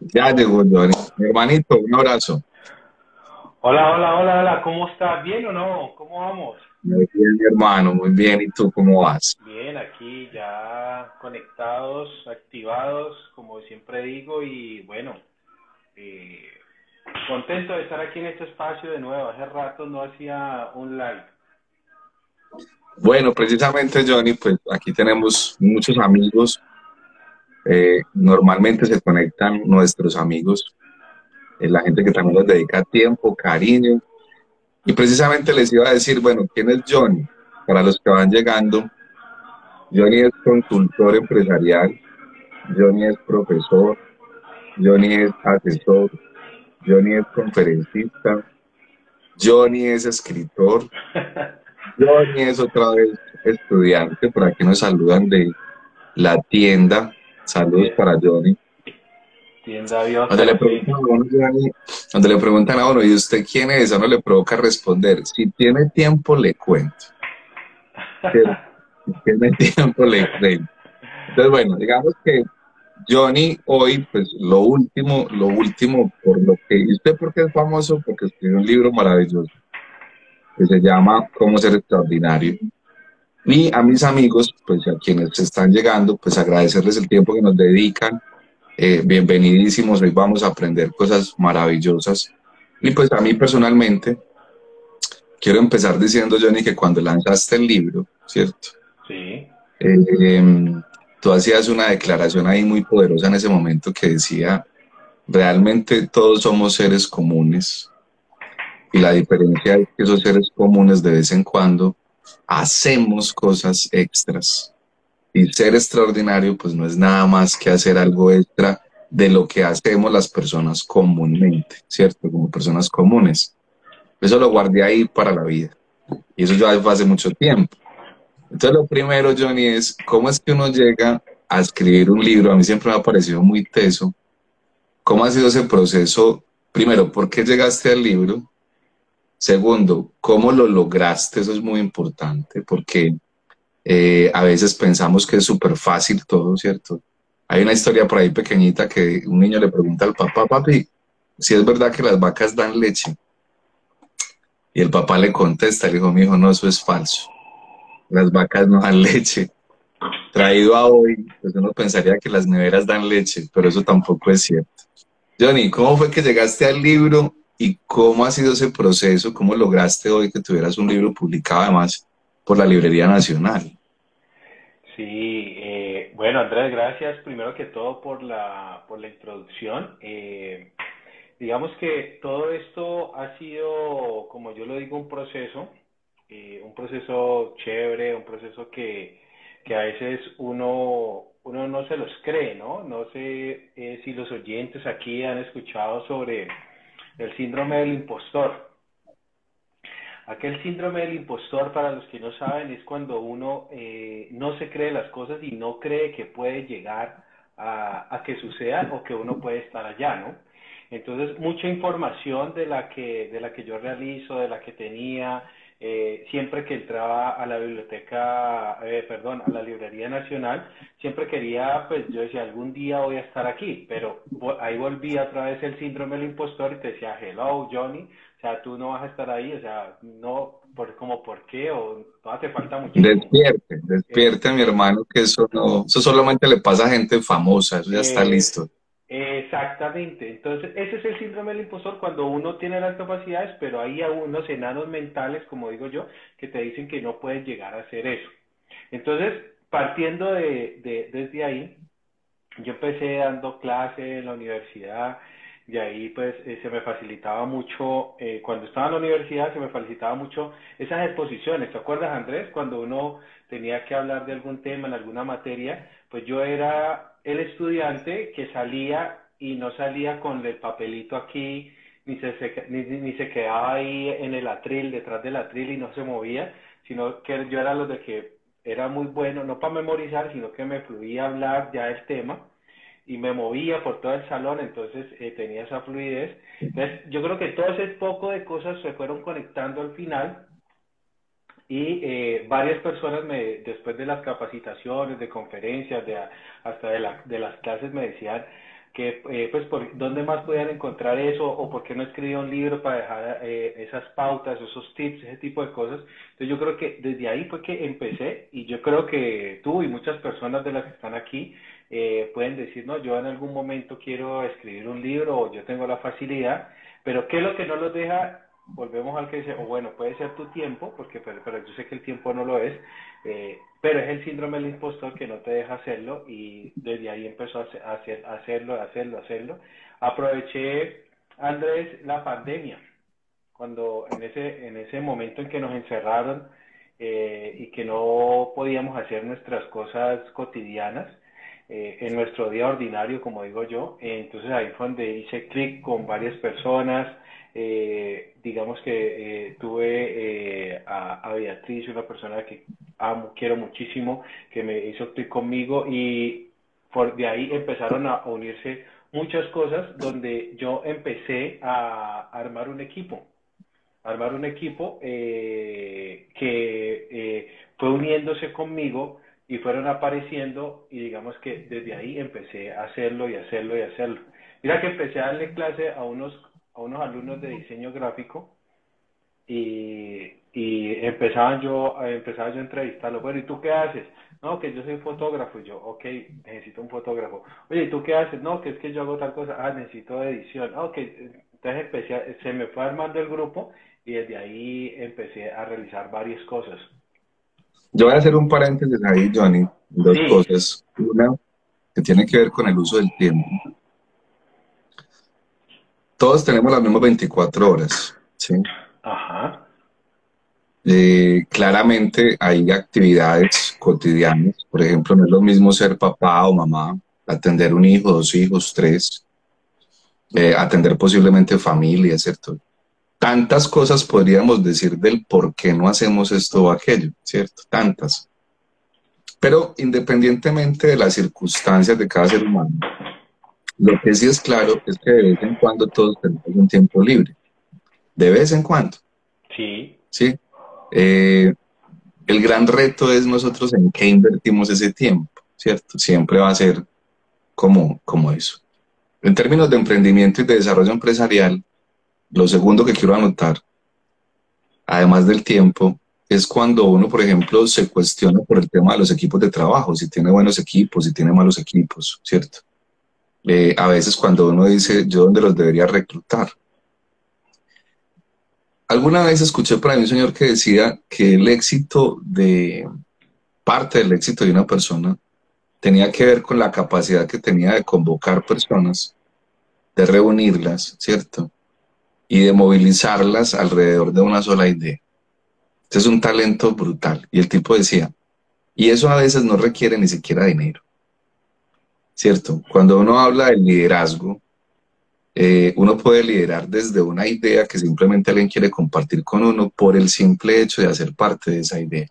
Ya llegó Johnny. Mi hermanito, un abrazo. Hola, hola, hola, hola. ¿Cómo estás? ¿Bien o no? ¿Cómo vamos? Muy bien, mi hermano, muy bien. ¿Y tú cómo vas? Bien, aquí ya conectados, activados, como siempre digo, y bueno, eh, contento de estar aquí en este espacio de nuevo. Hace rato no hacía un live. Bueno, precisamente Johnny, pues aquí tenemos muchos amigos. Eh, normalmente se conectan nuestros amigos, eh, la gente que también nos dedica tiempo, cariño. Y precisamente les iba a decir, bueno, ¿quién es Johnny? Para los que van llegando, Johnny es consultor empresarial, Johnny es profesor, Johnny es asesor, Johnny es conferencista, Johnny es escritor, Johnny es otra vez estudiante, por aquí nos saludan de la tienda, saludos para Johnny. Tienda Dios. Cuando le, preguntan a uno, Johnny, cuando le preguntan a uno, ¿y usted quién es? A uno le provoca responder, si tiene tiempo le cuento. Si tiene tiempo le cuento. Entonces, bueno, digamos que Johnny hoy, pues lo último, lo último por lo que, ¿y usted por qué es famoso? Porque escribió un libro maravilloso que se llama Cómo ser extraordinario. Y a mis amigos, pues a quienes están llegando, pues agradecerles el tiempo que nos dedican. Eh, bienvenidísimos, hoy vamos a aprender cosas maravillosas. Y pues a mí personalmente, quiero empezar diciendo, Johnny, que cuando lanzaste el libro, ¿cierto? Sí. Eh, tú hacías una declaración ahí muy poderosa en ese momento que decía, realmente todos somos seres comunes y la diferencia es que esos seres comunes de vez en cuando hacemos cosas extras. Y ser extraordinario pues no es nada más que hacer algo extra de lo que hacemos las personas comúnmente, ¿cierto? Como personas comunes. Eso lo guardé ahí para la vida. Y eso ya hace mucho tiempo. Entonces lo primero, Johnny, es cómo es que uno llega a escribir un libro. A mí siempre me ha parecido muy teso. ¿Cómo ha sido ese proceso? Primero, ¿por qué llegaste al libro? Segundo, ¿cómo lo lograste? Eso es muy importante porque eh, a veces pensamos que es súper fácil todo, ¿cierto? Hay una historia por ahí pequeñita que un niño le pregunta al papá, papi, si es verdad que las vacas dan leche. Y el papá le contesta, le dijo, mi hijo, no, eso es falso. Las vacas no dan leche. Traído a hoy, pues uno pensaría que las neveras dan leche, pero eso tampoco es cierto. Johnny, ¿cómo fue que llegaste al libro y cómo ha sido ese proceso? ¿Cómo lograste hoy que tuvieras un libro publicado además por la Librería Nacional? Sí, eh, bueno Andrés, gracias primero que todo por la, por la introducción. Eh, digamos que todo esto ha sido, como yo lo digo, un proceso, eh, un proceso chévere, un proceso que, que a veces uno, uno no se los cree, ¿no? No sé eh, si los oyentes aquí han escuchado sobre el síndrome del impostor. Aquel síndrome del impostor, para los que no saben, es cuando uno eh, no se cree las cosas y no cree que puede llegar a, a, que suceda o que uno puede estar allá, ¿no? Entonces, mucha información de la que, de la que yo realizo, de la que tenía, eh, siempre que entraba a la biblioteca, eh, perdón, a la Librería Nacional, siempre quería, pues yo decía, algún día voy a estar aquí, pero ahí volvía otra vez el síndrome del impostor y te decía, hello, Johnny, o sea, tú no vas a estar ahí, o sea, no, por, como por qué, o no hace falta mucho. Despierte, despierte, eh, mi hermano, que eso no, eso solamente le pasa a gente famosa, eso ya está listo. Exactamente, entonces ese es el síndrome del impostor cuando uno tiene las capacidades, pero hay unos enanos mentales, como digo yo, que te dicen que no puedes llegar a hacer eso. Entonces, partiendo de, de desde ahí, yo empecé dando clase en la universidad, y ahí pues eh, se me facilitaba mucho, eh, cuando estaba en la universidad se me facilitaba mucho esas exposiciones, ¿te acuerdas Andrés? Cuando uno tenía que hablar de algún tema en alguna materia, pues yo era el estudiante que salía y no salía con el papelito aquí, ni se, ni, ni, se quedaba ahí en el atril, detrás del atril y no se movía, sino que yo era lo de que era muy bueno, no para memorizar, sino que me fluía hablar ya el tema y me movía por todo el salón, entonces eh, tenía esa fluidez. Entonces, yo creo que todo ese poco de cosas se fueron conectando al final y eh, varias personas me, después de las capacitaciones, de conferencias, de, hasta de, la, de las clases me decían, que eh, pues por dónde más podían encontrar eso o por qué no escribía un libro para dejar eh, esas pautas, esos tips, ese tipo de cosas. Entonces yo creo que desde ahí fue que empecé y yo creo que tú y muchas personas de las que están aquí eh, pueden decir, no, yo en algún momento quiero escribir un libro o yo tengo la facilidad, pero ¿qué es lo que no los deja volvemos al que dice, o bueno, puede ser tu tiempo, porque pero, yo sé que el tiempo no lo es, eh, pero es el síndrome del impostor que no te deja hacerlo y desde ahí empezó a, hacer, hacerlo, hacerlo, hacerlo. Aproveché, Andrés, la pandemia, cuando en ese, en ese momento en que nos encerraron eh, y que no podíamos hacer nuestras cosas cotidianas, eh, en nuestro día ordinario, como digo yo. entonces ahí fue donde hice clic con varias personas, eh, digamos que eh, tuve eh, a, Beatriz, una persona que amo, quiero muchísimo, que me hizo clic conmigo y por de ahí empezaron a unirse muchas cosas donde yo empecé a armar un equipo, armar un equipo que fue uniéndose conmigo y fueron apareciendo y digamos que desde ahí empecé a hacerlo y hacerlo y hacerlo. Mira que empecé a darle clase a unos a unos alumnos de diseño gráfico y, y empezaban yo, empezaba yo a entrevistarlos. Bueno, ¿y tú qué haces? No, que yo soy fotógrafo. Y yo, ok, necesito un fotógrafo. Oye, ¿y tú qué haces? No, que es que yo hago tal cosa. Ah, necesito edición. Ah, ok, entonces empecé, se me fue armando el grupo y desde ahí empecé a realizar varias cosas. Yo voy a hacer un paréntesis ahí, Johnny. Dos cosas. Una, que tiene que ver con el uso del tiempo todos tenemos las mismas 24 horas, ¿sí? Ajá. Eh, claramente hay actividades cotidianas, por ejemplo, no es lo mismo ser papá o mamá, atender un hijo, dos hijos, tres, eh, atender posiblemente familia, ¿cierto? Tantas cosas podríamos decir del por qué no hacemos esto o aquello, ¿cierto? Tantas. Pero independientemente de las circunstancias de cada ser humano, lo que sí es claro es que de vez en cuando todos tenemos un tiempo libre. De vez en cuando. Sí. Sí. Eh, el gran reto es nosotros en qué invertimos ese tiempo, ¿cierto? Siempre va a ser como, como eso. En términos de emprendimiento y de desarrollo empresarial, lo segundo que quiero anotar, además del tiempo, es cuando uno, por ejemplo, se cuestiona por el tema de los equipos de trabajo, si tiene buenos equipos, si tiene malos equipos, ¿cierto? Eh, a veces cuando uno dice, yo dónde los debería reclutar. Alguna vez escuché por ahí un señor que decía que el éxito de, parte del éxito de una persona tenía que ver con la capacidad que tenía de convocar personas, de reunirlas, ¿cierto? Y de movilizarlas alrededor de una sola idea. Este es un talento brutal. Y el tipo decía, y eso a veces no requiere ni siquiera dinero. ¿Cierto? Cuando uno habla del liderazgo, eh, uno puede liderar desde una idea que simplemente alguien quiere compartir con uno por el simple hecho de hacer parte de esa idea.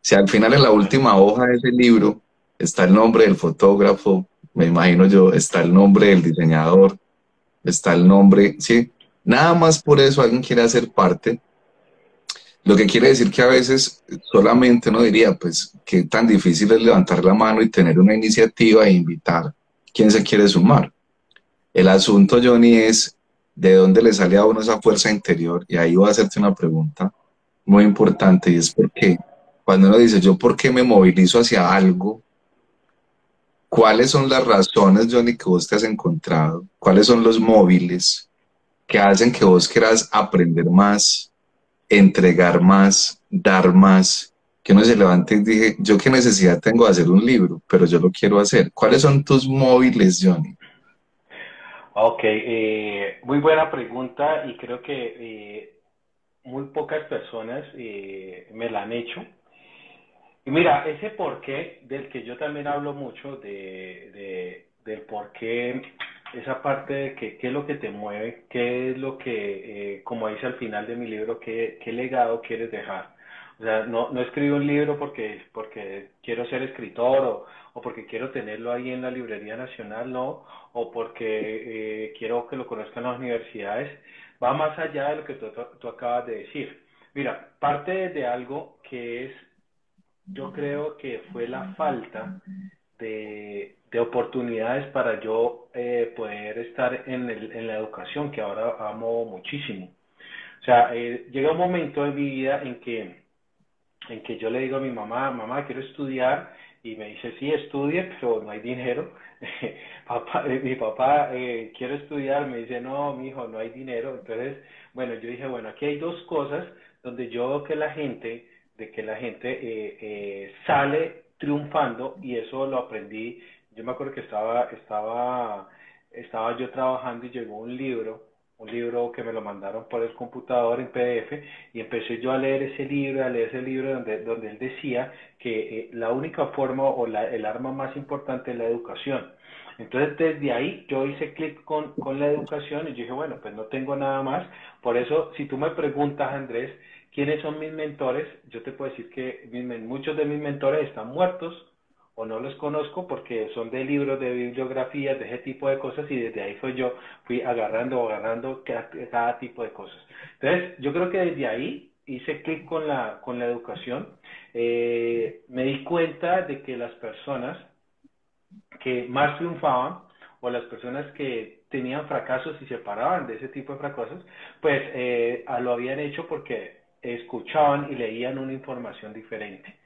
Si al final en la última hoja de ese libro está el nombre del fotógrafo, me imagino yo, está el nombre del diseñador, está el nombre, sí, nada más por eso alguien quiere hacer parte, lo que quiere decir que a veces solamente uno diría, pues, qué tan difícil es levantar la mano y tener una iniciativa e invitar quién se quiere sumar. El asunto, Johnny, es de dónde le sale a uno esa fuerza interior. Y ahí voy a hacerte una pregunta muy importante y es por qué. Cuando uno dice, yo por qué me movilizo hacia algo, ¿cuáles son las razones, Johnny, que vos te has encontrado? ¿Cuáles son los móviles que hacen que vos quieras aprender más, entregar más, dar más, que uno se levante y dije, yo qué necesidad tengo de hacer un libro, pero yo lo quiero hacer. ¿Cuáles son tus móviles, Johnny? Ok, eh, muy buena pregunta y creo que eh, muy pocas personas eh, me la han hecho. Y mira, ese porqué del que yo también hablo mucho, de, de del por qué esa parte de que, qué es lo que te mueve, qué es lo que, eh, como dice al final de mi libro, qué, qué legado quieres dejar. O sea, no, no escribo un libro porque, porque quiero ser escritor o, o porque quiero tenerlo ahí en la Librería Nacional, no, o porque eh, quiero que lo conozcan las universidades. Va más allá de lo que tú, tú acabas de decir. Mira, parte de algo que es, yo creo que fue la falta de, de oportunidades para yo eh, poder estar en, el, en, la educación, que ahora amo muchísimo. O sea, eh, llega un momento en mi vida en que, en que yo le digo a mi mamá, mamá, quiero estudiar, y me dice, sí, estudie, pero no hay dinero. papá, eh, mi papá, eh, quiero estudiar, me dice, no, mi hijo, no hay dinero. Entonces, bueno, yo dije, bueno, aquí hay dos cosas donde yo veo que la gente, de que la gente sale triunfando y eso lo aprendí. Yo me acuerdo que estaba, estaba, estaba yo trabajando y llegó un libro un libro que me lo mandaron por el computador en PDF y empecé yo a leer ese libro, a leer ese libro donde, donde él decía que eh, la única forma o la, el arma más importante es la educación. Entonces desde ahí yo hice clic con, con la educación y dije, bueno, pues no tengo nada más. Por eso, si tú me preguntas, Andrés, quiénes son mis mentores, yo te puedo decir que muchos de mis mentores están muertos o no los conozco porque son de libros, de bibliografías, de ese tipo de cosas y desde ahí fue yo, fui agarrando, agarrando cada, tipo de cosas. Entonces, yo creo que desde ahí hice clic con la, con la educación, eh, me di cuenta de que las personas que más triunfaban o las personas que tenían fracasos y se paraban de ese tipo de fracasos, pues eh, lo habían hecho porque escuchaban y leían una información diferente.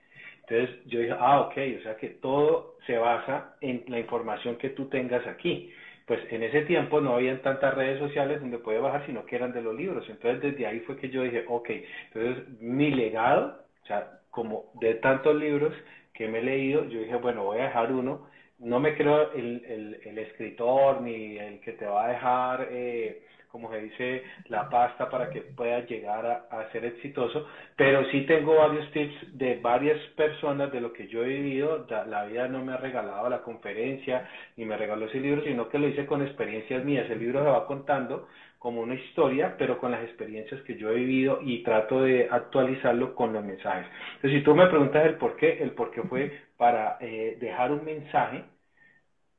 Entonces yo dije, ah, ok, o sea que todo se basa en la información que tú tengas aquí. Pues en ese tiempo no habían tantas redes sociales donde puede bajar, sino que eran de los libros. Entonces desde ahí fue que yo dije, ok, entonces mi legado, o sea, como de tantos libros que me he leído, yo dije, bueno, voy a dejar uno. No me creo el, el, el escritor ni el que te va a dejar... Eh, como se dice, la pasta para que pueda llegar a, ser exitoso, pero sí tengo varios tips de varias personas de lo que yo he vivido, la vida no me ha regalado la conferencia ni me regaló ese libro, sino que lo hice con experiencias mías, el libro se va contando como una historia, pero con las experiencias que yo he vivido y trato de actualizarlo con los mensajes. Entonces, si tú me preguntas el por qué, el por qué fue para eh, dejar un mensaje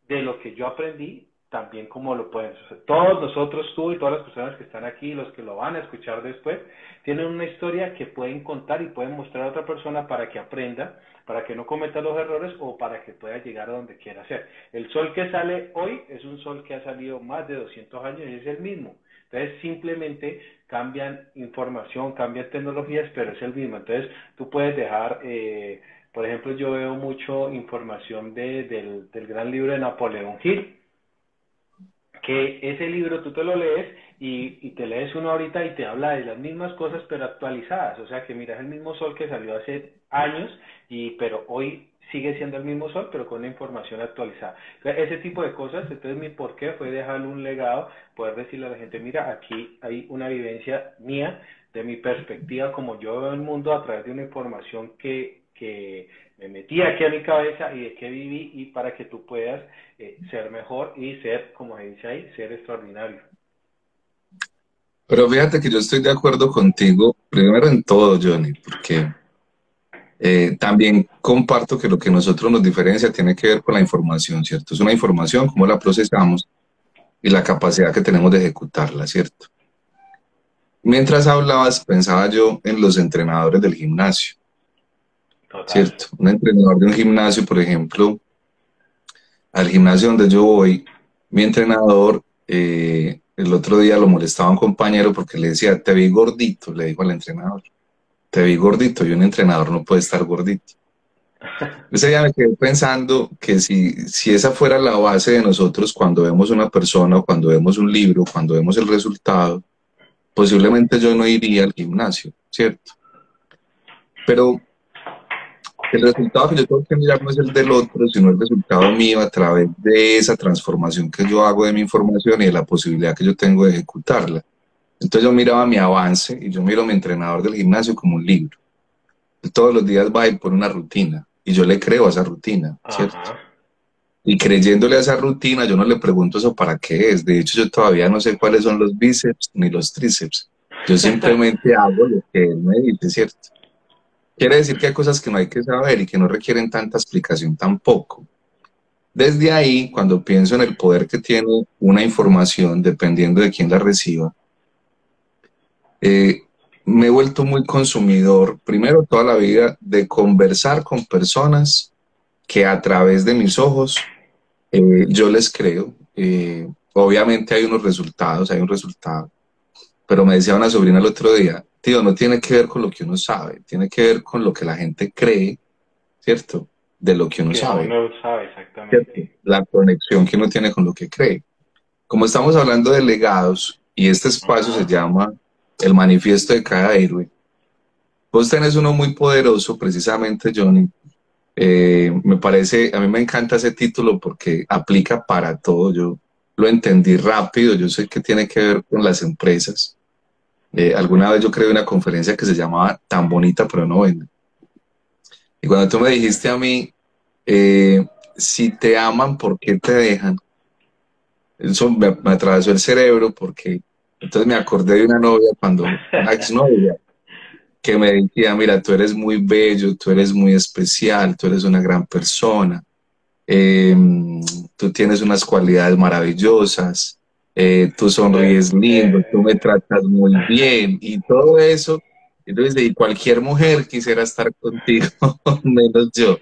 de lo que yo aprendí, también como lo pueden. Todos nosotros, tú y todas las personas que están aquí, los que lo van a escuchar después, tienen una historia que pueden contar y pueden mostrar a otra persona para que aprenda, para que no cometa los errores o para que pueda llegar a donde quiera ser. El sol que sale hoy es un sol que ha salido más de 200 años y es el mismo. Entonces simplemente cambian información, cambian tecnologías, pero es el mismo. Entonces tú puedes dejar... Eh, por ejemplo, yo veo mucho información de, del, del gran libro de Napoleón Hill, que ese libro tú te lo lees y, te lees uno ahorita y te habla de las mismas cosas pero actualizadas, o sea que miras el mismo sol que salió hace años y pero hoy sigue siendo el mismo sol pero con una información actualizada. ese tipo de cosas, entonces mi porqué fue dejarle un legado, poder decirle a la gente, mira, aquí hay una vivencia mía, de mi perspectiva, como yo veo el mundo a través de una información que, que me metí aquí a mi cabeza y de qué viví y para que tú puedas eh, ser mejor y ser, como se dice ahí, ser extraordinario. Pero fíjate que yo estoy de acuerdo contigo, primero en todo, Johnny, porque eh, también comparto que lo que nosotros nos diferencia tiene que ver con la información, ¿cierto? Es una información, cómo la procesamos y la capacidad que tenemos de ejecutarla, ¿cierto? Mientras hablabas, pensaba yo en los entrenadores del gimnasio. ¿Cierto? Un entrenador de un gimnasio, por ejemplo, al gimnasio donde yo voy, mi entrenador, eh, el otro día lo molestaba un compañero porque le decía, te vi gordito, le dijo al entrenador, te vi gordito, y un entrenador no puede estar gordito. Ese día me quedé pensando que si, si esa fuera la base de nosotros cuando vemos una persona cuando vemos un libro, cuando vemos el resultado, posiblemente yo no iría al gimnasio, ¿cierto? Pero el resultado que yo tengo que mirar no es el del otro, sino el resultado mío a través de esa transformación que yo hago de mi información y de la posibilidad que yo tengo de ejecutarla. Entonces yo miraba mi avance y yo miro a mi entrenador del gimnasio como un libro. Él todos los días va y pone una rutina y yo le creo a esa rutina, ¿cierto? Y creyéndole a esa rutina, yo no le pregunto eso para qué es. De hecho, yo todavía no sé cuáles son los bíceps ni los tríceps. Yo simplemente hago lo que él me dice, ¿cierto? Quiere decir que hay cosas que no hay que saber y que no requieren tanta explicación tampoco. Desde ahí, cuando pienso en el poder que tiene una información, dependiendo de quién la reciba, eh, me he vuelto muy consumidor, primero toda la vida, de conversar con personas que a través de mis ojos Eh, yo les creo. Eh, obviamente hay unos resultados, hay un resultado. Pero me decía una sobrina el otro día, tío, no tiene que ver con lo que uno sabe, tiene que ver con lo que la gente cree, ¿cierto? De lo que uno sabe. Uno sabe, exactamente. La conexión que uno tiene con lo que cree. Como estamos hablando de legados, y este espacio se llama El Manifiesto de cada héroe, vos tenés uno muy poderoso, precisamente, Johnny. Eh, me parece, a mí me encanta ese título porque aplica para todo. Yo lo entendí rápido, yo sé que tiene que ver con las empresas. Eh, alguna vez yo creé una conferencia que se llamaba Tan bonita pero no vende. Y cuando tú me dijiste a mí, eh, si te aman, ¿por qué te dejan? Eso me, atravesó el cerebro porque entonces me acordé de una novia cuando, una exnovia, que me decía, mira, tú eres muy bello, tú eres muy especial, tú eres una gran persona, em, tú tienes unas cualidades maravillosas, eh, tú sonríes lindo, tú me tratas muy bien y todo eso. Entonces, y cualquier mujer quisiera estar contigo, menos yo,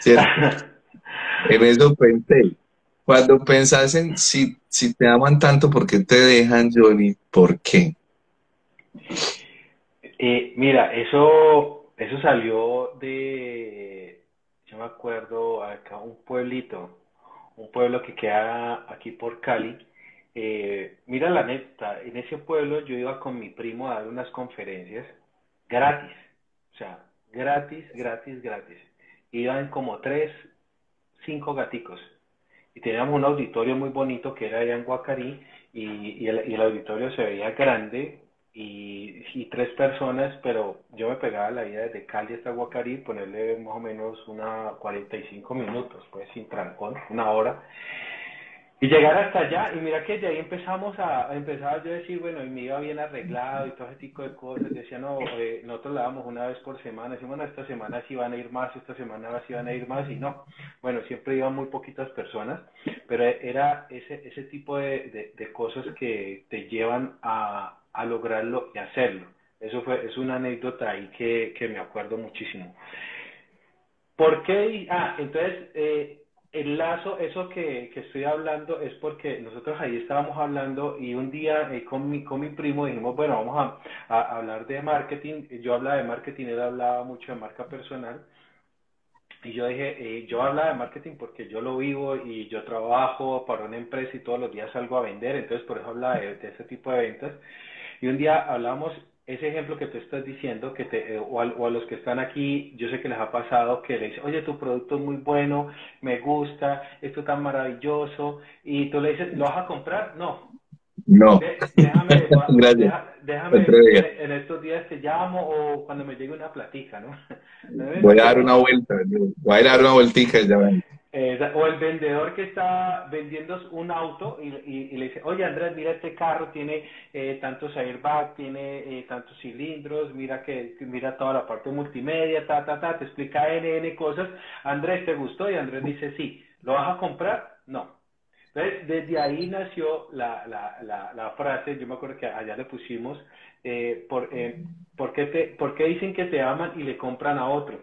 ¿cierto? En eso pensé. Cuando pensás en si, si te aman tanto, ¿por qué te dejan, Johnny? ¿Por qué? Eh, mira, eso, eso salió de, yo me acuerdo, acá un pueblito, un pueblo que queda aquí por Cali. Eh, mira la neta, en ese pueblo yo iba con mi primo a dar unas conferencias gratis, o sea, gratis, gratis, gratis. Iban como tres, cinco gaticos y teníamos un auditorio muy bonito que era allá en Guacarí y, el, auditorio se veía grande y, tres personas, pero yo me pegaba la vida desde Cali hasta Guacarí, ponerle más o menos una 45 minutos, pues sin trancón, una hora. Y llegar hasta allá, y mira que de ahí empezamos a, empezaba yo a decir, bueno, y me iba bien arreglado y todo ese tipo de cosas. Decía, no, eh, nosotros la damos una vez por semana. Decimos, bueno, esta semana sí van a ir más, esta semana sí van a ir más, y no. Bueno, siempre iban muy poquitas personas, pero era ese, ese tipo de, de, cosas que te llevan a, a lograrlo y hacerlo. Eso fue, es una anécdota ahí que, que me acuerdo muchísimo. ¿Por qué? Ah, entonces, eh, el lazo, eso que, que, estoy hablando es porque nosotros ahí estábamos hablando y un día eh, con, mi, con mi primo dijimos, bueno, vamos a, hablar de marketing. Yo hablaba de marketing, él hablaba mucho de marca personal. Y yo dije, eh, yo hablaba de marketing porque yo lo vivo y yo trabajo para una empresa y todos los días salgo a vender, entonces por eso hablaba de, de ese tipo de ventas. Y un día hablamos ese ejemplo que tú estás diciendo, que te, eh, o, a, los que están aquí, yo sé que les ha pasado que le dicen, oye, tu producto es muy bueno, me gusta, esto tan maravilloso, y tú le dices, ¿lo vas a comprar? No. No. déjame, déjame en, estos días te llamo o cuando me llegue una platica, ¿no? Voy a dar una vuelta, voy a dar una vueltica ya o el vendedor que está vendiendo un auto y, le dice, oye Andrés, mira este carro, tiene eh, tantos airbags, tiene eh, tantos cilindros, mira que mira toda la parte multimedia, ta, ta, ta, te explica N, N cosas. Andrés, ¿te gustó? Y Andrés dice, sí. ¿Lo vas a comprar? No. Entonces, desde ahí nació la, la, la, la frase, yo me acuerdo que allá le pusimos, eh, por, eh, ¿por, qué te, ¿por qué dicen que te aman y le compran a otro?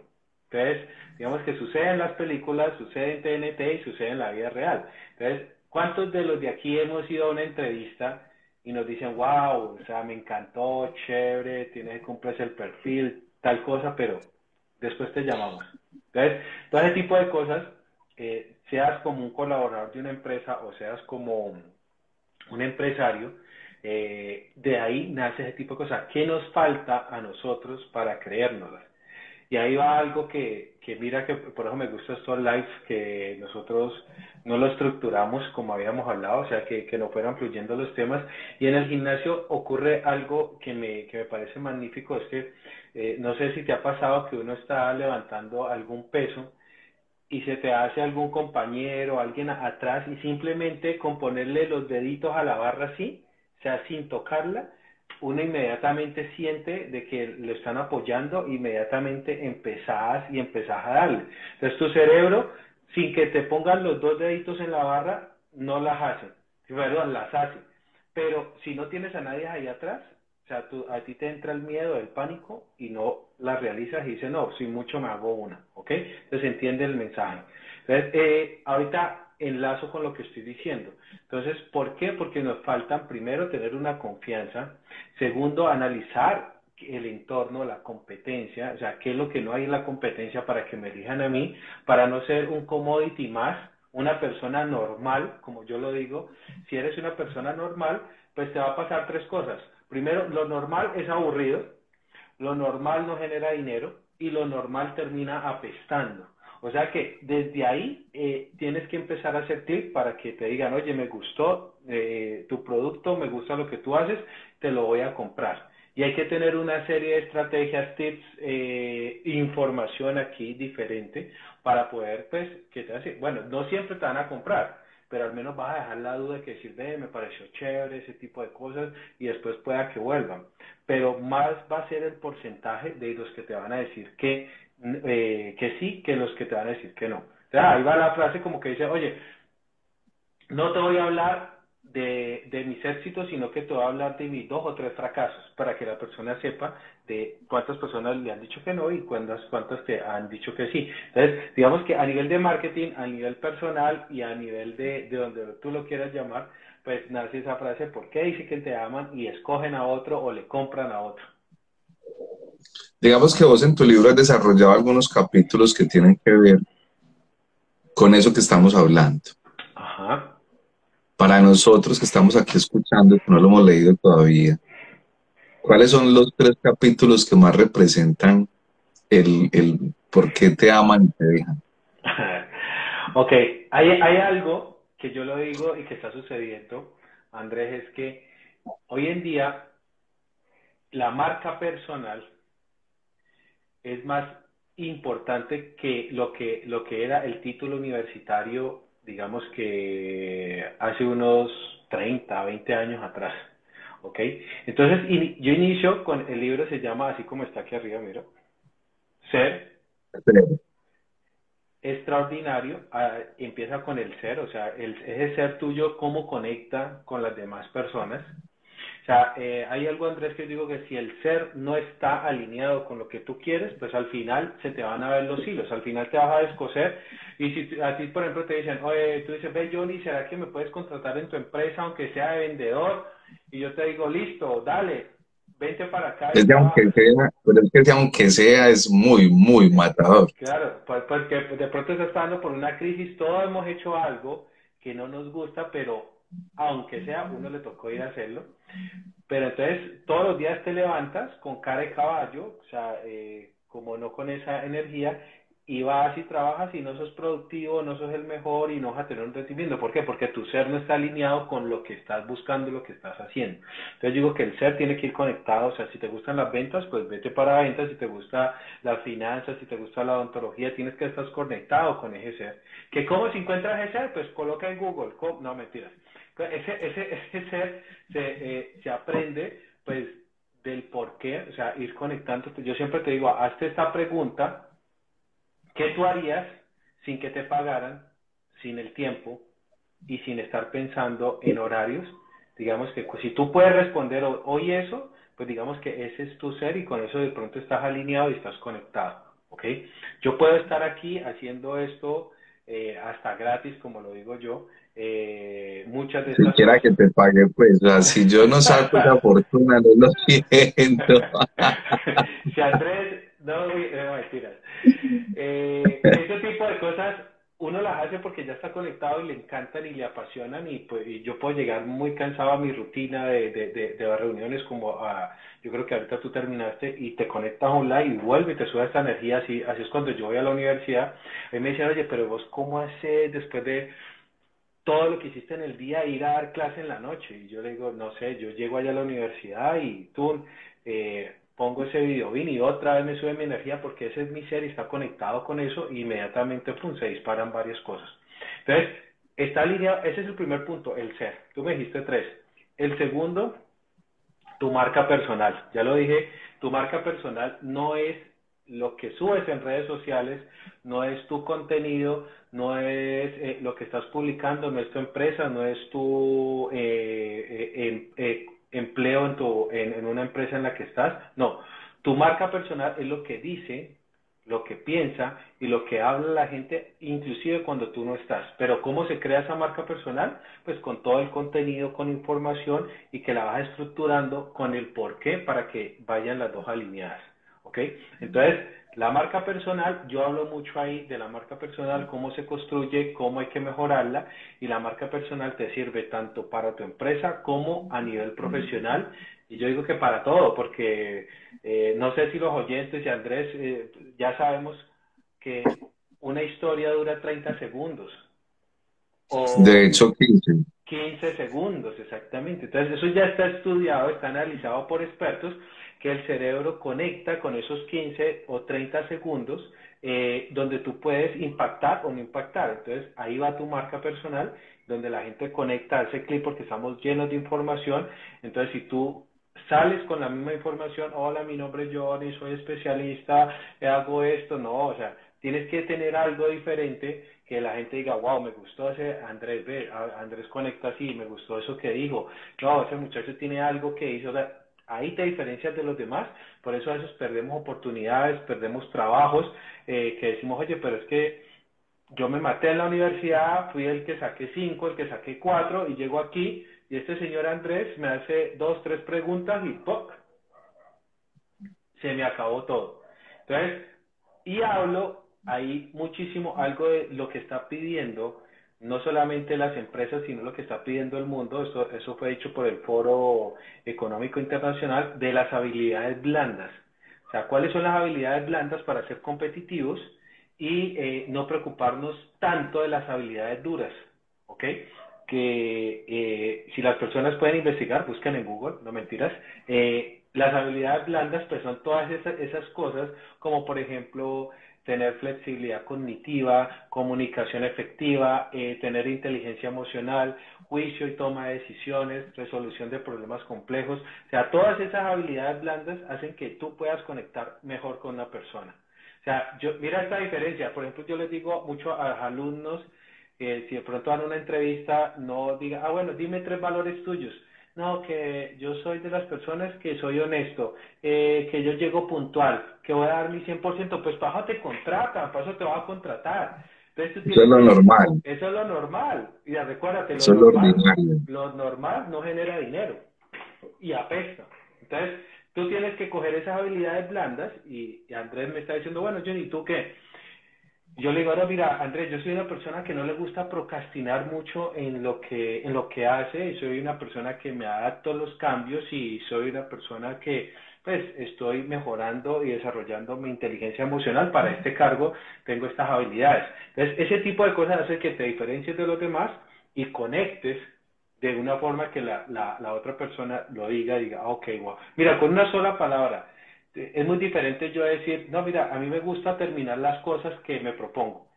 Entonces, digamos que sucede en las películas, sucede en TNT y sucede en la vida real. Entonces, ¿cuántos de los de aquí hemos ido a una entrevista y nos dicen, wow, o sea, me encantó, chévere, tienes que cumplir el perfil, tal cosa, pero después te llamamos? Entonces, todo ese tipo de cosas, eh, seas como un colaborador de una empresa o seas como un empresario, eh, de ahí nace ese tipo de cosas. ¿Qué nos falta a nosotros para creérnoslas? Y ahí va algo que, que mira que por eso me gusta estos live, que nosotros no lo estructuramos como habíamos hablado, o sea, que, que no fueran fluyendo los temas. Y en el gimnasio ocurre algo que me, que me parece magnífico, es que eh, no sé si te ha pasado que uno está levantando algún peso y se te hace algún compañero, alguien atrás, y simplemente con ponerle los deditos a la barra así, o sea, sin tocarla, uno inmediatamente siente de que lo están apoyando, inmediatamente empezás y empezás a darle. Entonces tu cerebro, sin que te pongan los dos deditos en la barra, no las hace, perdón, las hace. Pero si no tienes a nadie ahí atrás, o sea, a ti te entra el miedo, el pánico y no la realizas y dices, no, si mucho me hago una, ¿ok? Entonces entiende el mensaje. Entonces, eh, ahorita enlazo con lo que estoy diciendo. Entonces, ¿por qué? Porque nos falta primero tener una confianza, segundo analizar el entorno, la competencia, o sea, qué es lo que no hay en la competencia para que me elijan a mí, para no ser un commodity más, una persona normal, como yo lo digo, si eres una persona normal, pues te va a pasar tres cosas. Primero, lo normal es aburrido, lo normal no genera dinero y lo normal termina apestando. O sea que desde ahí eh, tienes que empezar a hacer clic para que te digan, oye, me gustó eh, tu producto, me gusta lo que tú haces, te lo voy a comprar. Y hay que tener una serie de estrategias, tips, eh, información aquí diferente para poder, pues, que te hace, bueno, no siempre te van a comprar, pero al menos vas a dejar la duda de que decir, ve, me pareció chévere ese tipo de cosas y después pueda que vuelvan. Pero más va a ser el porcentaje de los que te van a decir que eh, que sí que los que te van a decir que no. O sea, ahí va la frase como que dice, oye, no te voy a hablar de, de, mis éxitos, sino que te voy a hablar de mis dos o tres fracasos, para que la persona sepa de cuántas personas le han dicho que no y cuántas, cuántas te han dicho que sí. Entonces, digamos que a nivel de marketing, a nivel personal y a nivel de, de donde tú lo quieras llamar, pues nace esa frase, ¿por qué dice que te aman y escogen a otro o le compran a otro? Digamos que vos en tu libro has desarrollado algunos capítulos que tienen que ver con eso que estamos hablando. Ajá. Para nosotros que estamos aquí escuchando, que no lo hemos leído todavía, ¿cuáles son los tres capítulos que más representan el, el por qué te aman y te dejan? ok, hay, hay algo que yo lo digo y que está sucediendo, Andrés, es que hoy en día la marca personal es más importante que lo que, lo que era el título universitario, digamos que hace unos 30, 20 años atrás. ¿Ok? Entonces, yo inicio con el libro, se llama así como está aquí arriba, mira. Ser. Extraordinario. Ah, empieza con el ser, o sea, el, ese ser tuyo, cómo conecta con las demás personas sea, eh, hay algo, Andrés, que digo que si el ser no está alineado con lo que tú quieres, pues al final se te van a ver los hilos, al final te vas a descoser. Y si a ti, por ejemplo, te dicen, oye, tú dices, ve, Johnny, ¿será que me puedes contratar en tu empresa, aunque sea de vendedor? Y yo te digo, listo, dale, vente para acá. Es aunque sea, pero es que aunque sea, es muy, muy matador. Claro, pues, porque de pronto estás pasando por una crisis, todos hemos hecho algo que no nos gusta, pero aunque sea, uno le tocó ir a hacerlo. Pero entonces todos los días te levantas con cara de caballo, o sea, eh, como no con esa energía, y vas y trabajas y no sos productivo, no sos el mejor y no vas a tener un rendimiento. ¿Por qué? Porque tu ser no está alineado con lo que estás buscando lo que estás haciendo. Entonces digo que el ser tiene que ir conectado, o sea, si te gustan las ventas, pues vete para ventas, si te gusta las finanzas, si te gusta la odontología, tienes que estar conectado con ese ser. ¿Que cómo se encuentra ese ser? Pues coloca en Google, no mentiras ese, ese, ese ser se, eh, se aprende pues del por qué, o sea, ir conectando. Yo siempre te digo, hazte esta pregunta, ¿qué tú harías sin que te pagaran, sin el tiempo y sin estar pensando en horarios? Digamos que si tú puedes responder hoy eso, pues digamos que ese es tu ser y con eso de pronto estás alineado y estás conectado, ¿ok? Yo puedo estar aquí haciendo esto eh, hasta gratis, como lo digo yo, eh, muchas de Si quiera que te pague, pues, si yo no saco esa fortuna, no lo siento. si Andrés, no, no mentiras. Eh, este tipo de cosas uno las hace porque ya está conectado y le encantan y le apasionan y, pues, yo puedo llegar muy cansado a mi rutina de, de, de, reuniones como a, yo creo que ahorita tú terminaste y te conectas online y vuelve y te sube esta energía, así, así es cuando yo voy a la universidad, y me dicen, oye, pero vos cómo haces después de todo lo que hiciste en el día, ir a dar clase en la noche. Y yo le digo, no sé, yo llego allá a la universidad y tú eh, pongo ese video y otra vez me sube mi energía porque ese es mi ser y está conectado con eso y inmediatamente pum, se disparan varias cosas. Entonces, está alineado, ese es el primer punto, el ser. Tú me dijiste tres. El segundo, tu marca personal. Ya lo dije, tu marca personal no es lo que subes en redes sociales, no es tu contenido, no es eh, lo que estás publicando, no es tu empresa, no es tu eh, eh, empleo en, tu, en, una empresa en la que estás. No, tu marca personal es lo que dice lo que piensa y lo que habla la gente, inclusive cuando tú no estás. Pero ¿cómo se crea esa marca personal? Pues con todo el contenido, con información y que la vas estructurando con el por qué para que vayan las dos alineadas. ¿Ok? Entonces, la marca personal, yo hablo mucho ahí de la marca personal, cómo se construye, cómo hay que mejorarla y la marca personal te sirve tanto para tu empresa como a nivel profesional y yo digo que para todo, porque eh, no sé si los oyentes y Andrés eh, ya sabemos que una historia dura 30 segundos. de hecho, 15. 15 segundos, exactamente. Entonces, eso ya está estudiado, está analizado por expertos que el cerebro conecta con esos 15 o 30 segundos eh, donde tú puedes impactar o no impactar. Entonces ahí va tu marca personal, donde la gente conecta ese clip porque estamos llenos de información. Entonces si tú sales con la misma información, hola, mi nombre es Johnny, soy especialista, hago esto, no, o sea, tienes que tener algo diferente que la gente diga, wow, me gustó ese Andrés, Andrés conecta así, me gustó eso que dijo, no, ese muchacho tiene algo que hizo, o sea, ahí te diferencias de los demás, por eso a veces perdemos oportunidades, perdemos trabajos, eh, que decimos, oye, pero es que yo me maté en la universidad, fui el que saqué cinco, el que saqué cuatro, y llego aquí, y este señor Andrés me hace dos, tres preguntas y ¡poc! se me acabó todo. Entonces, y hablo ahí muchísimo algo de lo que está pidiendo no solamente las empresas, sino lo que está pidiendo el mundo, eso, eso fue dicho por el Foro Económico Internacional, de las habilidades blandas. O sea, ¿cuáles son las habilidades blandas para ser competitivos y eh, no preocuparnos tanto de las habilidades duras? ¿Ok? Que eh, si las personas pueden investigar, busquen en Google, no mentiras, eh, las habilidades blandas pues son todas esas, esas cosas como por ejemplo tener flexibilidad cognitiva, comunicación efectiva, eh, tener inteligencia emocional, juicio y toma de decisiones, resolución de problemas complejos. O sea, todas esas habilidades blandas hacen que tú puedas conectar mejor con una persona. O sea, yo, mira esta diferencia. Por ejemplo, yo les digo mucho a los alumnos, eh, si de pronto dan una entrevista, no diga, ah, bueno, dime tres valores tuyos no, que yo soy de las personas que soy honesto, eh, que yo llego puntual, que voy a dar mi 100%, pues paso te contrata, paso te va a contratar. eso es lo normal. Eso es lo normal. Y recuérdate, lo, normal, lo normal no genera dinero y apesta. Entonces, tú tienes que coger esas habilidades blandas y, y Andrés me está diciendo, bueno, Johnny, ¿tú qué? yo le digo, ahora mira, Andrés, yo soy una persona que no le gusta procrastinar mucho en lo que, en lo que hace, y soy una persona que me adapto a los cambios y soy una persona que pues estoy mejorando y desarrollando mi inteligencia emocional para este cargo, tengo estas habilidades. Entonces, ese tipo de cosas hace que te diferencies de los demás y conectes de una forma que la, la, la otra persona lo diga, diga, ok, wow. Mira, con una sola palabra, es muy diferente yo decir, no, mira, a mí me gusta terminar las cosas que me propongo.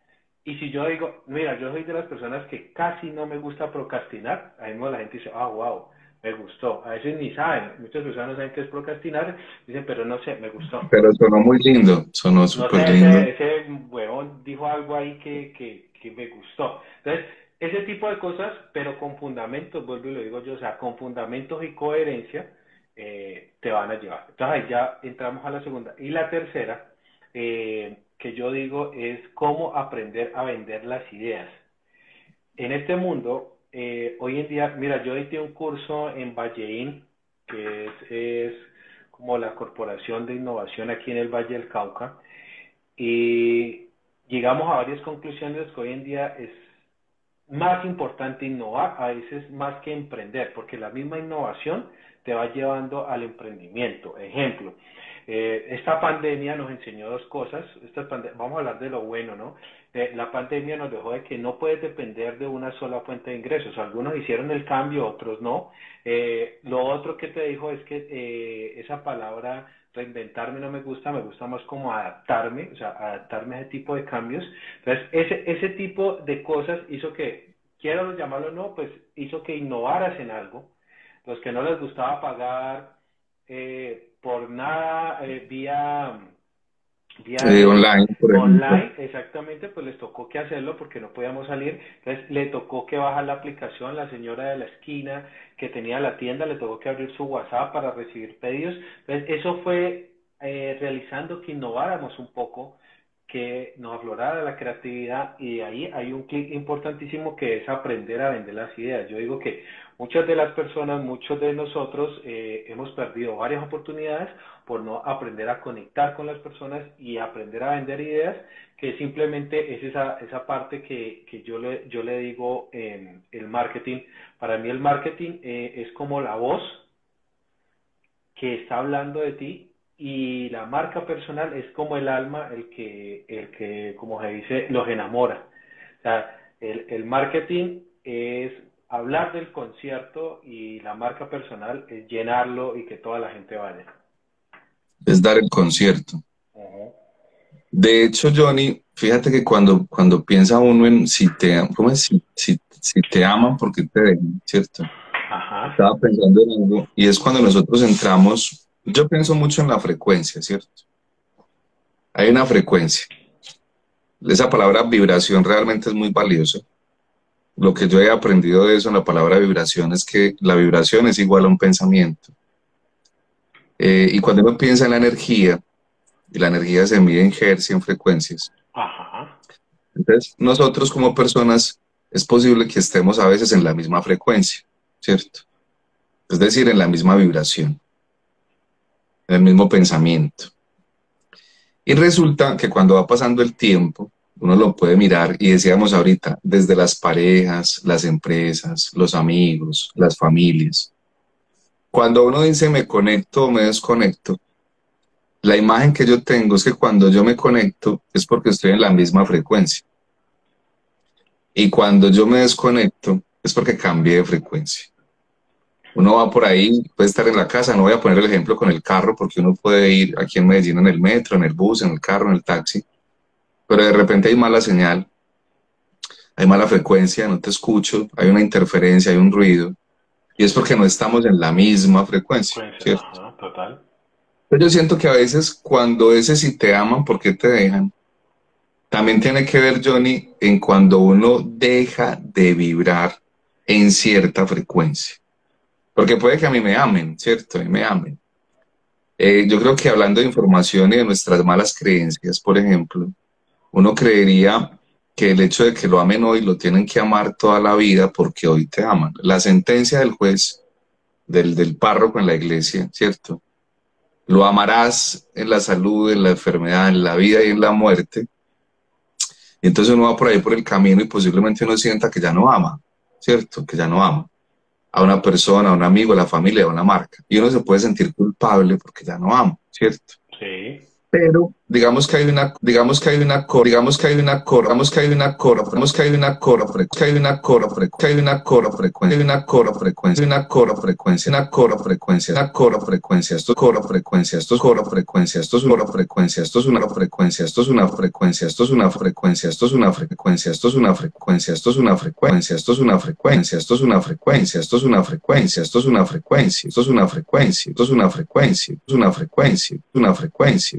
Y si yo digo, mira, yo soy de las personas que casi no me gusta procrastinar, ahí mismo la gente dice, ah, wow, me gustó. A veces ni saben, muchas personas no saben qué es procrastinar, dicen, pero no sé, me gustó. Pero sonó muy lindo, sonó súper lindo. Ese, ese huevón dijo algo ahí que, que, que me gustó. Entonces, ese tipo de cosas, pero con fundamentos, vuelvo y lo digo yo, o sea, con fundamentos y coherencia, eh, te van a llevar. Entonces ahí ya entramos a la segunda. Y la tercera, eh, que yo digo, es cómo aprender a vender las ideas. En este mundo, eh, hoy en día, mira, yo hice un curso en Valleín, que es, es como la corporación de innovación aquí en el Valle del Cauca, y llegamos a varias conclusiones que hoy en día es más importante innovar a veces más que emprender, porque la misma innovación te va llevando al emprendimiento. Ejemplo, eh, esta pandemia nos enseñó dos cosas. Vamos a hablar de lo bueno, ¿no? Eh, la pandemia nos dejó de que no puedes depender de una sola fuente de ingresos. Algunos hicieron el cambio, otros no. Eh, lo otro que te dijo es que esa palabra reinventarme no me gusta, me gusta más como adaptarme, o sea, adaptarme a ese tipo de cambios. Entonces, ese, ese tipo de cosas hizo que, quiero llamarlo o no, pues hizo que innovaras en algo, los que no les gustaba pagar eh, por nada eh, vía, vía online, online exactamente, pues les tocó que hacerlo porque no podíamos salir. Entonces le tocó que bajar la aplicación, la señora de la esquina que tenía la tienda, le tocó que abrir su WhatsApp para recibir pedidos. Entonces eso fue eh, realizando que innováramos un poco que nos aflorara la creatividad y ahí hay un clic importantísimo que es aprender a vender las ideas. Yo digo que muchas de las personas, muchos de nosotros eh, hemos perdido varias oportunidades por no aprender a conectar con las personas y aprender a vender ideas, que simplemente es esa, esa parte que, que yo, le, yo le digo en el marketing. Para mí el marketing eh, es como la voz que está hablando de ti y la marca personal es como el alma el que, el que como se dice, los enamora. O sea, el, el marketing es hablar del concierto y la marca personal es llenarlo y que toda la gente vaya. Es dar el concierto. De hecho, Johnny, fíjate que cuando, cuando piensa uno en si te, ¿cómo Si, si, si te aman porque te dejan, ¿cierto? Ajá. Estaba pensando en algo y es cuando nosotros entramos yo pienso mucho en la frecuencia, ¿cierto? Hay una frecuencia. Esa palabra vibración realmente es muy valiosa. Lo que yo he aprendido de eso en la palabra vibración es que la vibración es igual a un pensamiento. Eh, y cuando uno piensa en la energía, y la energía se mide en hertz y en frecuencias, entonces nosotros como personas es posible que estemos a veces en la misma frecuencia, ¿cierto? Es decir, en la misma vibración el mismo pensamiento. Y resulta que cuando va pasando el tiempo, uno lo puede mirar y decíamos ahorita, desde las parejas, las empresas, los amigos, las familias. Cuando uno dice me conecto o me desconecto, la imagen que yo tengo es que cuando yo me conecto es porque estoy en la misma frecuencia. Y cuando yo me desconecto es porque cambié de frecuencia uno va por ahí, puede estar en la casa, no voy a poner el ejemplo con el carro, porque uno puede ir aquí en Medellín en el metro, en el bus, en el carro, en el taxi, pero de repente hay mala señal, hay mala frecuencia, no te escucho, hay una interferencia, hay un ruido, y es porque no estamos en la misma frecuencia, ¿cierto? total. Pero yo siento que a veces cuando ese si te aman, ¿por qué te dejan? También tiene que ver, Johnny, en cuando uno deja de vibrar en cierta frecuencia. Porque puede que a mí me amen, ¿cierto? A mí me amen. Eh, yo creo que hablando de información y de nuestras malas creencias, por ejemplo, uno creería que el hecho de que lo amen hoy lo tienen que amar toda la vida porque hoy te aman. La sentencia del juez, del, del párroco en la iglesia, ¿cierto? Lo amarás en la salud, en la enfermedad, en la vida y en la muerte. Y entonces uno va por ahí por el camino y posiblemente uno sienta que ya no ama, ¿cierto? Que ya no ama a una persona, a un amigo, a la familia, a una marca. Y uno se puede sentir culpable porque ya no amo, ¿cierto? Sí pero digamos que hay una digamos que hay una cor digamos que hay una cor digamos que hay una cor digamos que hay una cor que hay una cor que hay una cor frecuencia una cor frecuencia una cor frecuencia una cor frecuencia una cor frecuencia esto es cor frecuencia esto es cor frecuencia esto es una frecuencia esto es una frecuencia esto es una frecuencia esto es una frecuencia esto es una frecuencia esto es una frecuencia esto es una frecuencia esto es una frecuencia esto es una frecuencia esto es una frecuencia esto es una frecuencia esto es una frecuencia esto es una frecuencia esto es una frecuencia una frecuencia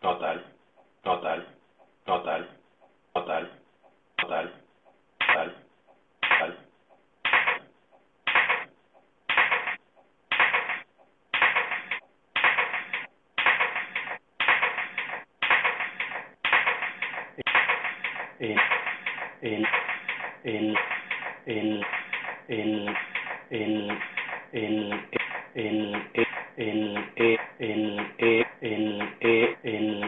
total, total, total, total, total, total, total. El, el, el, el, el, el, el, el, el, el, el, el, el, E, el, E, el,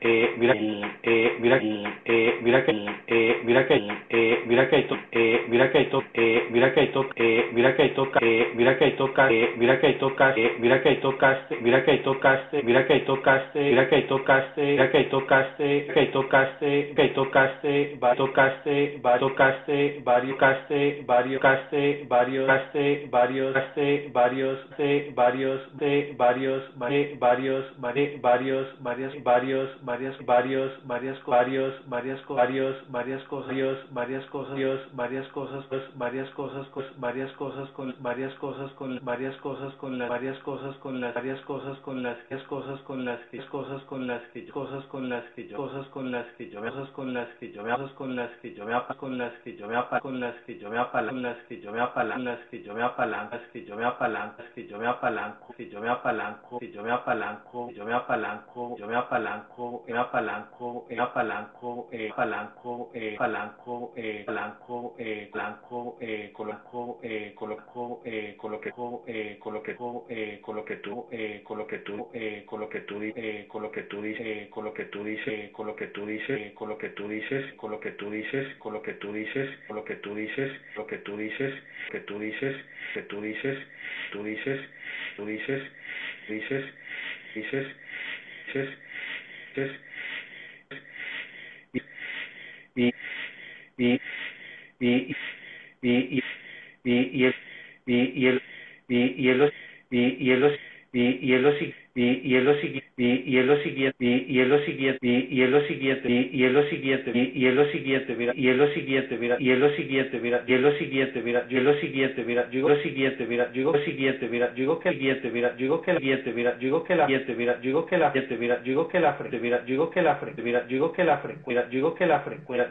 E, mira, el, E, mira, el, E, mira que el, E, mira que el, E, mira que E, mira que hay E, mira que E, mira que toca, E, mira que toca, E, mira que toca, E, mira que tocaste, mira que tocaste, mira que tocaste, mira que tocaste, mira que tocaste, que tocaste, que tocaste, va tocaste, va tocaste, varios caste, varios caste, varios caste, varios caste, varios de, varios de, varios de, varios, varios, varios, varias, varios, varias, varios, varias, varios, varias, varios, varias cosas, varias cosas, varias cosas, varias cosas, varias cosas con varias cosas con varias cosas con las varias cosas con las varias cosas con las cosas con las cosas con las que cosas con las que yo cosas con las que yo cosas con las que yo cosas con las que yo me con las que yo me con las que yo me apalanco las que yo me apalanco las que yo me apalanco que yo me apalanco que yo que yo me si yo me apalanco, si yo me apalanco, yo me apalanco, yo me apalanco, me apalanco, me apalanco, eh, apalanco, eh, apalanco, eh, apalanco, eh, blanco, eh, coloco, eh, coloco, eh, coloquejo, eh, coloquejo, eh, coloquetú, eh, coloquetú, eh, coloquetú, eh, coloquetú, eh, coloquetú, dice, coloquetú, dice, coloquetú, dices, coloquetú, dices, coloquetú, dices, coloquetú, dices, lo que tú dices, que tú dices, que tú dices, tú dices, dices dices dices dices dices y y y y y y el y el y el y el y y el y, y es lo siguiente y, es lo siguiente y, es lo siguiente y, es lo siguiente y, es lo siguiente y, es lo siguiente mira y es lo siguiente mira y es lo siguiente mira y es lo siguiente mira yo lo siguiente mira yo lo siguiente mira lo siguiente mira que el mira que el que la que la que la que la que la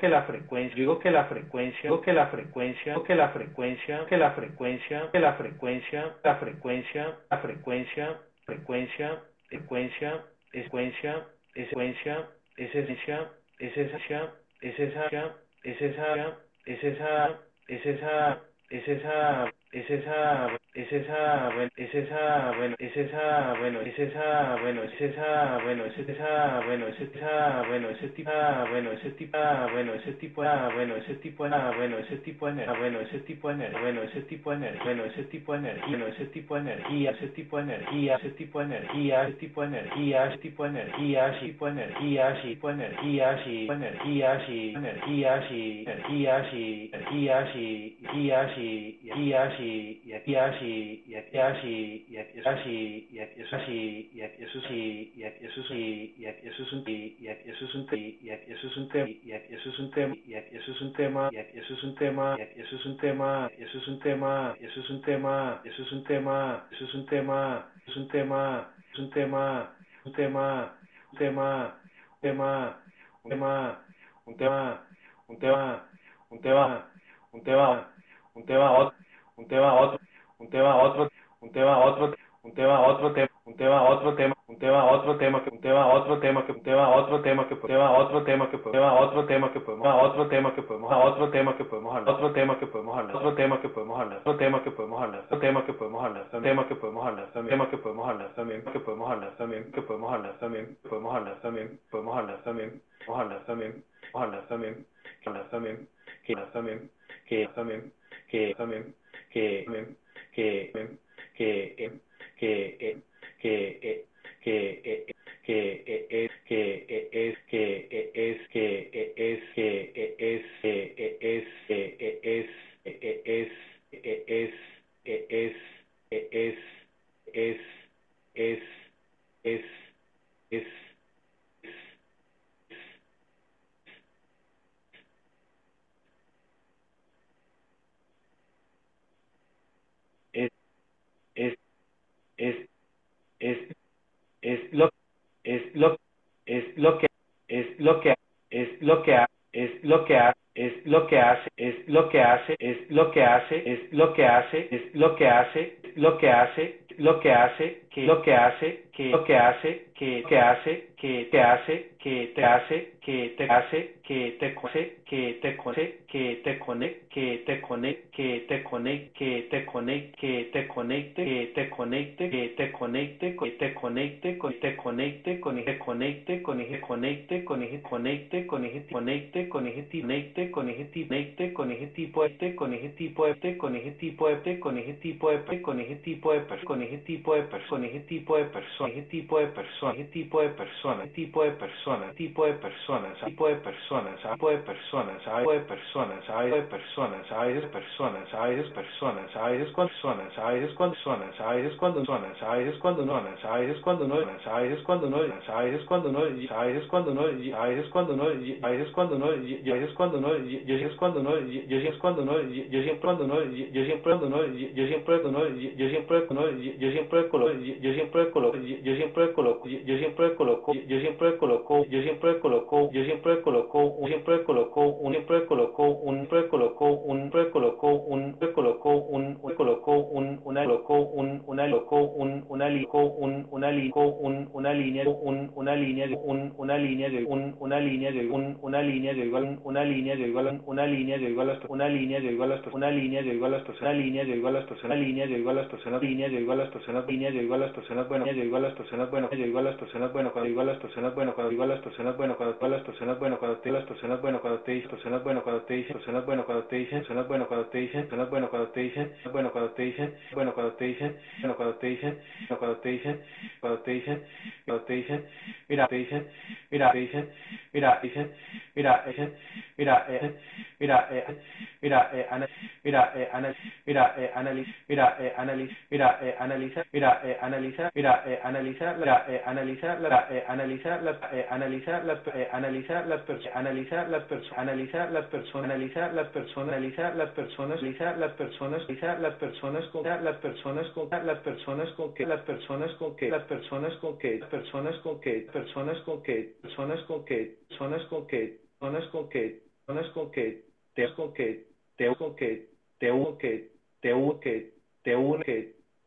que la frecuencia que la frecuencia que la frecuencia que la frecuencia la frecuencia secuencia, frecuencia, secuencia, secuencia, secuencia, es esencia, es esencia, es esa, es esa, es esa, es esa, es esa, es esa, bueno, es esa, bueno, es esa, bueno, es esa, bueno, es esa, bueno, es esa, bueno, es esa, bueno, ese tipo, bueno, ese tipo, bueno, ese tipo, bueno, ese tipo, bueno, ese tipo de energía, bueno, ese tipo de energía, bueno, ese tipo de energía, bueno, ese tipo de energía, bueno, ese tipo de energía, ese tipo de energía, ese tipo de energía, ese tipo de energía, ese tipo de energía, ese tipo de energía, ese tipo de energía, ese tipo de energía, ese energías y energías y energías y energías y y así y aquí así y aquí así y aquí así y eso así y aquí eso sí y aquí eso sí y aquí es un y aquí es un y aquí es un tema y aquí es un tema y es un tema y aquí es un tema y aquí es un tema eso es un tema eso es un tema eso es un tema eso es un tema es un tema es un tema un tema un tema un tema un tema un tema un tema un tema un tema un tema un tema otro, un tema otro, un tema otro, un tema otro tema, un tema otro tema, un tema otro tema que un tema otro tema que un tema otro tema que tema otro tema que tema otro tema que podemos otro tema que podemos otro tema que podemos hablar otro tema que podemos hablar otro tema que podemos hablar otro tema que podemos hablar otro tema que podemos hablar otro tema que podemos hablar también tema que podemos hablar también que podemos hablar también que podemos hablar también podemos hablar también podemos hablar también podemos hablar también también que hablar también que también que también que también que que que que que que que que es que es que es que es que es es es es es es es es es es, es, es, es lo, es lo, es lo que, es lo que, es lo que, es lo que hace, es lo que hace, es lo que hace, es lo que hace, es lo que hace, es lo que hace, lo que hace, lo que hace, lo que hace, que que hace, que que hace, que te hace, que te hace, que te hace, que te hace, que te hace, que te conecte, que te conecte, que te conecte, que te conecte, que te conecte, que te conecte, que te conecte, que te conecte, que te conecte, con ese conecte, con ese conecte, con ese conecte, con ese conecte, con ese conecte, con ese conecte, con ese tipo este, con ese tipo este, con ese tipo este, con ese tipo de con ese tipo de con ese tipo de con ese tipo de persona persona, qué tipo de persona, qué tipo de persona, qué tipo de persona, tipo de personas, tipo de personas, tipo de personas, tipo de personas, tipo de personas, a veces personas, a veces personas, a veces personas, a veces personas, a veces cuando zonas, a veces cuando no, a veces cuando no, a veces cuando no, a veces cuando no, a veces cuando no, a veces cuando no, a veces cuando no, a veces cuando no, yo siempre cuando no, yo siempre cuando no, yo siempre cuando no, yo siempre cuando no, yo siempre cuando no, yo siempre cuando no, yo siempre coloco, yo siempre coloco, yo siempre coloco, yo siempre coloco, yo siempre coloco, yo siempre coloco, yo siempre coloco, siempre coloco, un siempre coloco, un siempre coloco, un siempre coloco, un siempre coloco, un colocó un una colocó un una loco un una lico un una lico un una línea un una línea un una línea un una línea un una línea igual una línea igual una línea igual una línea igual una línea igual una línea de igual una línea de igual las personas línea igual las personas línea igual las personas bueno igual las personas bueno de igual las personas bueno cuando igual las personas bueno cuando igual las personas bueno cuando todas las personas bueno cuando te las personas bueno cuando te dicen personas bueno cuando te dicen personas bueno cuando te dicen personas bueno cuando te dicen personas bueno cuando te dicen bueno cuando te dicen bueno cuando te dicen bueno cuando te dicen bueno cuando te dicen cuando te dicen cuando te dicen mira te dicen mira te dicen mira dicen mira dicen mira eh, mira eh, mira eh, mira eh, mira eh, mira eh, analiza mira eh, analiza mira eh, analiza mira eh, analiza mira eh, analiza la eh, analiza las eh, analiza las eh, analiza las personas analiza las personas analiza las personas analiza las personas analiza las personas analiza las personas analiza las personas con las personas con las personas con que las personas con que las personas con que personas con que personas con que personas con que personas con que personas con que personas con que te con que te con que te que te que te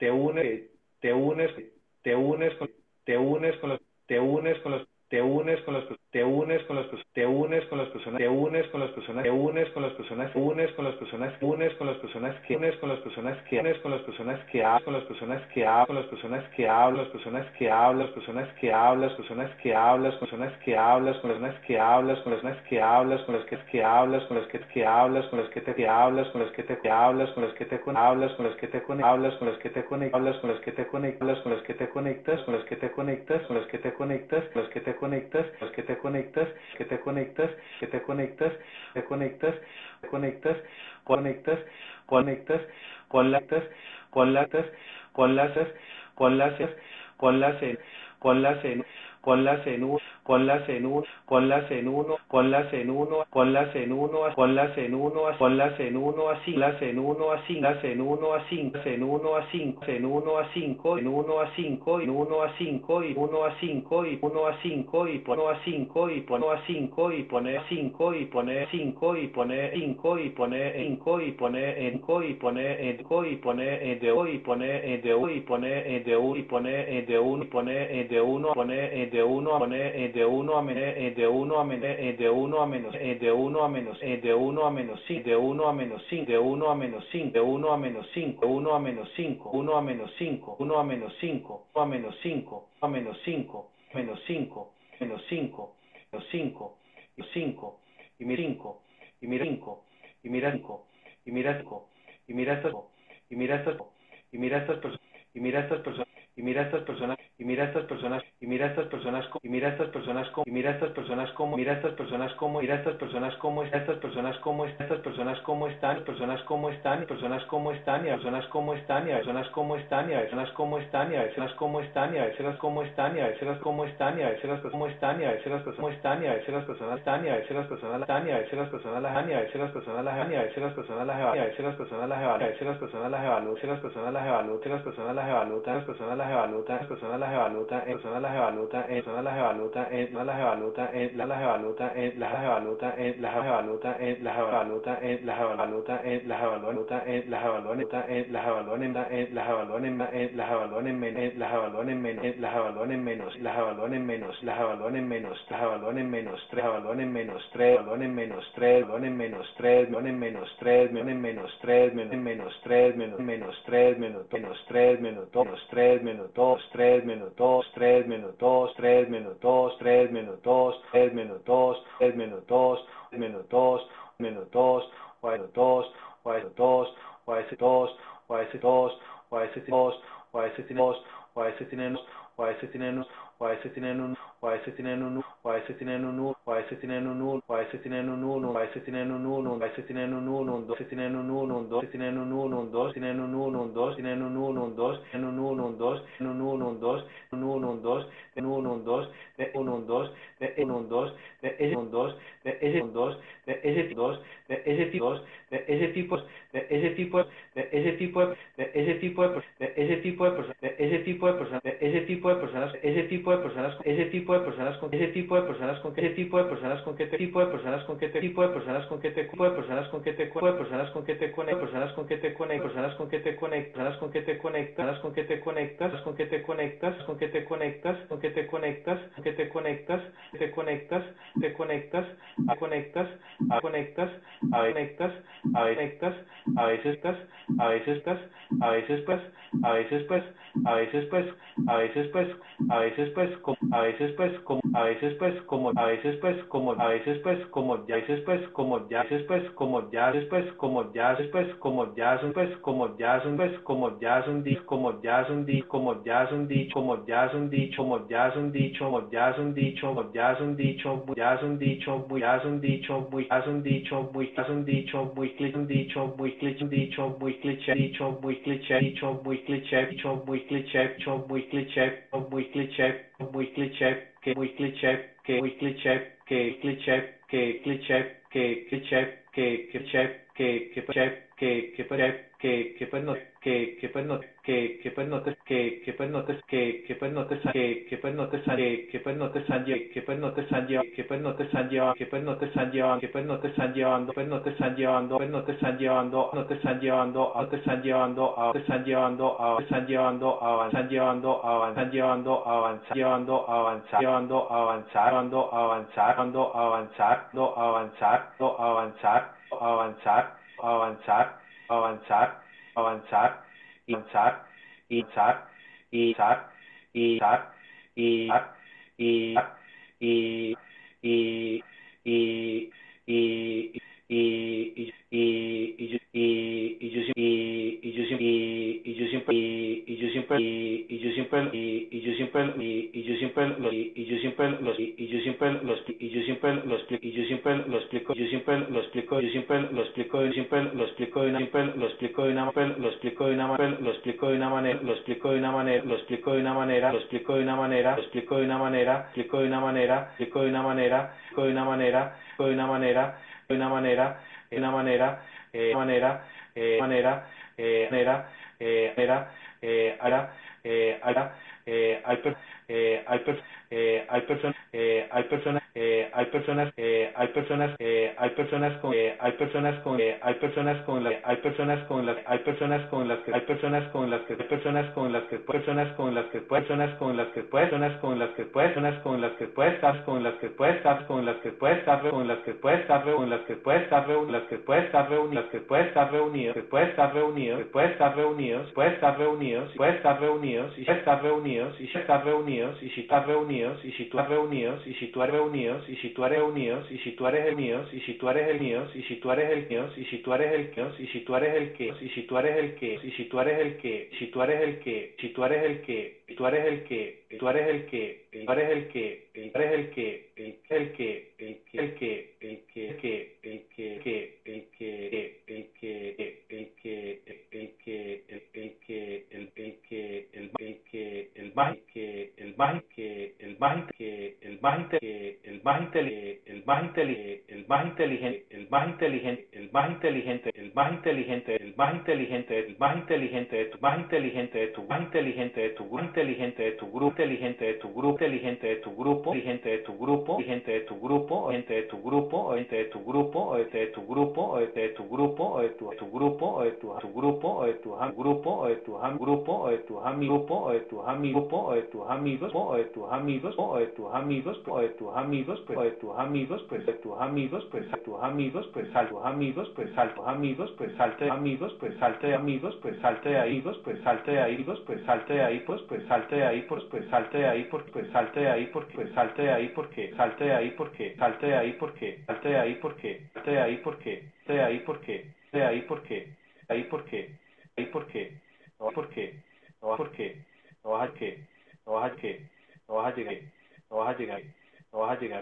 que te unes te unes con te unes con los te unes con los te unes con los te unes con los te unes con las personas te unes con las personas te unes con las personas unes con las personas unes con las personas que unes con las personas que unes con las personas que hablas con las personas que hablas con las personas que hablas las personas que hablas personas que hablas personas que hablas personas que hablas con las personas que hablas con las personas que hablas con las que que hablas con las que que hablas con las que te hablas con las que te hablas con las que te hablas con las que te hablas con las que te conectas con las que te conectas con las que te conectas con las que te conectas con las que te conectas con las que te conectas con las que te conectas que te conectas que te conectas te conectas te conectas conectas conectas conectas conectas conlasas conlasas conlas en conlas en conlas en uno conlas en uno conlas en uno conlas en uno conlas en uno conlas en uno uno así las en uno así las en uno a cinco en uno a cinco en uno a cinco en uno a cinco en uno a cinco y uno a cinco y uno a cinco y pone a cinco y pone a cinco y pone cinco y pone cinco y pone cinco y pone cinco y pone cinco y pone cinco y pone de hoy y pone de hoy y pone de uno y pone de uno y pone de uno pone de uno pone de uno a menos de uno a menos de uno a menos de uno a menos de uno a menos cinco de uno a menos cinco de uno a menos cinco de uno a menos cinco uno a menos cinco uno a menos cinco uno a menos cinco uno a menos cinco a menos cinco menos cinco menos cinco menos cinco menos cinco y mira cinco y mira cinco y mira cinco y mira cinco y mira estas y mira estas y mira estas personas y mira estas personas y mira estas personas y mira estas personas y mira estas personas y mira estas personas y mira estas personas como mira estas personas como mira estas personas como estas personas como estas personas como están personas como están personas como están y personas como están y personas como están y personas como están y personas como están y personas como están y personas como están y personas como están y personas como están y personas personas están y personas personas están y personas personas la han y personas personas la han y personas personas la han y personas personas la han y personas personas la evalúan personas personas la evalúan personas la evalúan personas la evaluta, las personas las evaluta, en personas las evaluta, en personas las evaluta, en las evaluta, las evaluta, las evaluta, las evaluta, las evaluta, las evaluta, las evaluta, las evaluta, las evaluan las evaluan las evaluan en menos, las evaluan en menos, las en menos, las evaluan en menos, las evaluan en menos, las evaluan en menos, tres en menos, tres menos, tres menos, tres menos, tres menos, tres en menos, tres menos, menos, tres menos, menos, tres menos, menos, tres menos, dos, tres minutos, tres minutos, tres minutos, tres minutos, tres minutos, tres minutos, minutos, minutos, minutos, minutos, minutos, minutos, minutos, minutos, minutos, minutos, o a veces tienen un, o a veces tienen un, o a veces tienen un, o a veces tienen un, o a veces tienen un, o a veces tienen un uno, o a veces tienen un uno, a veces tienen un uno, un dos, tienen un uno, un dos, tienen un uno, un dos, tienen un uno, un dos, tienen un uno, un dos, tienen un uno, un dos, tienen un uno, un dos, un uno, un dos, un uno, un dos, de uno, un dos, de uno, un dos, de ese un dos, de ese un dos, de ese dos, de ese tipo dos, de ese tipo, de ese tipo, de ese tipo, de ese tipo de, de ese tipo de personas, de de personas con ese tipo de personas con ese tipo de personas con qué tipo de personas con qué tipo de personas con qué tipo de personas con qué tipo de personas con qué te personas con qué te personas con qué te conectas, con qué te conectas, con qué te conectas, con qué te conectas, con qué te conectas, con qué te conectas, con qué te conectas, te conectas, te conectas, a conectas, a conectas, a conectas, a conectas, a veces estás, a veces estás, a veces pues, a veces pues, a veces pues, a veces pues, a veces pues, a veces pues, como, a veces pues, como, a veces pues, como, a veces pues, como, ya veces pues, como, ya veces pues, como, ya veces pues, como, ya veces pues, como, ya son pues, como, ya son pues, como, ya son di, como, ya son di, como, ya son dicho, como, ya son dicho, como, ya son dicho, como, ya son dicho, como, ya son dicho, ya son dicho, ya son dicho, ya son dicho, ya son dicho, muy cliché dicho, muy cliché dicho, muy cliché dicho, muy cliché dicho, muy cliché dicho, muy cliché dicho, muy cliché, muy cliché, muy cliché, que muy cliché, que muy cliché, que cliché, que cliché, que cliché, que cliché, que que que que que que pues que que pues que que pues no te que que pues no te que que pues no te que que pues no te que pues no te que pues no te que pues no te que pues no te que pues no te llevando pues no te están llevando pues no te están llevando no te están llevando no te están llevando a te están llevando a te están llevando a están llevando a están llevando a avanzar llevando avanzar llevando avanzar llevando a avanzar llevando a avanzar no no avanzar avanzar avanzar avanzar avanzar y zar y zar y zar y y y y y y y y yo siempre y yo siempre y yo siempre y yo siempre y yo siempre y yo siempre los y yo siempre los y yo siempre lo explico y yo siempre lo explico yo siempre lo explico yo siempre lo explico yo siempre lo explico de una lo explico de una lo explico de una lo explico de una manera lo explico de una manera lo explico de una manera lo explico de una manera lo explico de una manera explico de una manera explico de una manera explico de una manera explico de una manera de una manera de una manera eh, manera eh, manera eh, manera eh, manera eh, ahora eh, ahora eh, eh, hay eh, hay personas eh, hay personas eh, hay personas eh, hay personas eh, hay personas con eh, hay personas con eh, hay personas con las hay personas con las hay personas con las que hay personas con las que hay personas con las que personas con las que personas con las que personas con las que personas con las que puedes estar con las que puedes estar con las que puedes estar con las que puedes estar con las que puedes estar las que puedes estar reunidas que puedes estar reunidos que puedes estar reunidos que puedes estar reunidos puedes estar reunidos puedes estar reunidos y estar reunidos y estar reunidos y si estás reunidos y si tú estás reunidos y si tú eres reunidos y si tú eres unidos y si tú eres el mío y si tú eres el mío y si tú eres el mío y si tú eres el que y si tú eres el que y si tú eres el que y si tú eres el que si tú eres el que si tú eres el que tú eres el que tú eres el que tú eres el que tú eres el que el que el que el que el que el que el que el que el que el que el que el que el que el que el más que el más que el más que el más el más inteligente el más inteligente el más inteligente el más inteligente el más inteligente el más inteligente el más inteligente el más inteligente tu más inteligente de tu más inteligente inteligente de tu grupo inteligente de tu grupo inteligente de tu grupo inteligente de tu grupo gente de tu grupo gente de tu grupo gente de tu grupo de tu grupo de tu grupo de tu de tu de tu grupo de tu grupo amigos o de tus amigos o de tus amigos o de tus amigos de tus amigos pues de tus amigos pues tus amigos pues amigos pues pues salte amigos pues salte amigos pues salte pues salte ahí pues pues pues salte de ahí pues pues salte de ahí porque pues salte de ahí porque pues salte de ahí porque salte de ahí porque salte de ahí porque salte de ahí porque salte de ahí porque salte de ahí porque salte de ahí porque ahí porque ahí porque no porque no no llegar,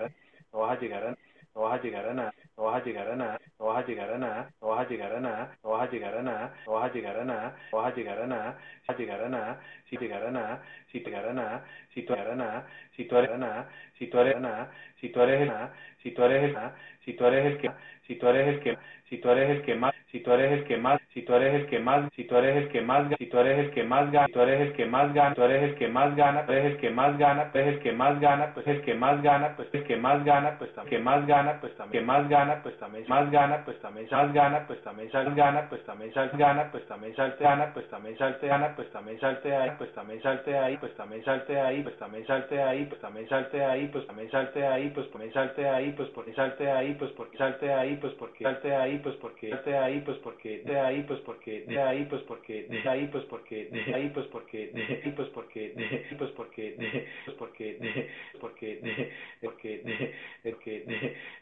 a no llegar, a no llegar a nada, no vas a llegar a nada, no vas a llegar a nada, no vas a llegar a nada, no vas a llegar a nada, no vas a llegar a nada, no vas a llegar a nada, a llegar a nada, si llegar a nada, si llegar a nada, si tú eres nada, si tú eres nada, si tú eres nada, si tú eres el nada, si tú eres el nada, si tú eres el que, si tú eres el que, si tú eres el que más, si tú eres el que más, si tú eres el que más, si tú eres el que más, si tú eres el que más gana, si tú eres el que más gana, tú eres el que más gana, tú eres el que más gana, tú eres el que más gana, pues el que más gana, pues el que más gana, pues también que más gana, pues también que más gana, pues también más gana, pues también más gana, pues también sal gana, pues también sal gana, pues también salte gana, pues también salte gana, pues también salte ahí, pues también salte ahí, pues también salte ahí, pues también salte ahí, pues también salte ahí, pues también salte ahí, pues también salte ahí, pues porque salte ahí, pues porque salte ahí, pues porque salte ahí, pues porque salte ahí, pues porque de ahí, pues porque de ahí, pues porque de ahí, pues porque de ahí, pues porque de ahí, pues porque de ahí, pues porque de pues porque de porque de porque de es que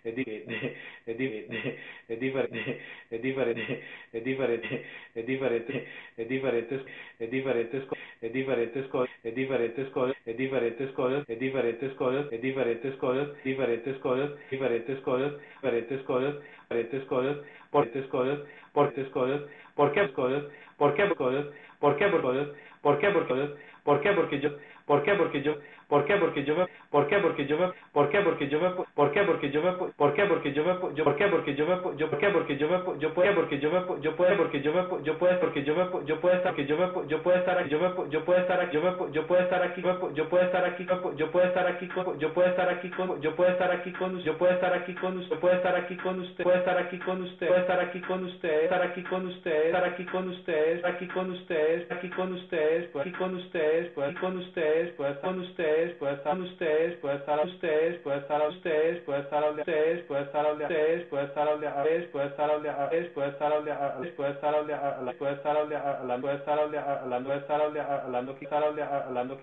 es diferente es diferente es diferente es diferente es diferente es diferente es diferentes es diferentes es diferentes cosas es diferentes cosas es diferentes cosas es diferentes cosas es diferentes cosas diferentes cosas diferentes cosas diferentes cosas diferentes cosas diferentes cosas por diferentes cosas por qué cosas por qué cosas por qué cosas por qué cosas por qué porque yo por qué porque yo ¿Por qué? Porque yo me, ¿por qué? Porque yo me, ¿por qué? Porque yo me, ¿por qué? Porque yo me, ¿por qué? Porque yo me, yo, ¿por qué? Porque yo me, yo, ¿por qué? Porque yo me, yo puedo, porque yo me, yo puedo, porque yo me, yo puedo, porque yo me, yo puedo estar, que yo me, yo puedo estar yo me, yo puedo estar yo me, yo puedo estar aquí, yo puedo estar aquí, yo puedo estar aquí, yo puedo estar aquí con, yo puedo estar aquí con, yo puedo estar aquí con usted, puedo estar aquí con usted, puedo estar aquí con usted, puedo estar aquí con usted, estar aquí con usted, estar aquí con ustedes, aquí con ustedes, aquí con ustedes, aquí con ustedes, aquí con ustedes, puedo estar con ustedes, puedo estar con ustedes ustedes, puede estar a ustedes, puede estar a ustedes, puede estar a ustedes, puede estar a ustedes, puede estar a ustedes, puede estar a ustedes, puede estar a ustedes, puede estar a ustedes, puede estar a hablando, puede estar hablando, puede estar estar hablando, que estar con hablando,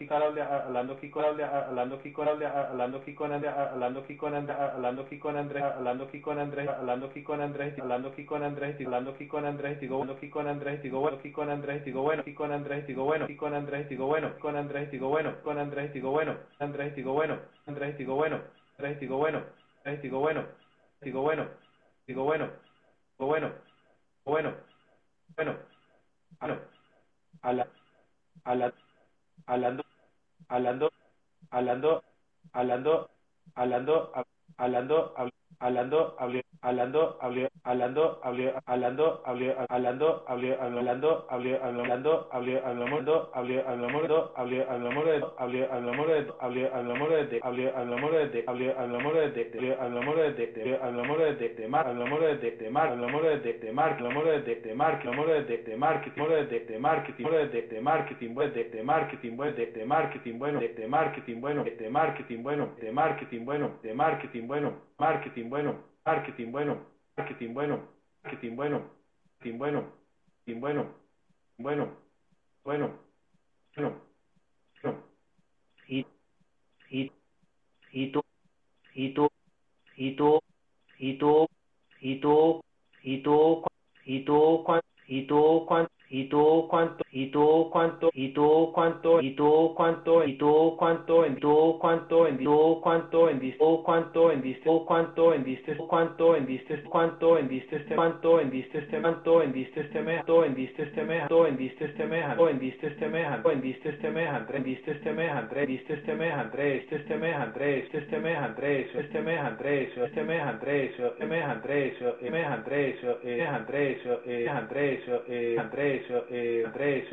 que con hablando, que con hablando, que con hablando, que con Andrés, hablando, que con Andrés, digo, con Andrés, digo, con Andrés, digo, bueno, digo, bueno, digo, bueno, digo, bueno, Andrés, digo, bueno, Andrés digo bueno, Andrés digo bueno, digo bueno, digo bueno, digo bueno, digo bueno, bueno, bueno, bueno, ala, ala, hablando, hablando, hablando, hablando, hablando, hablando, hablando, hablando, hablando, hablando, hablando, hablando, hablando, hablando, hablando, hablando, hablando, hablando, hablando, hablando, hablando, marketing bueno marketing bueno marketing bueno marketing bueno marketing bueno bueno bueno, bueno, bueno. Y, y, y tú, y tú, y tú, y tú, y tú, y tú, y tú, y y cuánto, y tú cuánto, y tú cuánto, y tú cuánto, y tú cuánto, en tú cuánto, en tú cuánto, en tú cuánto, en en diste cuánto, en diste cuánto, en diste este cuánto, en diste este cuánto, en diste este mejo, en diste este mejo, en diste este mejo, en diste este mejo, en diste este en diste este en diste este este este este este Andrés, este Andrés, este Andrés, este Andrés, este este este este eh, eh, eh, eh, eh, eh, eh, eh, eh, eh, eh, eh, eh, eh, Pedro, Pedro, Pedro, no, Pedro, no, Pedro, no, Pedro, no, Pedro, no, Pedro, no, Pedro, no, Pedro,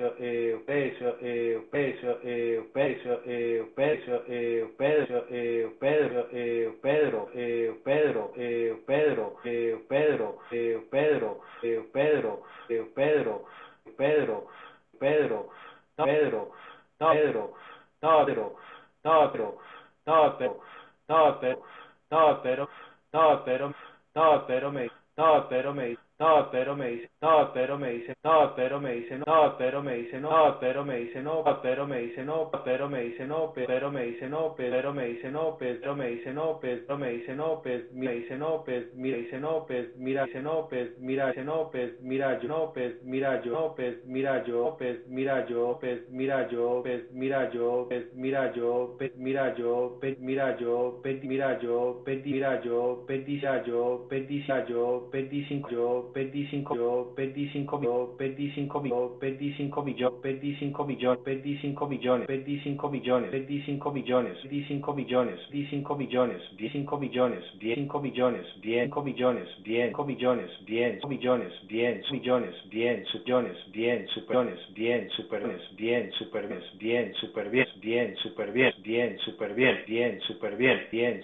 no, pero me, no, Pedro me, no, Pedro me no, pero me dice, no, pero me dice, no, pero me dice, no, pero me dice, no, pero me dice, no, pero me dice, no, pero me dice, no, pero me dice, no, pero me dice, no, pero me dice, no, pero me dice, no, pues mira, dice, no, pues mira, dice, no, pues mira, dice, no, pues mira, dice, no, pues mira, yo, no, pues mira, yo, no, pues mira, yo, pues mira, yo, pues mira, yo, pues mira, yo, pues mira, yo, pues mira, yo, pues mira, yo, mira, yo, mira, yo, yo, bendiga yo, bendicinco yo, 25 yo, 25 yo, 25 yo, 25 millones, 25 millones, 25 millones, 25 millones, 25 millones, 25 millones, 25 millones, 15 millones, 5 millones, 5 millones, 5 millones, 5 millones, 10 millones, 10 submillones, 10 superones, 10 superones, 10 superones, 10 super bien, bien, super bien, bien, super bien, bien, super bien, bien,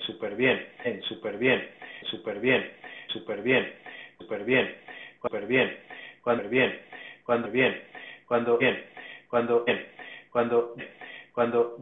super bien, bien, super bien, bien, super súper bien, súper bien, cuando bien, cuando bien, cuando bien, cuando bien, cuando cuando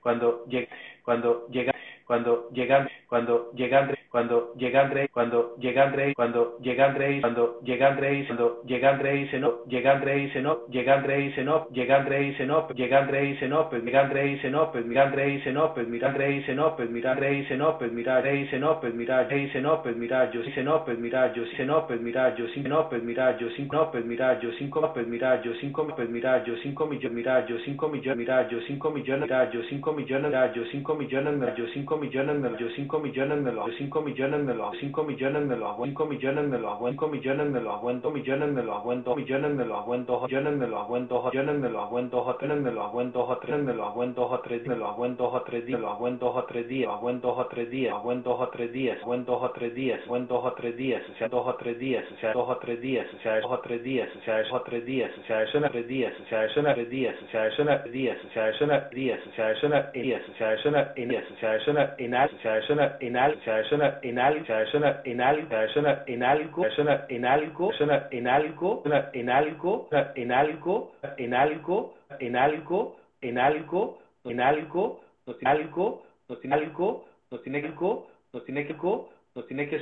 cuando llega cuando llega cuando llegan cuando llegan cuando llegan rey, cuando llegan rey, cuando llegan rey, cuando llegan rey, cuando llegan rey, se no, llegan rey, se no, llegan rey, se no, llegan rey, se no, llegan rey, se no, pues miran rey, se no, pues miran rey, se no, pues miran rey, se no, pues miran rey, se no, pues mira rey, se no, pues mira rey, se no, pues mira yo sí se no, pues mira yo sí se no, pues mira yo sí no, pues mira yo cinco no, pues mira yo cinco pues mira yo cinco pues mira yo cinco millones, mira yo cinco millones, mira yo cinco millones, mira yo cinco millones, mira yo cinco millones, mira yo cinco millones, mira yo cinco millones, mira yo cinco millones me lo 5 millones me lo hago 5 millones me lo hago 5 millones me lo hago 2 millones me lo hago 2 millones me lo hago 2 millones me lo hago 2 millones me lo hago 2 3 me lo hago 2 3 me lo hago 2 3 me lo hago 2 3 días me lo hago 2 3 días hago 2 3 días hago 2 3 días hago 2 3 días hago 2 3 días o sea 2 3 días o sea 2 3 días o sea 2 3 días o sea 2 3 días o sea eso no 3 días o sea eso no 3 días o sea eso no días o sea eso no días o sea eso no días o sea eso no días o sea eso no enal o sea eso no enal o sea eso no enal o sea eso no en algo, persona en algo, persona en algo, persona en algo, en algo, en algo, en algo, en algo, en algo, en algo, no tiene algo, no tiene algo, no tiene algo, no tiene algo, no tiene que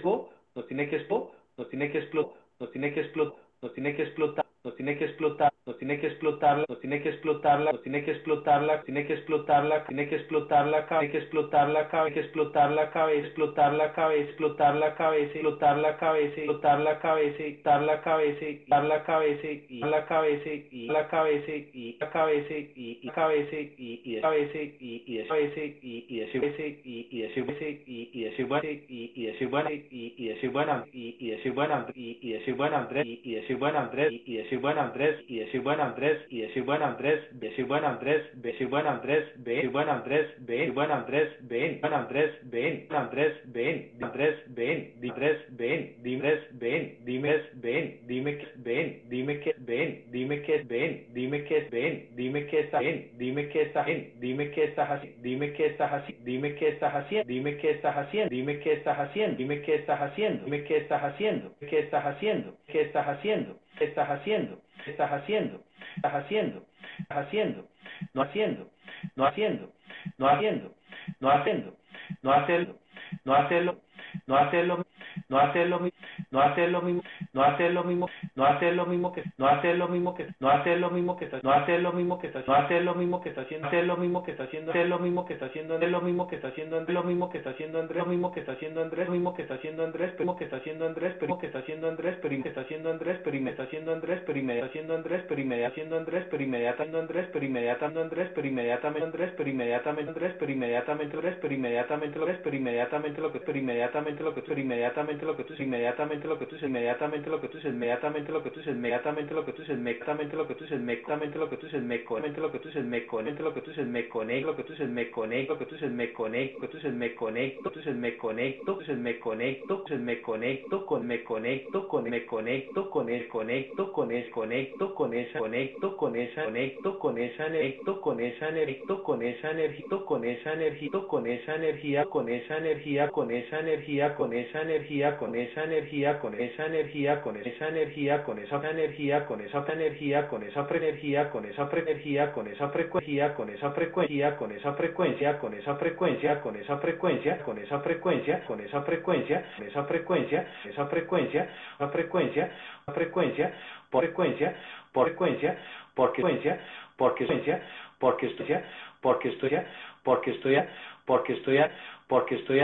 no tiene que expo, no tiene que explotar, no tiene que explotar, no tiene que explotar, no tiene que explotar, no tiene que explotarla, no tiene que explotarla, no tiene que explotarla, tiene que explotarla, tiene que explotarla, tiene que explotarla, tiene que explotarla, cabeza, explotar la cabeza, explotar la cabeza, explotar la cabeza, explotar la cabeza, explotar la cabeza, dar la cabeza y la cabeza y la cabeza y la cabeza y la cabeza y y cabeza y y cabeza y decir y y decir y decir bueno y decir bueno y decir bueno y decir bueno y decir bueno Andrés y decir bueno y bueno Andrés y decir buen Andrés y decir buen Andrés, decir buen Andrés, decir buen Andrés, ven, buen Andrés, ven, buen Andrés, ven, buen Andrés, ven, Andrés, ven, Andrés, ven, Andrés, ven, Dimres, ven, Dimes, ven, dime que ven, dime que ven, dime que ven, dime que ven, dime que está bien, dime que está bien, dime que estás haciendo, dime que estás haciendo, dime que estás haciendo, dime que estás haciendo, dime que estás haciendo, dime que estás haciendo, dime que estás haciendo, qué estás haciendo, qué estás haciendo, estás haciendo, estás haciendo, estás haciendo, estás haciendo, no haciendo, no haciendo, no haciendo, no haciendo, no hacerlo, no hacerlo, no hacerlo, no hacer lo mismo, no hacer lo mismo, no hacer lo mismo, no hacer lo mismo que, no hacer lo mismo que, no hacer lo mismo que está, no hacer lo mismo que está, no hacer lo mismo que está haciendo, hacer lo mismo que está haciendo, hacer lo mismo que está haciendo, hacer lo mismo que está haciendo, lo mismo que está haciendo Andrés, lo mismo que está haciendo Andrés, lo mismo que está haciendo Andrés, pero que está haciendo Andrés, pero que está haciendo Andrés, pero que está haciendo Andrés, pero me está haciendo Andrés, pero me está haciendo Andrés, pero me haciendo Andrés, pero inmediatamente Andrés, pero inmediatamente Andrés, pero inmediatamente Andrés, pero inmediatamente Andrés, pero inmediatamente Andrés, pero inmediatamente lo que pero inmediatamente lo que pero inmediatamente lo que pero inmediatamente inmediatamente lo que tú dices, inmediatamente lo que tú dices, inmediatamente lo que tú dices, inmediatamente lo que tú dices, inmediatamente lo que tú dices, inmediatamente lo que tú dices, inmediatamente lo que tú dices, me lo que tú dices, me conecto lo que tú dices, me conecto lo que tú dices, me conecto lo que tú dices, me conecto, que tú dices, me conecto, tú dices, me conecto, tú dices, me conecto, tú me conecto con me conecto con me conecto con el conecto con el conecto con esa conecto con esa conecto con esa conecto con esa conecto con esa energía con esa energía con esa energía con esa energía con esa energía con esa energía con esa energía energía, con esa energía, con esa energía, con esa energía, con esa energía, con esa energía, con esa energía, con esa frecuencia, con esa frecuencia, con esa frecuencia, con esa frecuencia, con esa frecuencia, con esa frecuencia, con esa frecuencia, con esa frecuencia, esa frecuencia, la frecuencia, la frecuencia, por frecuencia, por frecuencia, por frecuencia, por frecuencia, porque estoy, porque estoy, porque estoy, porque estoy, porque estoy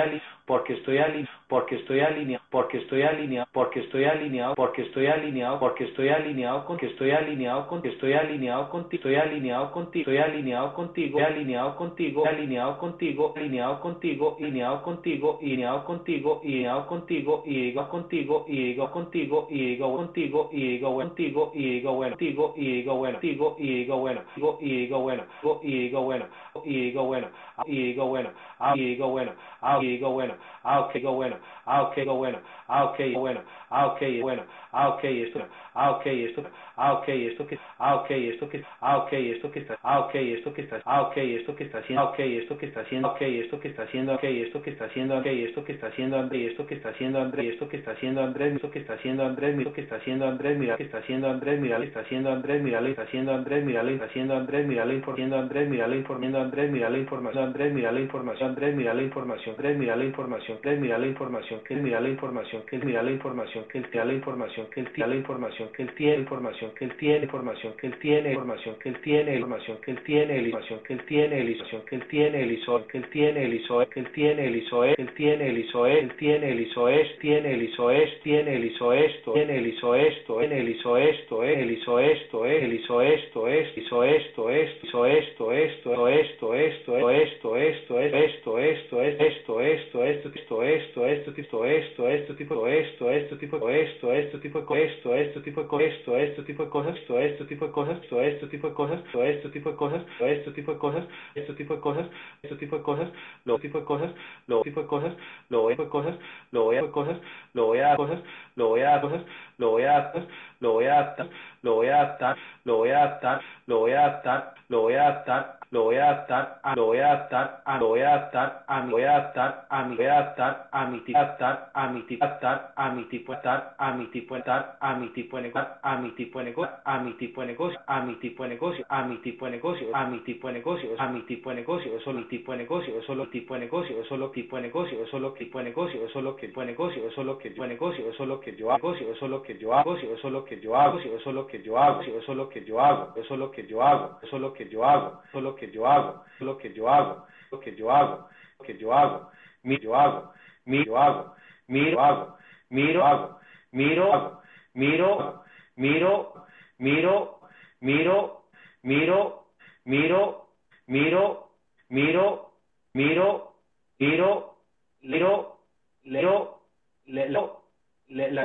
porque estoy alineado, porque estoy alineado, porque estoy alineado, porque estoy alineado, porque estoy alineado, porque estoy alineado con que estoy alineado con que estoy alineado contigo, estoy alineado contigo, estoy alineado contigo, alineado contigo, alineado contigo, alineado contigo, alineado contigo, alineado contigo, alineado contigo, y digo contigo, y digo contigo, y digo contigo, y digo contigo, y digo bueno, contigo, y digo bueno, contigo, y digo bueno, y digo bueno, y digo bueno, y digo bueno, y digo bueno, y digo bueno, y digo bueno, ah, ok, go ah, ok, go bueno, ah, ok, bueno, ah, ok, bueno, ah, ok, esto, ah, ok, esto, ah, ok, esto que, ah, ok, esto que, ah, ok, esto que está, ah, ok, esto que está, ah, ok, esto que está haciendo, ok, esto que está haciendo, ok, esto que está haciendo, ok, esto que está haciendo, ok, esto que está haciendo Andrés, esto que está haciendo Andrés, esto que está haciendo Andrés, esto que está haciendo Andrés, mira que está haciendo Andrés, mira que está haciendo Andrés, mira le está haciendo Andrés, mira está haciendo Andrés, mira está haciendo Andrés, mira le informando Andrés, mira le informando Andrés, mira la información Andrés, mira la información Andrés, mira la información Andrés, mira la información que mira la información que él mira la información que él mira la información que él tiene la información que él tiene la información que él tiene información que él tiene información que él tiene información que él tiene información que él tiene información que él tiene información que él tiene el ISO que él tiene el ISO que él tiene el ISO él tiene el ISO él tiene el ISO es tiene el ISO es tiene el ISO esto tiene el ISO esto en el ISO esto el ISO esto es el ISO esto es ISO esto es ISO esto esto esto esto esto esto esto esto esto esto esto esto esto, esto tipo esto, esto tipo esto, esto tipo esto, esto tipo esto, esto tipo esto, esto tipo cosas, esto, esto tipo cosas, esto, esto tipo cosas, esto, esto tipo cosas, esto tipo cosas, esto tipo cosas, esto tipo cosas, lo tipo cosas, lo tipo cosas, lo voy a cosas, lo voy a cosas, lo voy a cosas, lo voy a cosas, lo voy a adaptar, lo voy a adaptar, lo voy a adaptar, lo voy a adaptar, lo voy a adaptar, lo voy a adaptar, lo voy a adaptar, lo voy a adaptar, lo voy a adaptar, a mi voy a adaptar, a mi voy a adaptar, a mi tipo adaptar, a mi tipo adaptar, a mi tipo estar, a mi tipo estar, a mi tipo de negocio, a mi tipo de negocio, a mi tipo de negocio, a mi tipo de negocio, a mi tipo de negocio, a mi tipo de negocio, a mi tipo de negocio, eso es tipo de negocio, eso es tipo de negocio, eso es tipo de negocio, eso es tipo de negocio, eso es tipo de negocio, eso es lo que yo negocio, eso es lo que yo hago, eso es lo que yo hago, eso es lo que yo hago, eso es lo que yo hago, eso es lo que yo hago, eso es lo que yo hago, eso es lo que yo hago, eso es lo que yo hago, lo que yo hago, lo que yo hago, lo que yo hago, mi yo hago, mi yo hago, miro hago, miro hago, miro hago, miro, miro, miro, miro, miro, miro, miro, miro, miro, miro, lero, lero, lero, le la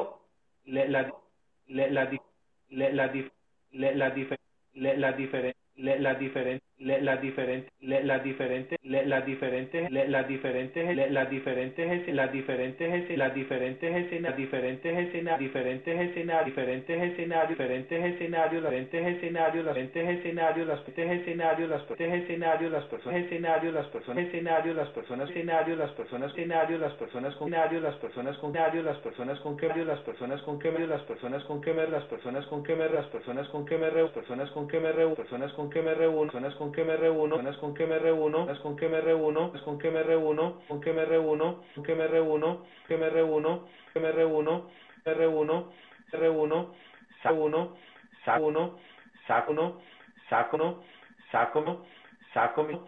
le la le la la la la la las diferentes las diferentes las diferentes las diferentes las diferentes las diferentes las diferentes escenas diferentes escenas diferentes escenarios diferentes escenarios diferentes escenarios diferentes escenarios diferentes escenarios los diferentes escenarios los diferentes escenarios las personas escenarios las personas escenarios las personas escenarios las personas escenarios las personas con escenario las personas con escenario las personas con cambio las personas con cambio las personas con quemer las personas con quemer las personas con quemer personas con quemer personas con quemer personas con que me reúno, con que me reúno, con que me reúno, con que me reúno, con que me reúno, con que me reúno, que me reúno, que me reúno, me reúno, me reúno, saco uno, saco uno, saco uno, saco uno, saco uno, saco mi,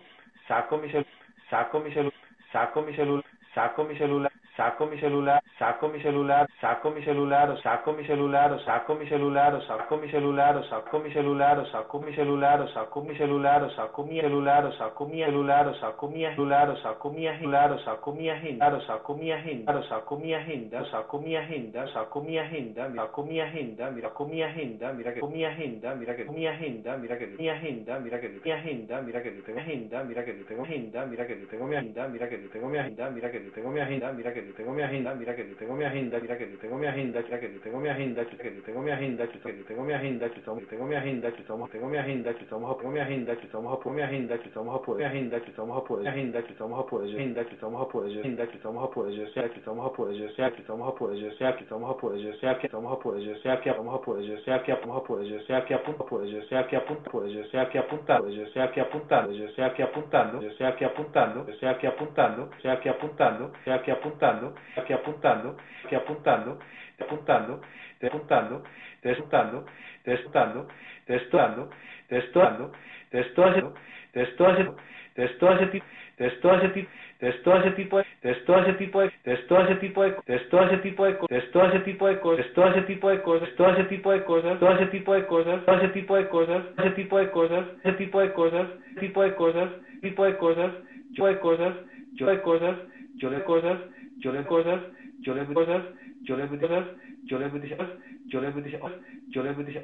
saco mi celular, saco mi celular, saco mi celular, saco mi celular, saco mi celular, saco mi celular, saco mi celular, o saco mi celular, o saco mi celular, o saco mi celular, o saco mi celular, o saco mi celular, o saco mi celular, o saco mi celular, o saco mi celular, o saco mi celular, o saco mi celular, o saco mi agenda, o saco mi agenda, o saco mi agenda, saco mi agenda, saco mi agenda, mira con mi agenda, mira con mi agenda, mira que mi agenda, mira que mi agenda, mira que mi agenda, mira que mi agenda, mira que yo tengo agenda, mira que yo tengo agenda, mira que yo tengo mi agenda, mira que yo tengo mi agenda, mira que yo tengo mi agenda, mira que yo tengo mi agenda, mira que yo tengo mi agenda, mira que yo tengo mi agenda, mira que yo tengo mi agenda, mira que yo tengo mi agenda, que yo tengo mi agenda, que yo tengo mi agenda, que estamos tengo mi agenda, que tengo mi agenda, que a por mi agenda, que por mi agenda, que a por mi agenda, que a por agenda, que estamos a por agenda, que estamos a por ello, sea que estamos a por ello, sea que estamos a por ello, sea que ello, sea que estamos a por ello, sea que vamos a por ello, sea que vamos a por ello, sea que por ello, sea que ello, sea que que apuntando, yo sea que apuntando, yo sea que apuntando, yo que apuntando, que apuntando, sea que apuntando, sea que apuntando, que apuntando, apuntando, apuntando, despuntando, despuntando, despuntando, despuntando, despuntando, despuntando, despuntando, todo ese tipo todo ese tipo de todo ese tipo de todo ese tipo de todo ese tipo de todo ese tipo de cosas todo ese tipo de cosas todo ese tipo de cosas todo ese tipo de cosas todo ese tipo de cosas ese tipo de cosas ese tipo de cosas tipo de cosas tipo de cosas de cosas de cosas de cosas yo le cosas yo le cosas yo le cosas yo le cosas yo le cosas, yo le dice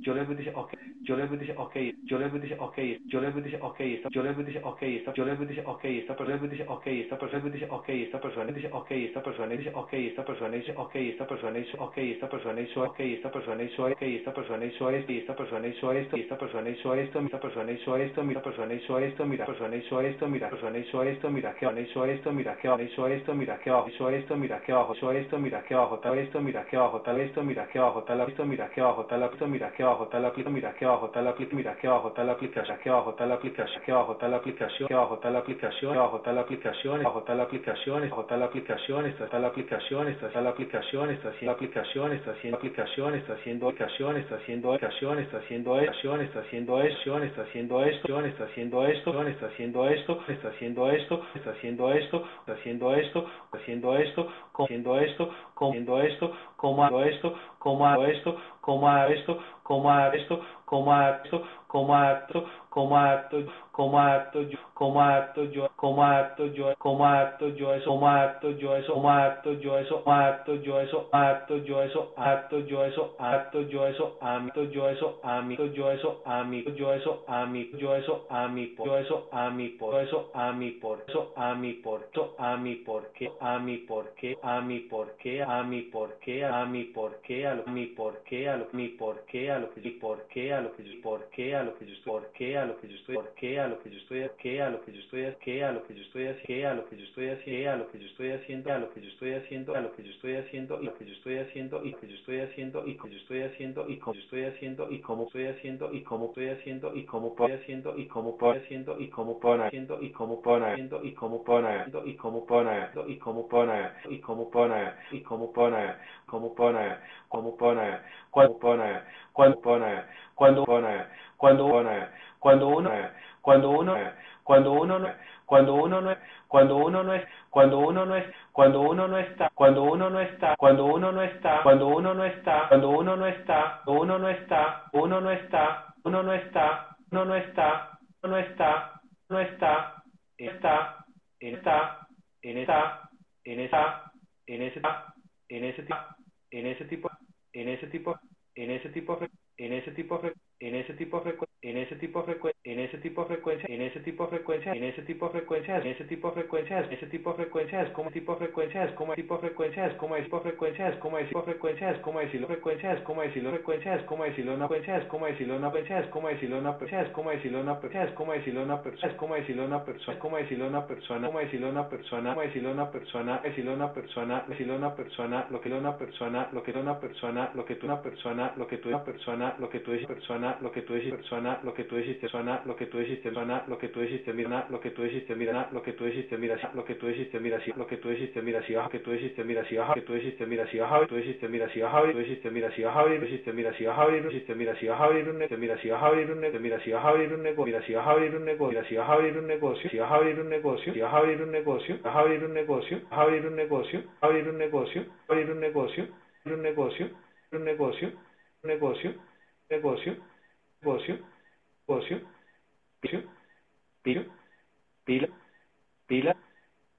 yo le dice ok yo le dice ok yo le dice ok yo le dice ok yo le dice ok yo le dice ok esta persona dice ok esta persona dice ok esta persona dice ok esta persona dice ok esta persona dice ok esta persona dice ok esta persona hizo ok esta persona hizo ok esta persona hizo esto y esta persona hizo esto y esta persona hizo esto esta persona hizo esto mira persona hizo esto mira persona hizo esto mira persona hizo esto mira que hizo esto mira que hizo esto mira que abajo hizo esto mira que abajo hizo esto mira que abajo tal esto mira que abajo tal esto mira que abajo tal esto mira que abajo tal esto mira que abajo tal aplicación mira que abajo tal aplicación mira que abajo tal aplicación que abajo tal aplicación que abajo tal aplicación que abajo tal aplicación que abajo tal aplicación abajo tal aplicación abajo tal aplicación está tal aplicación está tal aplicación está haciendo aplicación está haciendo aplicación está haciendo aplicación está haciendo aplicación está haciendo acción está haciendo acción está haciendo esto está haciendo esto está haciendo esto está haciendo esto está haciendo esto está haciendo esto está haciendo esto haciendo esto comiendo esto, comiendo esto, como esto, como esto, como esto, como esto, como esto, coma esto, coma esto, coma esto, yo, coma esto, yo, coma esto, yo, yo eso, coma esto, yo eso, coma esto, yo eso, esto, yo eso, acto, yo eso, acto, yo eso, acto, yo eso, amito, yo eso, yo eso, yo eso, yo eso, a mi, yo eso, a mi, por eso, a mi, por eso, a mi, por eso, a mi, por qué, a mi, por qué, a mi, por qué, a mi, por qué, a mi, por qué, a mi, por qué, a mi, por qué, a lo que yo, por qué, a lo que yo, por qué, a lo que yo estoy, por qué, a lo que yo estoy, por qué, a lo que yo estoy, qué, a lo que yo estoy, qué, a lo que yo estoy haciendo, a lo que yo estoy haciendo, a lo que yo estoy haciendo, a lo que yo estoy haciendo, a lo que yo estoy haciendo, y lo que yo estoy haciendo, y que yo estoy haciendo, y que yo estoy haciendo, y cómo yo estoy haciendo, y cómo estoy haciendo, y cómo estoy haciendo, y cómo estoy haciendo, y cómo estoy haciendo, y cómo estoy haciendo, y cómo estoy haciendo, y cómo estoy haciendo, y cómo estoy haciendo, y cómo estoy haciendo, y cómo estoy haciendo, y cómo estoy haciendo, cómo estoy cómo pone, cuando pone, cuando pone, cuando pone, cuando pone, cuando uno, cuando uno, cuando uno no, cuando uno no, cuando uno no es, cuando uno no es, cuando uno no está, cuando uno no está, cuando uno no está, cuando uno no está, cuando uno no está, uno no está, uno no está, uno no está, uno no está, uno no está, no está, está, está, en esta, en esta, en esta, en ese tipo, en ese tipo, en ese tipo, en ese tipo, en ese tipo, en ese tipo en ese tipo en ese tipo de frecuencia, en ese tipo de frecuencia, en ese tipo de frecuencias, en ese tipo de frecuencias, ese tipo de frecuencias, como tipo de frecuencias, como tipo de frecuencias, como tipo de frecuencias, como tipo de frecuencias, como decirlo frecuencias, como decirlo frecuencias, como decirlo una frecuencias, como decirlo una frecuencias, como decirlo una frecuencias, como decirlo una frecuencias, como decirlo una persona, como decirlo una persona, como decirlo una persona, como decirlo una persona, como decirlo una persona, decirlo una persona, decirlo una persona, lo que una persona, lo que una persona, lo que tú una persona, lo que tú una persona, lo que tú dices persona, lo que tú dices persona, lo que tú dices persona, lo que tú dijiste, mira, lo que tú dijiste, mira, lo que tú dijiste, mira, lo que tú dijiste, mira, lo que tú dijiste, mira, lo que tú dijiste, mira, si baja, que tú dijiste, mira, si baja, que tú dijiste, mira, si baja, tú dijiste, mira, si baja, tú dijiste, mira, si baja, tú dijiste, mira, si baja, tú dijiste, mira, si baja, negocio, mira, si baja, abrir un negocio, mira, si baja, abrir un negocio, mira, si baja, abrir un negocio, mira, si baja, abrir un negocio, si baja, abrir un negocio, si baja, abrir un negocio, baja, abrir un negocio, baja, abrir un negocio, abrir un negocio, abrir un negocio, un negocio, un negocio, un negocio, negocio, negocio, negocio, negocio, pila, pila, pila,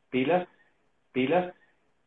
pilas, pilas,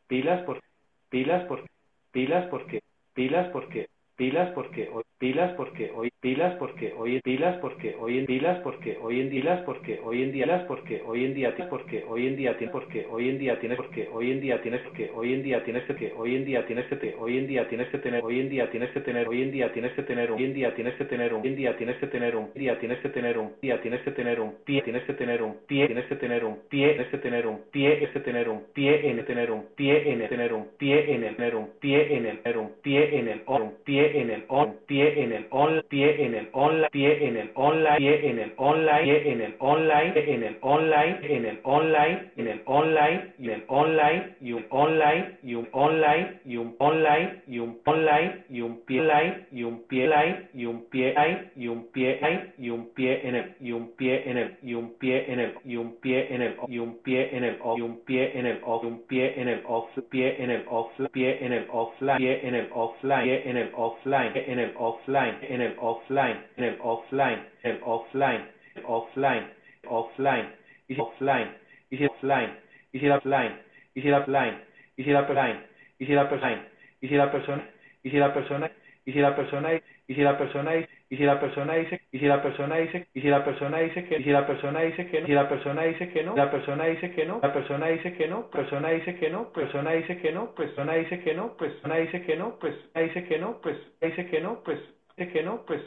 pilas por, pilas por, pilas porque, pilas porque, pilas porque hoy pilas porque hoy pilas porque hoy pilas porque hoy en pilas porque hoy en día porque hoy en día porque hoy en día porque hoy en día tienes porque hoy en día tienes porque hoy en día tienes que hoy en día tienes que hoy en día tienes que hoy en día tienes que tener hoy en día tienes que tener hoy en día tienes que tener hoy en día tienes que tener un día tienes que tener un día tienes que tener un día tienes que tener un pie tienes que tener un pie tienes que tener un pie tienes que tener un pie tienes que tener un pie en tener un pie en tener un pie en el tener un pie en el tener un pie en el un pie en el on pie en el on pie en el online pie en el online pie en el online pie en el online en el online en el online en el online y el online y un online y un online y un online y un online y un pie line y un pie line y un pie line y un pie line y un pie en el y un pie en el y un pie en el y un pie en el y un pie en el y un pie en el off un pie en el off pie en el off pie en el offline pie en el offline pie en el offline en el offline en el offline en el offline el offline offline offline y offline y offline y si offline y si offline y si la offline y si la offline y si la persona y si la persona y si la persona y si la persona y si la persona dice y si la persona dice y si la persona dice que y si la persona dice que no si la persona dice que no la persona dice que no la persona dice que no persona dice que no persona dice que no persona dice que no pues persona dice que no pues dice que no pues dice que no pues dice que no pues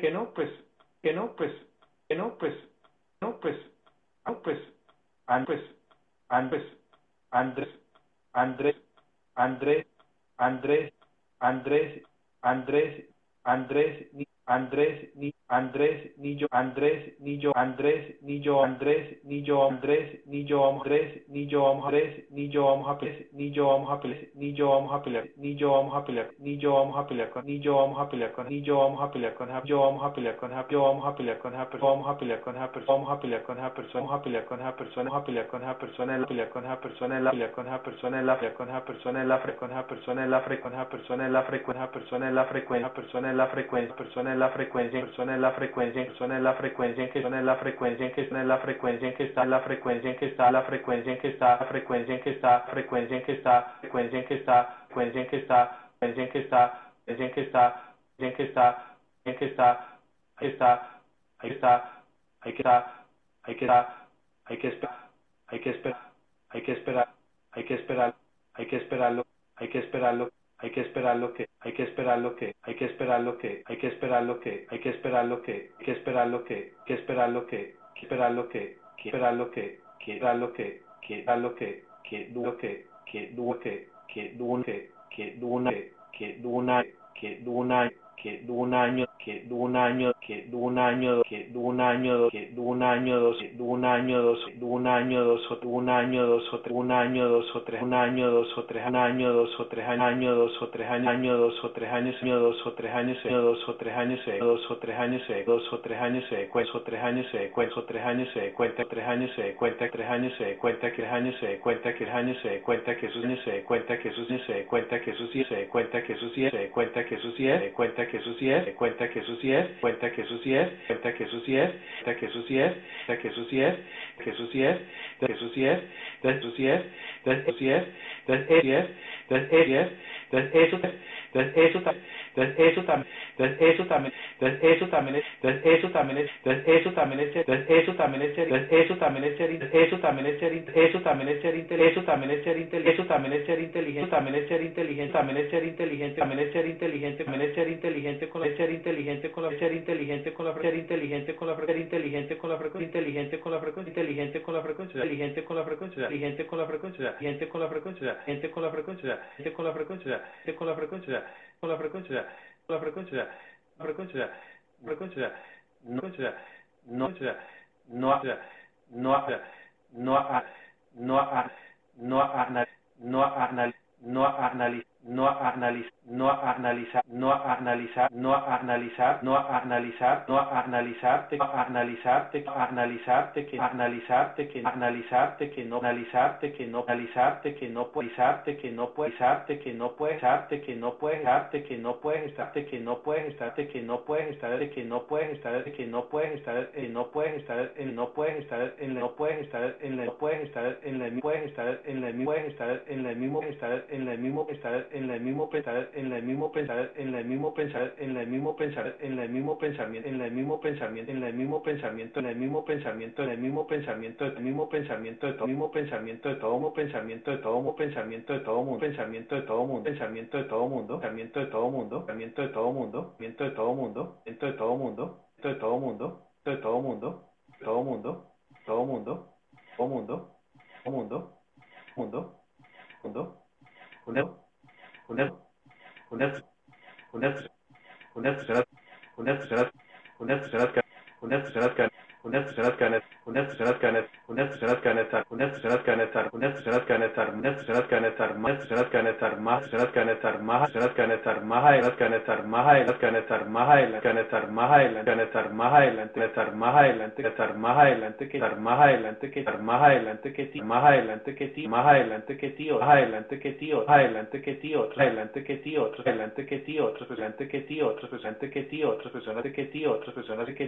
que no pues que no pues que no pues no pues no pues pues Andrés Andrés Andrés Andrés Andrés Andrés Andrés Andrés andrés Andrés Nillo Andrés Nillo Andrés Nillo Andrés Nillo Andrés Nillo Andrés Nillo Andrés Nillo vamos a pelear Nillo vamos a pelear Nillo vamos a pelear Nillo vamos a pelear Nillo vamos a pelear con Nillo vamos a pelear con Nillo vamos a pelear con Yo vamos a pelear con Yo vamos a pelear con Happy vamos a pelear con Happy vamos a pelear con Happy vamos a pelear con persona vamos a pelear con Happy persona la pelear con Happy persona la pelear con Happy persona la pelear con Happy persona la fre con Happy persona la fre con Happy persona la fre con persona la frecuencia persona la persona la frecuencia persona la frecuencia persona la frecuencia en que son la frecuencia en que está la frecuencia en que está la frecuencia en que está la frecuencia en que está la frecuencia en que está frecuencia en que está frecuencia en que está frecuencia en que está frecuencia en que está frecuencia en que está en que está en que está ahí está ahí está hay que estar hay que estar hay que esperar hay que esperar hay que esperar hay que esperar hay que esperarlo hay que esperarlo hay que esperar lo que, hay que esperar lo que, hay que esperar lo que, hay que esperar lo que, hay que esperar lo que, hay que esperar lo que, que esperar lo que, que esperar lo que, esperar lo que, esperar lo que, esperar lo que, que lo que, que lo que, que que, que que, que que un año, que un año, que un año, que un año, que un año, dos, de un año, dos, un año, dos, un año, dos, o un año, dos, o tres, un año, dos, o tres, un año, dos, o tres, año, dos, o tres, año, dos, o tres años, año, dos, o tres años, año, dos, o tres años, dos, o tres años, dos, o tres años, cuento, tres años, cuento, tres años, cuenta, tres años, cuenta, tres años, cuenta, tres años, cuenta, tres años, cuenta que sus años, cuenta que sus años, cuenta que sus años, cuenta que sus años, cuenta que sus años, cuenta que sus es, cuenta que eso sí es, cuenta que eso sí es, cuenta que eso sí es, cuenta que eso sí es, cuenta que eso sí es, que eso sí es, que eso sí es, que eso sí es, que eso sí es, que eso sí es, que eso sí es, entonces eso, entonces eso, entonces eso también, entonces eso también, entonces eso también es, entonces eso también es, entonces eso también es, entonces eso también es entonces eso también es ser, eso también es ser, eso también es ser inteligente, eso también es ser inteligente, eso también es ser inteligente, también es ser inteligente, también es ser inteligente, también es ser inteligente, también es ser inteligente con la ser inteligente con la ser inteligente con la ser inteligente con la ser inteligente con la frecuencia, inteligente con la frecuencia, inteligente con la frecuencia, inteligente con la frecuencia, inteligente con la frecuencia, inteligente con la frecuencia, gente con la frecuencia, gente con la frecuencia, con la frecuencia, con la frecuencia, con la frecuencia, frecuencia, frecuencia, no frecuencia, no no no no no no no no analiza no analiza no analizar, no analizar, no analizar, no analizar, no analizarte, no analizarte, no analizarte, que analizarte, que analizarte, que no analizarte, que no analizarte, que no puedes que no puedes que no puedes que no puedes que no puedes estarte, que no puedes estarte, que no puedes estar, que no puedes estar, que no puedes estar, que no puedes estar, no puedes estar, en no puedes estar, en no puedes estar, en la puedes estar, en la puedes estar, en la mismo estar, en la mismo estar, en la mismo en pensar, en la mismo pensar, en la mismo pensar, en la mismo pensar, en la mismo pensamiento, en la mismo pensamiento, en la mismo pensamiento, en el mismo pensamiento, en el mismo pensamiento, el mismo pensamiento de todo, mismo pensamiento de todo, pensamiento de todo, pensamiento de todo mundo, pensamiento de todo mundo, pensamiento de todo mundo, pensamiento de todo mundo, pensamiento de todo mundo, pensamiento de todo mundo, pensamiento de todo mundo, de todo mundo, de todo mundo, todo mundo, todo mundo, todo mundo, todo mundo, mundo, mundo, mundo, onde é que será que unas personas que van a estar, unas personas que van a estar, unas personas que van a estar, unas personas que van a estar, unas personas que van a estar, unas personas que van a estar, más personas que van a estar, más personas que van a estar, más personas que van a estar, más adelante, que van a estar, más adelante, que van a estar, más adelante, que van a estar, más adelante, que van a estar, más adelante, que estar más adelante, que estar más adelante, que estar más adelante, que estar más adelante, que ti, más adelante, que ti, más adelante, que más adelante, que adelante, que adelante, que otro, adelante, que otro, que otro, que personas que personas que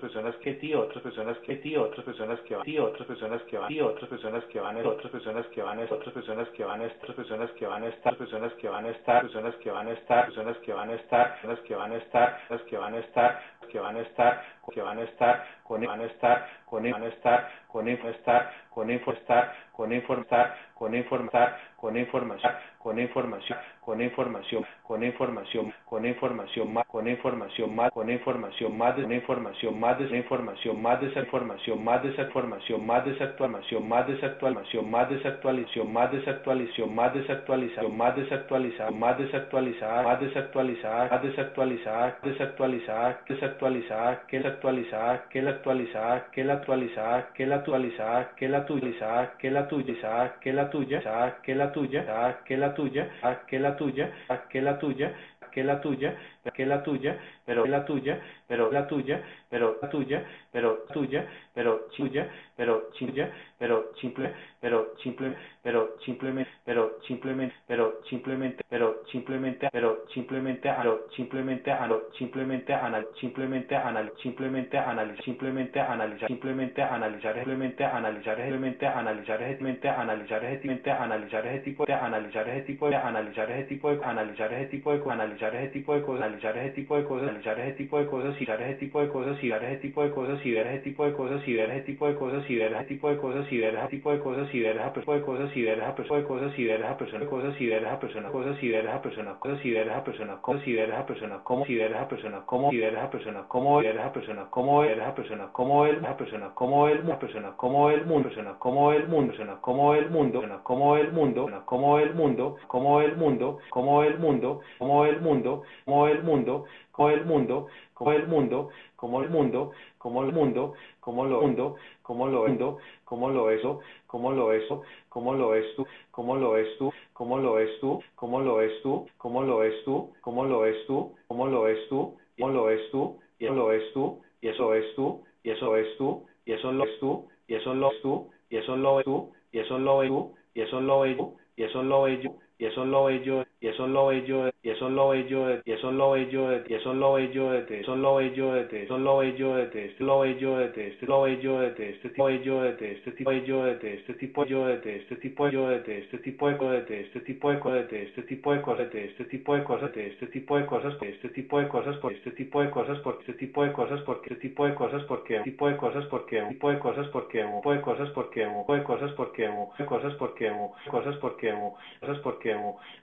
personas que personas que tío, otras personas que tío, otras personas que van, tío, otras personas que van, otras personas que van, otras personas que van, otras personas que van a estar, personas que van a estar, personas que van a estar, personas que van a estar, personas que van a estar, personas que van a estar, que van a estar, que van a estar, con estar, con estar, con estar, con estar, con informar, con informar, con información, con información, con información, con información, con información más, con información más, con información más, de información más, de información más, desinformación más, desinformación más, más, desactualización más, desactualización más, desactualización más, desactualización más, desactualización más, desactualizada, más desactualizada, más desactualizada, desactualizada, desactualizada, que desactualizada, que la actualizada, que la actualizada, que la actualizada, que la actualizada, que la actualizada, que la tuya, que la tuya, que la tuya, que la tuya, que la tuya, que la tuya, que la tuya, pero la tuya, pero la tuya, pero la tuya, pero tuya, pero tuya, pero tuya, pero simple, pero simple, pero simplemente, pero simplemente, pero simplemente, pero simplemente, pero simplemente, pero simplemente, simplemente, anal, simplemente, anal, simplemente, analizar, simplemente, analizar, simplemente, analizar, simplemente, analizar, simplemente, analizar, simplemente, analizar, simplemente, analizar ese tipo de, analizar ese tipo de, analizar ese tipo de, analizar ese tipo de, analizar ese tipo de cosas, analizar ese tipo de cosas, analizar ese tipo de cosas, y dar ese tipo de cosas, y dar ese tipo de cosas, y ver ese tipo de cosas, y ver ese tipo de cosas, y ver ese tipo de cosas, y ver ese tipo de cosas, y ver ese tipo de cosas, y ver esa persona cosas, y ver esa persona cosas, y ver esa persona cosas, y ver esa persona cosas, y ver esa persona cosas, y ver esa persona cómo, y ver esa persona cómo, y ver esa persona cómo, y ver esa persona cómo, ver esa persona cómo él, esa persona cómo él, esa persona cómo el mundo, persona cómo el mundo, persona cómo el mundo, persona cómo el mundo, persona cómo el mundo, cómo el mundo, cómo el mundo, cómo el mundo, cómo el mundo, cómo el mundo, cómo el mundo, cómo el mundo, cómo el mundo, cómo lo mundo, cómo lo mundo, cómo lo eso, cómo lo eso, cómo lo es tú, cómo lo es tú, cómo lo es tú, cómo lo es tú, cómo lo es tú, cómo lo es tú, cómo lo es tú, cómo lo es tú, y lo es tú, y eso es tú, y eso es tú, y eso lo es tú, y eso lo es tú, y eso lo es tú, y eso lo es tú, y eso lo es tú, y eso lo es yo, y eso lo es y eso lo es yo, y eso lo es yo, y eso lo es yo, y eso lo es yo, eso lo es yo, eso lo es yo, esto lo es yo, esto lo es yo, este tipo es yo, este tipo es yo, este tipo yo, este tipo yo, este tipo de cosas, este tipo de cosas, este tipo de cosas, este tipo de cosas, este tipo de cosas, este tipo de cosas, por este tipo de cosas, por este tipo de cosas, porque este tipo de cosas, porque tipo de cosas, porque tipo de cosas, porque tipo de cosas, porque tipo de cosas, porque cosas, porque cosas, porque cosas, porque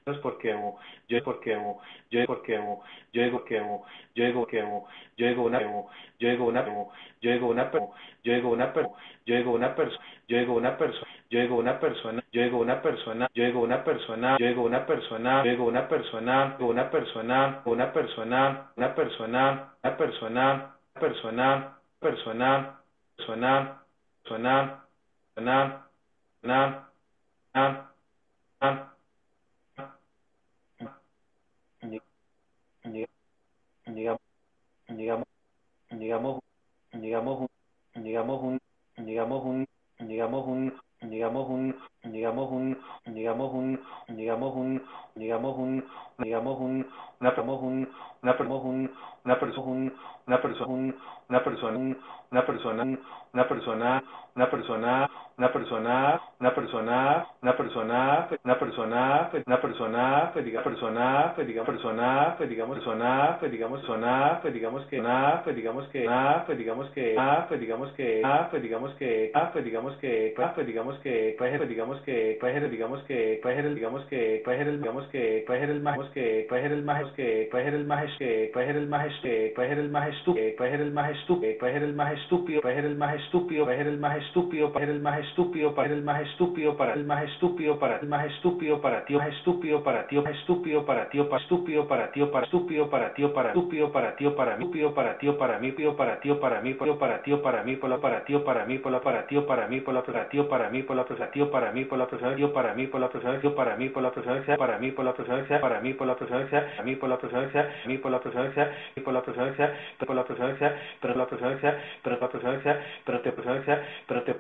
cosas, porque yo porque yo porque yo digo que yo digo yo digo una yo digo una yo digo una yo digo una yo digo una persona yo digo una persona yo digo una persona yo digo una persona yo digo una persona yo digo una persona yo digo una persona una persona una persona una persona una persona persona persona persona persona persona persona persona digamos, digamos, digamos, digamos, digamos un, digamos un, digamos un, digamos un, digamos un, digamos un, digamos un, digamos un, digamos un, una un, una un, una persona, una persona, una persona, una persona, una persona, una persona, una persona, una persona, una persona, una persona, una persona, pues diga persona, pues diga persona, pues digamos persona, pues digamos persona, pues digamos que nada, pues digamos que nada, pues digamos que nada, pues digamos que nada, pues digamos que ah, pues digamos que pues digamos que pues digamos que pues digamos que pues digamos que pues digamos que pues el más que pues el más que pues el más que pues el más que pues el más estúpido pues el más estúpido pues el más estúpido pues el más estúpido pues el más estúpido pues el más estúpido para el más estúpido para el más estúpido para el más estúpido para tío estúpido para tío estúpido para tío para estúpido para tío para estúpido para tío para estúpido para tío para mí tío para tío para mí tío para tío para mí tío para tío para mí por la para tío para mí por la para tío para mí por la para tío para mí por la para tío para mí por la tío para mí por la tío para mí por persona para mí por para mí por la persona a mí por la persona a mí por la y por la persona por la persona pero la persona pero la persona pero te persona pero te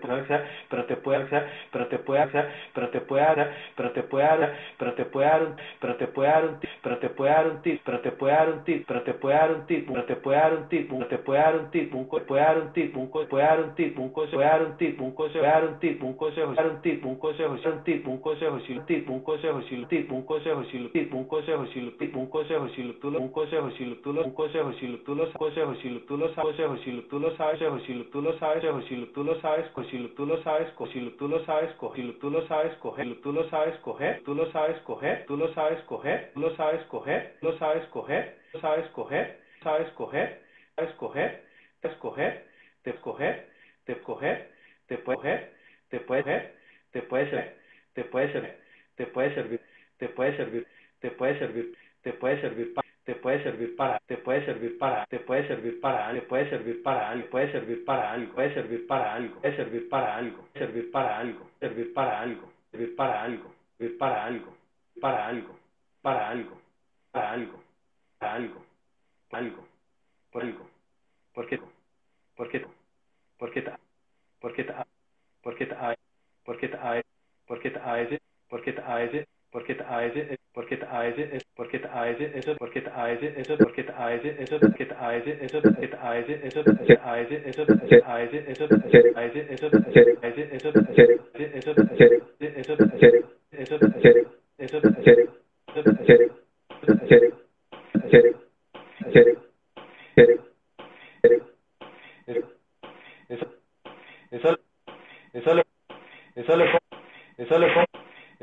pero te puede hacer pero te puede hacer pero te puede hacer pero te puede hacer pero te puede dar pero te puede dar un pero te puede dar un tip pero te puede dar un tip pero te puede dar un tip pero te puede dar un tip pero te puede dar un tip un puede dar un tip un puede dar un tip un puede dar un tip un puede dar un tip un consejo dar un tip un consejo un tip un consejo si un tip un consejo si un tip un consejo si un tip un consejo si un tip un consejo si tú lo un consejo si tú lo un consejo si tú lo consejo si lo si tú lo sabes si tú lo sabes si tú lo sabes si tú lo sabes si tú lo sabes si tú lo sabes coger tú lo sabes coger tú lo sabes coger tú lo sabes coger tú lo sabes coger lo sabes coger lo sabes coger sabes coger sabes coger escoger te escoger te escoger te puede coger te puede te puede ser te puede ser te puede servir te puede servir te puede servir te puede servir para te puede servir para, te puede servir para, te puede servir para, le puede servir para algo, puede servir para algo, puede servir para algo, puede servir para algo, servir para algo, servir para algo, servir para algo, servir para algo, para algo, para algo, para algo, para algo, algo, por algo, ¿por qué? ¿Por qué? ¿Por qué? ¿Por qué? ¿Por qué? ¿Por qué? ¿Por qué? ¿Por qué? porque te ese porque te ese porque ese eso porque te ese eso porque te ese eso porque te ese eso porque ese eso porque ese eso ese eso ese eso ese eso te ese eso porque te ese eso porque te ese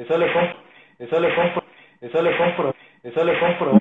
eso eso lo compro, eso lo compro, eso lo compro.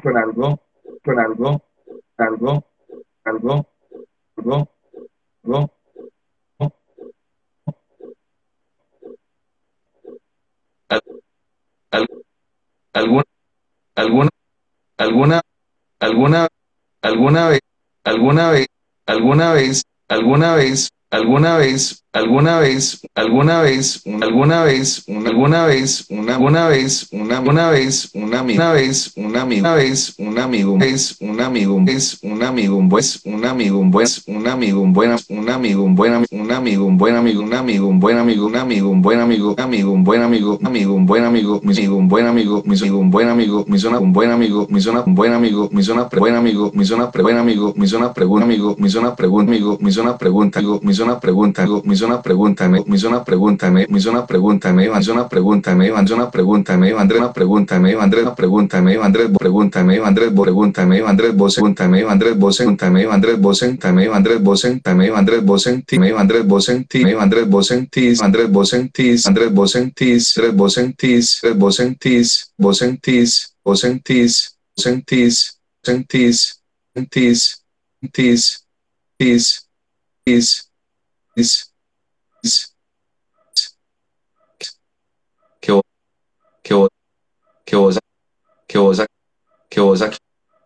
con algo, con algo, algo, algo, algo, algo, alguna, alguna, alguna, alguna, alguna vez, alguna vez, alguna vez, alguna vez, alguna vez, alguna vez, alguna vez, alguna vez, alguna vez, una alguna vez, una una vez, una una vez, una amigo, una vez, un amigo, es un amigo, es un amigo, un buen, un amigo, un buen, un amigo, un buen, un amigo, un buen, un amigo, un buen amigo, un amigo, un buen amigo, un amigo, un buen amigo, amigo, un buen amigo, amigo, un buen amigo, mi amigo, un buen amigo, mi amigo, un buen amigo, mi zona, un buen amigo, mi zona, un buen amigo, mi zona, buen amigo, mi zona, buen amigo, mi zona, pregunta, amigo, mi zona, pregunta, amigo, mi zona, pregunta, amigo, mi zona, pregunta, mi zona, pregunta, hizo una pregunta, me, hizo una pregunta, me, hizo una pregunta, me hizo una pregunta, me hizo una pregunta, me hizo una pregunta, me hizo una pregunta, me hizo Andrés pregunta, me hizo Andrés pregunta, me hizo Andrés vos pregunta, me hizo Andrés vos pregunta, me vos pregunta, me me hizo Andrés vos me hizo Andrés vos Andrés vos Andrés vos Andrés vos Andrés vos Andrés vos vos que vos, que vos, que vos,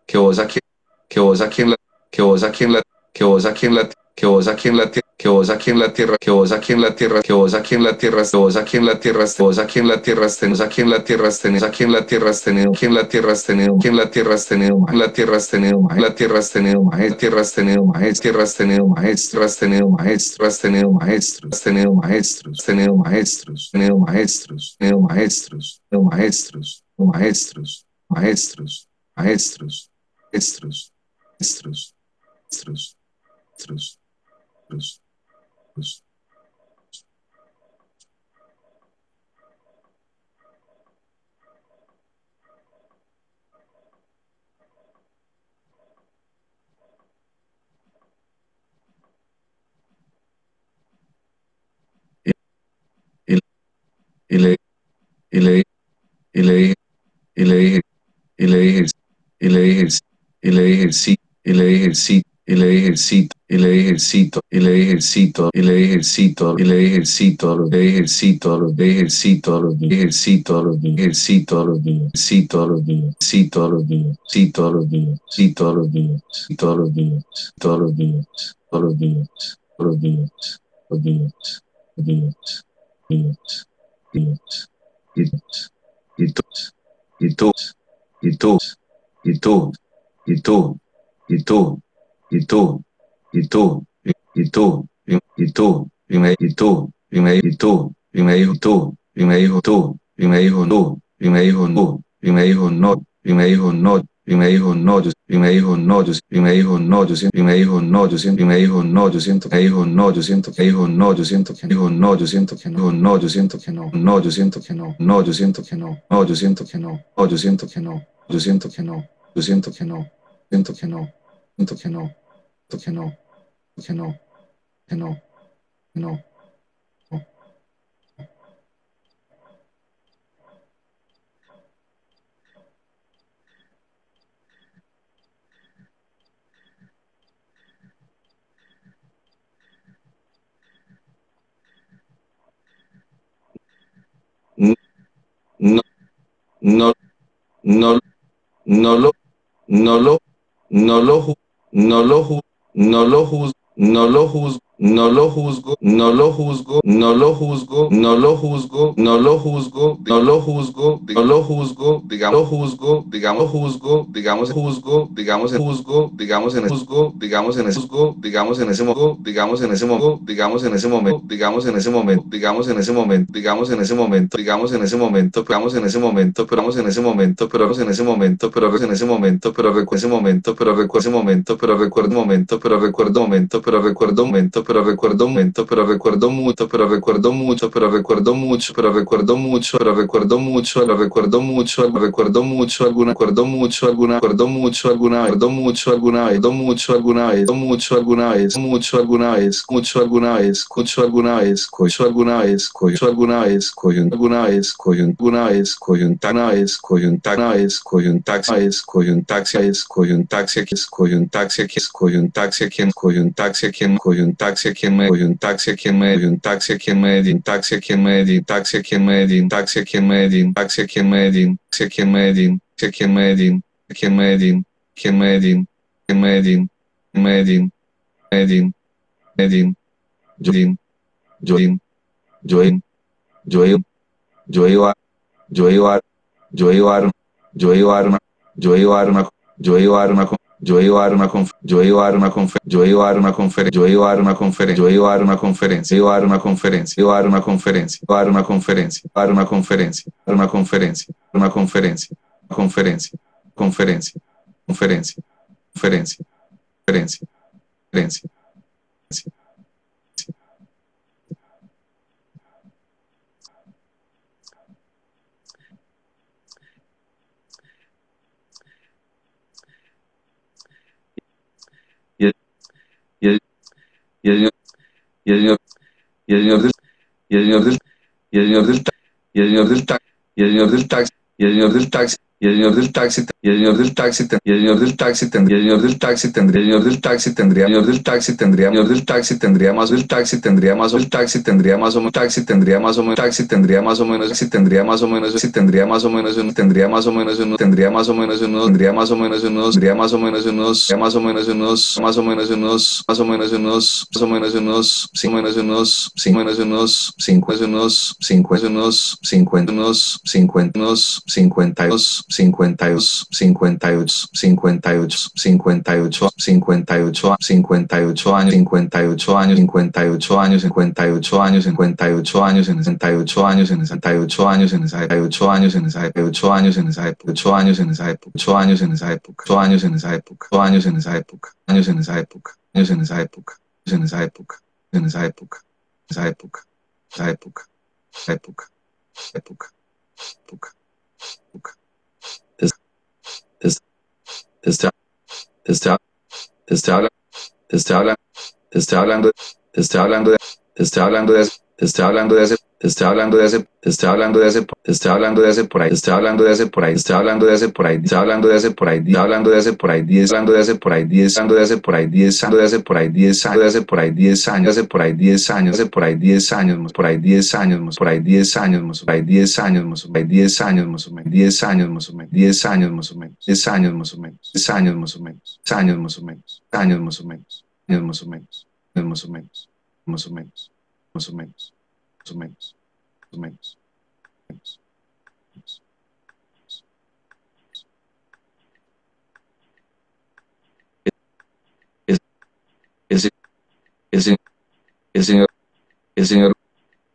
que vos aquí, que vos aquí en la, que vos aquí en la, que vos aquí en la, que vos aquí en la, que vos aquí en la tierra, que vos aquí en la tierra, que vos aquí en la tierra, que vos aquí en la tierra, que vos aquí en la tierra, tenés aquí en la tierra, tenés aquí en la tierra, tenido, aquí en la tierra, tenido, aquí en la tierra, tenido, en la tierra, tenido, en la tierra, tenido, maestro, tierras tenido, maestro, tierras tenido, maestras tenido, maestras tenido, maestros, tenido maestros, tenido maestros, tenido maestros, tenido maestros, tenido maestros, maestros, maestros, maestros, maestros, maestros, maestros, maestros, maestros, pues, y, le y y le dije y le dije y le dije y le dije y le dije sí y le dije sí y le dije sí y le dije sí y le dije sí y le dije sí y le dije sí todos le dije sí todos le dije sí todos los dije sí todos los dije sí todos los días sí todos los días sí todos los días sí todos los días sí todos los días sí todos los días todos los días todos los días todos los días los días días días días y tú y tú y tú y tú y tú y tú y tú, y tú, y tú, y tú, y me, y tú, y me, y tú, y me dijo tú, y me dijo tú, y me dijo no, y me dijo no, y me dijo no, y me dijo no, y me dijo no, yo, y me dijo no, yo, y me dijo no, yo siento, y me dijo no, yo siento, y me dijo no, yo siento, que dijo no, yo siento, que dijo no, yo siento, que dijo no, yo siento que no, no, yo siento que no, no, yo siento que no, no, yo siento que no, no, yo siento que no, no, yo siento que no, yo siento que no, yo siento que no, siento que no, siento que no que no, que no, que no, que no. No, no, no, no lo, no lo, no lo, no lo, no lo no lo juzgo, no lo juzgo, no lo juzgo, no lo juzgo, no lo juzgo, no lo juzgo, no lo juzgo, no lo juzgo, digamos juzgo, digamos juzgo, digamos juzgo, digamos juzgo, digamos en juzgo, digamos en juzgo, digamos en ese momento, digamos en ese momento, digamos en ese momento, digamos en ese momento, digamos en ese momento, digamos en ese momento, digamos en ese momento, digamos en ese momento, pero vamos en ese momento, pero en ese momento, pero en ese momento, pero recuerdo ese momento, pero recuerdo ese momento, pero recuerdo momento, pero recuerdo momento, pero recuerdo momento, pero recuerdo momento, pero recuerdo mucho, pero recuerdo mucho, pero recuerdo mucho, pero recuerdo mucho, pero recuerdo mucho, lo recuerdo mucho, recuerdo mucho, alguna, recuerdo mucho, alguna, recuerdo mucho, alguna, recuerdo mucho, alguna vez, mucho, alguna vez, mucho, alguna vez, mucho, alguna vez, mucho, alguna vez, mucho, alguna vez, cocho alguna vez, cocho alguna vez, cojo alguna vez, cojo alguna vez, cojo un taxi aquí, aquí, cojo un taxi aquí, en Medellín, un taxi aquí en Medellín, taxi aquí en Medellín, taxi aquí en Medellín, taxi aquí en Medellín, taxi aquí en Medellín, taxi aquí en Medellín, taxi aquí en Medellín, aquí en Medellín, aquí en Medellín, en Medellín, en Medellín, Medellín, Medellín, yo iba, yo iba, a dar una yo iba a dar una yo iba a dar una conferencia, yo iba a dar una conferencia, yo iba a dar una conferencia, iba a dar una conferencia, iba a dar una conferencia, iba a dar una conferencia, iba a dar una conferencia, dar una conferencia, una conferencia, conferencia, conferencia, conferencia, conferencia, conferencia, conferencia, y el señor, y el señor, y el señor del, y el señor del, y el señor del, y el señor del taxi, y el señor del taxi, y el señor del taxi, y el señor del taxi, y el señor del taxi, y el señor del taxi tendría, el señor del taxi tendría, el señor del taxi tendría, el señor del taxi tendría, el señor del taxi tendría más del taxi tendría más el taxi tendría más o menos taxi tendría más o menos taxi tendría más o menos si tendría más o menos si tendría más o menos uno tendría más o menos uno tendría más o menos uno tendría más o menos unos tendría más o menos unos más o menos unos más o menos unos más o menos unos más o menos unos cinco menos unos cinco menos unos cinco unos cinco unos cincuenta unos cincuenta unos cincuenta dos 58, 58, 58, 58, 58, 58 años, 58 años, 58 años, 58 años, 58 años, en 68 años, en 68 años, en 68 años, en 68 años, en 68 años, en 68 años, en esa época, 8 años en esa época, 8 años en esa época, años en esa época, años en esa época, en esa época, en esa época, esa época, esa época, época, época, época, época está te está te está te está te está hablando te está hablando de te está hablando de te está hablando de ese te está hablando de ese, te está hablando de ese, te está hablando de ese por ahí, te está hablando de ese por ahí, te está hablando de ese por ahí, te está hablando de ese por ahí, está hablando de ese por ahí, diez, hablando de ese por ahí, diez, hablando de ese por ahí, diez, hablando de ese por ahí, diez, hablando de ese por ahí, diez años, ese por ahí, diez años, ese por ahí, diez años, por ahí, diez años, por ahí, diez años, por ahí, diez años, por ahí, diez años, más o menos, diez años, más o menos, diez años, más o menos, diez años, más o menos, diez años, más o menos, años, más o menos, años, más o menos, años, más o menos, más o menos, más o menos, más o menos, más o menos, más o menos. El, el, el, señor, el señor,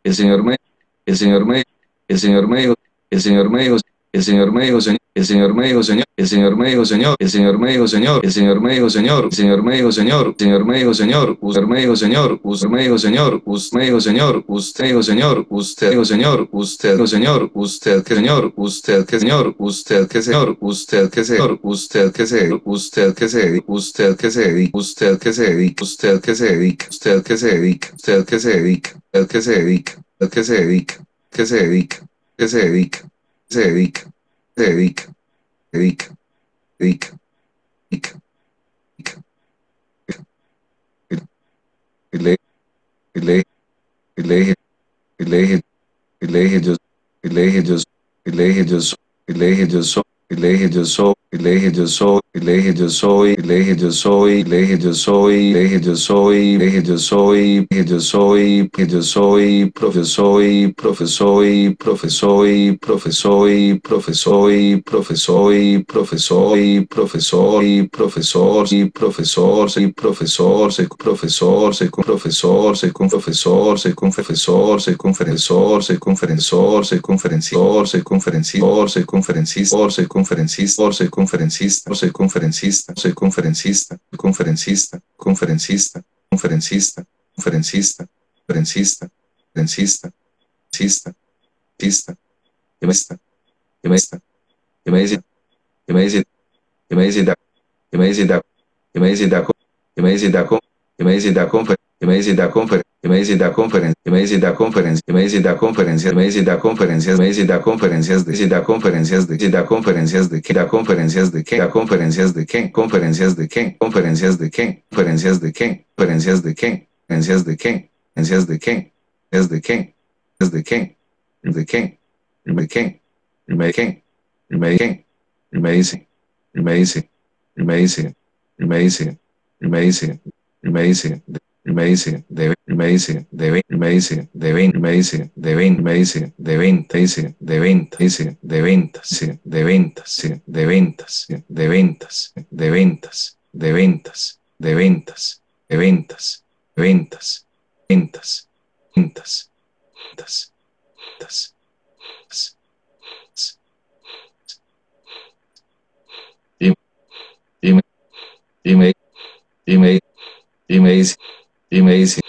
el señor me, el señor me, el señor me dijo, el señor me dijo, el señor me dijo, señor, el Señor me dijo, Señor, el Señor me dijo, Señor, el Señor me dijo, Señor, el Señor me dijo, Señor, el Señor me dijo, Señor, el Señor me dijo, Señor, usted me dijo, Señor, usted me dijo, Señor, usted me dijo, Señor, usted dijo, Señor, usted dijo, Señor, usted dijo, Señor, usted que Señor, usted que Señor, usted que Señor, usted que Señor, usted que se, usted que se, usted que se usted que se dedica, usted que se dedica, usted que se dedica, usted que se dedica, usted que se dedica, usted que se dedica, que se dedica, que se dedica, se dedica, se dedica dedica, dedica, dedica, dedica, el eje, el eje, el eje, el eje, el eje, yo, el eje, yo, eje, yo, el eje, yo soy, soy, el eje yo soy, soy, el eje yo soy, soy, el eje yo soy, el eje yo soy, eje yo soy, el yo soy, profe soy, profe soy, profe soy, profe soy, profe soy, profe soy, profe soy, profesor y profesor y profesor soy profesor, soy profesor, soy profesor, soy con profesor, soy con profesor, soy conferensor, soy conferensor, soy conferencidor, soy conferencidor, soy conferencista, soy conferencista, soy conferencista, conferencista, conferencista, conferencista, conferencista, conferencista, conferencista, cista, cista, emesta. Me da conferencia, me da conferencia, me da conferencia, me da conferencias, me da conferencias, me da conferencias, de da conferencias, de da conferencias, de que da conferencias, de que da conferencias, de que conferencias, de que conferencias, de que conferencias, de que conferencias, de que conferencias, de que conferencias, de que es de que es de que de que me que me que me que me dice me dice me dice me dice me dice me dice me dice, de, me dice, de, me dice, de ven, me dice, de ven, me dice, de venta, dice, de venta, dice, de ventas, de ventas, de ventas, de ventas, de ventas, de ventas, de ventas, de ventas, ventas, ventas, ventas, ventas, ventas, y, y me, y me, y me, y me dice,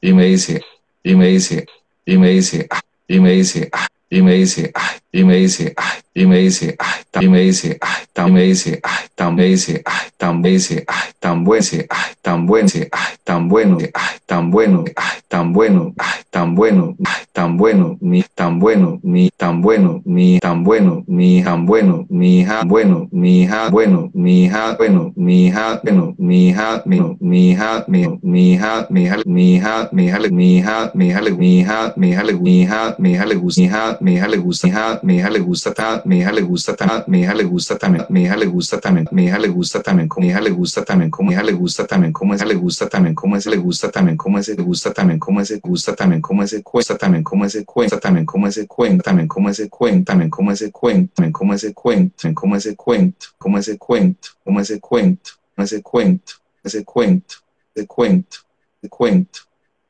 y me dice, y me dice, y me dice, dice, y me dice, y me dice, y me dice, ay, y me dice, ay, y me dice, ay, tan me dice, ay, tan me dice, ay, tan me dice, ay, tan buen, ay, tan buen, ay, tan bueno, ay, tan bueno, ay, tan bueno, ay, tan bueno, ay, tan bueno, ni tan bueno, ni tan bueno, ni tan bueno, ni tan bueno, ni ja bueno, ni ja bueno, ni ja bueno, ni ja bueno, ni ja bueno, ni ja bueno, ni ja me jale, ni ja me jale, ni ja me jale, ni ja me jale, ni ja me jale, ni ja me jale, ni ja mi ja le gusta ta mi hija le gusta ta mi hija le gusta también mi hija le gusta también mi hija le gusta también como hija le gusta también como hija le gusta también como esa le gusta también como ese le gusta también como ese le gusta también como ese gusta también como ese cuesta también como ese cuenta también como ese cuenta también como ese cuenta también como ese cuento también como ese cuento como ese cuento como ese cuento como ese cuento como ese cuento ese cuento ese cuento ese cuento cuento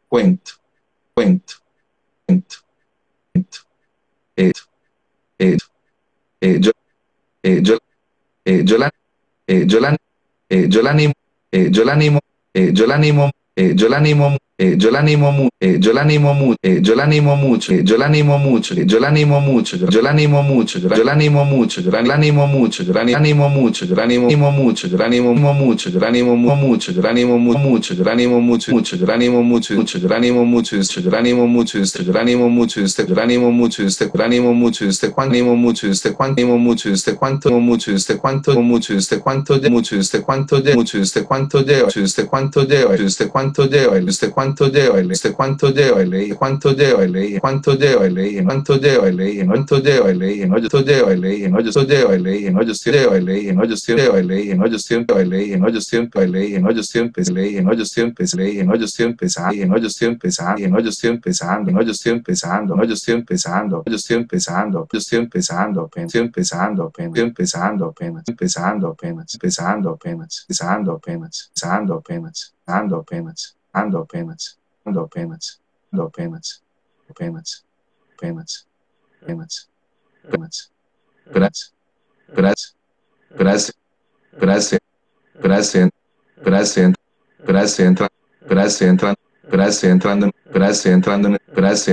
cuento cuento cuento eh, eh, eh, yo, eh, yo eh, yo la, yo la yo la yo la yo la eh, yo la animo mucho, eh, yo la animo mucho, eh, yo la animo mucho, eh, yo la animo mucho, eh, yo la animo mucho, yo, la animo mucho, yo la, animo mucho, yo la, animo mucho, yo la animo mucho, yo la animo mucho, yo la animo mucho, yo la animo mucho, yo la animo mucho, yo la animo mucho, mucho, yo la animo mucho, mucho, yo la animo mucho, yo la animo mucho, yo la animo mucho, yo la animo mucho, yo la animo mucho, usted, cuánto animo mucho, usted, cuánto animo mucho, usted, cuánto mucho, usted, cuánto mucho, usted, cuánto mucho, usted, cuánto mucho, usted, cuánto lleva, usted, cuánto lleva, usted, cuánto lleva, usted, cuánto lleva, cuánto lleva, le dije, ¿cuánto lleva? Y le dije, ¿cuánto lleva? Y le dije, ¿cuánto lleva? Y le dije, ¿cuánto lleva? Y le dije, no, yo estoy lleva. Y le dije, no, yo estoy lleva. Y le dije, no, yo estoy lleva. Y le dije, no, yo estoy lleva. Y le dije, no, yo estoy lleva. Y le dije, no, yo lleva. Y le dije, no, yo estoy empezando. Le dije, no, yo. Le dije, no, yo. Le dije, no, yo no, yo. No, yo. No, yo empezando. Yo. Yo apenas. Ando apenas. Ando apenas. Ando apenas apenas, apenas, apenas, apenas. Gracias, gracias, gracias, gracias, gracias, gracias, gracias, entra, gracias, esperarse entrando en entrando en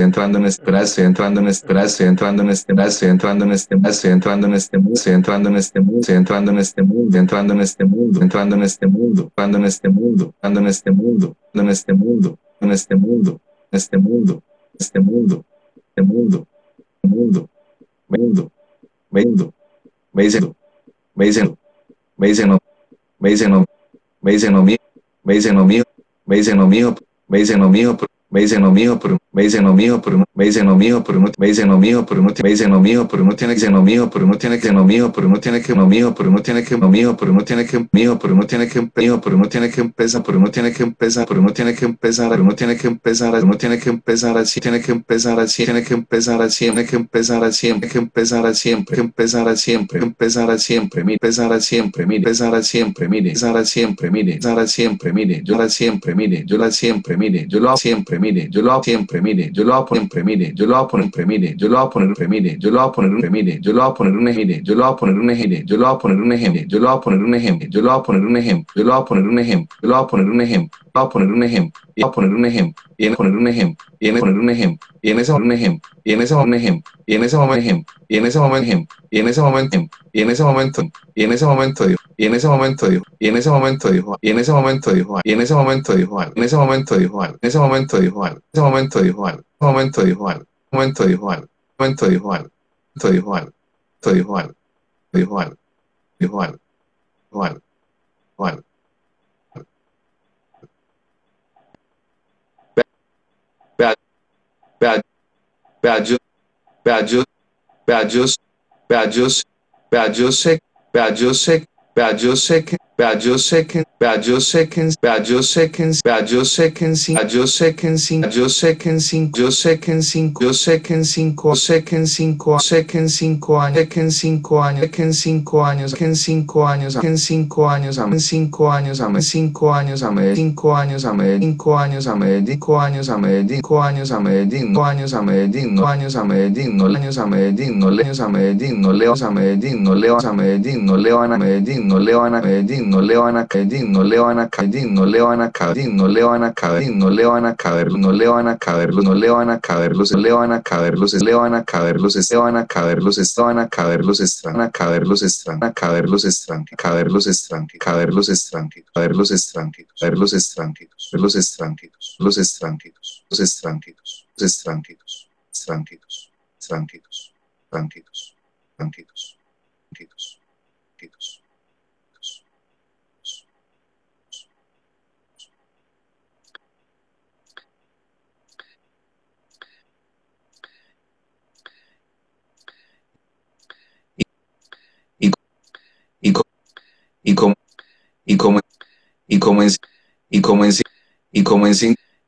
entrando en esperarse entrando en esperarse entrando en esperarse entrando en esperarse entrando en este mundo entrando en este mundo entrando en este mundo entrando en este mundo entrando en este mundo entrando en este mundo entrando en este mundo en este mundo en este mundo en este mundo este mundo este mundo mundo mundo mundo me dicen me dicen me dicen me dicen me dicen mío me dicen mío me dicen mío me dicen lo mío, me dicen lo mío, pero me dicen lo mío, pero me dicen lo mío, pero no me dicen lo mío, pero no me dicen lo mío, pero no tiene que ser lo mío, pero no tiene que lo mío, pero no tiene que lo mío, pero no tiene que lo mío, pero no tiene que mío, pero no tiene que mío, pero no tiene que empezar, pero no tiene que empezar, pero no tiene que empezar, pero no tiene que empezar, no tiene que empezar así, tiene que empezar así, tiene que empezar así, tiene que empezar así, tiene que empezar a siempre, que empezar a siempre, empezar a siempre, mire, empezar a siempre, mire, empezar a siempre, mire, empezar a siempre, mire, empezar a siempre, mire, yo la siempre, mire, yo la siempre, mire, yo lo siempre, mire, yo lo siempre, mire, yo lo hago siempre, mire, yo lo voy a poner premire, yo lo voy a poner premire, yo lo voy a poner premire, yo lo voy a poner un ejemplo, yo lo voy a poner un ejemplo, yo lo voy a poner un ejemplo, yo lo voy a poner un ejemplo, yo lo voy a poner un ejemplo, yo lo voy a poner un ejemplo, yo lo voy a poner un ejemplo, voy a poner voy a poner un ejemplo, y en poner un y en poner un ejemplo, y en ese y en ese momento y en y en y en y en y en y en ese momento dijo, y en ese momento dijo, y en ese momento dijo, y en ese momento dijo algo, en ese momento dijo algo, en ese momento dijo algo, en ese momento dijo algo, en ese momento dijo algo, momento dijo algo momento dijo algo, momento dijo algo, momento dijo algo, dijo algo, dijo algo, dijo algo, dijo algo. Vea, vea, vea, yo, vea, yo, vea, yo sé que vea, yo, vea, yo sé, vea, yo sé, vea, yo sé que, vea, yo sé que, vea, yo sé que, vea, yo sé que, vea, yo sé que, vea, yo sé que, yo sé que, yo sé que en cinco, yo sé que en cinco, sé que en cinco, sé que en cinco años, sé que en cinco años, que en cinco años, que en cinco años, que en cinco años, a cinco años, a cinco años, a cinco años, a cinco años, a cinco años, a cinco años, a Medellín, no años a Medellín, no años a Medellín, no años a Medellín, no años a Medellín, no leos a Medellín, no leos a Medellín, no leos a Medellín, no levan a Medellín, no levan a Medellín, no le van a caer, no le van a caer, no le van a caer, no le van a caber, no le van a caber, no le van a caber, no le van a caber, los le van a caber, los le van a caber, los se van a caber, los estaban a caber, los estran a caber, los estran a caber, los estran caber, los estran caber, los estran caber, los estran caber, los estranquitos, los estranquitos, los estranquitos, los estranquitos, los estranquitos, estranquitos, estranquitos, estranquitos, estranquitos, estranquitos, estranquitos. y, y como y como y como en y como en y como en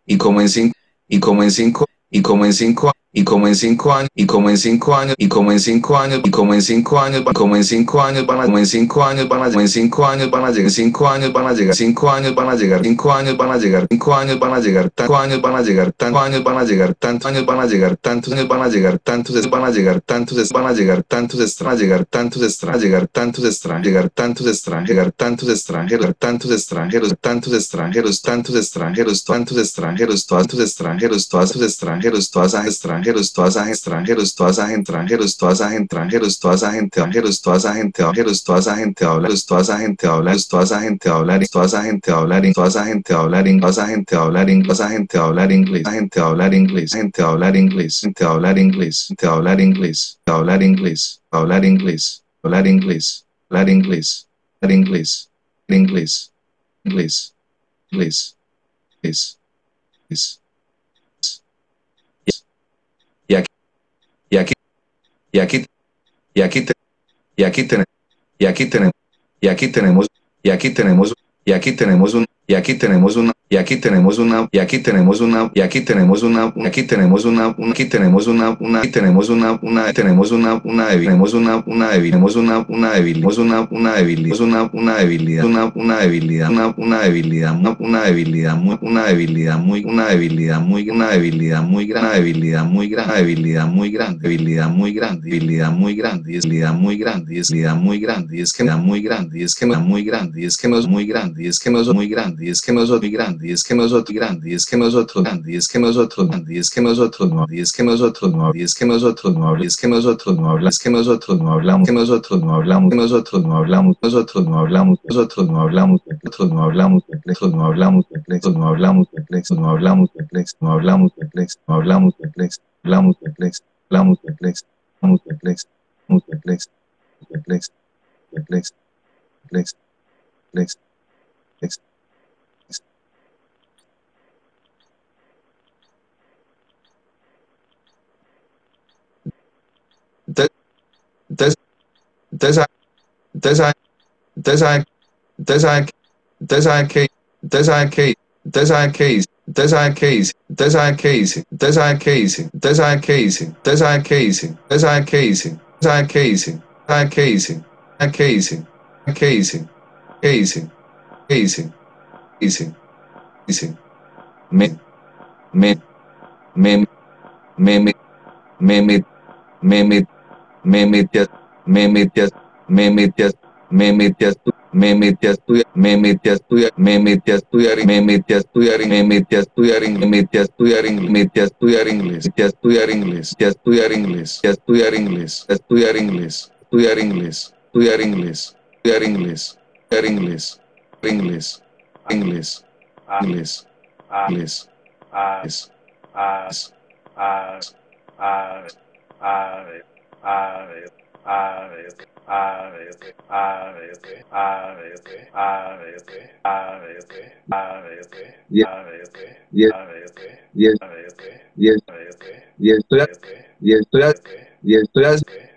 y como en y como en cinco y como en cinco y como en cinco años, y como en cinco años, y como en cinco años, y como en cinco años, como en cinco años van a, como en cinco años van a, como en cinco años van a llegar, cinco años van a llegar, cinco años van a llegar, cinco años van a llegar, cinco años van a llegar, cinco años van a llegar, tantos años van a llegar, tantos años van a llegar, tantos años van a llegar, tantos van a llegar, tantos van a llegar, tantos extranjeros, llegar tantos extranjeros, llegar tantos extranjeros, llegar tantos extranjeros, llegar tantos extranjeros, tantos extranjeros, tantos extranjeros, tantos extranjeros, tantos extranjeros, tantos extranjeros, todos extranjeros, todas extranjeros, extranjeros, toda esa extranjeros, toda esa extranjeros, toda esa extranjeros, toda esa gente extranjeros, toda esa gente extranjeros, toda esa gente hablar, toda esa gente toda esa gente hablar, toda esa gente hablar, toda esa gente hablar, toda esa gente hablar, toda esa gente hablar inglés, gente hablar inglés, gente hablar inglés, gente hablar inglés, gente hablar inglés, hablar inglés, hablar inglés, hablar inglés, hablar inglés, hablar inglés, inglés, inglés, inglés, inglés, inglés. y aquí, y aquí, y aquí, y aquí tenemos, y aquí tenemos, y aquí tenemos, y aquí tenemos, y aquí tenemos un, y aquí tenemos una, y aquí tenemos una, y aquí tenemos una, y aquí tenemos una, aquí tenemos una, aquí tenemos una, una, aquí tenemos una, una, tenemos una, una tenemos una, una tenemos una, una tenemos una, una debilidad, una, una debilidad, una, una debilidad, una, una debilidad, una, debilidad, muy, una debilidad, muy, una debilidad, muy, una debilidad, muy grande, debilidad, muy grande, debilidad, muy grande, debilidad, muy grande, debilidad, muy grande, debilidad, muy grande, debilidad, muy grande, y es que muy grande, y es que muy grande, y es que no es muy grande, y es que no es muy grande, y es que no muy grande, y es que nosotros grande, y es que nosotros grande, y es que nosotros grande, y es que nosotros no, y es que nosotros no, y es que nosotros no hablamos, es que nosotros no hablamos, que nosotros no hablamos, que nosotros no hablamos, que nosotros no hablamos, nosotros no hablamos, nosotros no hablamos, nosotros no hablamos, nosotros no hablamos, nosotros no hablamos, nosotros no hablamos, no hablamos, no hablamos, hablamos, hablamos, hablamos, hablamos, hablamos, hablamos, Entonces, entonces, entonces, entonces, entonces, entonces, entonces, que, entonces, que, entonces, que, entonces, que hice, entonces, que hice, entonces, que hice, entonces, que hice, entonces, que hice, entonces, que hice, entonces, que hice, entonces, que hice, que hice, que hice, que hice, que hice, hice, hice, me, me, me, me, me, me, me, me, me, me metí me metí me metí me metí a, me metí a estudiar, me metí a estudiar, me metí estudiar, me metí a estudiar, me metí a estudiar, me metí estudiar, me metí a estudiar inglés, a estudiar inglés, estudiar inglés, estudiar inglés, a estudiar inglés, estudiar inglés, estudiar inglés, estudiar inglés, estudiar inglés, inglés, inglés, inglés, inglés, inglés, inglés, Ah, ah, ah, ah, ah, ah,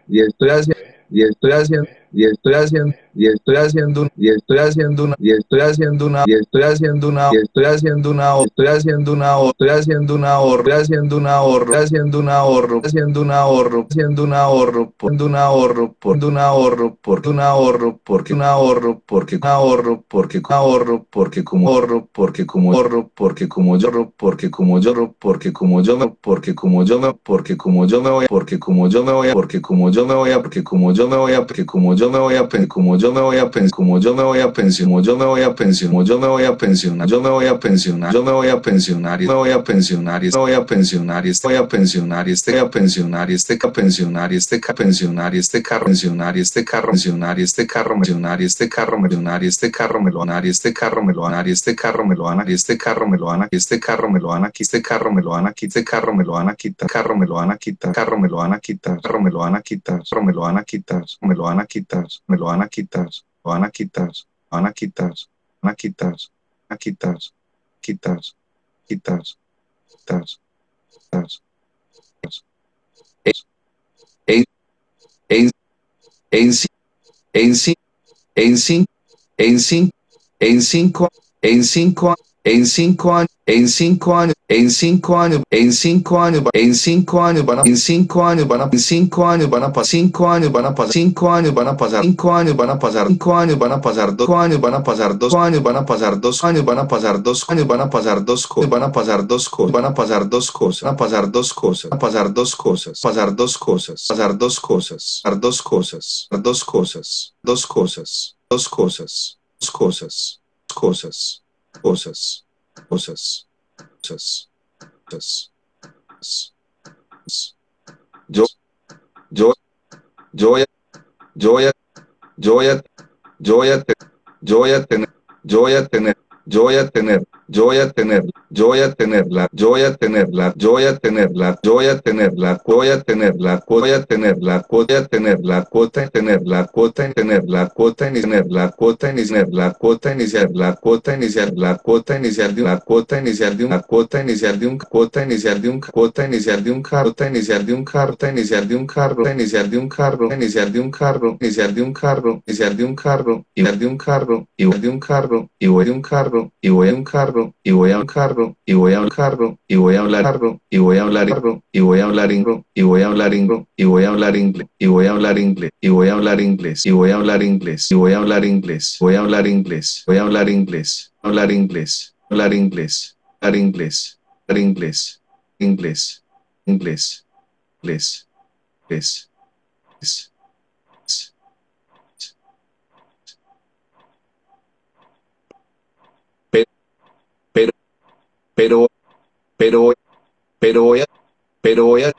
y estoy haciendo y estoy haciendo y estoy haciendo y estoy haciendo una y estoy haciendo una y estoy haciendo una y estoy haciendo una estoy haciendo una estoy haciendo una estoy haciendo una estoy haciendo una ahorro haciendo un ahorro haciendo un ahorro haciendo un ahorro poniendo un ahorro porque un ahorro porque un ahorro porque un ahorro porque un ahorro porque como ahorro porque como ahorro porque como yo porque como yo porque como yo porque como yo me porque como yo me voy porque como yo me voy porque como yo me voy porque como yo me voy porque como yo me voy a como yo me voy a pensar, como yo me voy a pensionar, yo me voy a pensionar, yo me voy a pensionar, yo me voy a pensionar, yo me voy a pensionar y me voy a pensionar y me voy a pensionar y estoy a pensionar y este a pensionar y este a pensionar y este a pensionar y este carro pensionar y este carro pensionar y este carro pensionar y este carro pensionar y este carro me lo van y este carro me lo van y este carro me lo van y este carro me lo van y este carro me lo van a y este carro me lo van a y este carro me lo van a quitar carro me lo van a quitar carro me lo van a quitar carro me lo van a quitar me lo van a quitar me lo van a quitar me lo van a quitar lo van a quitar van a quitar van a quitar a quitar quitar quitar quitar quitar. En en en en en en en cinco en cinco en cinco años en cinco años en cinco años, en cinco años, en cinco años van a, en cinco años van a, en cinco años van a pasar, cinco años van a pasar, cinco años van a pasar, cinco años van a pasar, cinco años van a pasar, dos años van a pasar, dos años van a pasar, dos años van a pasar, dos años van a pasar, dos cosas, van a pasar dos cosas, van a pasar dos cosas, van a pasar dos cosas, van a pasar dos cosas, pasar dos cosas, pasar dos cosas, pasar dos cosas, dos cosas, dos cosas, dos cosas, dos cosas, cosas, cosas, cosas, cosas yo, yo, yo voy a, yo voy a, yo voy a, yo voy a, yo voy a tener, yo voy a tener, yo voy a tener, yo voy a tener, yo voy a tenerla, yo voy a tenerla, yo voy a tenerla, yo voy a tenerla, voy a tenerla, voy a tenerla, voy a tenerla, cuota en tenerla, cuota en tenerla, cuota en tener la cuota inicial, la cuota inicial, la cuota inicial, la cuota inicial de una cuota inicial de una cuota inicial de un cuota inicial de un cuota inicial de un carro, inicial de un carro, inicial de un carro, inicial de un carro, inicial de un carro, inicial de un carro, inicial de un carro, inicial de un carro, igual de un carro, y voy de un carro, y voy a un carro, y voy a carro, y voy a carro, y voy a hablar carro, y voy a hablar carro, y voy a hablar ingro, y voy a hablar ingro, y voy a hablar inglés, y voy a hablar inglés, y voy a hablar inglés, y voy a hablar inglés, y voy a hablar inglés, voy a hablar inglés, voy a hablar inglés, hablar inglés, hablar inglés, hablar inglés, hablar inglés, inglés, inglés, inglés, inglés, inglés. Pero, pero, pero voy a, pero voy a,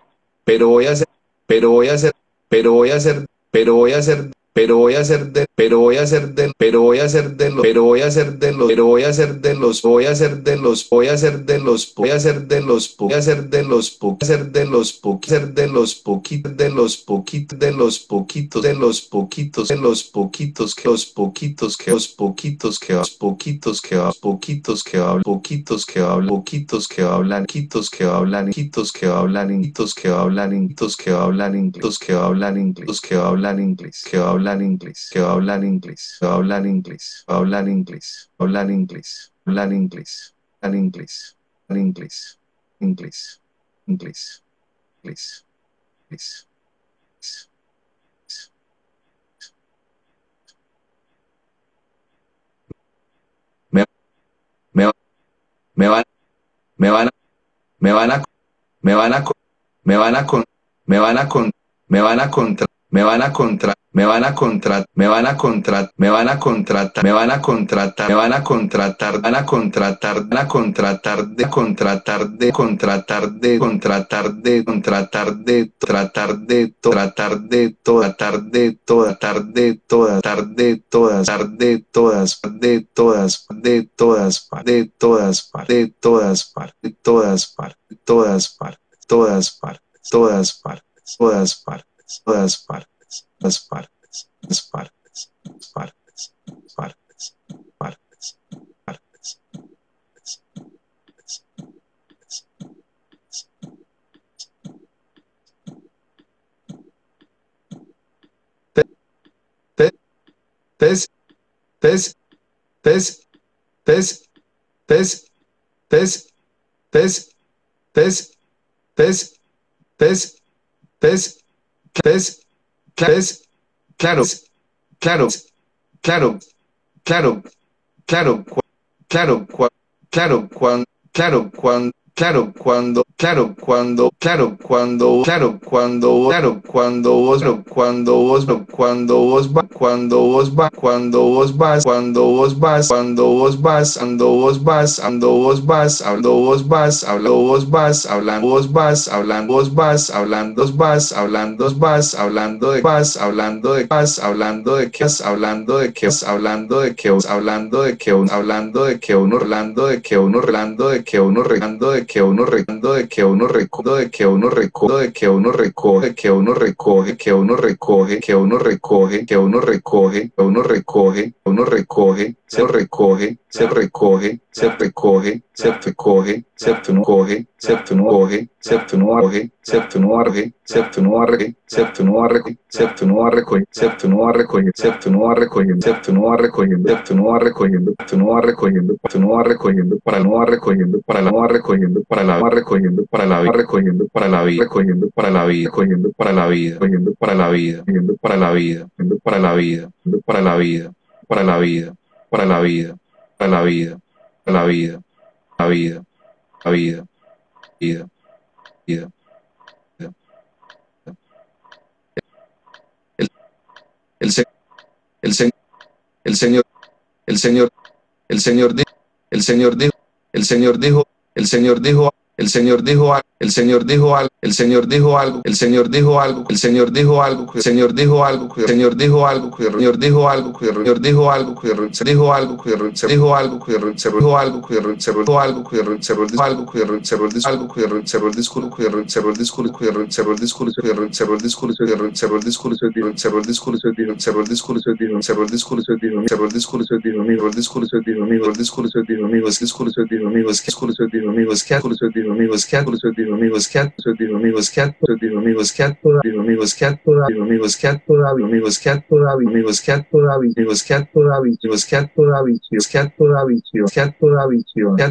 pero voy a hacer, pero voy a hacer, pero voy a hacer, pero voy a hacer pero voy a hacer de, pero voy a hacer de, pero voy a hacer de los, pero voy a hacer de los, pero voy a hacer de los, voy a hacer de los, voy a hacer de los, voy a hacer de los, voy a hacer de los, voy a hacer de los, voy a hacer de los poquitos, de los poquitos, de los poquitos, de los poquitos, de los poquitos, que los poquitos, que los poquitos, que los poquitos, que los poquitos, que hablan, poquitos, que hablan, poquitos, que hablan, quitos, que hablan, quitos, que hablan, quitos, que hablan, quitos, que hablan inglés, que hablan inglés, que hablan inglés, que hablan hablar inglés, que va a hablar inglés, va a hablar inglés, va a hablar inglés, hablar inglés, hablar inglés, hablar inglés, hablar inglés, inglés, inglés, inglés, inglés, me, me, me van, me van, me van me van a, me van a con, me van a con, me van a contra, me van a contra, me van a contratar, me van a contratar, me van a contratar, me van a contratar, me van a contratar, van a contratar, van a contratar, de contratar, de contratar, de contratar, de contratar, de tratar de tratar de tratar de tratar de tratar de todas, de todas, de todas, de todas, de todas, de todas de todas partes, todas partes, todas partes, todas partes, todas partes, todas partes las partes, las partes, las partes, partes, partes, partes, Pes, pes, pes, pes, pes, pes, pes, pes, pes, pes, pes, pes, claro, claro, claro, claro, claro, claro, claro, claro, claro, claro, cuando, claro, cuando, claro, cuando, claro, cuando, claro, cuando vos, cuando vos, cuando vos va, cuando vos va, cuando vos vas, cuando vos vas, cuando vos vas, ando vos vas, ando vos vas, hablo vos vas, hablo vos vas, hablando vos vas, hablando vos vas, hablando vos vas, hablando vas, hablando de vas, hablando de vas, hablando de qué, hablando de qué, hablando de qué, hablando de qué, hablando de que uno, hablando de que uno, hablando de que uno, hablando de que uno, hablando de que uno recoge, de que uno recoge, de que uno recoge, que uno recoge, que uno recoge, que uno recoge, que uno recoge, que uno recoge, uno recoge, se recoge, se recoge, se recoge, se recoge, se recoge, se recoge, se recoge, se recoge, se recoge, se recoge, se recoge, se recoge, se recoge, se recoge, se recogiendo, se recogiendo, se recogiendo, se recogiendo, para no va recogiendo, para la recogiendo, para la recogiendo, para la recogiendo, para la vida recogiendo, para la vida recogiendo, para la vida, recogiendo para la vida, recogiendo para la vida, para la vida, para la vida, para la vida para la vida, para la vida, para la vida, la vida, la vida, vida, vida. El, el, el, el Señor, el Señor, el Señor dijo, el Señor dijo, el Señor dijo, el Señor dijo, el Señor dijo algo, el Señor dijo algo, el Señor dijo algo, el Señor dijo algo, el Señor dijo algo, el Señor dijo algo, el Señor dijo algo, el Señor dijo algo, el Señor dijo algo, el Señor dijo algo, el Señor dijo algo, el Señor dijo algo, el Señor dijo algo, el Señor dijo algo, el Señor dijo algo, el Señor discurso, el Señor discurso, el Señor discurso, el Señor discurso, el Señor discurso, el Señor discurso, el Señor discurso, el Señor discurso, el Señor discurso, dijo amigo, el discurso, dijo amigo, el discurso, dijo amigo, el discurso, dijo amigo, el discurso, dijo amigo, el discurso, dijo amigo, el discurso, dijo amigo, el discurso, digo amigos que digo amigos que digo amigos que digo amigos que digo amigos que digo amigos que digo amigos que digo amigos que digo amigos que toda visión que toda visión que visión que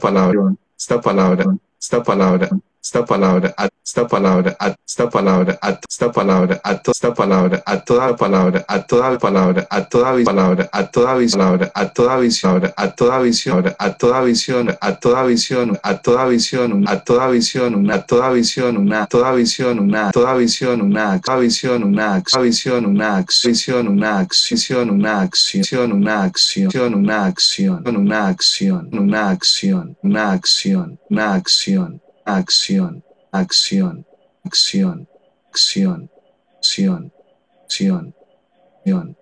palabra esta palabra esta palabra esta palabra, a esta palabra, a esta palabra, a esta palabra, a esta palabra, a toda palabra, a toda palabra, a toda palabra, a toda palabra, a toda visión, a toda visión, a toda visión, a toda visión, a toda visión, a toda visión, una toda visión, una toda visión, una toda visión, una toda visión, una visión, una acción, una acción, una acción, una acción, una acción, una acción, una acción, una acción, una acción acción, acción, acción, acción, acción, acción, acción, acción.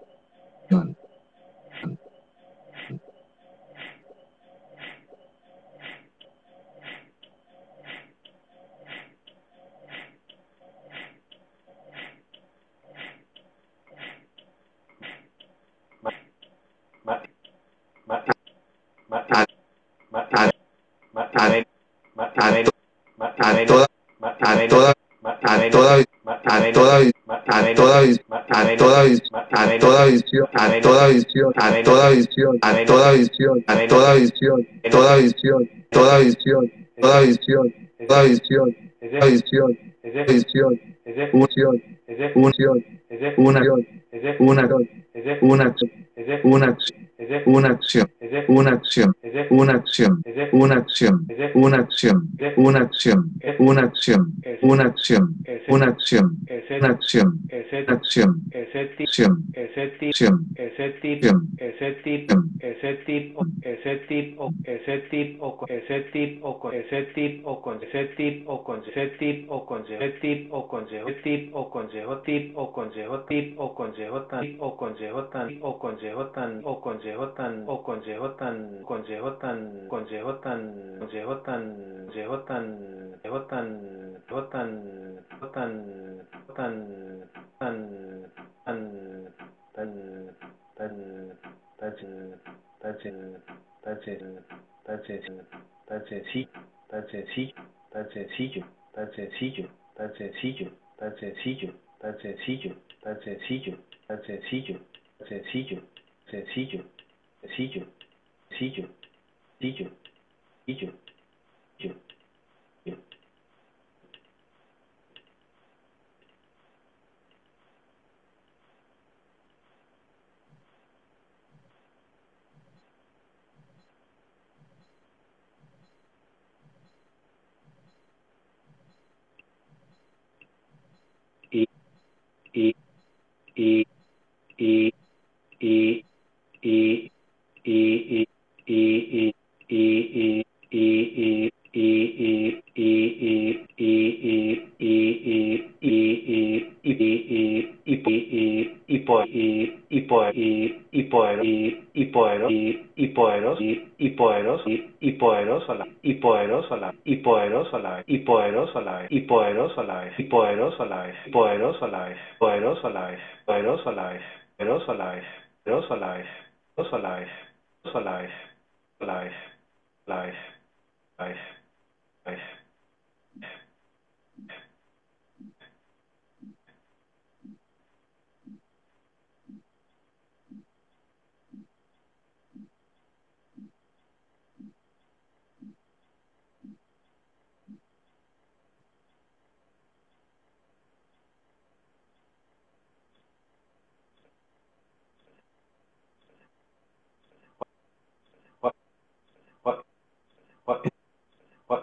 A toda a toda a toda a toda a toda a toda a toda visión a toda visión a toda visión a toda visión a toda visión toda visión toda visión toda visión toda visión toda visión visión unción unción una una una acción una acción una acción, una acción, una acción, una acción, una acción, una acción, una acción, una acción, una acción, una acción, acción, acción, acción, ese tip, ese tip, ese tip, ese tip, ese tip, o ese tip, o con ese tip, o con ese tip, o con ese tip, o consejo tip, o consejo tip, o consejo o consejo o consejo tan, o consejo tan, o consejo tan, o consejo tan, o consejo tan, consejo tan, consejo tan, consejo tan, consejo tan, consejo tan, consejo tan, tan, tan, tan, tan, tan, tan, tan, tan, tan, sencillo, tan sencillo, tan sencillo, tan sencillo, tan sencillo, tan sencillo, tan sencillo, tan sencillo, tan sencillo, sillo, sillo, sillo, sillo, sillo, sillo. Y, y, y, y, y, y y, y, y, y poderoso a la y poderoso a la y poderoso a la vez y poderoso a la vez y poderoso a la vez y poderoso a la vez poderoso a la vez poderoso a la vez poderoso a la vez poderoso a la vez poderoso a la vez poderoso a la vez for life, life, life, life, life.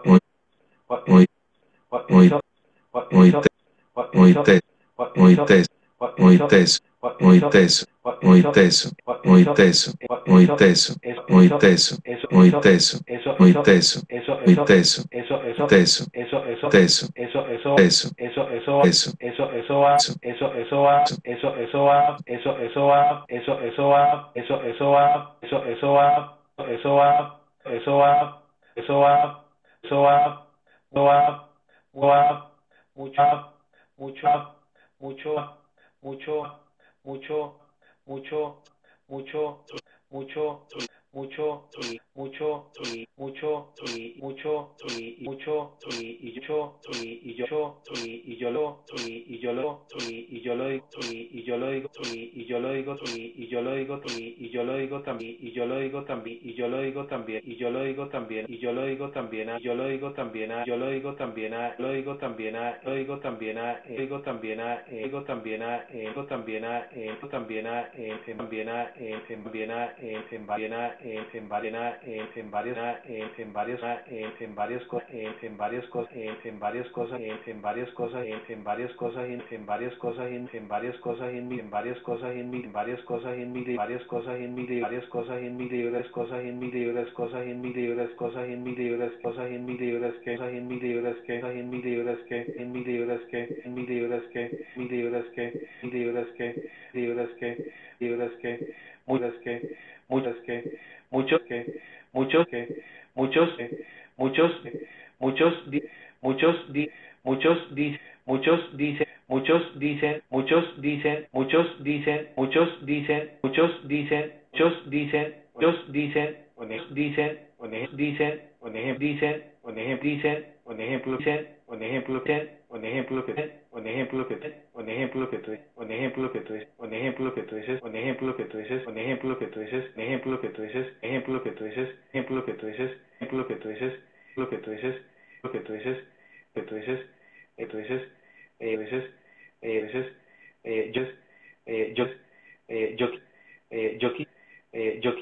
Muy muy te muy teso, muy teso, muy teso, muy teso, muy teso, muy teso, muy teso, muy teso, muy teso, muy teso, teso, teso, teso, eso eso eso eso eso eso eso eso eso va eso eso va eso eso va eso eso va eso eso va eso So up, so up, up, mucho up, mucho up, mucho mucho mucho, mucho, mucho, mucho, mucho mucho y mucho y mucho y mucho y mucho y yo y yo y yo lo y yo lo y yo lo y yo lo digo y yo lo digo y yo lo digo y yo lo digo también y yo lo digo también y yo lo digo también y yo lo digo también y yo lo digo también yo lo digo también yo lo digo también lo digo también lo digo también digo también digo también digo también digo también en también en también en también en varias en en varios en varios en varias cosas en varias cosas en varias cosas en varias cosas en varias cosas en varias cosas en en varias cosas en mi varias cosas en mi varias cosas en mi varias cosas en mi libres cosas en mi libres cosas en mi libres cosas en mi libres cosas en mi libres que cosas en mi libres que cosas en mi libres que en mi libres que en mi libres que mi libres que mi libres que libres que libres que muchas que muchas que muchos que muchos que muchos que muchos muchos muchos muchos dicen muchos dicen muchos dicen muchos dicen muchos dicen muchos dicen muchos dicen muchos dicen muchos dicen dicen dicen dicen ejemplo dicen un ejemplo dicen un ejemplo dicen un ejemplo que un ejemplo que un ejemplo que tú un ejemplo que tú un ejemplo que tú dices un ejemplo que tú dices un ejemplo que tú dices un ejemplo que tú dices ejemplo que tú dices ejemplo que tú dices ejemplo que tú dices lo que tú dices lo que tú dices que tú dices que tú dices eh eh veces eh yo eh yo eh yo eh yo eh yo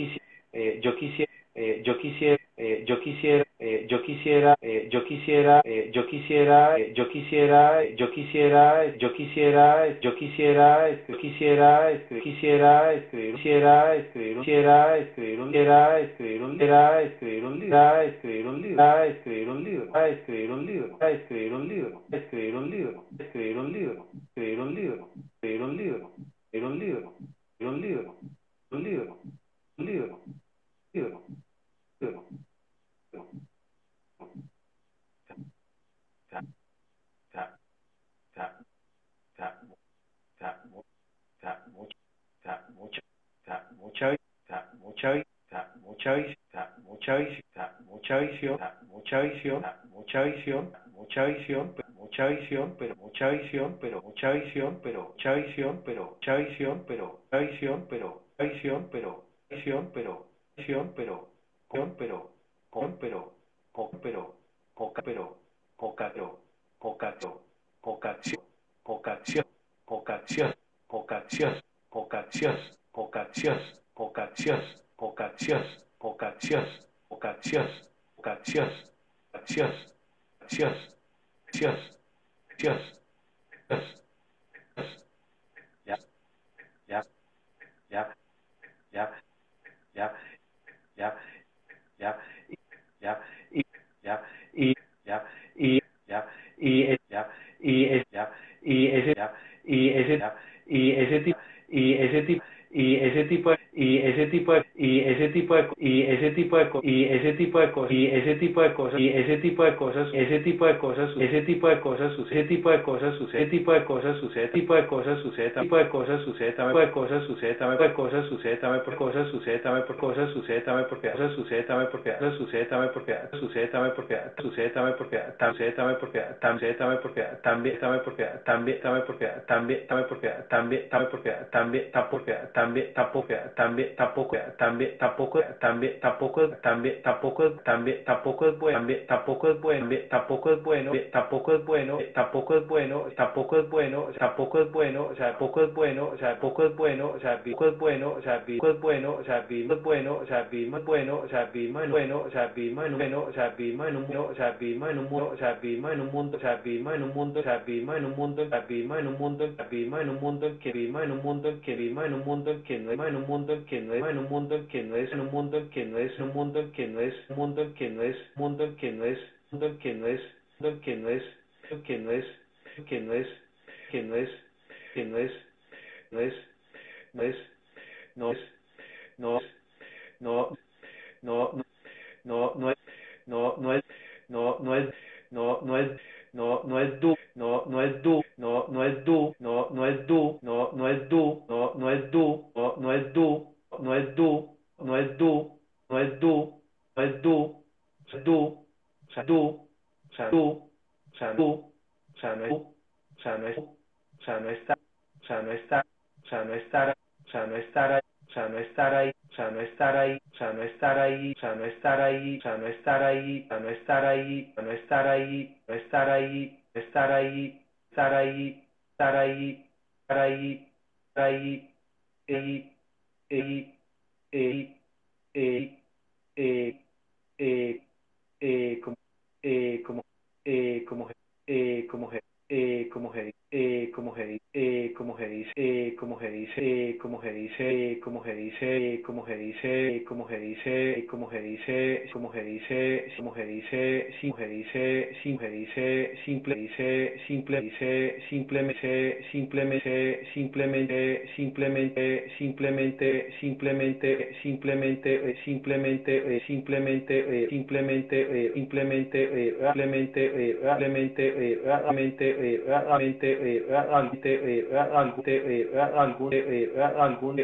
eh yo quisiera eh yo quisiera eh yo quisiera eh yo quisiera eh yo quisiera eh yo quisiera eh yo quisiera yo quisiera yo quisiera yo quisiera yo quisiera quisiera escribir quisiera escribir quisiera escribir un quisiera escribir un quisiera escribir un libro escribir un libro escribir un libro escribir un libro escribir un libro escribir un libro escribir un libro escribir un libro escribir un libro escribir un libro escribir un libro un libro un libro libro libro visión, pero, visión, pero, mucha visión pero mucha visión pero mucha visión pero mucha visión pero mucha visión pero visión pero visión pero pero pero pero poca pero poca pero poca poca acción acción acción acción acción ya ya ya ya ya ya ya ya y ya y ya y ya y ya y ya y ese ya y ese ya y ese tipo y ese tipo y ese tipo y ese tipo y ese tipo de y ese tipo de y ese tipo de cosas y ese tipo de cosas y ese tipo de cosas ese tipo de cosas ese tipo de cosas sucede tipo de cosas sucede tipo de cosas sucede tipo de cosas sucede tipo de cosas sucede tipo de cosas sucede tipo de cosas sucede también por cosas sucede también por cosas sucede también porque cosas sucede también porque cosas sucede también porque sucede también porque sucede también porque sucede también porque también también porque también también porque también también porque también también porque también también porque también tampoco también tampoco también tampoco también tampoco también tampoco también tampoco también tampoco es bueno también tampoco es bueno tampoco es bueno tampoco es bueno tampoco es bueno tampoco es bueno tampoco es bueno o sea poco es bueno o sea poco es bueno o sea poco es bueno o sea poco es bueno o sea es bueno o sea es bueno o sea es bueno o sea es bueno o sea es en un mundo o sea es en un mundo o sea es en un mundo o sea es en un mundo o sea es en un mundo o sea es en un mundo o sea en un mundo que viva en un mundo que viva en un mundo que no es en un mundo que no es en un mundo que no es en un mundo que no es un mundo que no es un mundo que no es mundo que no es mundo que no es mundo que no es que no es que no es que no es que no es no es no es no es no no no no no es no no es no no es no no es no no es du no no es du no no es du no no es du no no es du no no es du no no es du no es du no es du no es du no es du es du o sea du o sea o sea o sea no es o sea no es o sea no está o sea no está o sea no estar o sea no estar ahí o sea no estar ahí o sea no estar ahí o sea no estar ahí o sea no estar ahí o sea no estar ahí o sea no estar ahí o no estar ahí no estar ahí estar ahí estar ahí estar ahí estar ahí estar ahí ahí ahí ahí eh, eh, eh, eh, como, eh, como, eh, como, eh, como, eh, como, eh, como, eh, como se dice, eh, como se dice, eh, como se dice, como se dice, como se dice, como se dice, como se dice, como se dice, como se dice, como se dice, como se dice, simple dice, simple dice, simplemente, simplemente, simplemente, simplemente, simplemente, simplemente, simplemente, simplemente, simplemente, simplemente, simplemente, simplemente, realmente, realmente, algún algún algún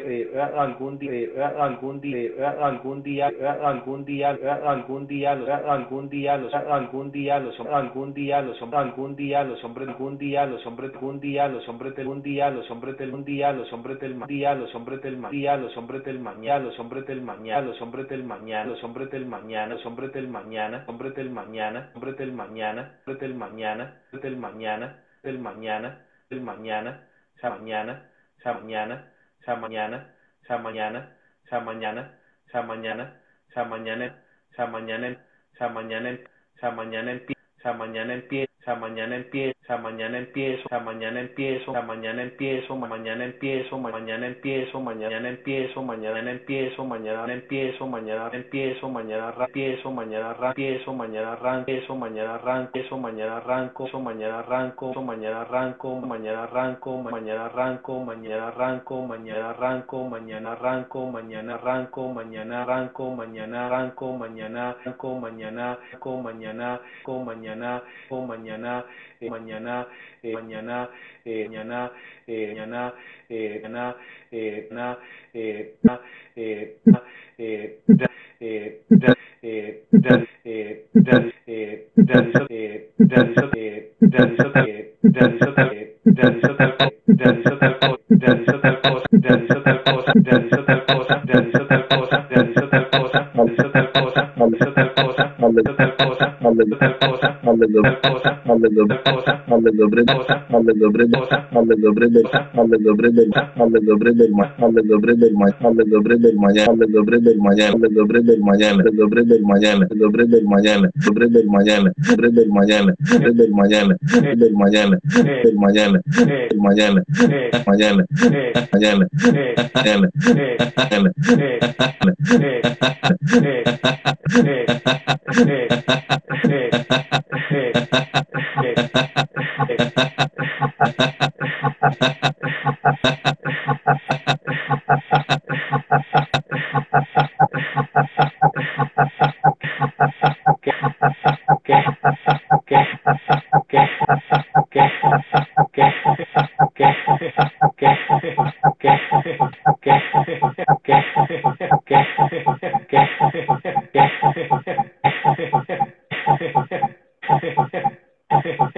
algún día algún día algún día algún día algún día algún día los algún día los algún día los algún día los hombres algún día los hombres algún día los hombres un día los hombres del día los hombres del día los hombres del día los hombres del mañana los hombres del mañana los hombres del mañana los hombres del mañana los hombres del mañana hombres del mañana hombres del mañana hombres del mañana del mañana del mañana del mañana, esa mañana, esa mañana, esa mañana, esa mañana, esa mañana, esa mañana, esa mañana, esa mañana, esa mañana, esa mañana esa mañana pie, esa mañana empiezo, esa mañana empiezo, esa mañana empiezo, esa mañana empiezo, mañana empiezo, mañana empiezo, mañana empiezo, mañana empiezo, mañana empiezo, mañana empiezo, mañana empiezo, mañana empiezo, mañana arranco, mañana arranco, mañana arranco, mañana arranco, mañana arranco, mañana arranco, mañana arranco, mañana arranco, mañana arranco, mañana arranco, mañana arranco, mañana arranco, mañana arranco, mañana arranco, mañana arranco, mañana arranco, mañana mañana mañana, And. Eh, mañana, eh, mañana, eh, mañana, eh, mañana, eh, mañana, eh, eh, eh, eh, eh, eh, eh, realizó eh, realizó eh, realizó eh, realizó tal eh, cosa realizó tal cosa realizó tal cosa realizó tal cosa realizó tal cosa realizó tal cosa realizó tal cosa realizó tal cosa al nombre Okay.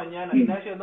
mañana,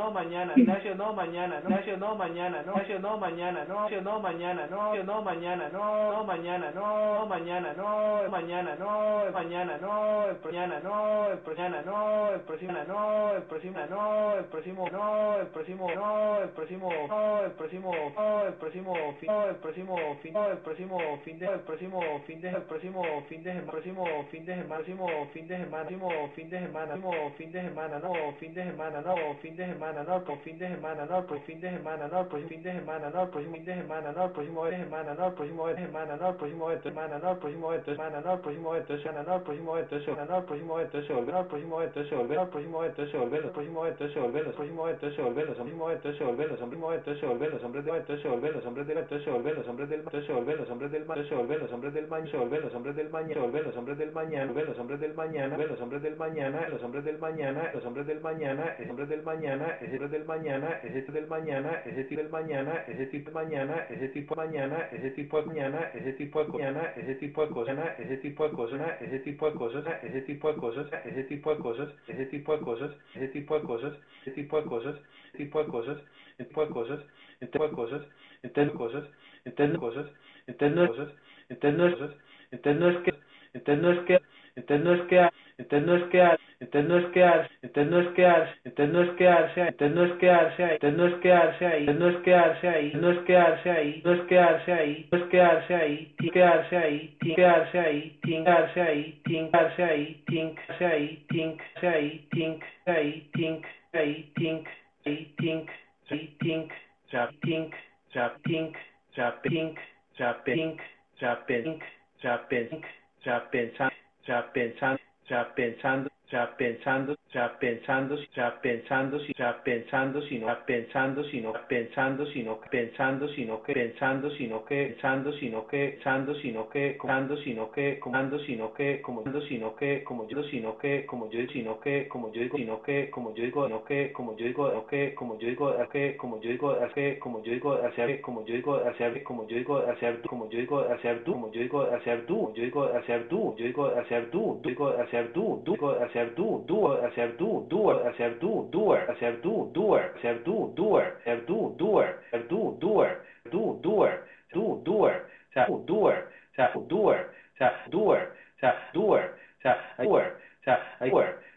no mañana, Ignacio no mañana, Ignacio no mañana, no, Ignacio no mañana, no, Ignacio no mañana, no, Ignacio no mañana, no, no mañana, no, mañana, no, mañana, no, mañana, no, el mañana, no, el mañana, no, el próximo, no, el próximo, no, el próximo, no, el próximo, no, el próximo, no, el próximo, no, el próximo, fin, el próximo, fin, el próximo, fin de, el próximo, fin de, el próximo, fin de, el próximo, fin de, el próximo, fin de semana, fin de semana, fin de semana, no, fin de semana, no, fin de semana, no, fin de semana, semana, no, por fin de semana, no, por fin de semana, no, por fin de semana, no, por fin de semana, no, próximo de semana, no, próximo de semana, no, próximo de semana, no, próximo de semana, no, próximo de semana, no, próximo de semana, no, próximo de se volver, no, próximo de se volver, no, próximo de se volver, próximo de se volver, próximo de se volver, los próximo de se volver, los próximo de se volver, los hombres de se volver, los hombres de se volver, los hombres del se volver, los hombres del se volver, los hombres del se volver, los hombres del mañana, se volver, los hombres del mañana, los hombres del mañana, los hombres del mañana, los hombres del mañana, los hombres del mañana, los hombres del mañana, ese tipo del mañana, ese tipo del mañana, ese tipo del mañana, ese tipo de mañana, ese tipo de mañana, ese tipo de mañana, ese tipo de mañana, ese tipo de cosas, ese tipo de cosas, ese tipo de cosas, ese tipo de cosas, ese tipo de cosas, ese tipo de cosas, ese tipo de cosas, ese tipo de cosas, ese tipo de cosas, tipo de cosas, tipo de cosas, entonces cosas, entonces cosas, entonces cosas, entonces cosas, entonces no es que, entonces entonces que entonces no es quedarse, entonces no es quedarse, entonces no es quedarse, entonces no es quedarse, entonces no es quedarse, entonces no es quedarse ahí, entonces no es quedarse ahí, no es quedarse ahí, no es quedarse ahí, no es quedarse ahí, no es quedarse ahí, quedarse ahí, quedarse ahí, quedarse ahí, quedarse ahí, quedarse ahí, quedarse ahí, quedarse ahí, think, ahí, think, ahí, think, ya think, ya think, ya think, ya think, ya think, ya think, ya pensar, ya pensar ya pensando sea, pensando, sea, pensando, sea, pensando, si, sea, pensando, sino, pensando, sino, pensando, sino, pensando, sino que, pensando, sino que, pensando, sino que, pensando, sino que, comando, sino que, comando, sino que, comando, sino que, como yo, sino que, como yo, sino que, como yo digo, sino que, como yo digo, no que, como yo digo, no que, como yo digo, que, como yo digo, que, como yo digo, hacer, como yo digo, hacer, como yo digo, hacer, como yo digo, hacer, como yo digo, hacer, du, yo digo, hacer, du, yo digo, hacer, du, digo, hacer, du, digo, hacer, hacer tú, tú, hacer tú, tú, hacer tú, tú, hacer tú, tú, hacer tú, tú, hacer tú, tú, hacer tú, tú, tú, tú, tú, tú, o sea, tú, tú, o sea, tú, o sea, tú, sea, tú, sea, hay, sea, hay,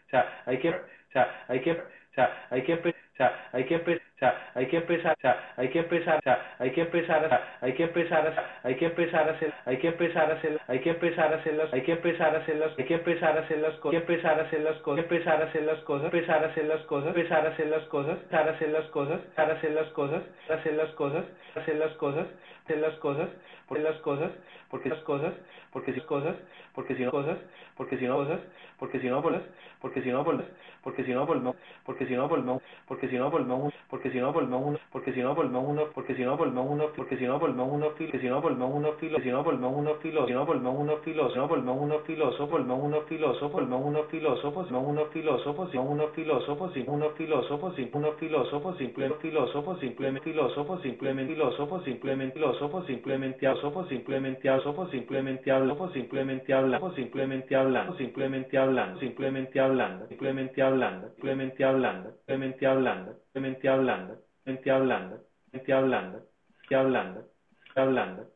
sea, hay que, o sea, hay que, sea, hay que, sea, hay que o sea, hay que empezar, o sea, hay que empezar, o sea, hay que empezar, o sea, hay que empezar, hay que empezar, hay que empezar a hacer, hay que empezar a hacer, hay que empezar a hacerlas, hay que empezar a hacerlas, hay que empezar a hacer las cosas, empezar a hacer las cosas, empezar a hacer las cosas, empezar a hacer las cosas, empezar a hacer las cosas, empezar a hacer las cosas, empezar a hacer las cosas, hacer las cosas, hacer las cosas, hacer las cosas, por las cosas, porque las cosas, porque si cosas, porque si no cosas, porque si no cosas, porque si no bolas, porque si no bolas, porque si no volvemos, porque si no volvemos, porque porque si no volvemos porque si no volvemos uno porque si no volvemos uno porque si no volvemos uno porque si no volvemos uno porque si no volvemos uno filo si no volvemos uno filo si no volvemos uno filo si no volvemos uno filósofo volvemos uno filósofo volvemos uno filósofo si no uno filósofo si no uno filósofo si uno filósofo si uno filósofo simplemente filósofo simplemente filósofo simplemente filósofo simplemente filósofo simplemente filósofo simplemente filósofo simplemente hablando simplemente hablando simplemente hablando simplemente hablando simplemente hablando simplemente hablando simplemente hablando simplemente hablando hablando, mente hablando, mente hablando, mente hablando, mente hablando, hablando,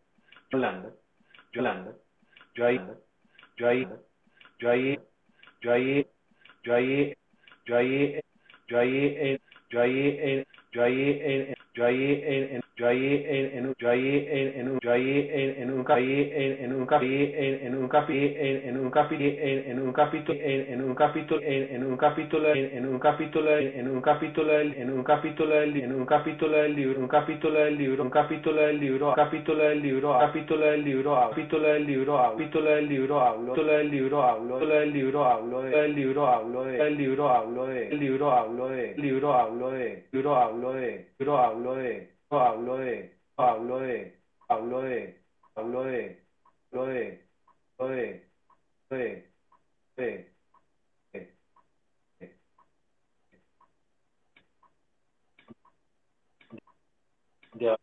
hablando, yo hablando, yo ahí, yo ahí, yo ahí, yo ahí, yo ahí, yo ahí, yo ahí, yo ahí, yo ahí, yo ahí, yo ahí, yo ahí, en, en un capi en, en un capi en, en un capi en, un capi en, en un capítulo en, un capítulo en, un capítulo en, un capítulo en, un capítulo en un capítulo del en un capítulo del libro un capítulo del libro un capítulo del libro capítulo del libro capítulo del libro capítulo del libro capítulo del libro hablo del libro hablo del libro hablo del libro hablo del libro hablo del libro hablo de libro hablo de libro hablo de libro hablo de, hablo de, hablo de, hablo de, hablo de, hablo de, hablo de, de, de, de, de,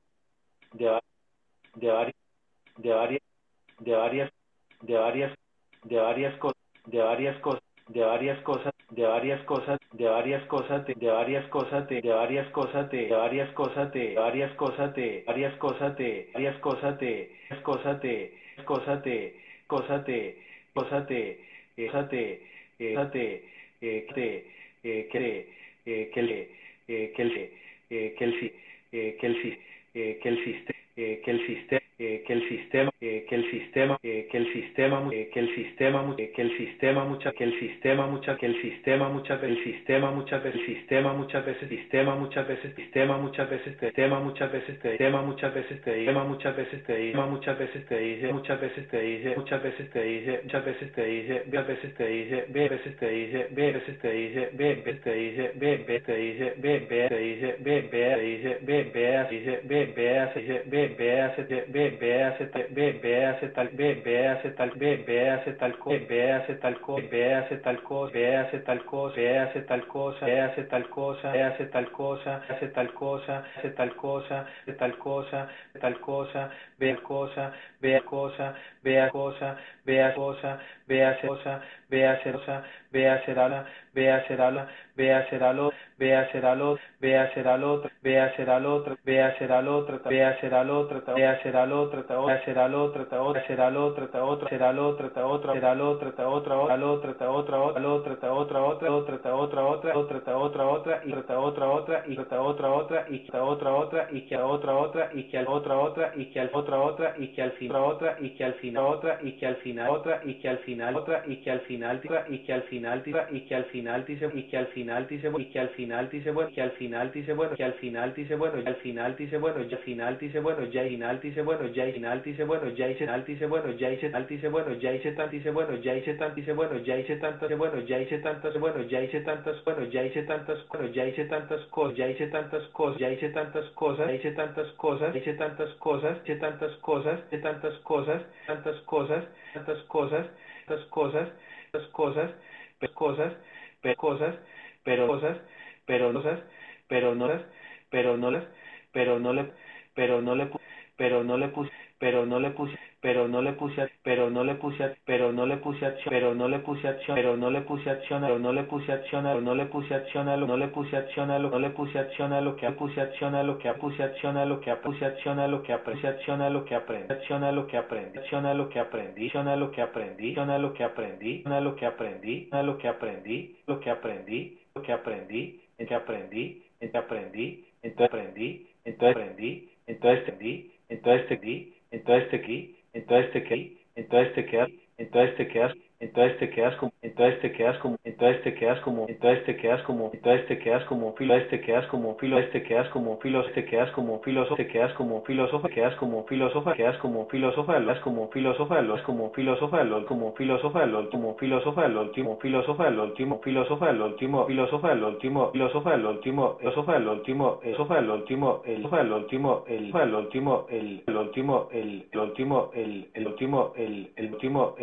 de, varias, de varias, de varias, de varias, de varias cosas, de varias cosas, de varias cosas, de varias cosas, de varias cosas, de varias cosas, de varias cosas, de varias cosas, de varias cosas, de varias cosas, de varias cosas, de cosas, de cosas, de cosas, de cosas, de cosas, de cosas, de que que que le que el que el que el que el sistema que el sistema que el sistema que el sistema que el sistema que el sistema que el sistema mucha que el sistema mucha que el sistema muchas veces el sistema muchas veces el sistema muchas veces sistema muchas veces sistema muchas veces sistema muchas veces sistema muchas veces sistema muchas veces sistema muchas veces te dice muchas veces te dice muchas veces te dice muchas veces te dice muchas te dice ve veces te dice ve veces te dice ve veces te dice ve ve te dice ve te dice ve te dice ve ve dice ve ve dice ve ve hace tal, ve, ve hace tal, ve, ve hace tal, ve, ve hace tal cosa, ve hace tal cosa, ve hace tal cosa, ve hace tal cosa, ve hace tal cosa, ve hace tal cosa, ve hace tal cosa, hace tal cosa, hace tal cosa, hace tal cosa, tal cosa, ve cosa, ve cosa, vea cosa, vea cosa, vea cosa, vea cosa, hacer ala, vea hacer ala, hacer al otro, vea hacer al otro, vea hacer al otro, vea hacer al otro, hacer otro, vea hacer al otro, hacer otro, vea hacer al otro, vea hacer al otro, otro, hacer al otro, otro, hacer al otro, al otro, otro, al otro, otra, otra, otra, otra, otra, otra, otra, otra, y otra, otra, otra, y otra, otra, otra, y que otra, otra, y que otra, otra, y que otra, otra, y que al otra, y que al final otra, y que al final otra, y que al final otra, y que al final y que al final y que al final dice y que al final dice y que al final dice bueno que al final dice bueno que al final dice bueno y al final dice bueno ya final dice bueno ya final dice bueno ya final dice bueno ya hice tal dice bueno ya hice tal dice bueno ya hice tal dice bueno ya hice tal dice bueno ya hice tantas bueno ya hice tantas bueno ya hice tantas bueno ya hice tantas bueno ya hice tantas cosas ya hice tantas cosas ya hice tantas cosas ya hice tantas cosas hice tantas cosas hice tantas cosas hice tantas cosas tantas cosas tantas cosas tantas cosas tantas cosas pero cosas pero cosas pero cosas pero cosas pero no las pero no las pero no le pero no le pero no le puse pero no le puse pero no le puse pero no le puse pero no le puse acción pero no le puse acción pero no le puse acción pero no le puse acción pero no le puse acción a lo no le puse acción a lo no le puse acción a lo que puse acción a lo que puse acción a lo que puse acción a lo que puse acción a lo que aprendí acción a lo que aprendí acción a lo que aprendí acción a lo que aprendí acción a lo que aprendí a lo que aprendí a lo que aprendí lo que aprendí lo que aprendí en que aprendí en que aprendí entonces aprendí entonces aprendí entonces entendí entonces entendí entonces aquí, entonces te quedas, entonces te quedas, entonces te quedas, entonces te quedas como, entonces te quedas como, entonces te quedas como, entonces te quedas como, entonces te quedas como filo, te quedas como filo, te quedas como filo, te quedas como filósofo, te quedas como filósofo, quedas como filósofo, quedas como filósofo, hablas como filósofo, hablas como filósofo, LOL como filósofo, LOL como filósofo, el último filósofo, el último filósofo, el último filósofo, el último filósofo, el último filósofo, el último filósofo, el último el el último el el último el el último el el último el el último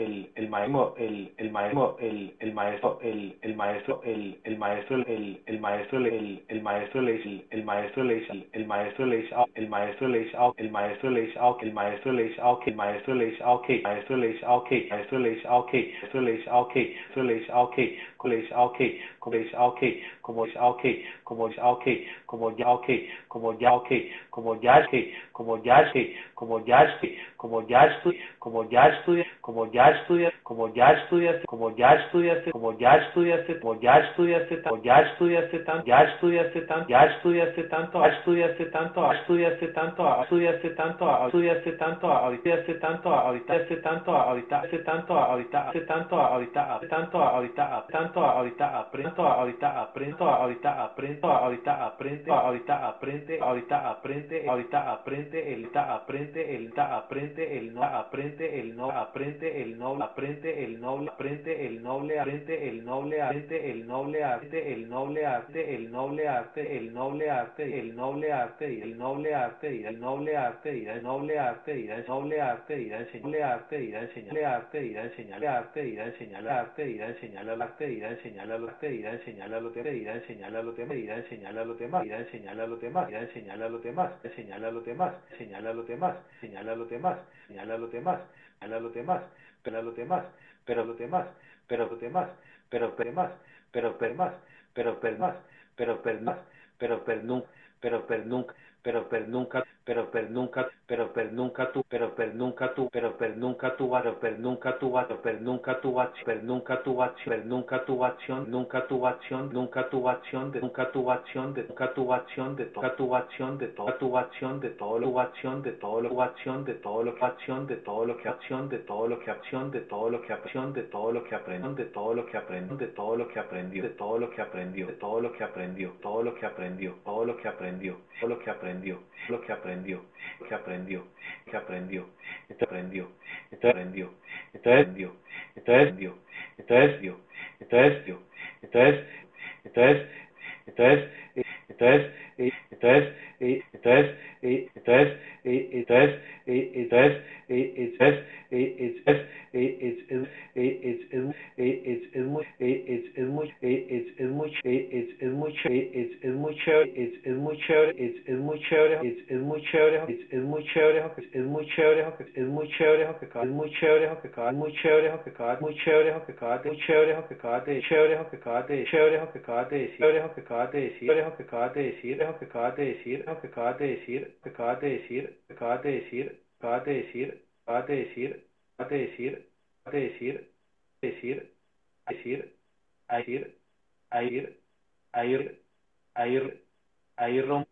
el el el el maestro el el maestro el el maestro el el maestro el el maestro el el maestro el el maestro le dice el maestro le dice el maestro le dice el maestro le dice el maestro le dice el maestro le dice el maestro le dice okay maestro le dice okay maestro le dice okay maestro le dice okay maestro dice okay como le dice okay como le dice okay como dice okay como dice okay como ya okay como ya okay como ya okay como ya okay como ya estoy como ya estoy como ya estoy como ya estudias, como ya estudiaste, como ya estudiaste, como ya estudiaste, como ya estudiaste, como ya estudiaste tanto, ya estudiaste tanto, ya estudiaste tanto, estudiaste tanto, estudiaste tanto, ya estudiaste tanto, ya estudiaste tanto, ahorita hace tanto, ahorita hace tanto, ahorita hace tanto, ahorita hace tanto, ahorita hace tanto, ahorita tanto, ahorita aprendo, ahorita aprendo, ahorita aprendo, ahorita aprende, ahorita aprende, ahorita aprende, ahorita aprende, el ta aprende, el ta aprende, el no aprende, el no aprende, el no aprende, el noble aprende, el noble aprende, el noble aprende, el noble arte, el noble arte, el noble arte, el noble arte, el noble arte, y el noble arte, y el noble arte, y el noble arte, y el noble arte, y el enseñarle arte, y el enseñarle arte, y el enseñarle arte, y el enseñarle arte, y el el arte, medida, enseñala lo medida, enseñala lo medida, enseñala lo medida, enseñala lo demás, medida, enseñala lo demás, medida, enseñala lo demás, señala lo demás, señala lo demás, señala lo demás, señala lo demás, señala lo demás, pero lo demás, pero lo demás, pero lo demás, pero per más, pero per más, pero per más, pero per más, pero per nunca, pero per nunca, pero per nunca pero per nunca, pero per nunca tú, pero per nunca tú, pero per nunca tú, pero per nunca tú, per nunca tu per nunca tu per nunca tu acción, nunca tu acción, nunca tu acción, de nunca tu acción, de nunca tu acción, de toda tu acción, de toda tu acción, de todo lo acción, de todo lo acción, de todo lo acción, de todo lo que acción, de todo lo que acción, de todo lo que acción, de todo lo que aprendió, de todo lo que aprendió, de todo lo que aprendió, de todo lo que aprendió, de todo lo que aprendió, todo lo que aprendió, todo lo que aprendió, todo lo que aprendió, lo que aprendió aprendió, que aprendió, que aprendió, esto aprendió, esto aprendió, esto aprendió, esto aprendió, esto aprendió, esto aprendió, esto es, esto es, esto es, esto es, esto es, esto es, entonces, entonces, entonces, entonces, entonces, entonces, es es es es que acabas de decir, que acabas de decir, que acabas de decir, que acabas de decir, que acabas de decir, que acabas de decir, que acabas de decir, que de decir, decir, decir, a ir, a ir, a ir, a ir, a ir rompe,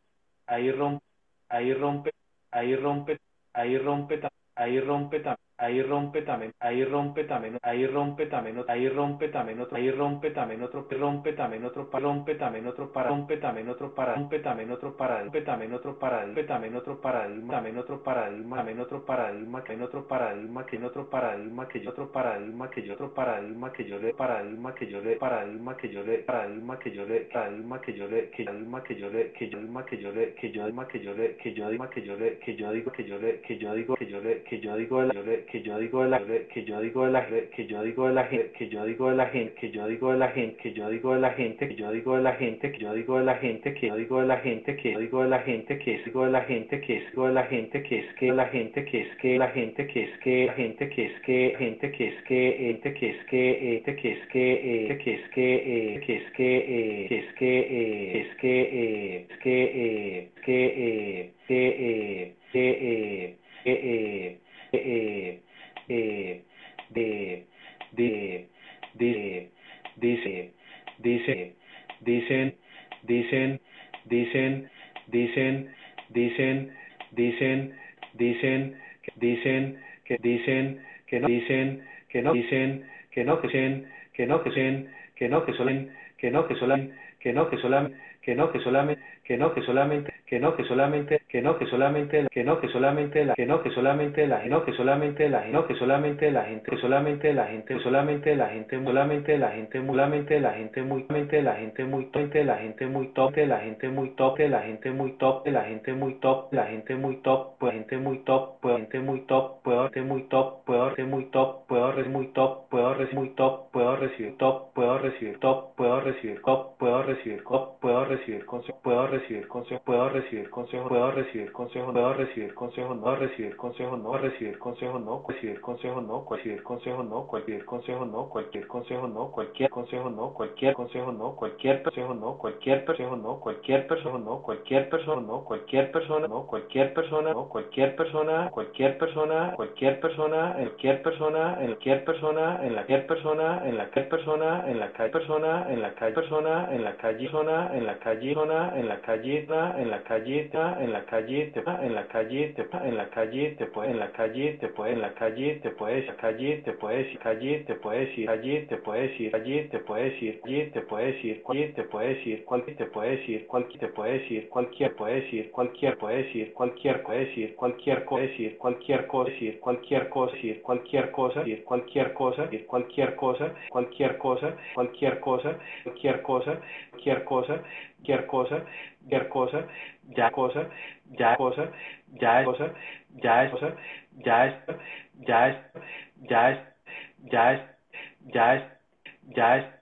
ahí rompe, ahí rompe, ahí rompe, ahí rompe, ahí rompe también ahí rompe también, ahí rompe también, ahí rompe también, ahí rompe también otro, ahí rompe también otro, rompe también otro, rompe también otro para, rompe también otro para, rompe también otro para, rompe también otro para, rompe también otro paradigma, también otro paradigma, también otro paradigma, que en otro paradigma, que en otro paradigma, que yo otro paradigma, que yo otro paradigma, que yo le paradigma, que yo le paradigma, que yo le paradigma, que yo le paradigma, que yo le que paradigma, que yo le que yo digo que yo le que yo digo que yo le que yo digo que yo le que yo digo que yo le que yo digo que yo le que yo digo yo le que yo digo de la que yo digo de la que yo digo de la gente que yo digo de la gente que yo digo de la gente que yo digo de la gente que yo digo de la gente que yo digo de la gente que yo digo de la gente que yo digo de la gente que digo de la gente que es de la gente que es que la gente que es que la gente que es que gente que es que gente que es que gente que es que gente que es que que es que que es que que es que es que es que que que que que eh, de, de, de, dice, dice, dicen, dicen, dicen, dicen, dicen, dicen, dicen, dicen, que dicen, que no dicen, que no dicen, que no que dicen, que no que dicen, que no que solen, que no que solan, que no que solamente, que no que solamente, que no que solamente que no que solamente que no que solamente que no que solamente la que no que solamente la no que solamente la no que solamente la gente que solamente la gente solamente la gente solamente la gente solamente la gente muy la gente muy top la gente muy top la gente muy top la gente muy top la gente muy top la gente muy top pues gente muy top pues gente muy top puedo ser muy top puedo ser muy top puedo ser muy top puedo recibir muy top puedo recibir top puedo recibir top puedo recibir top puedo recibir top puedo recibir consejo, puedo recibir consejo, puedo recibir consejo, puedo recibir consejo, puedo recibir consejo, no recibir consejo, no recibir consejo, no recibir consejo, no recibir consejo, no cualquier consejo, no cualquier consejo, no cualquier consejo, no cualquier consejo, no cualquier consejo, no cualquier consejo, no cualquier persona, no cualquier persona, no cualquier persona, no cualquier persona, no cualquier persona, cualquier persona, cualquier persona, cualquier persona, en cualquier persona, en la cualquier persona, en la cualquier persona, en la calle persona, en la calle persona, en la calle zona, en la calle zona, en la calle en la calle en la calle en la calle en la calle te puede en la calle te puede en la calle te puedes calle te puedes calle te puedes ir calle te puedes ir calle te puedes ir calle te puedes ir calle te puedes ir cualquier te puedes ir cualquier te puedes ir cualquier puedes ir cualquier puedes ir cualquier puedes ir cualquier puedes ir cualquier cosa ir cualquier cosa ir cualquier cosa ir cualquier cosa ir cualquier cosa cualquier cosa cualquier cosa cualquier cosa cualquier cosa cualquier cosa cualquier cosa ya cosa ya cosa ya es cosa ya es cosa ya es ya es ya es ya es ya es ya es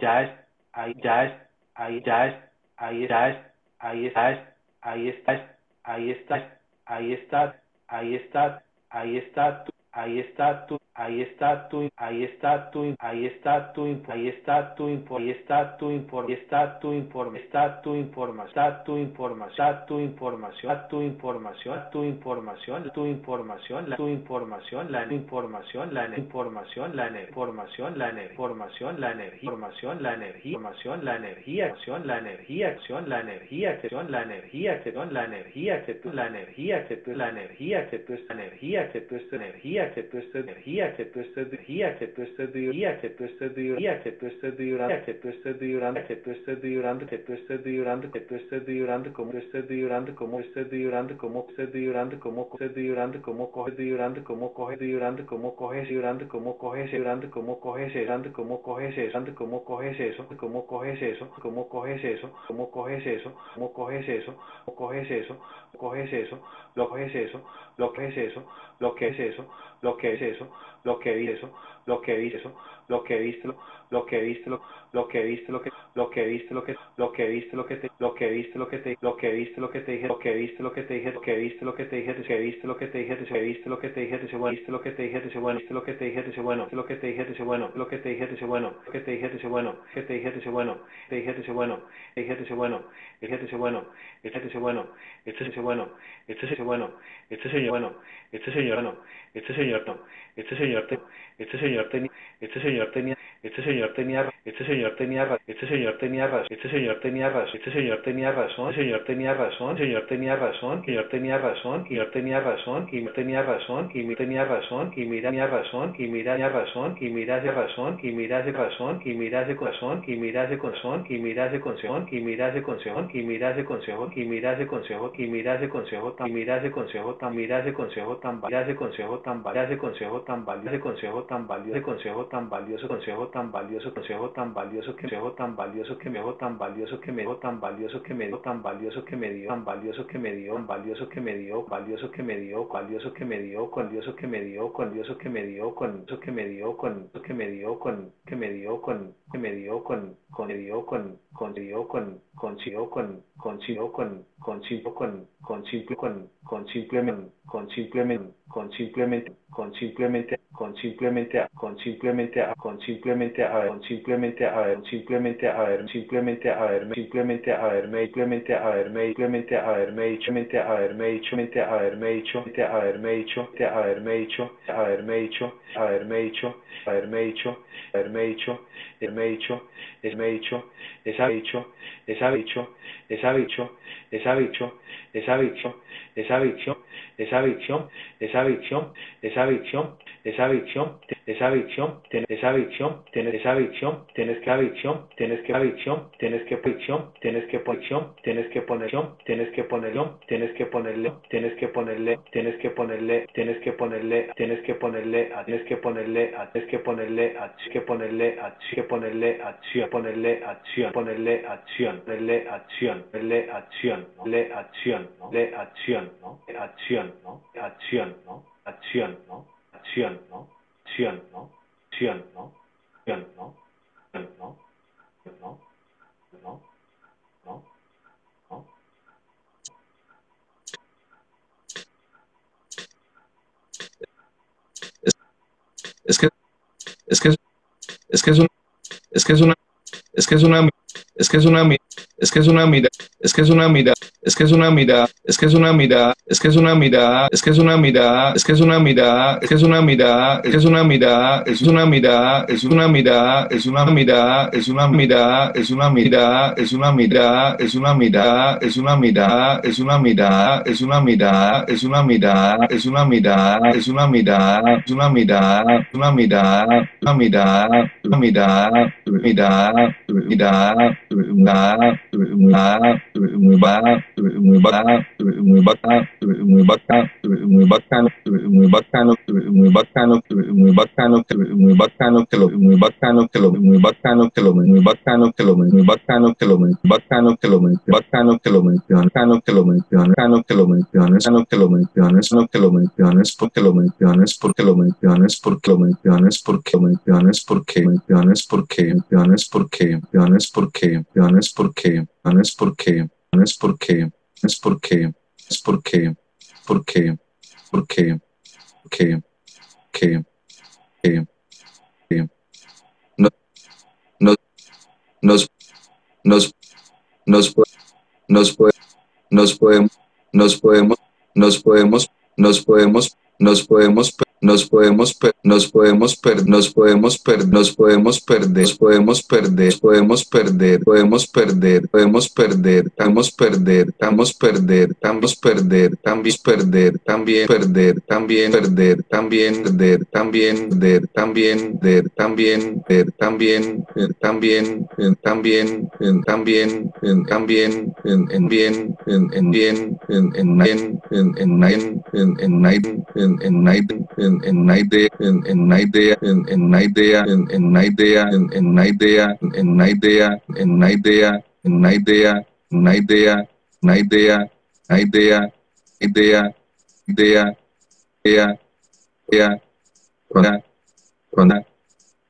ya es ahí ya es ahí ya es ahí ya es ahí estás ahí estás ahí estás ahí estás ahí está ahí está ahí está tu ahí está tu ahí está tu ahí está tu ahí está tu ahí está tu ahí está tu informe está tu información está tu información tu información tu información tu información tu información la tu información la información la información la información la información la información la energía información la energía acción la energía acción la energía son la energía la energía que tú la energía que tú la energía que tú es energía que tú es energía que tú es energía que tú estés energía que tú estés vibrando, que tú estés vibrando, que tú estés vibrando, que tú estés vibrando, que tú estés vibrando, que tú estés vibrando, que tú estés vibrando, como estés vibrando, como estés vibrando, como estés vibrando, como estés vibrando, como coges vibrando, como coges vibrando, como coges vibrando, como coges vibrando, como coges vibrando, como coges vibrando, como coges eso, como coges eso, como coges eso, como coges eso, como coges eso, como coges eso, coges eso, lo coges eso, lo que es eso, lo que es eso, lo que es eso, lo que vi eso, lo que vi eso, lo que viste, lo que viste, lo que viste, lo que lo que viste, lo que lo que viste, lo que te lo que viste, lo que te lo que viste, lo que te dije, lo que viste, lo que te dije, lo que viste, lo que te dije, que viste lo que te dije, que viste lo que te dije, ese viste lo que te dije, ese bueno, viste lo que te dije, bueno, lo que te dije, bueno, lo que te dije, ese bueno, lo que te dije, bueno, que te dije, ese bueno, te dije, bueno, dije, ese bueno, dije, bueno, este ese bueno, este ese bueno, este ese bueno, este señor bueno, este señor no, este señor no, este señor te, este señor tenía, este señor tenía, este señor tenía, este señor tenía, este señor tenía razón, este señor tenía razón, este señor tenía razón, este señor tenía razón, señor tenía razón, señor tenía razón, y yo tenía razón, y tenía razón, y mi tenía razón, y mira tenía razón, y mira tenía razón, y mira de razón, y mira de razón, y mira de corazón, y mira de corazón, y mira de consejo, y mira de consejo, y mira de y mira de consejo, y mira de consejo, y mira de consejo, tan mira de consejo, tan mira de consejo, tan mira de consejo, tan valioso consejo tan valioso, consejo tan valioso, consejo tan valioso, consejo tan valioso, consejo tan valioso que me dio, tan valioso que me dio, tan valioso que me dio, tan valioso que me dio, tan valioso que me dio, valioso que me dio, valioso que me dio, valioso que me dio, valioso que me dio, valioso que me dio, con que me dio, con que me dio, con que me dio, con que me dio, con con dio, con con dio, con consiguió, con consiguió, con con simple, con con simple, con con simplemente, con simplemente, con simplemente, con simplemente con simplemente con simplemente con simplemente a con simplemente a simplemente a simplemente a simplemente a simplemente a simplemente a simplemente a simplemente a simplemente a simplemente a dicho a ver dicho a ver dicho a ver dicho a ver dicho haberme dicho es me dicho esa dicho esa dicho esa dicho esa dicho esa dicho esa adicción, esa adicción, esa adicción, esa adicción, esa esa adicción, esa adicción, tienes esa adicción, tienes que adicción, tienes que adicción, tienes que adicción, tienes que adicción, tienes que ponerlo, tienes que ponerlo, tienes que ponerle, tienes que ponerle, tienes que ponerle, tienes que ponerle, tienes que ponerle, tienes que ponerle, tienes que ponerle, tienes que ponerle, tienes que ponerle acción, ponerle acción, ponerle acción, ponerle acción, ponerle acción, ponerle acción, ponerle acción, ¿no? Acción, ¿no? Acción, Sion, ¿no? ¿no? ¿no? ¿no? ¿no? ¿no? Es que es que es que es un es que es una es que es una es que es una, es que es una mirada, es que es una mirada, es que es una mirada, es que es una mirada, es que es una mirada, es que es una mirada, es que es una mirada, es que es una mirada, es que es una mirada, es una mirada, es una mirada, es una mirada, es una mirada, es una mirada, es una mirada, es una mirada, es una mirada, es una mirada, es una mirada, es una mirada, es una mirada, es una mirada, es una mirada, una mirada, una mirada, una mirada, mirada, mirada, muy bacana, muy bacano, porque no es porque, no es porque, es porque, es porque, porque, porque, que, que, que, que, no, no, nos, nos, nos, nos, nos podemos, nos podemos, nos podemos, nos podemos, nos podemos nos podemos nos podemos per nos podemos per nos podemos perder nos podemos perder podemos perder podemos perder podemos perder estamos perder perder perder también perder también perder también perder también perder también perder también perder también perder también también también también también en bien en en bien en en bien en en en en en en en, en una idea, en, en una idea, en, en una idea, en, en una idea, en, en una idea, en una idea, en una idea, en una idea, una idea, una idea, una idea, idea, idea, idea, idea, cuando, cuando,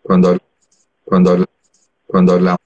cuando, cuando, cuando hablamos,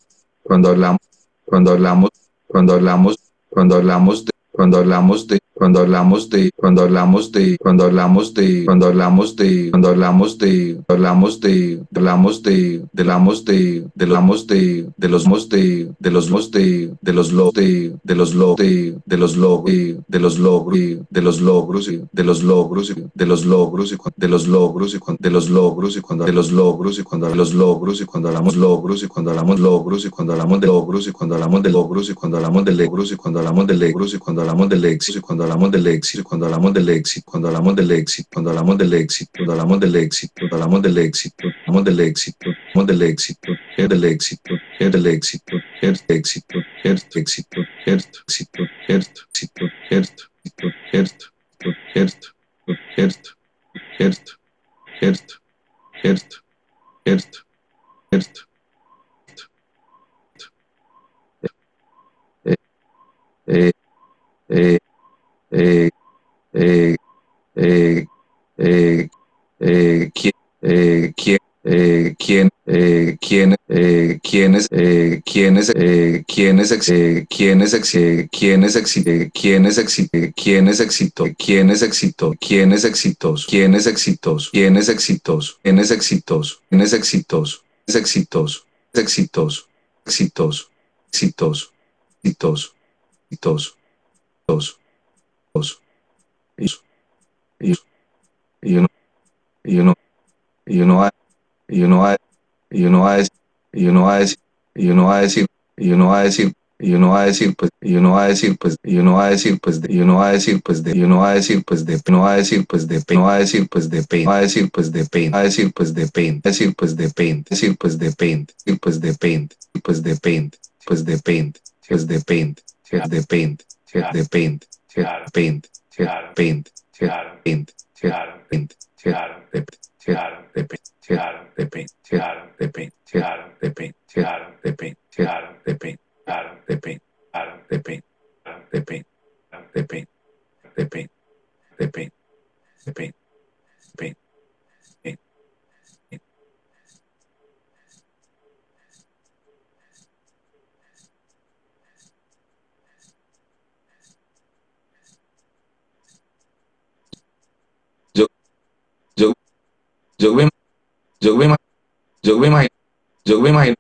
cuando hablamos, cuando hablamos, cuando hablamos, cuando hablamos de, cuando hablamos de cuando hablamos de, cuando hablamos de, cuando hablamos de, cuando hablamos de, cuando hablamos de, hablamos de, hablamos de, hablamos de, hablamos de, de los mos de, de los mos de, de los lo de, de los lo de, de los logros, de los logros, de los logros, de los logros, de los logros, y de los logros, y de los logros, y cuando de los logros, y cuando los logros, y cuando hablamos logros, y cuando hablamos logros, y cuando hablamos de logros, y cuando hablamos de logros, y cuando hablamos de logros, y cuando hablamos de logros, y cuando hablamos del éxito, y cuando hablamos del éxito, cuando hablamos del éxito, cuando hablamos del éxito, cuando hablamos del éxito, cuando hablamos del éxito, cuando hablamos del éxito, hablamos del éxito, del éxito, es del éxito, es del éxito, es éxito, es éxito, es éxito, es éxito, es éxito, es éxito, éxito, eh, eh, eh, eh, eh, eh, eh, quién, eh, quién, eh, quién, eh, eh, quiénes, eh, quiénes, eh, quiénes, eh, quiénes, eh, quiénes, eh, quiénes, eh, quiénes exitó, quiénes exitó, quiénes exitoso, quiénes exitoso, quiénes exitoso, quiénes exitoso, quiénes exitoso, es exitoso, es exitoso, exitoso, exitoso, exitoso, exitoso, exitoso exitoso y, y, y uno y uno y uno va y uno va y uno va a decir y uno va a decir y uno va a decir y uno va a decir y uno va a decir pues y uno va a decir pues y uno va a decir pues y uno va a decir pues de y uno va a decir pues de no va a decir pues de no va a decir pues de va a decir pues de va a decir pues de pain va a decir pues de decir pues de pain decir pues de pain pues de pain pues de pain pues de pain pues de pain pues de pain pues de pain paint, paint, paint, yo, yo me, yo me, yo me imagino, me imagino,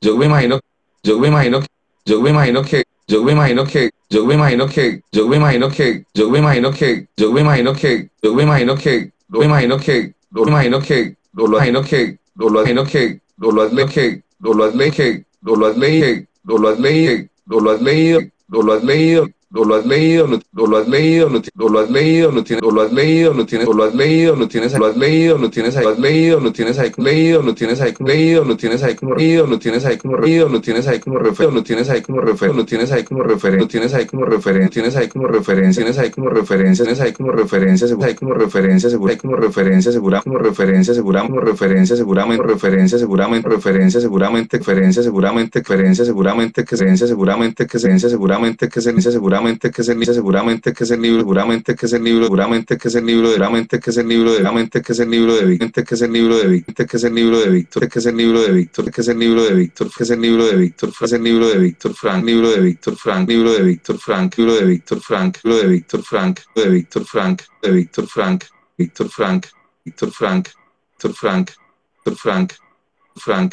yo me imagino, yo me imagino, yo me imagino que, yo me imagino que, yo me imagino que, yo me imagino que, yo me imagino que, yo me imagino que, yo me imagino que, yo me imagino que, yo me imagino que, o lo imagino que, o lo imagino que, o lo has leído que, o lo has leído que, o lo has leído, o lo has leído, o lo has leído, o lo has leído, o lo has leído, o lo has leído, o lo has leído, lo tienes, o lo has leído, lo tienes, o lo has leído, lo tienes, lo has leído, lo tienes lo has leído, lo tienes ahí leído, lo tienes ahí leído, lo tienes ahí como leído, lo tienes ahí como leído, lo tienes ahí como referente, lo tienes ahí como referente, lo tienes ahí como referente, lo tienes ahí como referente, tienes ahí como referencia, tienes ahí como referencia, tienes ahí como referencia, segura, como referencia, segura, como referencia, segura, como referencia, segura, como referencia, seguramente, referencia, seguramente, referencia, seguramente, referencia, seguramente, referencia, seguramente, creencia, seguramente, creencia, seguramente, creencia, seguramente, que se seguramente que es el libro, seguramente que es el libro, seguramente que es el libro, seguramente que es el libro, seguramente que es el libro de Víctor, que es el libro de Víctor, que es el libro de Víctor, que es el libro de Víctor, que es el libro de Víctor, que es el libro de Víctor, que es el libro de Víctor Frank, libro de Víctor Frank, libro de Víctor Frank, libro de Víctor Frank, libro de Víctor Frank, de Víctor Frank, de Víctor Frank, Víctor Frank, Víctor Frank, Víctor Frank, Víctor Frank, Frank,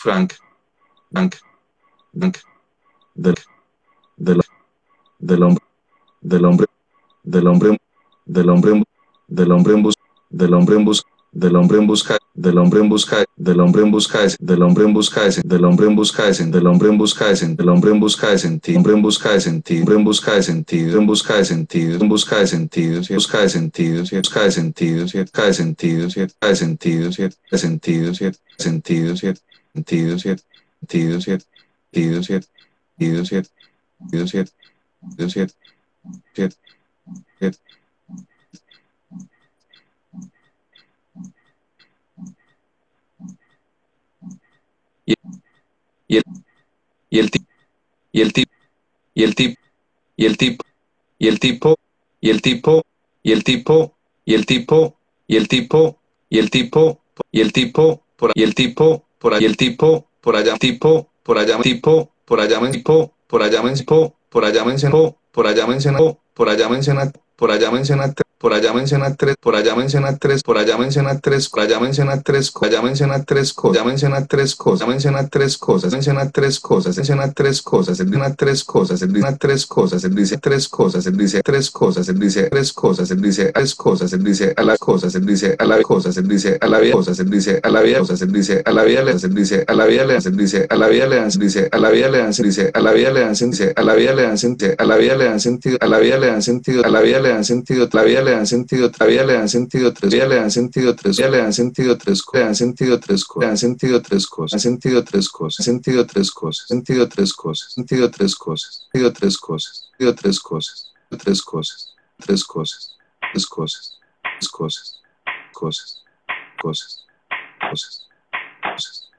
Frank, Frank, Frank, del, del, del hombre del hombre, del hombre, del hombre, del hombre en busca, del hombre en busca, del hombre en busca, del hombre en busca, del hombre en busca del hombre en busca del hombre en busca del hombre en busca del hombre en busca de sentido, hombre en busca de sentido, hombre en busca de sentido, en busca de sentido, en busca de sentido, en busca de sentido, en busca de sentido, en busca de sentido, en busca de sentido, de sentido, sentido, sentido, sentido, en busca de sentido, en busca de sentido, Siete. Siete. Y, y el y el tipo y el tipo y el tipo y el tipo y el tipo y el tipo y el tipo y el tipo y el tipo y el tipo y el tipo por y el tipo por ahí el tipo por allá tipo por allá tipo por allá tipo por allá tipo por allá mencionó por allá mencionó, por allá menciona, por allá menciona, por allá menciona tres, por allá menciona tres, por allá menciona tres, por allá menciona tres, por allá menciona tres cosas, ya menciona tres cosas, menciona tres cosas, menciona tres cosas, menciona tres cosas, él dice tres cosas, él dice tres cosas, él dice tres cosas, él dice tres cosas, él dice tres cosas, él dice tres cosas, él dice a las cosas, él dice a las cosas, él dice a la vida cosas, él dice a la vida cosas, él dice a la vida le él dice a la vida le él dice a la vida le dice a la vida le dice a la vida le dice a la vida le dan sentido, a la vida le dan sentido, a la vida le dan sentido, a la vida le dan sentido, la vida le dan sentido, todavía le dan sentido tres, ya le dan sentido tres, ya le dan sentido tres, le sentido tres le sentido tres cosas, han sentido tres cosas, sentido tres cosas, sentido tres cosas, sentido tres cosas, sentido tres cosas, sentido tres cosas, tres cosas, tres cosas, tres cosas, tres cosas, cosas, cosas, cosas, cosas.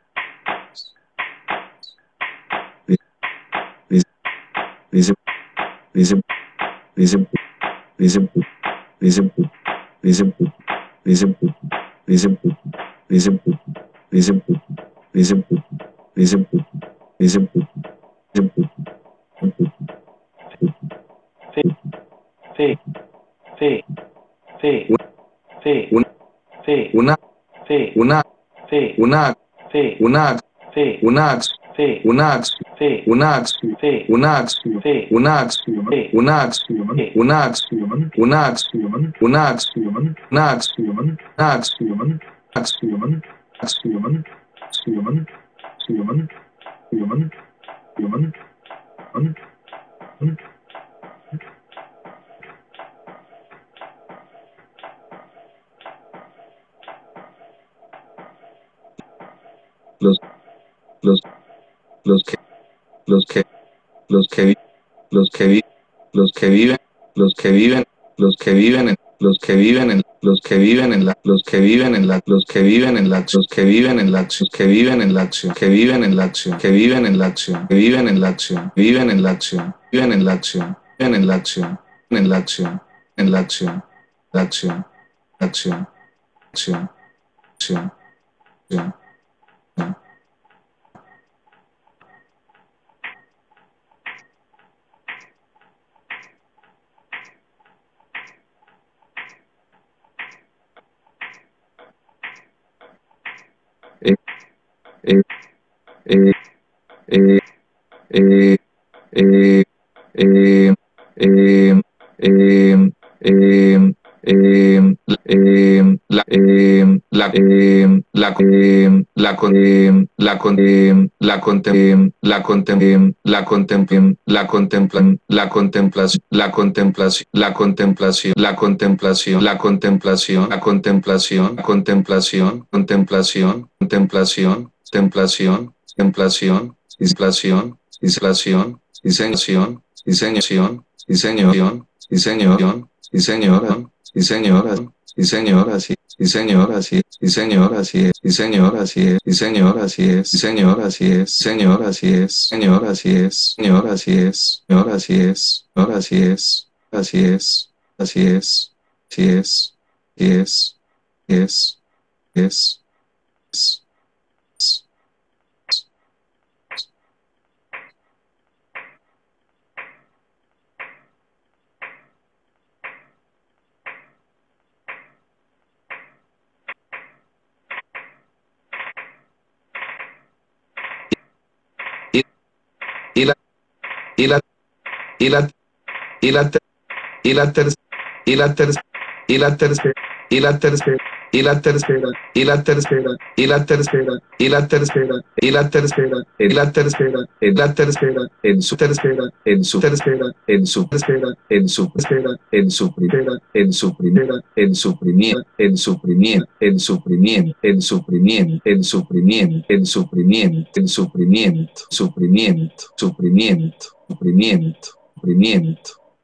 Dice, dice, dice, dice, dice, dice, dice, dice, dice, dice, dice, dice, dice, Sí, sí, sí, sí, una, sí, una, sí, una, sí, una, sí, una, sí, una acción, sí, una acción, sí, una acción, sí, una acción, sí, una acción, sí, una acción, sí, una acción, una acción, una acción, una acción, una acción, acción, acción, acción, acción, acción, acción, acción, los los los que los que los que los que vi- los que viven los que viven los que viven en los que viven en los que viven en la los que viven en la los que viven en la los que viven en la acción que viven en la acción que viven en la acción que viven en la acción que viven en la acción viven en la acción viven en la acción viven en la acción en la acción en la acción la acción acción acción acción acción la eh, la eh, la eh, la con eh, la con eh, la contem la contem la contem la contemplan la contemplación la contemplación la contemplación la contemplación la contemplación la contemplación contemplación contemplación contemplación templación, templación, inflación, inflación, diseñación, diseñación, diseñación, diseñación, diseñación, diseñación, señor, así es. Señor, así es. Sí, señor, así es. Sí, señor, así es. Sí, señor, así es. Señor, así es. Señor, así es. Señor, así es. Señor, así es. Señor, así es. Señor, así es. Así es. Así es. Así es. Así es. Es. Es. Es. Y la y la y la y la y la tercera y la tercera y la tercera y la tercera y la tercera y la tercera y la tercera y la tercera y la tercera y la tercera en la tercera en su tercera en su tercera en su tercera en su tercera en su primera en su primera en su primera en su primera en su primera en su primera en su primera en su primera en suprimiento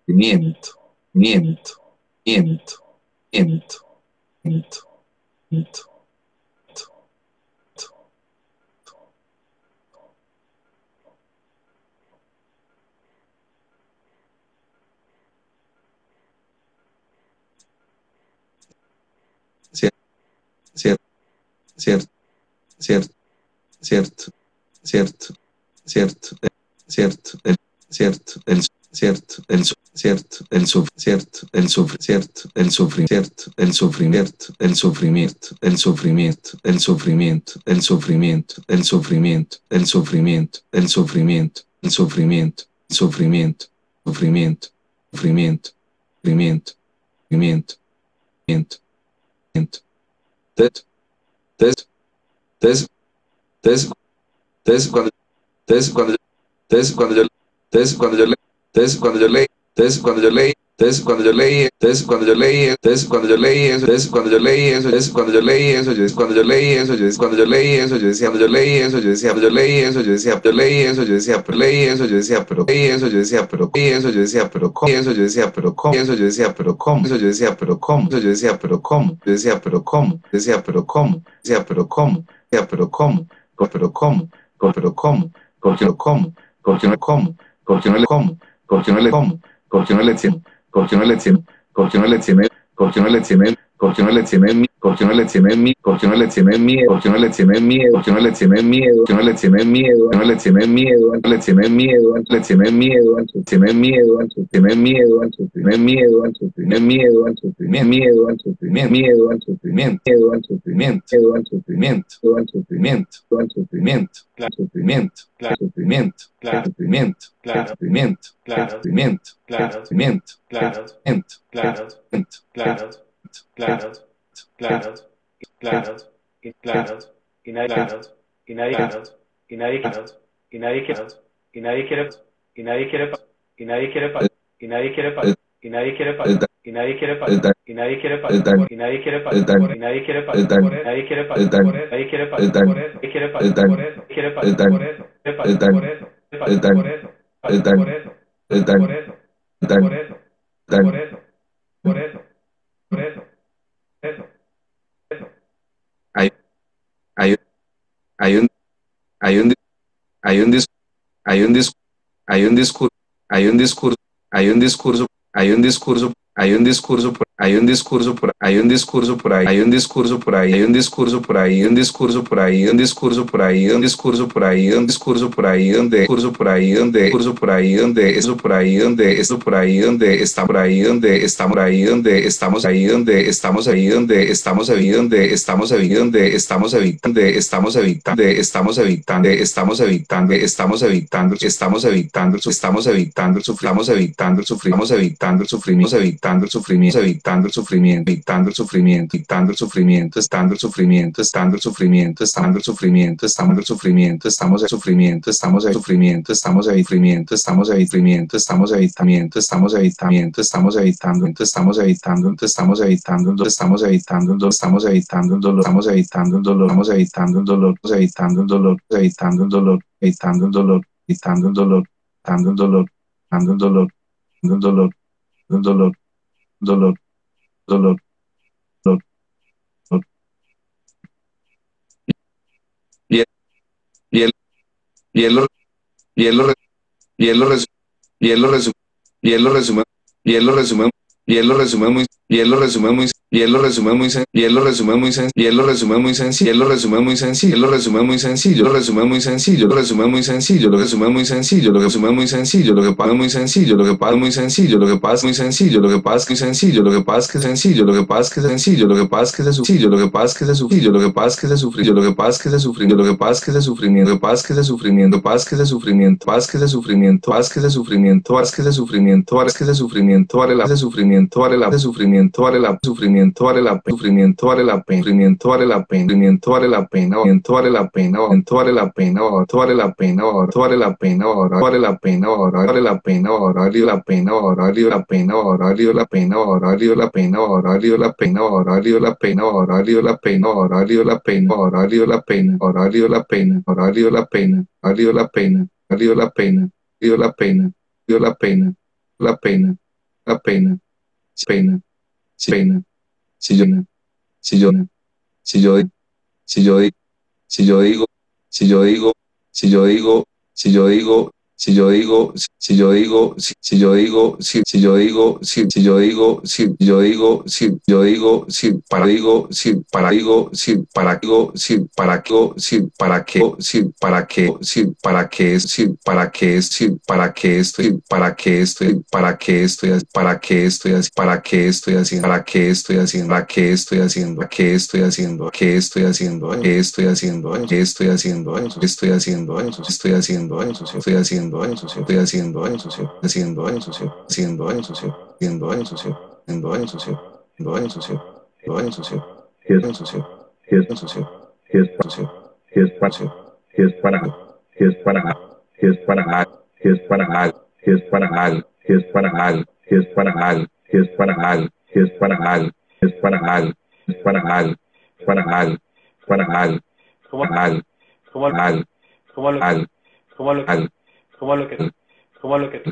miento miento miento miento miento cierto, cierto, cierto, cierto, cierto, cierto, cierto, el cierto, el cierto, el cierto, el cierto, el cierto, el sufrimiento, el sufrimiento, el sufrimiento, el sufrimiento, el sufrimiento, el sufrimiento, el sufrimiento, el sufrimiento, el sufrimiento, el sufrimiento, el sufrimiento, sufrimiento, sufrimiento, sufrimiento, sufrimiento, sufrimiento, Entonces, entonces, entonces, entonces, cuando, entonces, cuando, yo, entonces, cuando yo leí, entonces, cuando yo leí, entonces, cuando yo leí, entonces, cuando yo leí eso, entonces, cuando yo leí eso, entonces, cuando yo leí eso, yo cuando yo leí eso, yo cuando yo leí eso, yo decía, yo leí eso, yo decía, yo leí eso, yo decía, yo leí eso, yo decía, pero leí eso, yo decía, pero leí eso, yo decía, pero leí eso, yo decía, pero cómo, eso, yo decía, pero cómo, eso, yo decía, pero cómo, eso, yo decía, pero cómo, eso, yo decía, pero cómo, yo decía, pero cómo, decía, pero cómo, decía, pero cómo, decía, pero cómo, pero cómo, pero cómo, porque no como, porque no como, porque no le como, porque no le como, Continuo lezione, continuo lezione, continuo lezione, continuo lezione, continuo lezione porque no le tiene, porque no le tiene, porque no le tiene, porque no le tiene miedo, porque no le tiene miedo, porque no le tiene miedo, porque no le tiene miedo, porque no le tiene miedo, no le tiene miedo, no le tiene miedo, no le tiene miedo, miedo, tiene miedo, miedo, miedo, miedo, sufrimiento, miedo sufrimiento, miedo sufrimiento, miedo sufrimiento, miedo al claro, claro, claros, y nadie claros, y nadie claros, y nadie claros, y nadie claros, y nadie quiere, y nadie quiere, y nadie quiere, y nadie quiere, y nadie quiere, y nadie quiere, y nadie quiere, y nadie quiere, y nadie quiere, nadie quiere, por nadie quiere, por eso, nadie quiere, por eso, nadie quiere, por eso, por eso, por eso, por eso, por eso, por eso, por eso, por eso, por eso, por eso, por eso, eso hay, hay, hay un, hay un, hay un, hay un, hay un discurso, hay un discurso, hay un discurso, hay un discurso, hay un discurso, hay un discurso por hay un discurso por ahí, hay un discurso por ahí, hay un discurso por ahí, un discurso por ahí, un discurso por ahí, un discurso por ahí, un discurso por ahí, donde discurso por ahí, donde discurso por ahí, donde eso por ahí, donde esto por ahí, donde está por ahí, donde estamos ahí, donde estamos ahí, donde estamos ahí, donde estamos ahí, donde estamos ahí, donde estamos evitando, estamos evitando, estamos evitando, estamos evitando, estamos evitando, estamos evitando, estamos evitando, sufrimos evitando, sufrimos evitando, sufrimos evitando, sufrimos evitando evitando el sufrimiento, evitando el sufrimiento, evitando el sufrimiento, estando el sufrimiento, estando el sufrimiento, estando el sufrimiento, estamos el sufrimiento, estamos el sufrimiento, estamos el sufrimiento, estamos el sufrimiento, estamos el sufrimiento, estamos evitamiento, estamos evitamiento, estamos evitando, estamos evitando, estamos evitando el dolor, estamos evitando el dolor, estamos evitando el dolor, estamos evitando el dolor, estamos evitando el dolor, estamos evitando el dolor, evitando el dolor, evitando el dolor, evitando el dolor, evitando el dolor, evitando el dolor, el dolor, dolor, dolor, dolor, dolor. Y él, y él, y él lo, y él lo, y él lo y él lo resume, y él lo resume, y él lo resume, y él lo resume muy, y él lo resume muy y él lo resume muy y él lo resume muy y él lo resume muy sencillo, él lo resume muy sencillo, lo resume muy sencillo, lo resume muy sencillo, lo resume muy sencillo, lo resume muy sencillo, lo resume muy sencillo, lo que pasa muy sencillo, lo que pasa muy sencillo, lo que pasa muy sencillo, lo que pasa que sencillo, lo que pasa que sencillo, lo que pasa que sencillo, lo que pasa que sencillo, lo que pasa que sencillo, lo que pasa que se sufrió, lo que pasa que se sufrió, lo que pasa que se sufrimiento, lo que pasa se sufrimiento, paz que se sufrimiento, paz que se sufrimiento, paz que se sufrimiento, paz que se sufrimiento, paz que se sufrimiento, vale la sufrimiento, vale la sufrimiento, vale la sufrimiento, vale la sufrimiento vale la pena, sufrimiento vale la pena, sufrimiento vale la pena, sufrimiento vale la pena, sufrimiento vale la pena, vale la pena, vale la pena, vale la pena, vale la pena, vale la pena, vale la pena, vale la pena, vale la pena, vale la pena, vale la pena, vale la pena, vale la pena, vale la pena, vale la pena, vale la pena, vale la pena, la pena, la pena, la pena, la pena, la pena, pena, pena, si yo si yo, si yo, si yo, si yo digo, si yo digo, si yo digo, si yo digo, si yo digo, si yo digo, si yo digo, si yo digo, si yo digo, si yo digo, si yo digo, si para digo, si para digo, si para digo, si para qué, si para qué, si para qué, si para qué, si para qué, si para qué estoy, para qué estoy, para qué estoy, para qué estoy, para qué estoy haciendo, para qué estoy haciendo, para qué estoy haciendo, qué estoy haciendo, qué estoy haciendo, qué estoy haciendo, qué estoy haciendo, estoy haciendo estoy haciendo estoy haciendo haciendo eso, estoy haciendo eso, haciendo eso, haciendo eso, haciendo eso, haciendo eso, haciendo eso, haciendo eso, es eso, es eso, como lo que tú, como lo que tú,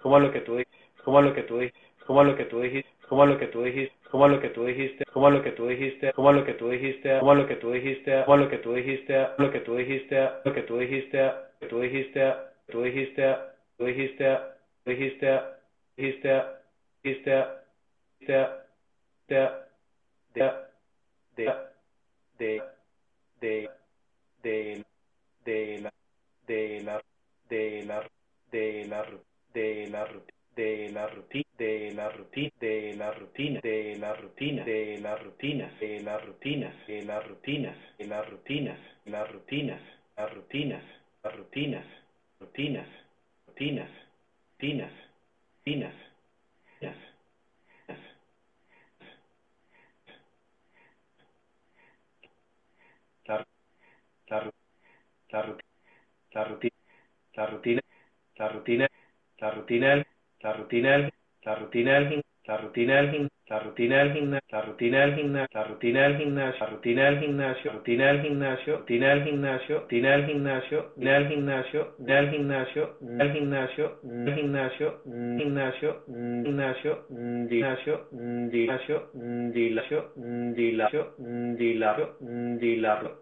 como lo que tú, como lo que tú, como lo que tú dijiste, como lo que tú dijiste, como lo que tú dijiste, como lo que tú dijiste, como lo que tú dijiste, como lo que tú dijiste, como lo que tú dijiste, lo que tú dijiste, lo que tú dijiste, que tú dijiste, tú dijiste, tú dijiste, dijiste, dijiste, dijiste, dijiste, de, de, de, de, de, de, de la, de la de la de la de la de la rutina de la rutina de la rutina de la rutina de las rutinas de las rutinas de las rutinas de las rutinas las rutinas las rutinas las rutinas rutinas rutinas rutinas rutinas la la la la rutina la rutina, la rutina, la rutina, la rutina, la rutina, la rutina, la rutina del gimnasio, la rutina del gimnasio, la rutina del gimnasio, la rutina del gimnasio, rutina del gimnasio, rutina del gimnasio, rutina del gimnasio, rutina del gimnasio, del gimnasio, del gimnasio, del gimnasio, gimnasio, gimnasio, gimnasio, gimnasio, dilacio, dilacio, dilacio, dilacio, dilacio,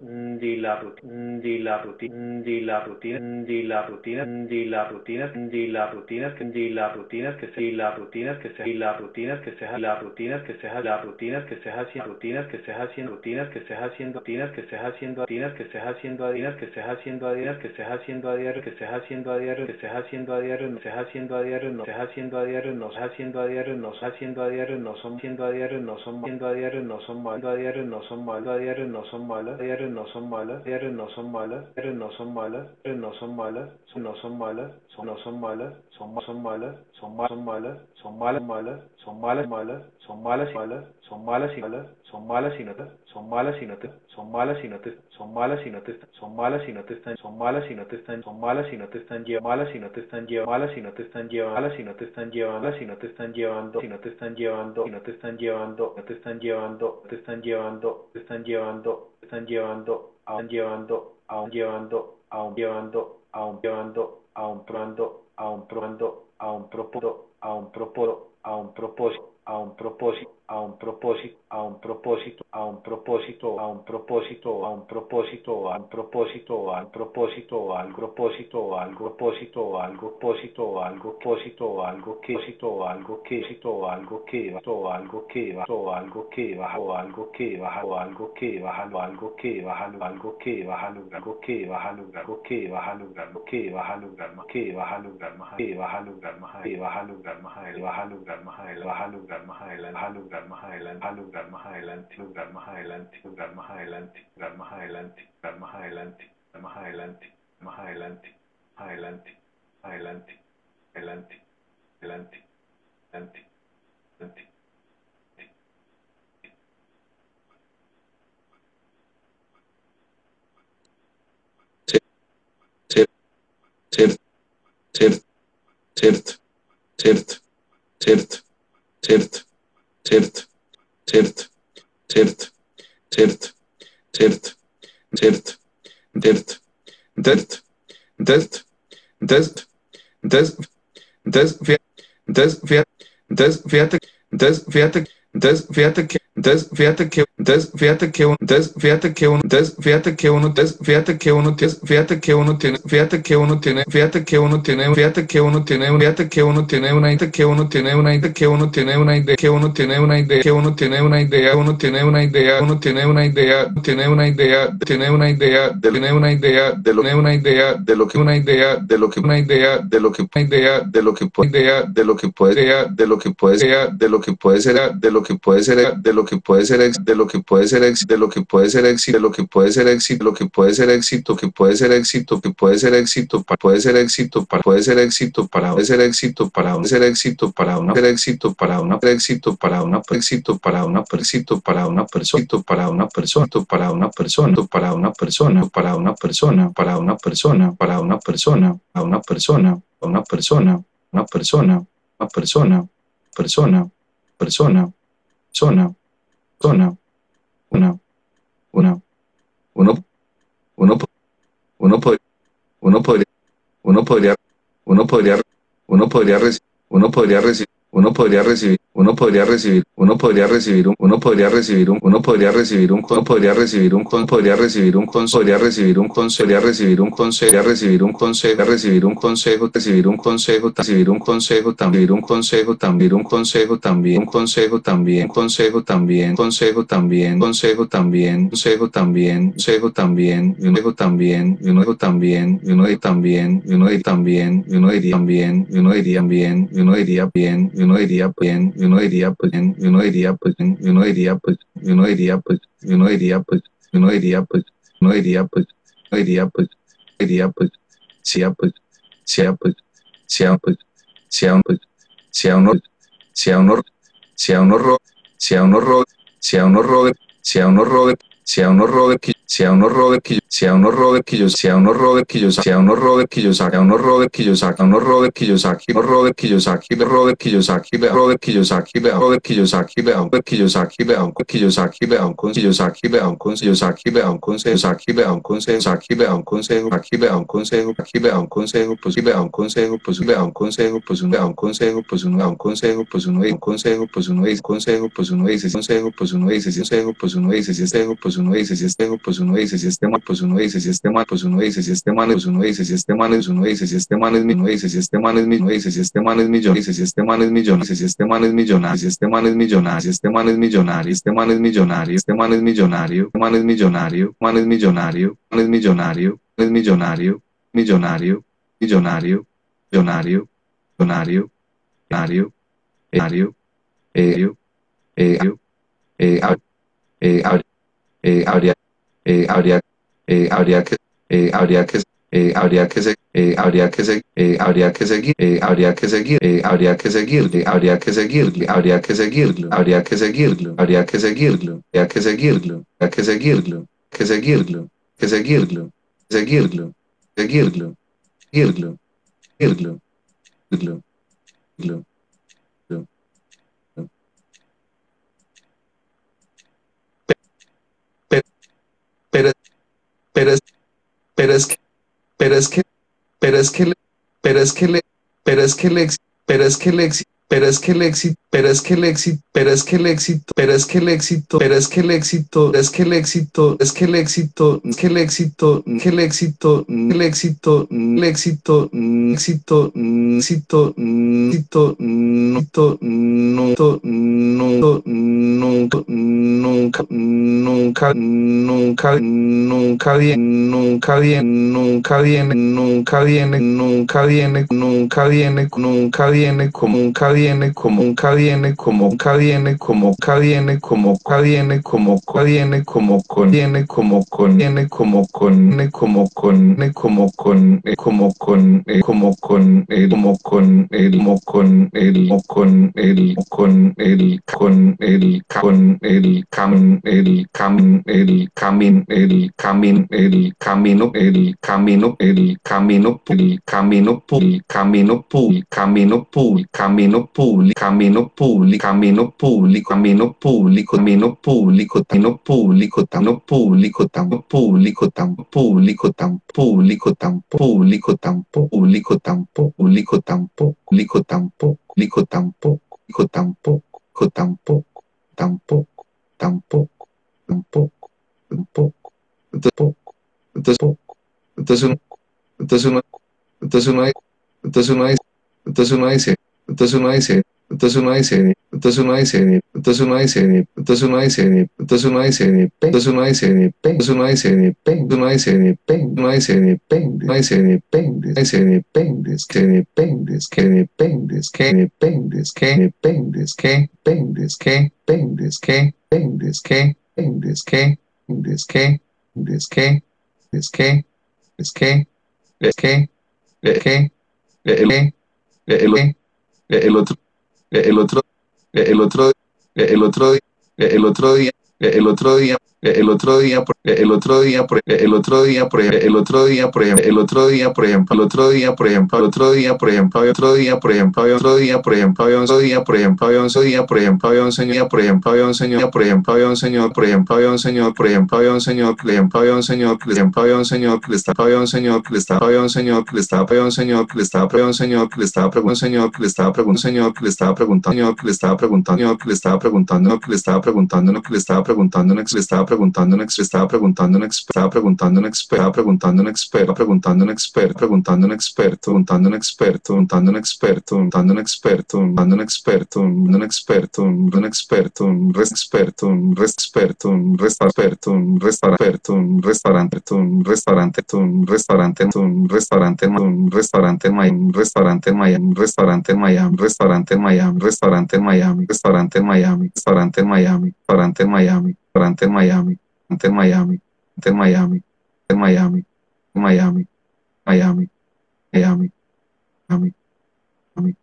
la rutina, di la rutina, di la rutina, di la rutina, di la rutina, di la rutinas que se, di las rutinas que se, di las rutinas que se, la rutina rutinas que estés las rutinas que estés haciendo rutinas que estés haciendo rutinas que estés haciendo rutinas que estés haciendo rutinas que estés haciendo a diario que estés haciendo a diario que estés haciendo a diario que estés haciendo a diario que estés haciendo a diario no estés haciendo a diario no estés haciendo a diario no estés haciendo a diario no estés haciendo a diario no son haciendo a diario no son haciendo a diario no son mal a diario no son mal a diario no son malas diario no son malas diario no son malas diario no son malas no son malas no son malas no son malas son son malas son malas son malas malas son malas malas son malas malas son malas y malas son malas y notas son malas y notas son malas y no te son malas y no te son malas y no te están son malas y no te están son malas y no te están llevando malas y no te están llevando malas y no te están llevando malas y no te están llevando malas y no te están llevando y no te están llevando y no te están llevando no están llevando aún llevando aún llevando aún llevando aún llevando aún probando aún probando aún propósito aún propósito aún propósito a un propósito, a un propósito, a un propósito, a un propósito, a un propósito, a un propósito, a un propósito, a un propósito, al propósito, al propósito, al propósito, al propósito, algo que que algo que va, algo que va, algo que va, algo que va, algo que va, algo que va, algo que va a lograr, algo que va a lograr, algo que va a lograr, algo que va a lograr, que va a lograr más, que va a lograr más, que va a lograr más, va a lograr más, va a lograr más adelante, a lograr más adelante, a lograr más adelante, lograr más adelante, lograr más adelante, lograr más adelante, lograr más adelante, más adelante, más adelante, adelante, adelante, adelante, adelante, adelante, adelante. cierto, cierto, cierto, cierto, cierto, cierto, cierto, cierto, cierto, cierto, cierto, cierto, cierto, cierto, cierto, cierto, entonces, entonces, entonces, fíjate, entonces, fíjate, entonces, fíjate, entonces, fíjate que, entonces, fíjate que, uno, entonces, fíjate que uno, entonces, fíjate que uno, entonces, fíjate que uno fíjate que uno tiene, fíjate que uno tiene, fíjate que uno tiene, fíjate que uno tiene, fíjate que uno tiene una idea, que uno tiene una idea, que uno tiene una idea, que uno tiene una idea, que uno tiene una idea, uno tiene una idea, uno tiene una idea, tiene una idea, tiene una idea, tiene una idea, de lo que una idea, de lo que una idea, de lo que una idea, de lo que una idea, de lo que puede idea, de lo que puede ser, de lo que puede ser, de lo que puede ser, de lo que puede ser, de lo que puede ser, de que puede ser éxito, de lo que puede ser éxito, lo que puede ser éxito, lo que puede ser éxito, que puede ser éxito, que puede ser éxito, puede ser éxito, para puede ser éxito, para ser éxito, para ser éxito, para una éxito, para una éxito, para una éxito, para una éxito, para una persona, para una persona, para una persona, para una persona, para una persona, para una persona, para una persona, a una persona, una persona, una persona, una persona, persona, persona, persona, persona, una, una, uno, uno, uno, podría, uno podría, uno podría, uno podría, uno podría, uno podría recibir, uno podría recibir uno podría recibir, uno podría recibir un, uno podría recibir un, uno podría recibir un, uno podría recibir un, podría recibir un, podría recibir un consejo, podría recibir un consejo, recibir un consejo, recibir un consejo, recibir un consejo, recibir un consejo, también un consejo, también un consejo, también un consejo, también consejo, también consejo, también consejo, también consejo, también consejo, también y uno también y uno también y uno también y uno también y uno diría también y uno diría bien y uno diría bien y uno diría bien uno diría pues, y uno diría pues, y uno diría pues, y uno diría pues, y uno diría pues, y uno diría pues, uno diría pues, uno diría pues, diría pues, sea pues, sea pues, sea pues, sea un pues, sea uno, sea uno, sea uno, sea uno, sea uno Robert, sea uno Robert, uno Robert, sea uno Robert que sea uno Robert que yo sea uno Robert que yo sea uno Robert que yo saca uno Robert que yo saca uno Robert que yo saque uno Robert que yo saque Robert que yo saque Robert que yo saque Robert que yo saque Robert que yo saque aunque que yo saque aunque que yo saque aunque yo saque aunque consejo saque a un consejo saque a un consejo saque a un consejo saque a un consejo posible a un consejo posible a un consejo pues uno un consejo pues uno a un consejo pues uno un consejo pues uno dice consejo pues uno dice consejo pues uno consejo pues uno consejo pues uno uno dice, si este pues uno dice, si este mal, pues uno dice, si este mal, pues uno dice, si este mal, pues uno dice, si este mal, pues uno dice, si este mal es mi, uno dice, si este mal es mi, uno dice, si este mal es millón, dice, si este mal es millón, dice, si este mal es millonario, si este mal es millonario, si este mal es millonario, este mal es millonario, este mal es millonario, mal es millonario, mal es millonario, mal es millonario, es millonario, millonario, millonario, millonario, millonario, habría, eh, habría, eh, habría que, eh, habría que, eh, habría que, eh, habría que, se, eh, habría que seguir, eh, habría que seguir, eh, habría que seguirle, habría que seguirle, habría que seguirlo, habría que seguirlo, habría que seguirlo, habría que seguirlo, habría que seguirlo, que seguirlo, que seguirlo, seguirlo, seguirlo, seguirlo, seguirlo, seguirlo, seguirlo. pero, pero es, pero es que, pero es que, pero es que, le- pero es que le, pero es que éxito, pero es que éxito, pero es que el éxito, pero es que el éxito, pero es que el pero es que el pero es que el éxito, es que el éxito, es que el éxito, es que el éxito, que el éxito, el éxito, el éxito, éxito, éxito, éxito, nunca, nunca, nunca, nunca, nunca, nunca viene, nunca viene, nunca viene, nunca viene, nunca viene, nunca viene, nunca viene, como nunca viene, como nunca viene, como nunca viene, como nunca viene, como nunca viene, como nunca viene, como con viene, como con viene, como con como con como con eh, como con eh, como con como con como con el con el con el con el con el el cam el camin el camin el camino el camino el camino el camino pul camino pul camino pul camino público camino público camino público camino público camino público camino público camino público tan público tan público tan público tan público tan público tan público tan tampoco tampoco tampoco tampoco tampoco entonces poco entonces poco entonces uno entonces uno entonces uno entonces uno dice entonces uno dice entonces uno dice entonces uno dice entonces uno dice entonces uno dice entonces uno dice entonces uno dice entonces uno dice entonces uno dice depende uno dice uno dice depende uno dice depende dice dependes que dependes que dependes que dependes que dependes que dependes que dependes que dependes que dependes que dependes que dependes que es que es que es que es que el otro el otro el otro el otro el otro día el otro día el otro día el otro día el otro día por ejemplo el otro día por ejemplo el otro día por ejemplo el otro día por ejemplo el otro día por ejemplo el otro día por ejemplo el otro día por ejemplo había otro día por ejemplo había un día por ejemplo había un señor por ejemplo había un señor por ejemplo había un señor por ejemplo había un señor por ejemplo había un señor por ejemplo había un señor por ejemplo había un señor que le estaba había un señor que le estaba había un señor que le estaba había un señor que le estaba había un señor que le estaba preguntando señor que le estaba preguntando señor que le estaba preguntando que le estaba preguntando que le estaba preguntando que le estaba preguntando que le estaba preguntando que le estaba preguntando que le estaba preguntando un experto, preguntando un experto, preguntando un experto, preguntando un experto, preguntando un experto, preguntando un experto, preguntando un experto, preguntando un experto, preguntando un experto, un experto, un experto, un res experto, un res experto, un restaurante, un restaurante, un restaurante, un restaurante, un restaurante, un restaurante, un restaurante, un restaurante, Miami, restaurante Miami, restaurante Miami, restaurante Miami, restaurante Miami, restaurante Miami, restaurante Miami, restaurante Miami, ante Miami, ante Miami, ante Miami, Miami, Miami, Miami, Miami, Miami.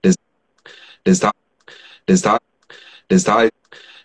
Les estaba, les estaba,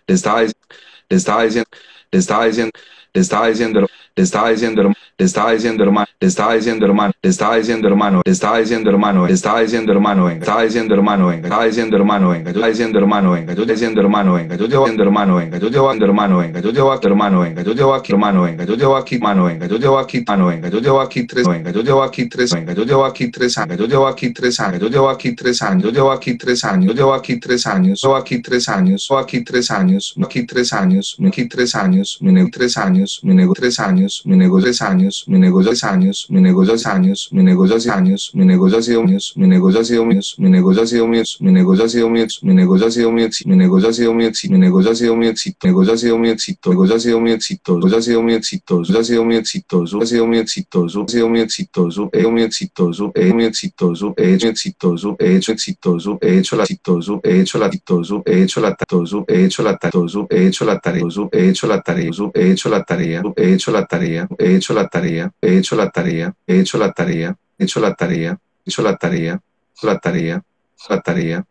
estaba diciendo, estaba diciendo, estaba diciendo, le estaba diciendo hermano, le estaba diciendo hermano, le estaba diciendo hermano, le estaba diciendo hermano, le estaba diciendo hermano, le estaba diciendo hermano, venga, estaba diciendo hermano, venga, estaba diciendo hermano, venga, yo diciendo hermano, venga, yo diciendo hermano, venga, yo llevo hermano, venga, yo llevo hermano, venga, yo llevo aquí hermano, venga, yo llevo aquí hermano, venga, yo llevo aquí mano, venga, yo llevo aquí mano, venga, yo llevo aquí tres, venga, yo llevo aquí tres, venga, yo llevo aquí tres años, yo llevo aquí tres años, yo llevo aquí tres años, yo llevo aquí tres años, yo llevo aquí tres años, yo aquí tres años, yo aquí tres años, aquí tres años, aquí tres años, nego tres años, nego tres años, nego tres años, me nego tres años, me nego dos años, mi negocio hace años, mi negocio ha sido mío, mi negocio ha sido mío, mi negocio ha sido mío, mi negocio ha sido mío, mi negocio ha sido mío, mi negocio ha sido mío, mi negocio ha sido mi mi negocio ha sido mi mi negocio ha sido mi éxito, mi ha sido mi éxito, ha sido mi exitoso, ha sido mi exitoso, ha sido mi exitoso, he mi exitoso, he mi exitoso, he hecho exitoso, he hecho exitoso, he hecho la exitoso, he hecho la exitoso, he hecho la tatoso, he hecho la tatoso, he hecho la tarea, he hecho la tarea, he hecho la tarea, he hecho la tarea, he hecho la tarea, he hecho la tarea, he hecho la tarea, he hecho la tarea, he hecho la tarea, la tarea, la tarea,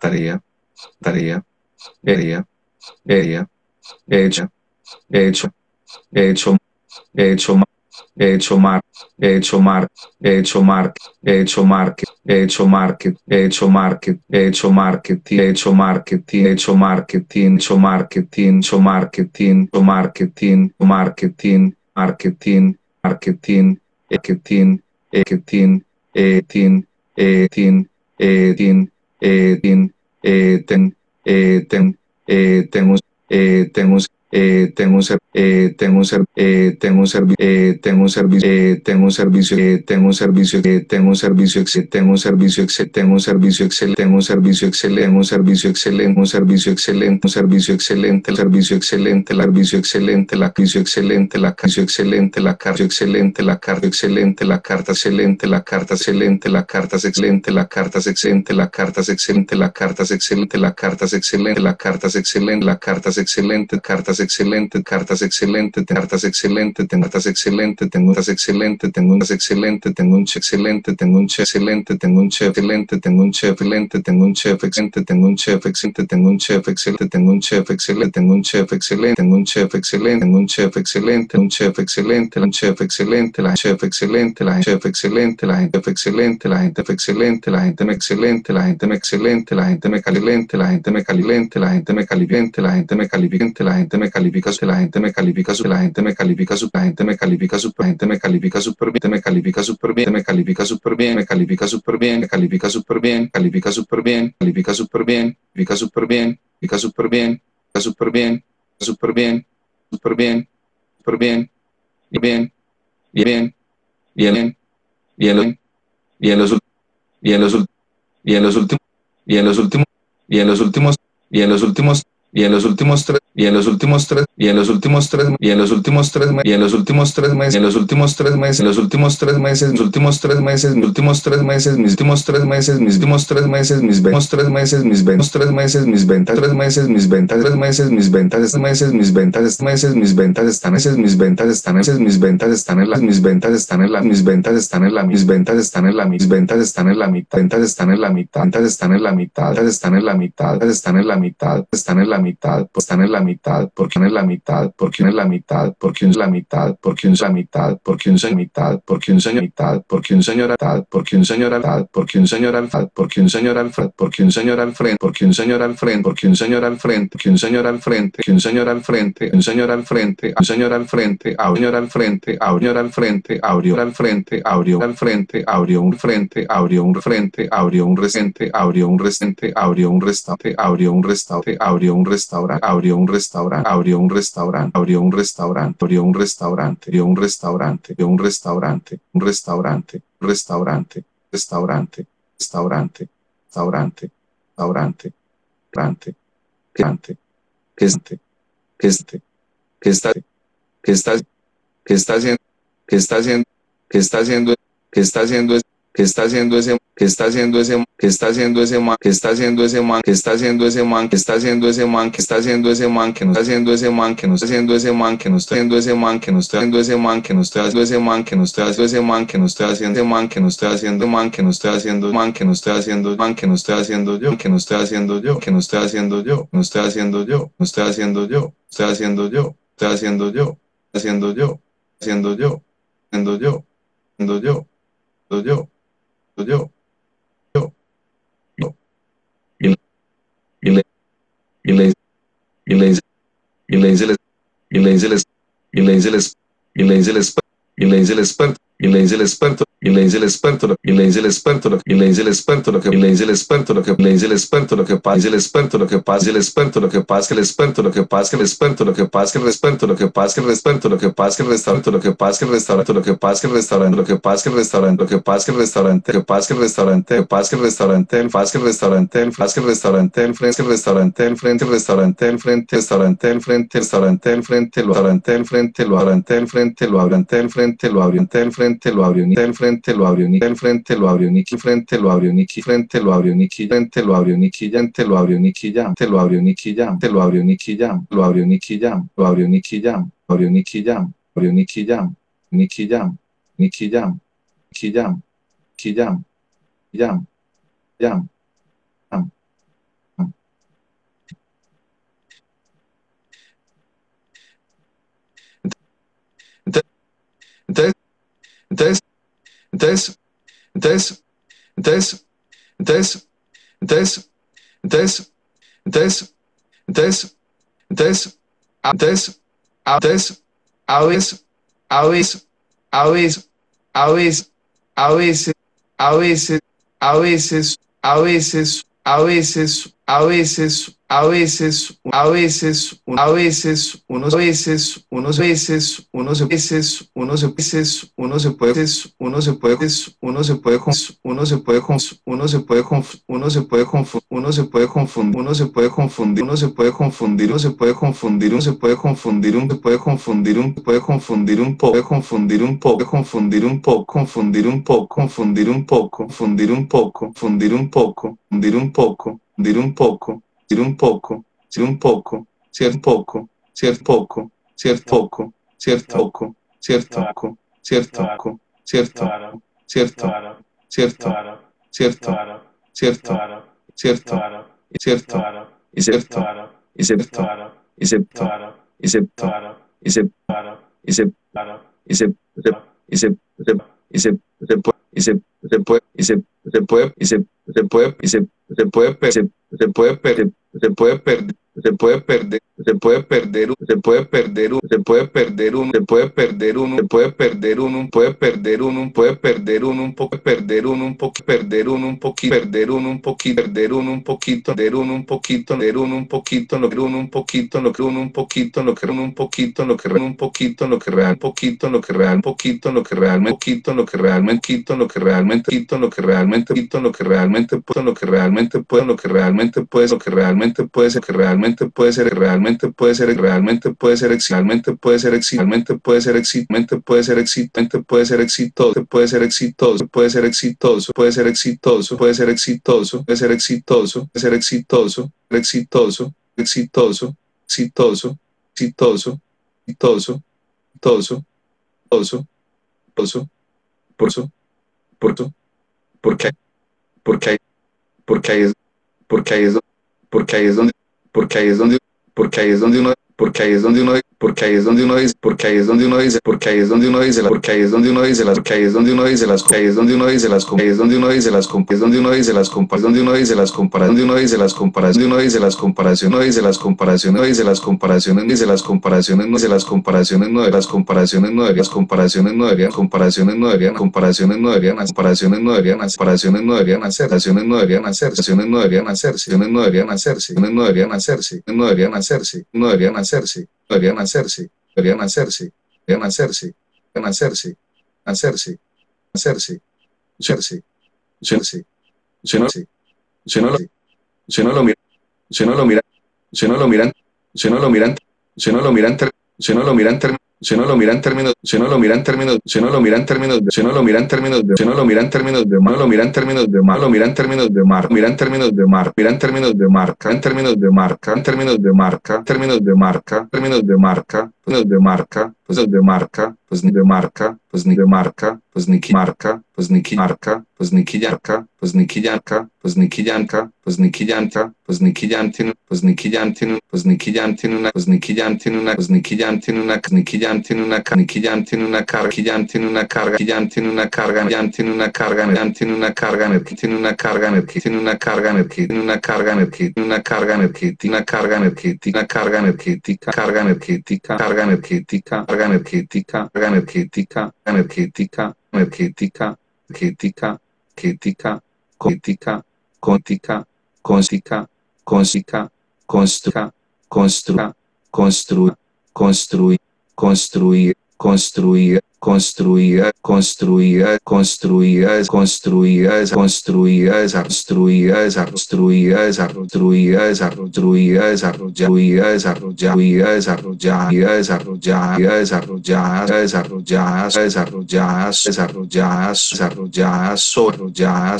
tarea, tarea, tarea, tarea, hecha, hecho, hecho, hecho, hecho mar, hecho mar, hecho mar, hecho market, hecho market, hecho market, hecho marketing, hecho marketing, hecho marketing, hecho marketing, hecho marketing, hecho marketing, marketing, marketing, marketing, marketing, marketing, etin, etin, etin, etin, eten, eten, eten, eten, eh, tengo un eh, tengo un eh, tengo un servicio eh, tengo un servicio eh, tengo un servicio eh, tengo un servicio eh, tengo un servicio tengo un servicio tengo un servicio excelente tengo un servicio excelente un servicio excelente un servicio excelente un servicio excelente el servicio excelente el servicio excelente la servicio excelente la servicio excelente la carta excelente la carta excelente la carta excelente la carta excelente la carta excelente la carta excelente la carta excelente la carta excelente la carta excelente la carta excelente la carta excelente cartas excelente, cartas excelente, cartas excelente, cartas excelente, tengo unas excelente, tengo unas excelente, tengo un excelente, tengo un excelente, tengo un chef excelente, tengo un chef excelente, tengo un chef excelente, tengo un chef excelente, tengo un chef excelente, tengo un chef excelente, tengo un chef excelente, tengo un chef excelente, tengo un chef excelente, un chef excelente, un chef excelente, la chef excelente, la chef excelente, la gente excelente, la gente excelente, la gente excelente, la gente excelente, la gente me calilente, la gente me calilente, la gente me caliente, la gente me caliente, la gente me califica, la gente me califica, la gente me califica, la gente me califica, la gente me califica súper bien, me califica súper bien, me califica súper bien, me califica súper bien, me califica súper bien, califica súper bien, califica súper bien, califica súper bien, califica súper bien, califica súper bien, súper bien, súper bien, súper bien, y bien, y bien, y bien, y en y en los y en los y en los últimos y en los últimos y en los últimos y en los últimos y en los últimos tres y en los últimos tres y en los últimos tres y en los últimos tres y en los últimos tres meses en los últimos tres meses en los últimos tres meses mis últimos tres meses mis últimos tres meses mis últimos tres meses mis últimos tres meses mis últimos tres meses mis ventas tres meses mis ventas tres meses mis ventas tres meses mis ventas tres meses mis ventas meses mis ventas están meses mis ventas están meses mis ventas están en las mis ventas están en la mis ventas están en la mis ventas están en la mis ventas están en la mitad ventas están en la mitad ventas están en la mitad están en la mitad están en la mitad están en la mitad están en la mitad porque es la mitad, porque es la mitad, porque es la mitad, porque es la mitad, porque es la mitad, porque un señor mitad, porque un señor mitad, porque un señor mitad, porque un señor al porque un señor al porque un señor al frente, porque un señor al frente, porque un señor al frente, porque un señor al frente, que un señor al frente, un señor al frente, un señor al frente, un señor al frente, a señor al frente, abrió al frente, abrió al frente, abrió un frente, abrió un frente, abrió un reciente, abrió un reciente, abrió un restaurante, abrió un restaurante, abrió un restaurante, abrió un restaurante, abrió un restaurante, abrió un restaurante, abrió un restaurante, abrió un restaurante, abrió un restaurante, un restaurante, restaurante, restaurante, restaurante, restaurante, restaurante, restaurante, restaurante, este, este, que está, que está, que está haciendo, que está haciendo, que está haciendo, que está haciendo, que está haciendo ese que está haciendo ese que está haciendo ese man que está haciendo ese man que está haciendo ese man que está haciendo ese man que está haciendo ese man que no está haciendo ese man que no está haciendo ese man que no está haciendo ese man que no está haciendo ese man que no está haciendo ese man que no está haciendo ese man que no está haciendo man que no está haciendo man que no está haciendo man que no está haciendo man que no está haciendo yo que no está haciendo yo que no está haciendo yo no está haciendo yo no está haciendo yo estoy haciendo yo estoy haciendo yo haciendo yo siendo yo, siendo yo, siendo yo, siendo yo, yo, yo, yo. Y, y le, y y y dice y le y el, y le dice el, y le dice el experto, y le dice el experto, y le dice el experto, y le dice el experto, y le dice el experto, lo que le dice el experto, lo que le dice el experto, lo que pasa, el experto, lo que pasa, el experto, lo que pasa, el experto, lo que pasa, el experto, lo que pasa, el experto, lo que pasa, el experto, lo que pasa, el restaurante, lo que pasa, el restaurante, lo que pasa, el restaurante, lo que pasa, el restaurante, lo que pasa, el restaurante, que pasa, el restaurante, que pasa, el restaurante, el pasa, el restaurante, el pasa, el restaurante, el frente, el restaurante, el frente, el restaurante, el frente, restaurante, el frente, restaurante, el frente, lo restaurante, el frente, lo restaurante, el frente, lo abrante, el frente, lo abriente, el frente, lo abrió, el frente, lo abrió, el frente, lo abrió Niki frente, lo abrió Niki frente, lo abrió Niki frente, lo abrió Niki llante, lo abrió Niki Jam, te lo abrió Niki Jam, te lo abrió Niki Jam, lo abrió Niki Jam, lo abrió Niki lo abrió Niki Jam, abrió Niki Jam, Niki Jam, Niki Jam, Niki Jam, Niki Jam, Jam. Entonces, entonces, entonces, entonces, entonces, entonces, entonces, entonces, entonces, entonces, entonces, entonces, entonces, a veces, a veces, a veces, a veces, a veces, a veces, a veces, a veces, a veces, a veces, a veces, a veces, a veces, unos veces, unos veces, unos veces, unos veces, uno se puede, uno se puede, uno se puede, uno se puede, uno se puede, uno se puede confundir, uno se puede confundir, uno se puede confundir, uno se puede confundir, uno se puede confundir, uno se puede confundir, uno se puede confundir, uno puede confundir un poco, confundir un poco, confundir un poco, confundir un poco, confundir un poco, confundir un poco, confundir un poco, confundir un poco confundir un poco decir un poco, decir un poco, cierto poco, cierto poco, cierto poco, cierto poco, cierto poco, cierto poco, cierto poco, cierto, cierto, cierto, cierto, cierto, y cierto, y cierto, y cierto, y cierto, y cierto, y cierto, y se, y se, y se, y se, y se, se y se, se y se, se y se, se puede, se, se puede perder, se puede perder, se puede perder, se puede perder, se puede perder, se puede perder uno, se puede perder uno, se puede perder uno, puede perder uno, puede perder uno, un poco, perder uno, un poco, perder uno, un poquito, perder uno, un poquito, perder uno, un poquito, perder uno, un poquito, perder uno, un poquito, lo que uno, un poquito, lo que uno, un poquito, lo que un poquito, lo que un poquito, lo que real, poquito, lo que real, poquito, lo que realmente, poquito, lo que realmente, quito, lo que realmente, quito, lo que realmente, quito, lo que realmente, puedo, lo que realmente puedo, lo que realmente puede, lo que realmente puede ser, que realmente puede ser, realmente puede ser realmente puede ser realmente puede ser realmente puede ser exitmente puede ser exitente puede ser exitoso puede ser exitoso puede ser exitoso puede ser exitoso puede ser exitoso puede ser exitoso puede ser exitoso exitoso exitoso exitoso exitoso exitoso exitoso exitoso oso por eso por eso porque porque porque ahí es porque ahí es porque ahí es donde porque ahí es donde porque ahí es donde uno, porque ahí es donde uno porque ahí es donde uno dice, porque ahí es donde uno dice, porque ahí es donde uno dice, porque ahí es donde uno dice las, porque ahí es donde uno dice las, ahí es donde uno dice las, ahí es donde uno dice las, es donde uno dice las comparas, donde uno dice las comparaciones, donde uno dice las comparaciones, uno dice las comparaciones, uno dice las comparaciones, uno dice las comparaciones, dice las comparaciones, no dice las comparaciones, no de las comparaciones, no deberían, comparaciones no deberían, comparaciones no deberían, comparaciones no deberían, comparaciones no deberían, comparaciones no deberían hacer, comparaciones no deberían hacer, comparaciones no deberían hacerse, no deberían hacerse, no deberían hacerse, no deberían hacerse, no deberían hacerse, deberían hacerse deberían hacerse, deberían hacerse, deberían hacerse, hacerse, hacerse, hacerse, hacerse, si no, si no lo, si no lo miran, si no lo miran, si no lo miran, si no lo miran, si no lo miran, si no lo miran, si no lo miran términos, si no lo miran términos, si no lo miran términos, si no lo miran términos, si no lo miran términos de malo, miran términos de malo, miran términos de mar, miran términos de mar, miran términos de marca, en términos de marca, en términos de marca, términos de marca, términos de marca, términos de marca, términos de marca, pues de marca, pues de marca, pues ni marca, pues ni marca, pues pues ni yanka, pues pues ni yanka, pues ni yantin, pues ni yantin, pues ni yantin una, pues ni yantin una, pues ni yantin una, ni yantin una, ni yantin una carga, yantin una carga, yantin una carga, yantin una carga, yantin una carga energética, una carga energética, una carga energética, una carga energética, una carga energética, una carga energética, una carga energética, carga energética, carga energética, carga energética, carga energética, energética, energética, energética, energética, crítica, cóntica, cóntica, cóntica, construca, construa, construa, construir, construir, construir, construida, construida, construida, construida, construida, desarrollada, desarrollada, desarrollada, desarrollada, desarrollada, desarrollada, desarrollada, desarrollada, desarrollada, desarrollada, desarrollada, desarrollada, desarrollada, desarrollada, sólida,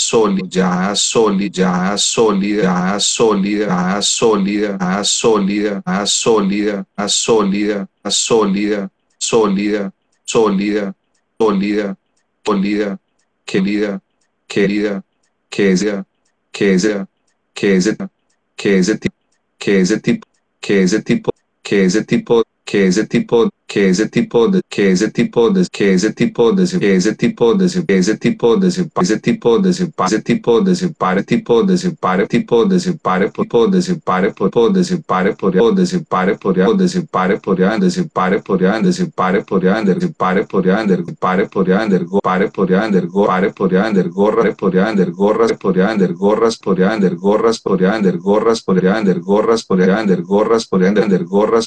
sólida, sólida, sólida, sólida, sólida, sólida, sólida, sólida, sólida, sólida, sólida, sólida, sólida, querida, querida, que sea, que sea, que sea, que ese tipo, que ese tipo, que ese tipo, que ese tipo, que ese tipo, que ese tipo de, que ese tipo de, que ese tipo de, que ese tipo de, ese tipo de, ese tipo de, ese tipo de, separe, tipo de, tipo de, separe, tipo de, tipo de, separe, por ya, de, separe, por ya, de, separe, por ya, de, separe, por ya, de, separe, por ya, de, por ya, de, por ya, de, pare, por ya, de, pare, por ya, de, por ya, de, por ya, de, por ya, de, por ya, de, por ya, de, por ya, de, por ya, de,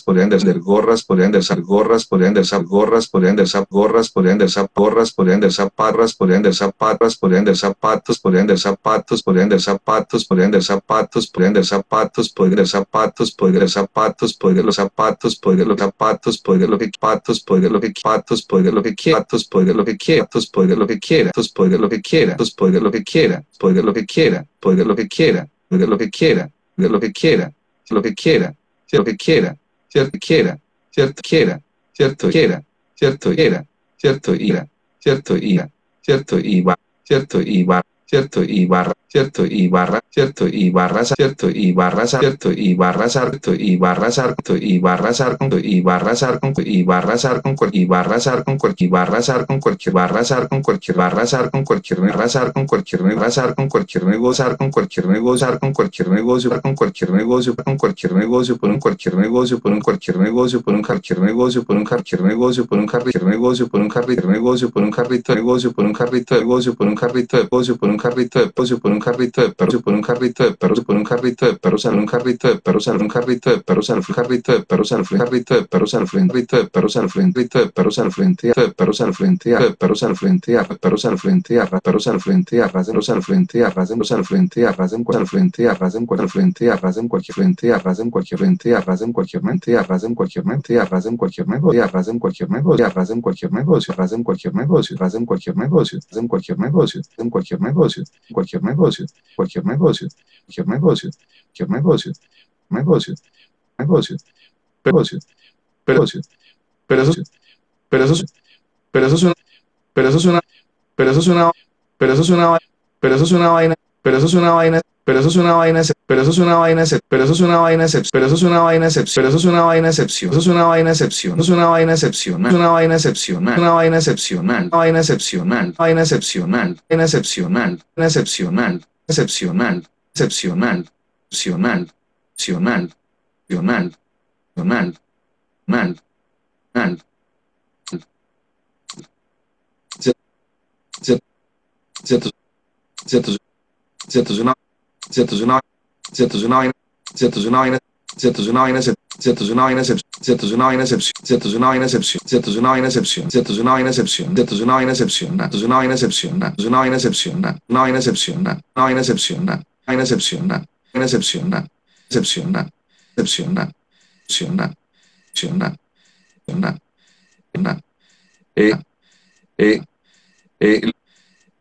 por ya, de, por ya, de, parras por ende sap gorras por ende sap gorras por ende sap gorras por ende sap parras por ende sap por ende zapatos por ende zapatos por ende zapatos por ende zapatos por ende zapatos por ende zapatos por ende zapatos por ende los zapatos por ende los zapatos por ende los zapatos por ende los zapatos por ende los zapatos por ende los zapatos por ende lo que por ende lo que por ende lo que por lo que por lo que por lo que por lo que quiera lo que quiera lo que quiera cierto quiera quiera ¿cierto? Era, ¿cierto? Era, ¿cierto? Era, ¿cierto? Era, ¿cierto? Iba, ¿cierto? Iba cierto ibarra, cierto ibarra, cierto ibarra, cierto ibarra, cierto ibarra, cierto ibarra, cierto ibarra, cierto ibarra, cierto ibarra, con cualquier ibarra, con cualquier ibarra, con cualquier barra, con cualquier barra, con cualquier razar, con cualquier razar, con cualquier negocio, con cualquier negocio, cualquier negocio, cualquier negocio, con cualquier negocio, por un cualquier negocio, por un cualquier negocio, por un cualquier negocio, por un cualquier negocio, por un carrito negocio, por un carrito negocio, por un carrito negocio, por un carrito negocio, por un carrito negocio, por un carrito de por un carrito de perros, por un carrito de perros, por un carrito de perros, un carrito de perros, un carrito de perros, al carrito de perros, al carrito de perros, al frente de perros, al frente de perros, al frente de perros, al frente de perros, al frente a perros, al frente a perros, al frente a rasenlos al frente a rasenlos al frente a rasen al frente a rasen al frente a rasen cualquier frente a rasen cualquier frente a rasen cualquier mente a rasen cualquier mente a rasen cualquier negocio a rasen cualquier negocio a rasen cualquier negocio rasen cualquier negocio rasen cualquier negocio rasen cualquier negocio en cualquier negocio cualquier negocio, cualquier negocio, cualquier negocio, cualquier negocio, negocio, negocio, negocio, eso, pero eso, pero eso, pero eso es una, pero eso es una, pero eso es una, pero eso es una, pero eso es una vaina, pero eso es una vaina, pero eso es una vaina, pero eso es una vaina, pero eso es una vaina, pero eso es una vaina, pero eso es una vaina excepción, eso es una vaina excepción, es una vaina excepcional, una vaina excepcional, una vaina excepcional, una vaina excepcional, vaina excepcional, vaina excepcional, vaina excepcional, excepcional, excepcional, excepcional, excepcional, excepcional, excepcional, excepcional, cierto, cierto, cierto, es una, cierto, es una, vaina, cierto, es una vaina, cierto, es una vaina, cierto, es una vaina, cierto, es una vaina cierto, es una vaina excepción, cierto, es una vaina excepción, cierto, es una vaina excepción, cierto, es una vaina cierto, es una vaina una vaina una vaina vaina vaina una vaina una eh eh eh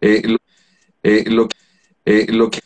eh eh, eh, eh,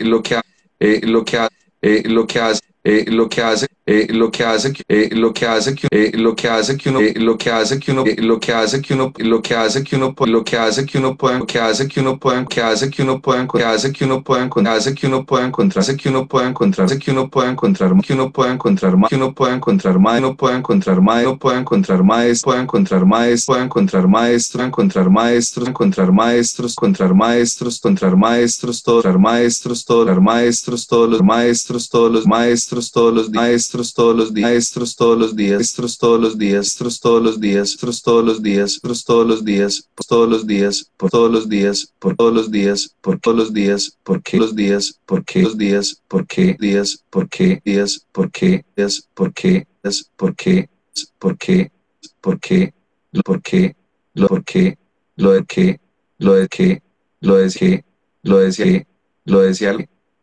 lo que eh, lo que eh, lo que hace eh, lo que hace eh, lo que hace que eh, lo que hace que eh, lo que hace que uno lo que hace que uno lo que hace que uno lo que hace que uno lo que hace que uno pueda que hace que uno pueda que hace que uno pueda que hace que uno pueda hace que uno pueda encontrarse que uno pueda encontrarse que uno pueda encontrar que uno pueda encontrar más que uno pueda encontrar más no pueda encontrar más no pueda encontrar más pueda encontrar más pueda encontrar maestro encontrar maestros encontrar maestros encontrar maestros encontrar maestros todos maestros todos maestros todos los maestros todos los maestros todos los maestros todos los maestros todos los días maestros todos los días maestros todos los días maestros todos los días maestros todos los días todos los días por todos los días por todos los días por todos los días por qué los días por qué los días por qué días por qué días por qué días por qué días por qué por qué por qué por qué lo por qué lo de qué lo de qué lo de qué lo decía lo decía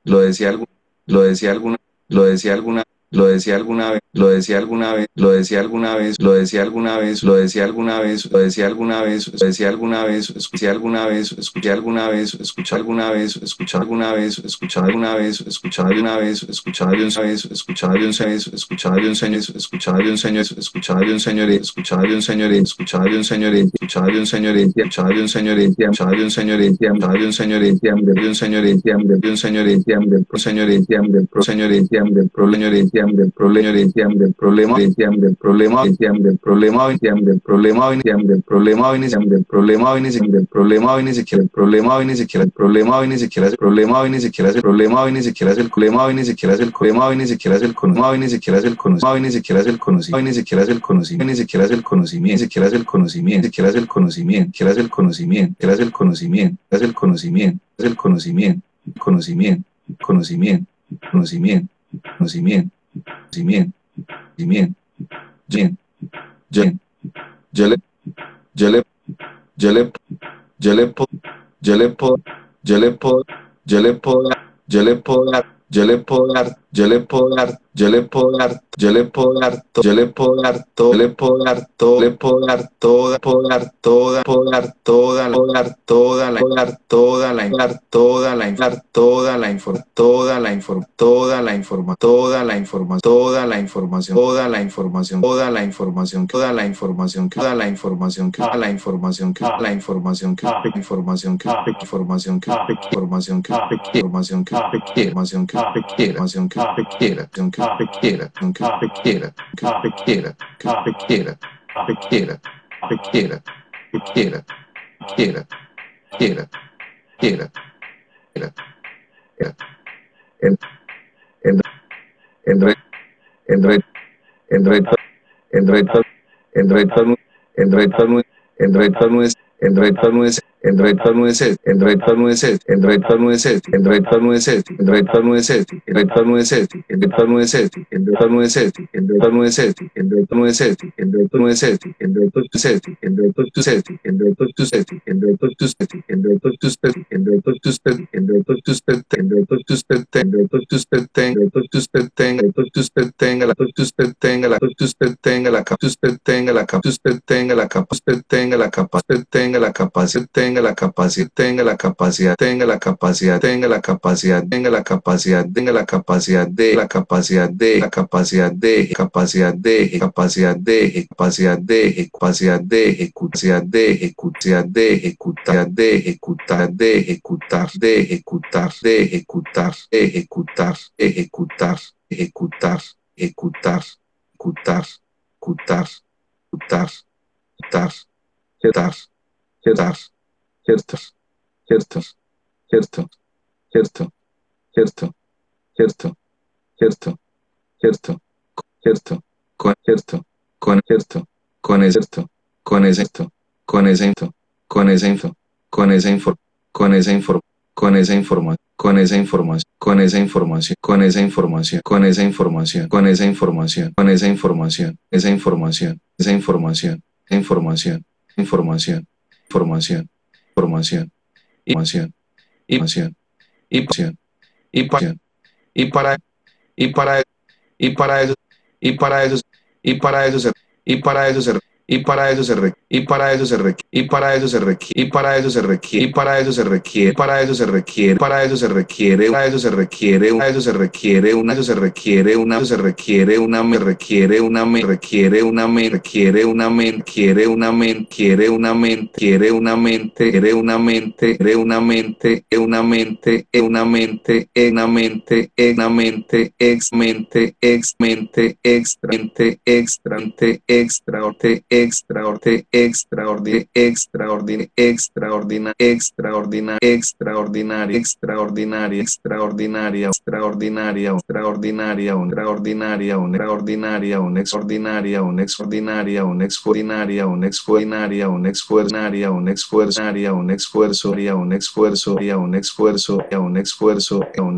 lo decía algo lo decía alguna lo decía alguna lo decía alguna vez lo decía alguna vez, lo decía alguna vez, lo decía alguna vez, lo decía alguna vez, lo decía alguna vez, lo decía alguna vez, decía alguna vez, escuché alguna vez, escuché alguna vez, escuché alguna vez, escuché alguna vez, escuché alguna vez, escuché alguna vez, escuché un vez, escuché un vez, escuché de un señor, escuché un señor, escuché un señor, escuché un señor, escuché de un señor, escuché de un señor, escuché de un señor, escuché de un señor, escuché de un señor, de un señor, de un señor, de un señor, del pro señor, del pro señor, del problema, entiende del problema, del problema, del problema, del problema, del problema, del problema, del problema, ni siquiera el problema, ni siquiera el problema, ni siquiera el problema, ni siquiera el problema, ni siquiera el problema, ni siquiera el problema, ni siquiera el conocimiento, ni siquiera el conocimiento, ni siquiera el conocimiento, ni siquiera el conocimiento, ni siquiera el conocimiento, ni siquiera el conocimiento, ni siquiera el conocimiento, ni siquiera el conocimiento, ni el conocimiento, es el conocimiento, el conocimiento, conocimiento, conocimiento, conocimiento, conocimiento conocimiento, conocimiento, yo, yo, yo le, yo le, yo le, yo le puedo, yo le puedo, yo le puedo, yo le puedo, dar, yo le puedo yo le puedo dar, yo le puedo dar, yo le puedo dar yo le puedo dar todo, le puedo dar toda, puedo dar toda, puedo dar toda, puedo dar toda, la, dar toda, la, dar toda, la, dar toda la información, toda la información, toda la información, toda la información, toda la información, toda la información, toda la información, toda la información, toda la información, toda la información, toda la información, que la información, que la información, que la información, que la información, que la información, que la información, que la quiera, que usted quiera, que usted quiera, que usted quiera, que usted quiera, que usted quiera, que usted quiera, que quiera, quiera, quiera, quiera, quiera, el el el reto el reto el reto el reto el reto el reto el reto no es el reto no es el reto no es este, el reto no es este, el reto no es este, el reto no es este, el reto no es este, el reto no es este, el reto no es este, el reto no es este, el reto no es este, el reto no es este, el reto no es este, el reto es este, el reto es este, el reto es este, el reto es este, el reto es este, el reto es este, el es este, el es este, el este, tenga, la capacidad, tenga la capacidad, tenga la capacidad, tenga la capacidad, tenga la capacidad, tenga la capacidad de la capacidad de la capacidad de capacidad de capacidad de capacidad de capacidad de capacidad de ejecutar de ejecutar de ejecutar de ejecutar de ejecutar de ejecutar ejecutar ejecutar ejecutar ejecutar ejecutar ejecutar ejecutar ejecutar ejecutar cierto, cierto, cierto, cierto, cierto, cierto, cierto, cierto, cierto, con cierto, con cierto, con cierto, con cierto, con cierto, con cierto, con esa info, con esa info, con esa información, con esa información, con esa información, con esa información, con esa información, con esa información, con esa información, esa información, esa información, información, información, información, información, información, información, información. Y para y para y para eso y para eso y para eso se y para eso se y para eso se y para eso se requiere y para eso se requiere y para eso se requiere y para eso se requiere para eso se requiere para eso se requiere para eso se requiere para eso se requiere una eso se requiere una se requiere una me requiere una me requiere una me requiere una mente quiere una mente quiere una mente quiere una mente quiere una mente quiere una mente una mente una mente una mente una mente ex mente ex mente extra mente extra extra extra extraordinario, extraordinario, extraordinario, extraordinario, extraordinario, extraordinaria, extraordinaria, extraordinaria, extraordinaria, extraordinaria, extraordinaria, un extraordinaria, un extraordinaria, un extraordinaria, un extraordinaria, un extraordinaria, un extraordinaria, un esfuerzo, un esfuerzo, un esfuerzo, un un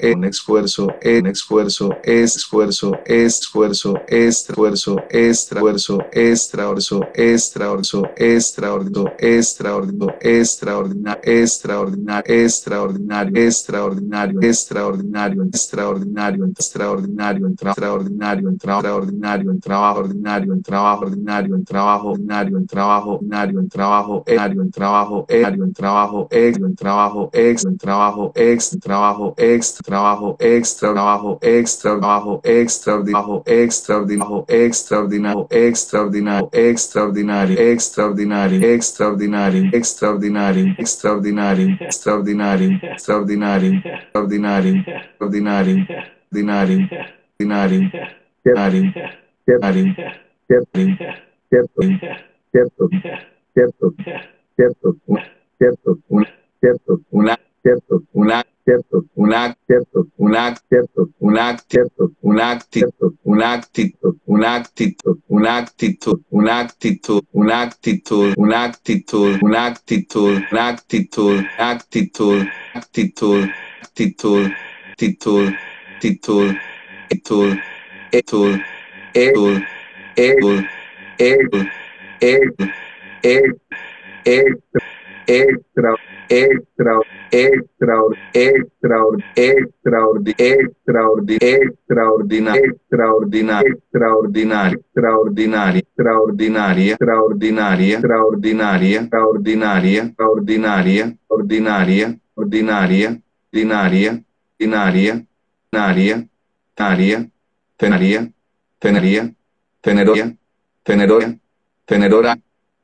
un esfuerzo, un esfuerzo, esfuerzo, esfuerzo, esfuerzo, extraordinario, extraordinario, extraordinario, extraordinario, extraordinario, extraordinario, extraordinario, extraordinario, extraordinario, extraordinario, extraordinario, extraordinario, en trabajo ordinario, en trabajo ordinario, en trabajo ordinario, en trabajo ordinario, en trabajo ordinario, en trabajo ordinario, en trabajo en trabajo ex, en trabajo ex, trabajo ex, trabajo extra, trabajo extra, trabajo extraordinario, extraordinario, extraordinario, extraordinario, extraordinario, extraordinario, extraordinario, extraordinario, extraordinario, extraordinario, extraordinario, extraordinario, extraordinario, ordinario, una, cierto, una, cierto, una, cierto, una, cierto, una, cierto, una actitud, una actitud, una actitud, una actitud, una actitud, una actitud, una actitud, una actitud, una actitud, actitud, actitud, actitud, actitud, actitud, actitud, actitud, actitud, actitud, actitud, actitud, extra, extra, extra, extra, extraordinario, extraordinario, extraordinario, extraordinario, extraordinaria, extraordinaria, extraordinaria, extraordinaria, extraordinaria, ordinaria, ordinaria, ordinaria, ordinaria, ordinaria, tenaria, tenaria, teneroria, teneroria, tenedora,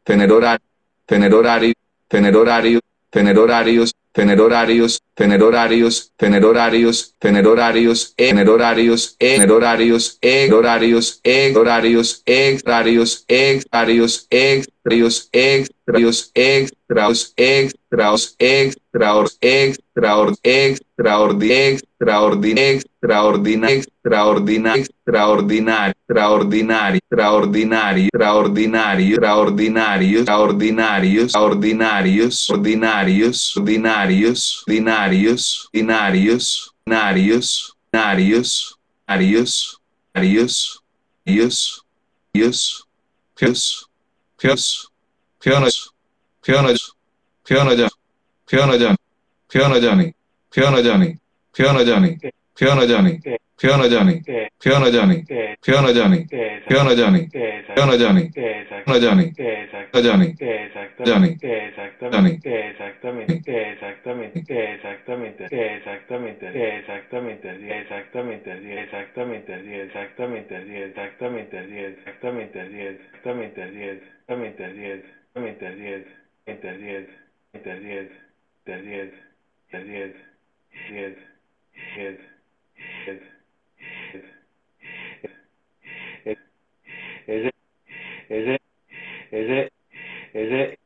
tenedora, tener horario, tener horario, tener horarios, tener horarios, tener horarios, tener horarios, tener horarios, tener horarios, tener horarios, horarios, horarios, horarios, horarios, extras, extras, extras, extras, extras, extraordinario, extraordinario, extraordinario, extraordinario, extraordinario, extraordinario, extraordinario, extraordinario, extraordinario, extraordinarios, extraordinarios, ordinarios, ordinarios, ordinarios, ordinarios, ordinarios, ordinarios, ordinarios, ordinarios, 괴수, 괴한하수, 괴한하수, 괴한하자, 괴한하자, 괴한하자니, 괴한하자니, 괴한하자니, 괴한하자니, Fiona Johnny, Fiona Johnny, Fiona Johnny, Fiona Johnny, Fiona Johnny, Fiona Johnny, Fiona Johnny, Fiona Johnny, Fiona Johnny, Fiona Johnny, Fiona Johnny, Johnny, Johnny, Johnny, exactamente, exactamente, exactamente, exactamente, exactamente, exactamente, exactamente, exactamente, exactamente, exactamente, exactamente, exactamente, exactamente, exactamente, exactamente, del 10, del 10, 10, 10, 10, ese, ese, ese,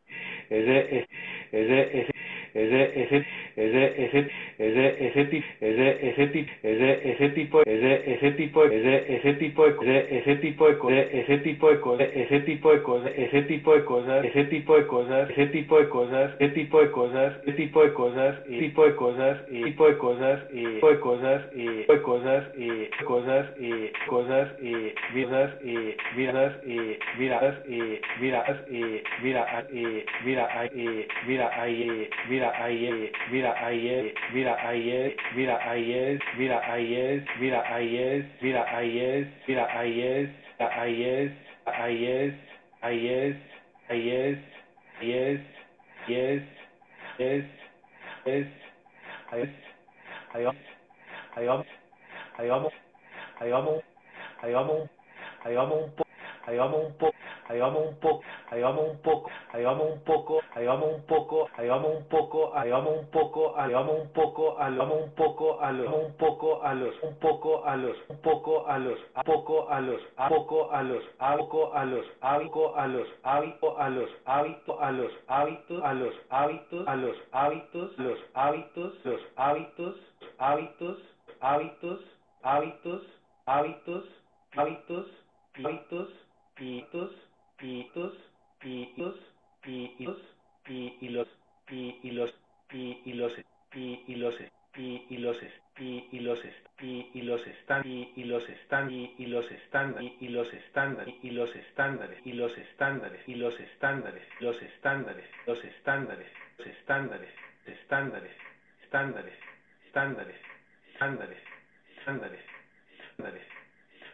ese, ese, ese, ese, ese, ese, ese, ese, ese, ese tipo, ese, ese tipo, ese, ese tipo, ese, ese tipo, ese, ese tipo de, ese tipo de cosas, ese tipo de cosas, ese tipo de cosas, ese tipo de cosas, ese tipo de cosas, ese tipo de cosas, ese tipo de cosas, ese tipo de cosas, y tipo de cosas, y tipo de cosas, y tipo de cosas, y de cosas, y cosas, y cosas, y vidas, y vidas, y vidas, y vidas, y mira, y mira, y mira, ahí, mira, ahí, mira, ahí, mira, ahí, mira, ahí, mira, ahí, mira, ahí, mira, ahí, mira, ahí, ahí es, ahí es, ahí es, ahí es, ahí es, ahí es, es, es, ahí es, ahí vamos, ahí vamos, ahí vamos, ahí vamos, ahí vamos, ahí vamos un poco, ahí vamos un poco, ahí vamos un poco, ahí vamos un poco, ahí vamos un poco, ahí vamos un poco, ahí vamos un poco, ahí vamos un poco, ahí vamos un poco, ahí vamos un poco, a los, un poco a los, un poco a los, un poco a los, a poco a los, a poco a los, a poco a los, hábito a los, hábito a los, hábito a los, hábitos a los hábitos, a los hábitos, los hábitos, los hábitos, hábitos, hábitos, hábitos, hábitos, hábitos, hábitos, pitos, pitos, pitos, pitos, y los, y los, y los, y los, y los, y los, y los están, y los están, y los estándares, y los estándares, y los estándares, y los estándares, y los estándares, los estándares, los estándares, los estándares, estándares, estándares, estándares, estándares, estándares,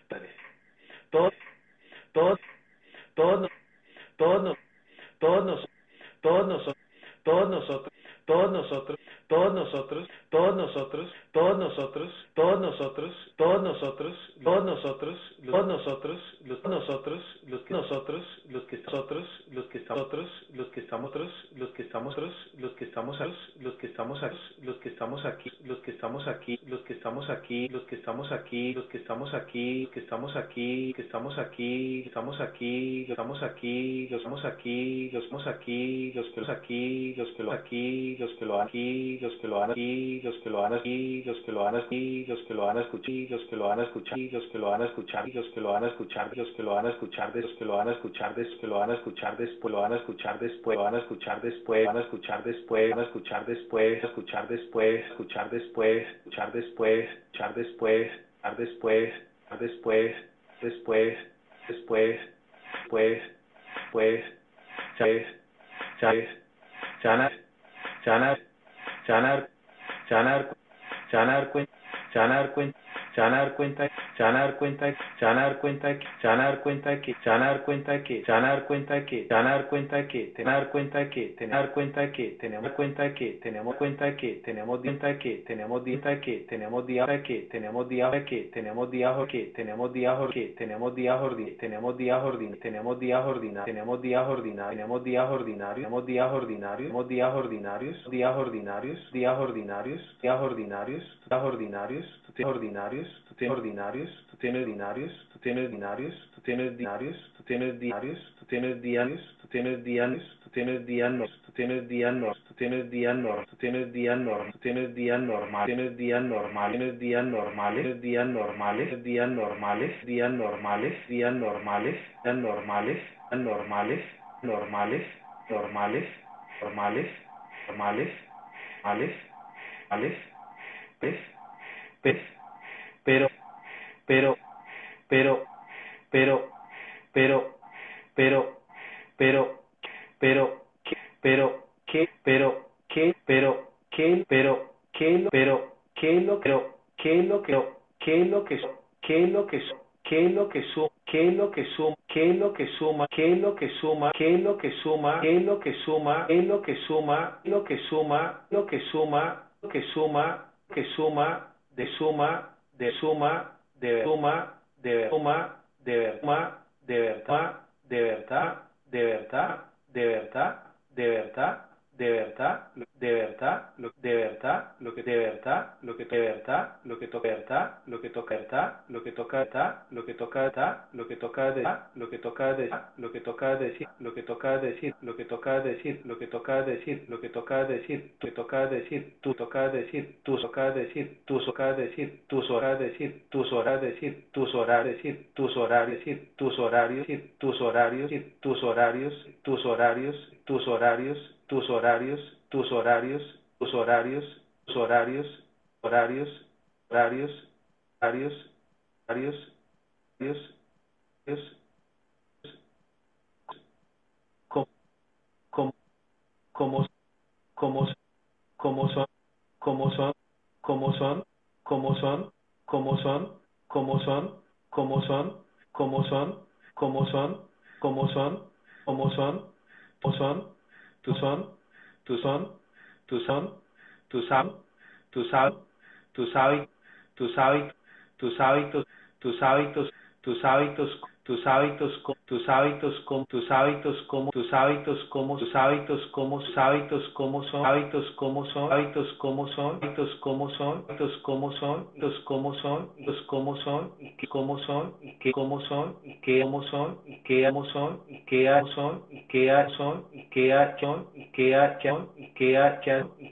estándares, todos todos, todos, todos, todos, todos, todos nosotros, todos nosotros, todos nosotros, todos nosotros, todos nosotros, todos nosotros, todos nosotros, todos nosotros, todos nosotros, todos nosotros, los nosotros, los que nosotros, los que nosotros, los que estamos los que estamos los que estamos los que estamos los que estamos los que estamos aquí, los que estamos aquí, los que estamos aquí, los que estamos aquí, los que estamos aquí, que estamos aquí, que estamos aquí, estamos aquí, estamos aquí, los estamos aquí, los estamos aquí, los que los aquí, los que lo aquí, los que lo aquí, los que lo van aquí, los que lo van aquí, los que lo van aquí, los que lo van a escuchar, los que lo van a escuchar, los que lo van a escuchar, los que lo van a escuchar, los que lo van a escuchar, los que lo van a escuchar, que lo van a escuchar después, lo van a escuchar después, van a escuchar después, van a escuchar después, van a escuchar después, escuchar después, escuchar después, escuchar después, escuchar después, escuchar después, escuchar después, después, después, después, después, ¿sabes? ¿sabes? John Ar- John Ar- John Arquin, John Arquin, sanar, sanar, sanar, sanar cuenta, sanar cuenta, sanar cuenta, sanar cuenta, sanar cuenta, sanar cuenta que, sanar cuenta que, sanar cuenta que, sanar cuenta que, tener cuenta que, tener cuenta que, tenemos cuenta que, tenemos cuenta que, tenemos dienta que, tenemos dienta que, tenemos día que, tenemos día que, tenemos día que, tenemos día que, tenemos día ordinario, tenemos día tenemos día ordinario, tenemos día ordinario, tenemos día ordinario, tenemos días ordinarios, tenemos días ordinarios, días ordinarios, días ordinarios, días ordinarios, días ordinarios, días ordinarios, tú tienes ordinarios, tú tienes ordinarios, tú tienes dinarios, tú tienes dinarios, tú tienes diarios, tú tienes diarios, tú tienes diarios, tú tienes dianos, tú tienes dianos, tú tienes dianos, tú tienes dianos, tú tienes días normal, tienes normal, tienes días normales, días normales, días normales, días normales, días normales, días normales, normales, normales, normales, normales, normales, normales, normales, ¿ves? ¿ves? Pero, pero, pero, pero, pero, pero, pero, pero, pero, qué, pero, qué, pero, qué, pero, qué, pero, qué lo, pero, qué lo, pero, qué lo que, qué lo que, qué lo que suma, qué lo que suma, qué lo que suma, qué lo que suma, qué lo que suma, qué lo que suma, qué lo que suma, lo que suma, lo que suma, lo que suma, que suma, de suma, de suma, de suma, de suma, de suma, de verdad, de verdad, de verdad, de verdad, de verdad, de verdad, de verdad, lo de verdad, lo que de verdad, lo que de verdad, lo que toca verdad, lo que toca verdad, lo que toca verdad, lo que toca verdad, lo que toca de lo que toca de lo que toca decir, lo que toca decir, lo que toca decir, lo que toca decir, lo que toca decir, tú toca decir, tú toca decir, tú toca decir, tú toca decir, tú toca decir, tú toca decir, tus horarios decir, tus horarios decir, tus horarios tus horarios tus horarios, tus horarios, tus horarios tus horarios, tus horarios, tus horarios, tus horarios, horarios, horarios, horarios, horarios, horarios, horarios, como, como, como, como son, como son, como son, como son, como son, como son, como son, como son, como son, como son, como son, como son, tu son, Tuzón, Tuzón, Tuzón, Tuzán, Tuzán, tus hábitos, tus hábitos, tus hábitos, tus hábitos, tus hábitos, tus hábitos tus hábitos, como tus hábitos, como tus hábitos, como tus hábitos, como tus hábitos, como son hábitos, como son hábitos, como son hábitos, como son hábitos, como son hábitos, como son hábitos, como son que como son que como son que como son que como son que son que son que son que son que y que y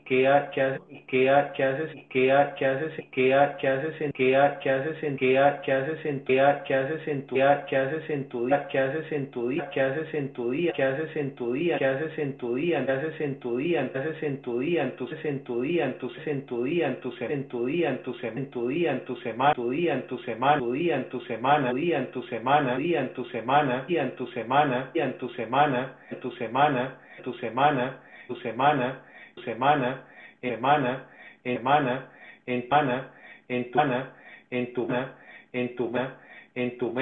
que que haces que que haces que que haces en que que haces en que que haces en que que haces en tu que haces en tu qué haces en tu día, qué haces en tu día, qué haces en tu día, qué haces en tu día, qué haces en tu día, qué haces en tu día, entonces en tu día, entonces en tu día, en tu en tu día, en tu en tu día, en tu semana, tu día, en tu semana, tu día, en tu semana, día, en tu semana, día, en tu semana, día, en tu semana, día, en tu semana, en tu semana, tu semana, tu semana, tu semana, semana, semana, en pana, en tu en tu en tu en tu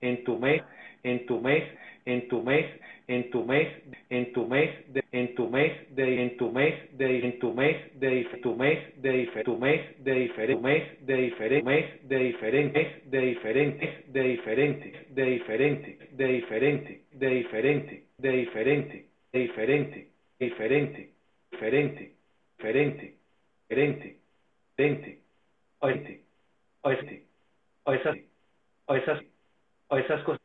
en tu mes, en tu mes, en tu mes, en tu mes, en tu mes, de, en tu mes, de, en tu mes, de, en tu mes, de, tu mes, de, tu mes, de diferente, mes, de diferente, mes, de diferentes, de diferentes, de diferentes, de diferente, de diferente, de diferente, de diferente, de diferente, diferente, diferente, diferente, diferente, diferente, oeste, oeste, oeste, oeste, o esas cosas,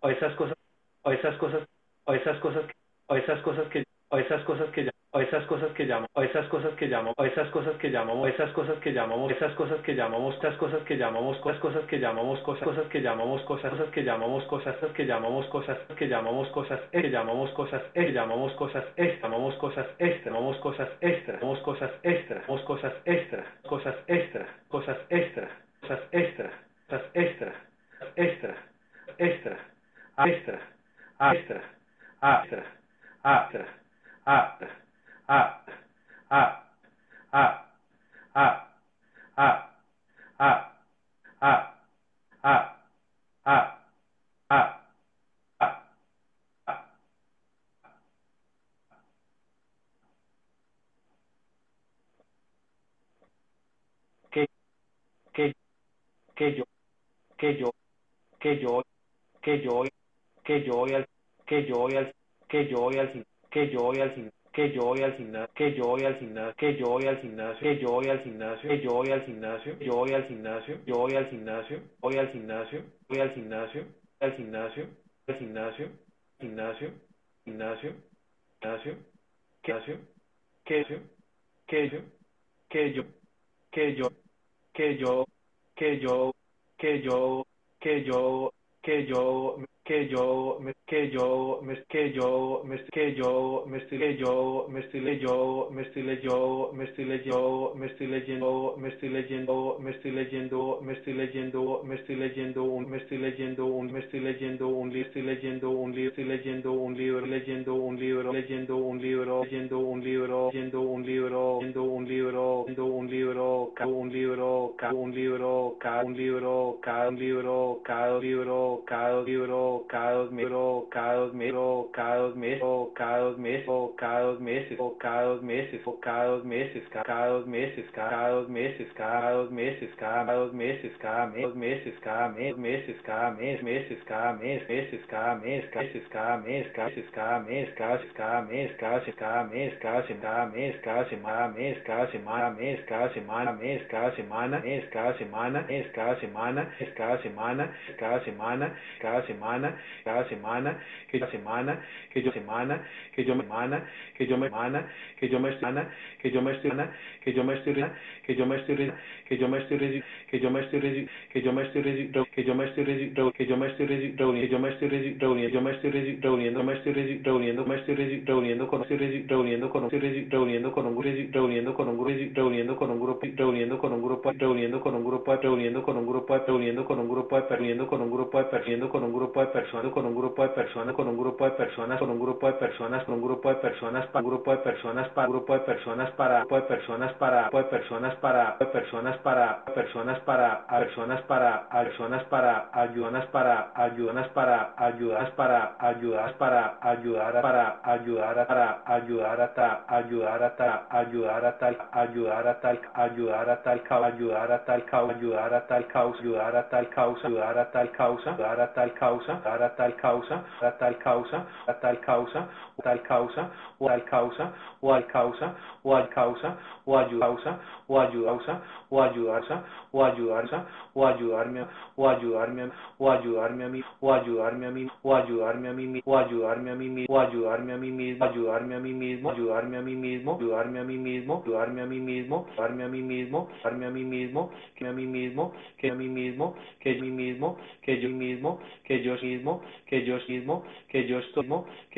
o esas cosas, o esas cosas, o esas cosas, o esas cosas que, o esas cosas que o esas cosas que llamo, o esas cosas que llamo, o esas cosas que llamamos, esas cosas que llamamos, esas cosas que llamamos, esas cosas que llamamos, cosas, cosas que llamamos, cosas, cosas que llamamos, cosas, cosas que llamamos, cosas, que llamamos, cosas, que llamamos cosas, que llamamos cosas, que llamamos cosas, llamamos cosas llamamos cosas extra, llamamos cosas extra, llamamos cosas extra, cosas extra, cosas extra, cosas extra, cosas extra, extra extra, extra, extra, extra, extra, extra, extra, a, a, a, a, a, a, a, a, a, que, que, que yo, que yo, que yo que yo voy, que yo voy al, que yo voy al, que yo voy al, que yo voy al, que yo voy al gimnasio, que yo voy al gimnasio, que yo voy al gimnasio, que yo voy al gimnasio, que yo voy al gimnasio, yo voy al gimnasio, yo voy al gimnasio, voy al gimnasio, voy al gimnasio, al gimnasio, al gimnasio, gimnasio, gimnasio, gimnasio, gimnasio, que yo, que yo, que yo, que yo, que yo, que yo, que yo, que yo, que yo que yo me que yo me que yo me que yo me estoy yo me estoy yo me estoy leyendo me estoy leyendo me estoy leyendo me estoy leyendo me estoy leyendo me estoy leyendo me estoy leyendo un me estoy leyendo un me estoy leyendo un libro estoy leyendo un libro estoy leyendo un libro leyendo un libro leyendo un libro leyendo un libro leyendo un libro leyendo un libro leyendo un libro cada un libro cada un libro cada un libro cada un libro cada libro cada libro cada dos meses, cada dos meses, cada dos meses, cada dos meses, cada dos meses, cada dos meses, cada dos meses, cada dos meses, cada dos meses, cada dos meses, cada dos meses, cada mes, cada mes, meses, cada mes, meses, cada mes, meses, cada mes, meses, cada mes, cada mes, cada cada mes, cada cada mes, cada cada mes, cada semana, mes, cada semana, mes, cada semana, mes, cada semana, mes, cada semana, mes, cada semana, mes, cada semana, cada semana, cada semana semana, cada semana, que yo semana, que yo semana, que yo me semana, que yo me semana, que yo me semana, que yo me semana, que yo me estoy que yo me estoy que yo me estoy que yo me estoy que yo me estoy que yo me estoy que yo me estoy reuniendo, que yo me estoy reuniendo, yo me estoy reuniendo, me estoy reuniendo, me estoy reuniendo con reuniendo con reuniendo con un reuniendo con un reuniendo con un grupo, reuniendo con un grupo, reuniendo con un grupo, reuniendo con un grupo, reuniendo con un grupo, reuniendo con un grupo, reuniendo con un grupo, de personas, con un grupo de personas, con un grupo de personas, con un grupo de personas, con un grupo de personas, para un grupo de personas, para un grupo de personas, para grupo de personas, para de personas, para personas, para personas, para personas, para personas, para ayudas, para ayudas, para ayudas, para ayudas, para ayudar, para ayudar, para ayudar a tal, ayudar a tal, ayudar a tal, ayudar a tal, ayudar a tal, ayudar a tal, ayudar a tal causa, ayudar a tal causa, ayudar a tal causa, ayudar a tal causa, ayudar a tal causa, a tal causa, a tal causa, tal causa, o al causa, o al causa, o al causa, o ayuda, o ayuda, o ayudarse, o ayudarse, o ayudarme, o ayudarme, o ayudarme a mí, o ayudarme a mí, o ayudarme a mí, o ayudarme a mí mismo, o ayudarme a mí mismo, ayudarme a mí mismo, ayudarme a mí mismo, ayudarme a mí mismo, ayudarme a mí mismo, ayudarme a mí mismo, ayudarme a mí mismo, que a mí mismo, que a mí mismo, que yo mismo, que yo mismo, que yo mismo, que yo mismo, que yo estoy,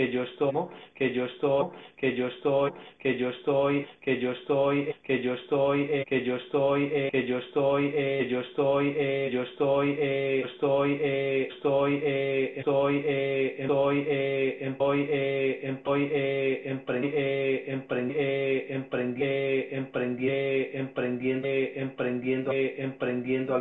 que yo estoy, que yo estoy, que yo estoy, que yo estoy, que yo estoy, que yo estoy, que yo estoy, que yo estoy, yo estoy, yo estoy, estoy, estoy, estoy, estoy, estoy, estoy, emprendi, emprendi, emprendi, emprendi, emprendiendo, emprendiendo,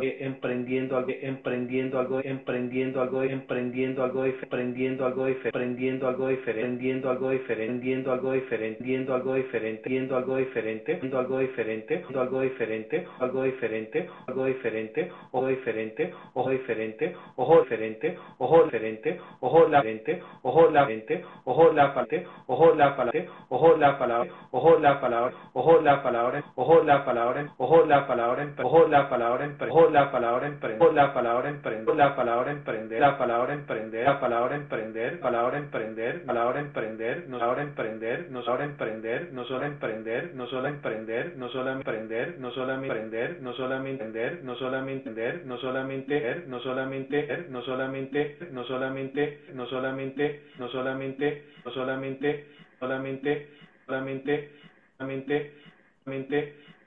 emprendiendo, emprendiendo emprendiendo algo, emprendiendo algo, emprendiendo algo, emprendiendo algo, emprendiendo algo diferente, algo diferente, algo diferente, viendo algo diferente, viendo algo diferente, viendo algo diferente, viendo algo diferente, algo diferente, algo diferente, ojo diferente, ojo diferente, ojo diferente, ojo diferente, ojo la diferente, ojo la diferente, ojo la parte, ojo la palabra, ojo la palabra, ojo la palabra, ojo la palabra, ojo la palabra, ojo la palabra, ojo la palabra, ojo la palabra ojo la palabra emprender, la palabra emprender, la palabra emprender, la palabra emprender, palabra emprender, palabra emprender, no ahora emprender, no ahora emprender, no solo emprender, no solo emprender, no solo emprender, no solamente emprender, no solamente emprender, no solamente entender, no solamente no solamente no solamente no solamente no solamente no solamente no solamente solamente solamente solamente solamente solamente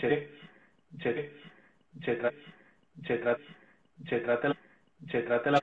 se se trata se se la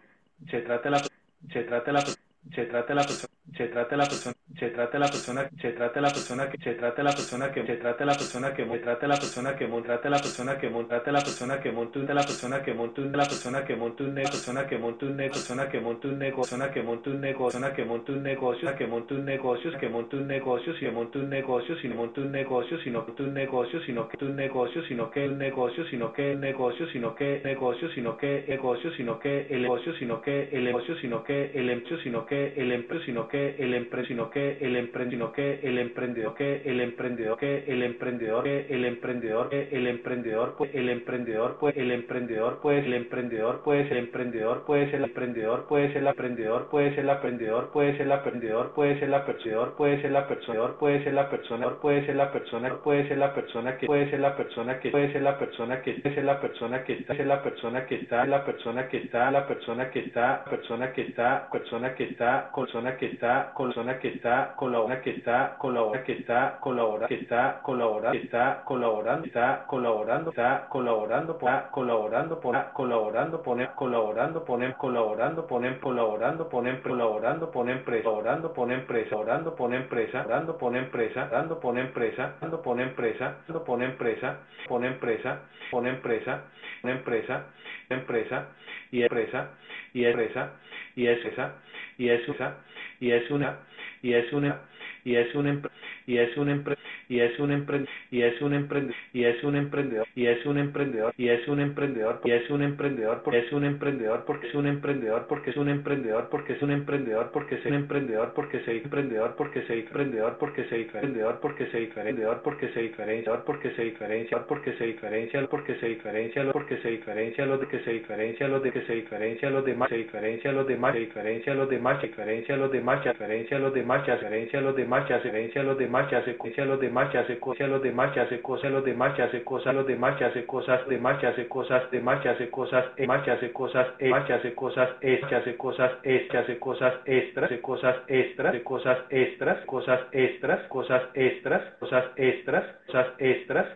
se trata la se trata la se trata la persona se trata la persona se trata la persona se trata la persona que se trata la persona que se trata la persona que se trata la persona que trata la persona que trata la persona que monta la persona que monta la persona que monta una persona que monta una persona que monta un negocio que monta un negocio que monta un negocio que monta un negocio que monta un negocio si monta un negocio si monta un negocio si no monta un negocio sino que un negocio sino que un negocio sino que un negocio sino que negocio sino que negocio sino que el negocio sino que el negocio sino que el empleo sino que el empleo sino que el empleo sino que el emprendedor que el emprendedor que el emprendedor que el emprendedor que el emprendedor que el emprendedor pues el emprendedor pues el emprendedor pues el emprendedor pues el emprendedor pues el emprendedor pues el emprendedor pues el emprendedor pues el emprendedor pues el emprendedor pues el emprendedor pues el persona puede ser la persona puede ser la persona que puede ser la persona que puede ser la persona que ser la persona que está es la persona que está la persona que está la persona que está persona que está persona que está persona que está persona que está colabora que está colabora que está colabora que está colabora que está colaborando está colaborando está colaborando está colaborando está colaborando poner colaborando poner colaborando poner colaborando poner colaborando poner empresa orando poner empresa orando poner empresa orando poner empresa dando poner empresa dando poner empresa dando poner empresa poner empresa poner empresa una empresa empresa y empresa y empresa y es esa y es esa y es una y es una y es un y es un y es un emprendedor y es un emprendedor y es un emprendedor y es un emprendedor y es un emprendedor y es un emprendedor porque es un emprendedor porque es un emprendedor porque es un emprendedor porque es un emprendedor porque es un emprendedor porque se emprendedor porque se emprendedor porque se emprendedor porque se emprendedor porque se diferencia porque se diferencia porque se diferencia porque se diferencia porque se diferencia lo de que se diferencia lo de que se diferencia los demás se diferencia los demás se diferencia los demás se diferencia los demás se diferencia los demás se diferencia los demás se diferencia los demás se diferencia los demás se hace cosas los demás se hace cosas los demás se hace cosas los demás se hace cosas demás se hace cosas demás se hace cosas demás se hace cosas demás se hace cosas se hace cosas se hace cosas extras de cosas extras de cosas extras cosas extras cosas extras cosas extras cosas extras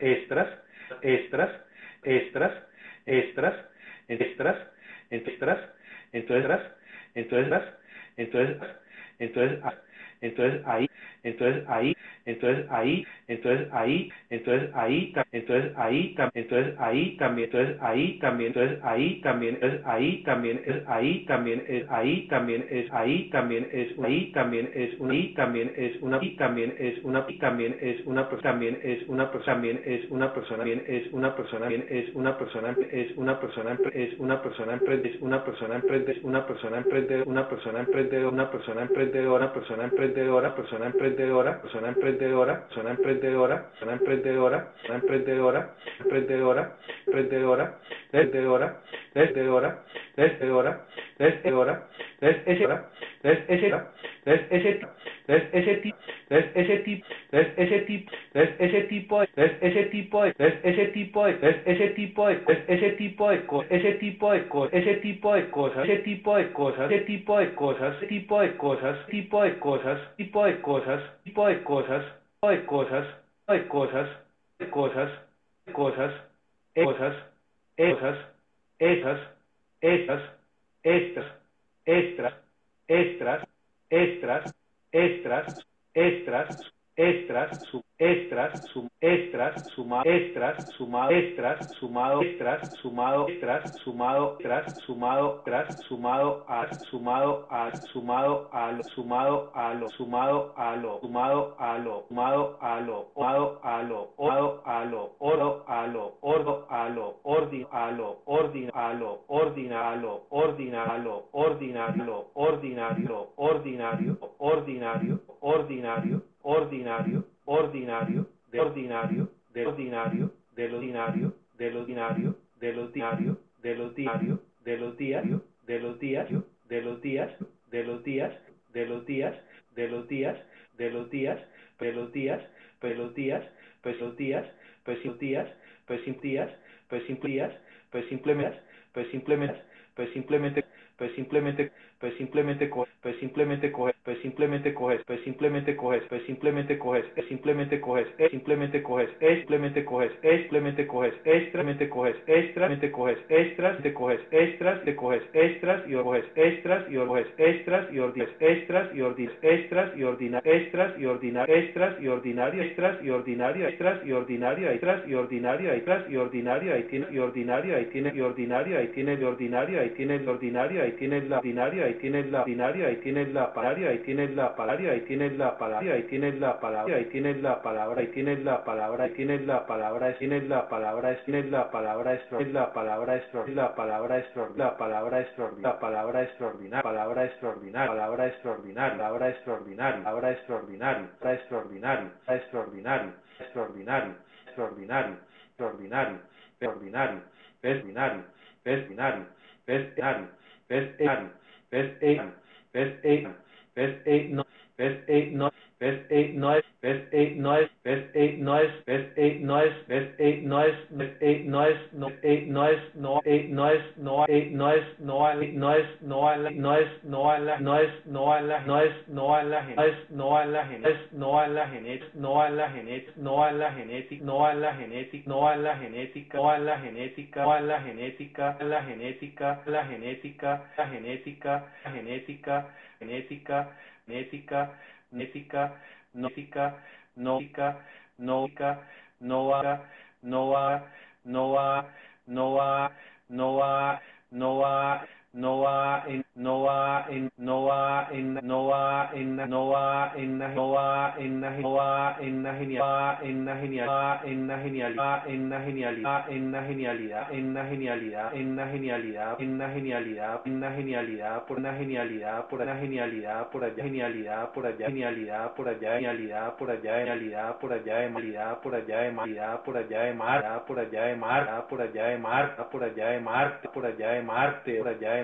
extras extras extras extras extras, extras, entonces, entonces, entonces, entonces, entonces ahí, entonces ahí, entonces ahí, entonces ahí, entonces ahí, entonces ahí, entonces ahí también, entonces ahí también, entonces ahí también es ahí también es ahí también es ahí también es ahí también es ahí también es una y también es una y también es una y también es una también es una también es una persona bien es una persona bien es una persona es una persona es una persona es una persona emprende una persona emprende una persona emprende una persona emprendedora persona emprendedora persona emprendedora emprendedora, persona emprendedora, persona emprendedora, persona emprendedora, persona emprendedora, emprendedora, emprendedora, desde hora, desde hora, desde hora, hora, hora, entonces, ese entonces ese tipo, entonces ese tipo, entonces ese tipo, entonces ese tipo, entonces ese tipo, entonces ese tipo, entonces ese tipo, entonces ese tipo de cosas, ese tipo de cosas, ese tipo de cosas, ese tipo de cosas, ese tipo de cosas, tipo de cosas, tipo de cosas, tipo de cosas, tipo de cosas, tipo de cosas, de cosas, de cosas, cosas, cosas, esas, esas, esas, estas, extras, extras extras extras extras extras, sub, extras, sum, extras, sumado, extras, sumado, extras, sumado, extras, sumado, extras, sumado, extras, sumado, extras, sumado, a, sumado, a, sumado, a lo, sumado, a lo, sumado, a lo, sumado, a lo, sumado, a lo, sumado, a lo, sumado, a lo, oro, a lo, ordo, a lo, ordin, a lo, ordin, a lo, ordina, a lo, ordina, a lo, ordinario, ordinario, ordinario, ordinario, ordinario, ordinario, de ordinario, de ordinario, de lo ordinario, de lo ordinario, de lo diario, de lo diario, de lo diario, de lo diario, de los días, de los días, de los días, de los días, de los días, pelotías, pelotías, pelotías, pelotías, pesimplías, pesimplías, pesimplías, pesimplías, simplemente, simplemente, simplemente pues simplemente, pues simplemente, pues simplemente coges, pues simplemente coges, pues simplemente coges, pues simplemente coges, es simplemente coges, es simplemente coges, es simplemente coges, es simplemente coges, extramente coges, extramente coges, extras, te coges, extras, te coges, extras y coges, extras y coges, extras y ordinas, extras y ordinas, extras y ordina, extras y ordinar, extras y ordinaria, extras y ordinaria, extras y ordinaria, extras y ordinaria, extras y ordinaria, y tiene y ordinaria, y tiene y ordinaria, y tiene de ordinaria, y tiene de ordinaria, y tiene la ordinaria, y tiene la ordinaria, y tiene la pararia, y tiene la palabra, y tiene la palabra, y tiene la palabra, y tiene la palabra, y tiene la palabra, y tiene la palabra, y tiene la palabra, tiene la palabra extra, la palabra extra, la palabra extra, la palabra extra, la palabra extraordinaria, palabra extraordinaria, palabra extraordinaria, palabra extraordinaria, palabra extraordinaria, palabra extraordinaria, extraordinario, extraordinario, extraordinario, extraordinario, extraordinario, extraordinario, extraordinario, extraordinario, extraordinario, extraordinario, extraordinario, Ves, eh, ves, eh, ves, eh, no, ves, eh, no ves eh, no es ves no es ves no es no es no es no es no eh, no es no eh, no es no eh, no es no eh, no es no a la no es no a la no es no a la no es no a la no es no es no genética no a la genética no a la genética no a la genética no a la genética no a la genética no a la genética la genética la genética genética ética, no ética, no no no no va, no va, no va, no va, no va, no va noa, noa, en noa, en noa, en noa, en noa, en noa, en noa, en la genialidad, en la genialidad, en la genialidad, en la genialidad, en la genialidad, en la genialidad, en la genialidad, en la genialidad, en la genialidad, por una genialidad, por una genialidad, por allá genialidad, por allá genialidad, por allá genialidad, por allá genialidad, por allá de malidad, por allá de malidad, por allá de mar, por allá de mar, por allá de mar, por allá de Marte, por allá de Marte, por allá de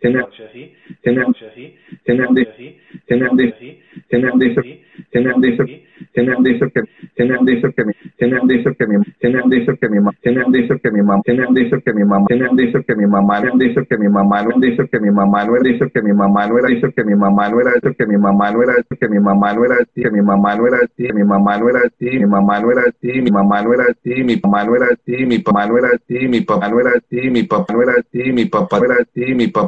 Que mi papá no era así, mi papá no era así, mi papá no era así, mi papá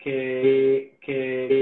que que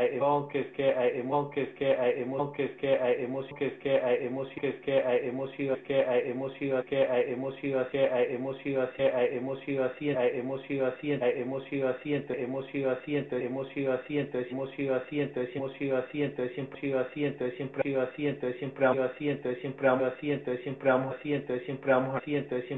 creación que creación que creación que creación que creación que creación que creación que creación que creación que creación que que hay emoción que hay emoción que hay emoción que hay emoción que hay emoción asiento hay emoción asiento hay emoción asiento emoción asiento emoción asiento emoción asiento emoción asiento siempre siempre asiento siempre siempre asiento siempre vamos asiento siempre vamos asiento siempre vamos siempre vamos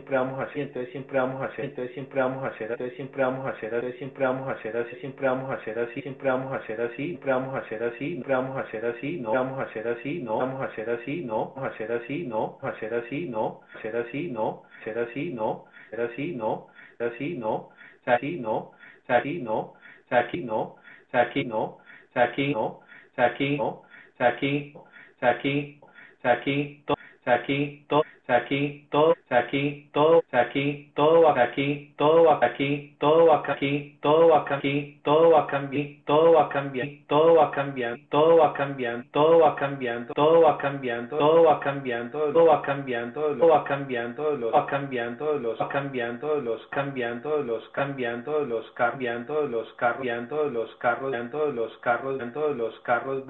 siempre vamos siempre vamos siempre vamos siempre vamos siempre así siempre vamos a hacer así siempre vamos a hacer así no vamos a hacer así no vamos a hacer así no vamos a hacer así, no, hacer así, no, hacer así, no, hacer así, no, hacer así, no, así, no, así, no, aquí no, aquí no, aquí no, aquí no, aquí no, aquí, aquí, aquí, aquí, todo, aquí, todo, aquí, todo, aquí, todo aquí, todo aquí, todo aquí, todo aquí, todo va a cambiar, todo va a cambiar, todo va a cambiar, todo va cambiando, todo va cambiando, todo va cambiando, todo va cambiando, todo va cambiando, todo va cambiando, lo va cambiando, los va cambiando, los cambiando, los cambiando, los cambiando, los cambiando, los carros, los carros, los carros los carros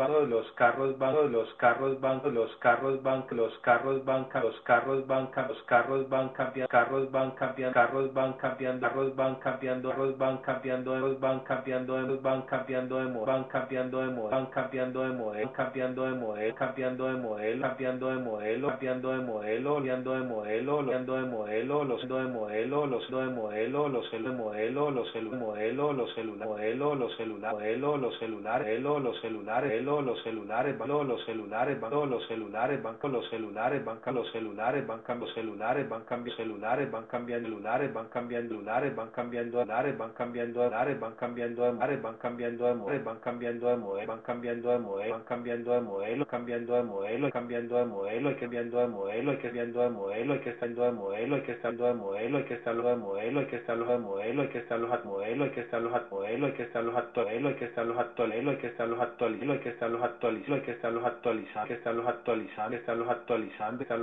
los carros los carros van, los carros van, los carros van, los carros van cambiando, carros van cambiando, carros van cambiando, carros van cambiando, carros van cambiando, carros van cambiando, carros van cambiando de modelo, van cambiando de modelo, van cambiando de modelo, cambiando de modelo, cambiando de modelo, cambiando de modelo, cambiando de modelo, cambiando de modelo, cambiando de modelo, los de modelo, los de modelo, los de modelo, los de modelo, los celular modelo, los celular modelo, los celulares, los celulares, los celulares, los celulares, los celulares, van con los celulares, van con los celulares, van cambiando celulares, van cambiando celulares, van cambiando celulares, van cambiando celulares, van cambiando celulares, van cambiando celulares, van cambiando celulares, van cambiando de van cambiando de modelo, van cambiando de modelo, van cambiando de modelo, cambiando de modelo, cambiando de modelo, cambiando de modelo, cambiando de modelo, hay que estando de modelo, hay que de modelo, hay que estarlo de modelo, hay que estarlos de modelo, hay que a modelo, hay a modelo, hay que estarlos actualizando, hay que estarlos actualizando, hay que hay que estarlos actualizando, hay que estarlos actualizando, hay que actualizando, hay que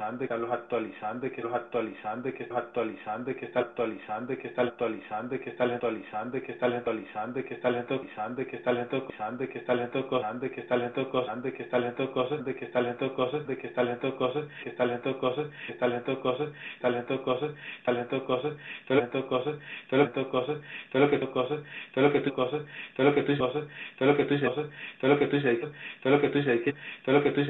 actualizando, que los actualizando, que los actualizando, que los actualizando, que está actualizando, que está actualizando, que está actualizando, que está actualizando, que está actualizando, que está actualizando, que está actualizando, que está actualizando, que está lento cosas, de que está lento cosas, de que está lento cosas, que está lento cosas, que está lento cosas, está lento cosas, está lento cosas, está lento cosas, está lento cosas, todo lo que tú cosas, todo lo que tú cosas, todo lo que tú cosas, todo lo que tú cosas, todo lo que tú todo lo que tú todo lo que tú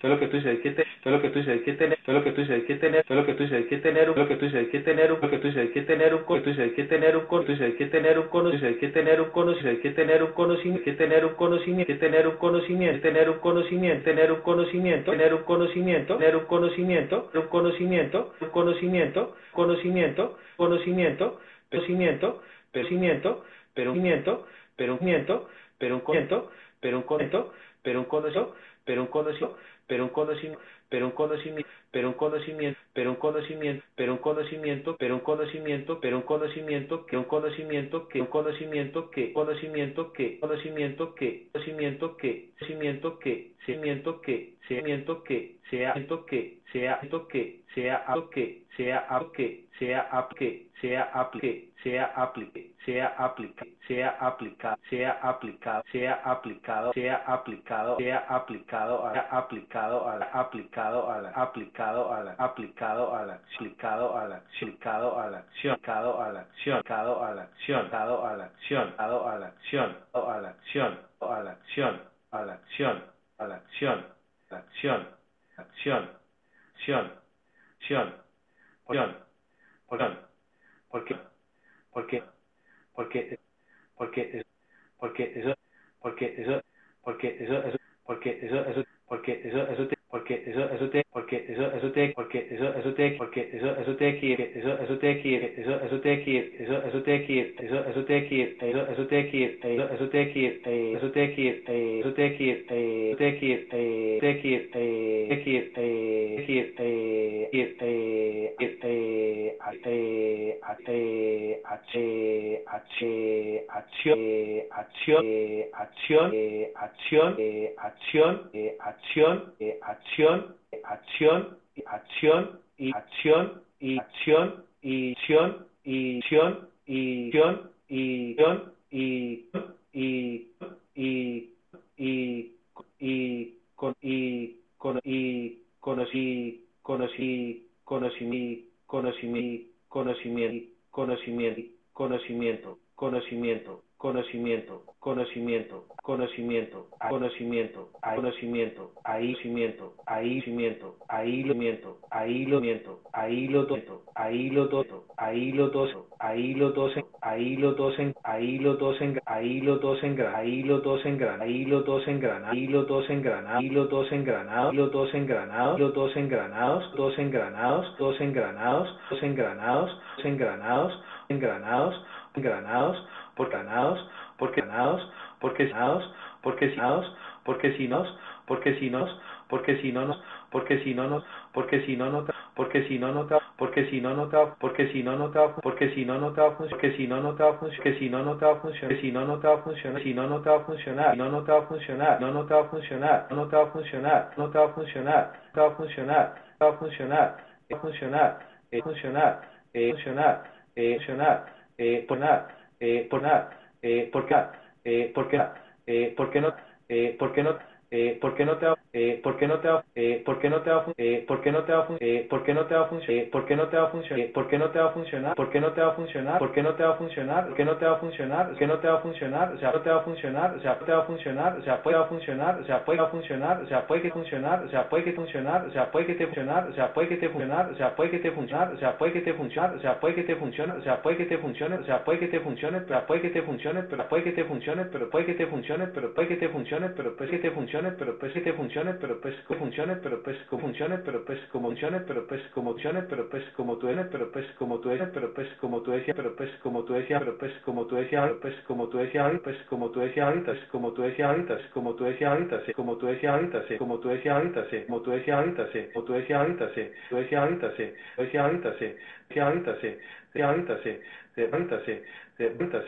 todo lo que tú dices, todo lo que tú dices que tener, todo lo que tú dices que tener, todo lo que tú dices que tener, lo que tú dices que tener, lo que tú dices que tener un cono, tú dices que tener un cono, tú dices que tener un cono, dices que tener un cono, dices que tener un conocimiento, que tener un conocimiento, que tener un conocimiento, tener un conocimiento, tener un conocimiento, tener un conocimiento, tener un conocimiento, un conocimiento, un conocimiento, conocimiento, conocimiento, conocimiento, conocimiento, pero un conocimiento, pero un conocimiento, pero un conocimiento, pero un conocimiento, pero un conocimiento, pero un conocimiento, pero un conocimiento, pero un conocimiento, pero un conocimiento, pero un conocimiento, pero un conocimiento, pero un conocimiento, pero un conocimiento, que un conocimiento, que un conocimiento, que conocimiento, que conocimiento, que conocimiento, que conocimiento, que conocimiento, que conocimiento, que sea que sea que sea que sea que sea que sea aplique sea aplique sea sea aplicado sea aplicado sea aplicado sea aplicado sea aplicado aplicado a aplicado a aplicado a aplicado a la aplicado a aplicado a la acción aplicado a la acción aplicado a la acción aplicado a la acción aplicado a la acción a la acción a la acción a la acción a la acción la acción acción. Acción. Acción. Acción. Acción. Porque porque porque porque porque eso porque porque porque eso eso porque eso eso porque eso eso te porque eso eso te porque eso eso te porque eso eso te quiere eso eso te quiere eso eso te quiere eso eso te quiere eso eso te quiere eso eso te quiere eso eso te quiere eso te quiere eso te quiere eso te quiere te quiere te quiere te quiere te quiere ate ate h acción acción acción acción acción acción acción, acción, acción, y acción, y acción, y acción, y acción, y acción, y acción, y y y y y con y con y conocí conocí conocí conocimiento conocimiento conocimiento conocimiento conocimiento conocimiento, conocimiento, conocimiento, conocimiento, conocimiento, ahí cimiento, ahí cimiento, ahí lo miento, ahí lo miento, ahí lo doto, ahí lo doto, ahí lo doso, ahí lo dosen, ahí lo dosen, ahí lo dosen, ahí lo dosen, ahí lo dosen, ahí lo dosen, ahí lo dosen, ahí lo dosen, granados, lo dos engranados, los dos engranados, dos engranados, dos engranados, dos engranados, dos engranados, engranados, engranados, por ganados, porque ganados, porque ganados, porque ganados, porque si nos, porque si nos, porque si no nos, porque si no nos, porque si no nota, porque si no nota, porque si no nota, porque si no nota, porque si no nota, porque si no nota, que si no nota funciona, si no nota funciona, si no nota funcionar, no nota funcionar, no nota funcionar, no nota funcionar, no nota funcionar, no funcionar, no funcionar, funcionar, funcionar, funcionar, funcionar, funcionar, eh, por nada, eh, por qué, eh, por qué, eh, por qué no, eh, por qué no, eh, ¿por qué no te eh, ¿por qué no te va eh, ¿por qué no te va eh, ¿por qué no te va eh, ¿por qué no te va a funcionar ¿por qué no te va a funcionar ¿por qué no te va a funcionar ¿por qué no te va a funcionar ¿por qué no te va a funcionar ¿por qué no te va a funcionar ¿por qué no te va a funcionar o sea no te va a funcionar o sea no te va a funcionar o sea puede funcionar o sea puede funcionar o sea puede que funcionar o sea puede que funcionar o sea puede que te funcionar o sea puede que te funcionar o sea puede que te funcionar o sea puede que te funcionar o sea puede que te funcione o sea puede que te funcione o sea puede que te funcione pero puede que te funcione pero puede que te funcione pero puede que te funcione pero puede que te funcione pero puede que te funcione pero puede que funcione pero pues que funcione pero pues como funcione pero pues como funcione pero pues como funcione pero pues como tú eres pero pues como tú eres pero pues como tú decías pero pues como tú decías pero pues como tú decías pues como tú decías pues como tú decías ahorita como tú decías ahorita como tú decías ahorita como tú decías ahorita como tú decías ahorita como tú decías ahorita como tú decías ahorita tú decías ahorita tú decías ahorita decías ahorita decías ahorita de ahorita de ahorita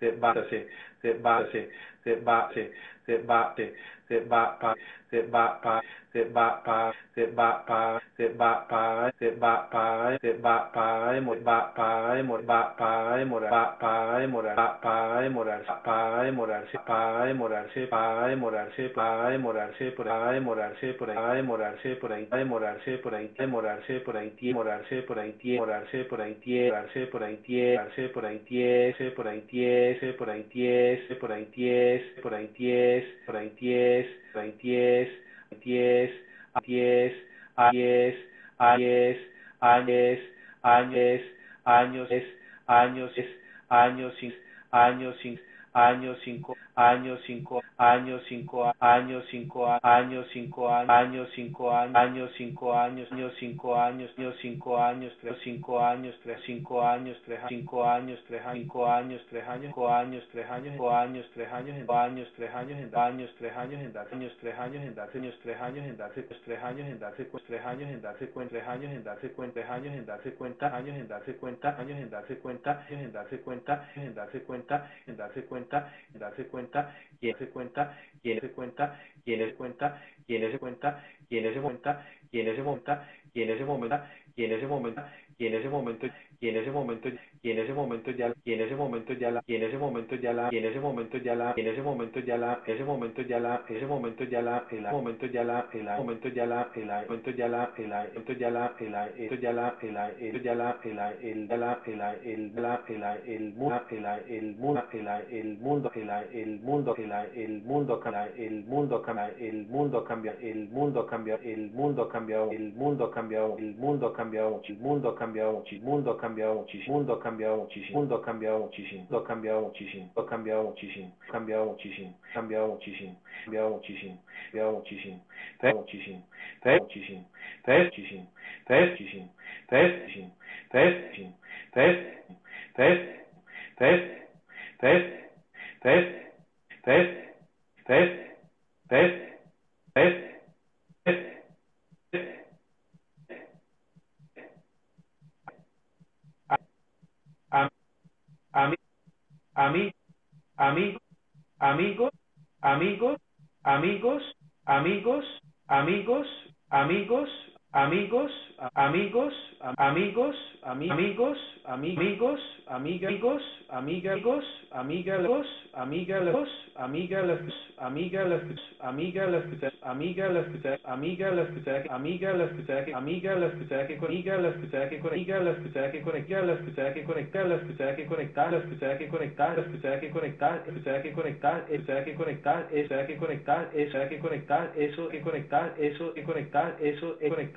de base de base de base de that by, by se va pa se va pa se va pa se va pa se va pa se va pa de mor va pa de mor va pa de morar va pa de morar va pa de morar pa de morarse pa de morarse pa de morarse pa de morarse por ahí de morarse por ahí de morarse por ahí de morarse por ahí de morarse por ahí de morarse por ahí de morarse por ahí de morarse por ahí de morarse por ahí de por ahí de por ahí de por ahí de por ahí de por ahí de por ahí de diez, diez, diez, diez, años, años, años, años, años, años, años, cinco, años, cinco, años, cinco, años, cinco, años, cinco, años, cinco, años, cinco, años, años, cinco años, años, cinco años, tres, cinco años, tres, cinco años, tres, cinco años, tres, cinco años, tres años, cinco años, tres años, cinco años, tres años, en años, tres años, en años, tres años, en darse años, tres años, en darse años, tres años, en darse tres años, en darse tres años, en darse cuenta, tres años, en darse cuenta, tres años, en darse cuenta, años, en darse cuenta, años, en darse cuenta, años, en darse cuenta, en darse cuenta, cuenta, darse cuenta, y en darse cuenta, y en darse cuenta, y en darse cuenta, y en darse cuenta, y en ese momento, y en ese momento, y en ese momento, y en ese momento, y en ese momento, y en ese momento, y en ese momento, ya y en ese momento ya la y en ese momento ya la y en ese momento ya la y en ese momento ya la ese momento ya la ese momento ya la el momento ya la el momento ya la el momento ya la el momento ya la el esto ya la el esto ya la el el ya la el el la el el mundo el el mundo el el mundo el el mundo el el mundo cambia el mundo cambia el mundo cambia el mundo cambia el mundo cambia el mundo cambia el mundo cambia el mundo cambia el mundo cambia muchísimo, mundo ha cambiado muchísimo, mundo ha cambiado muchísimo, ha cambiado muchísimo, ha cambiado muchísimo, cambiado muchísimo, cambiado muchísimo, cambiado muchísimo, cambiado muchísimo, trae muchísimo, trae muchísimo, trae muchísimo, trae muchísimo, trae muchísimo, trae muchísimo, trae trae trae trae trae trae ami, ami, ami, amigos, amigos, amigos, amigos, amigos, amigos, amigos, amigos, amigos, amigos, amigos, amigos, amigos, amigos, amigos, amiga las amiga las amiga las amiga las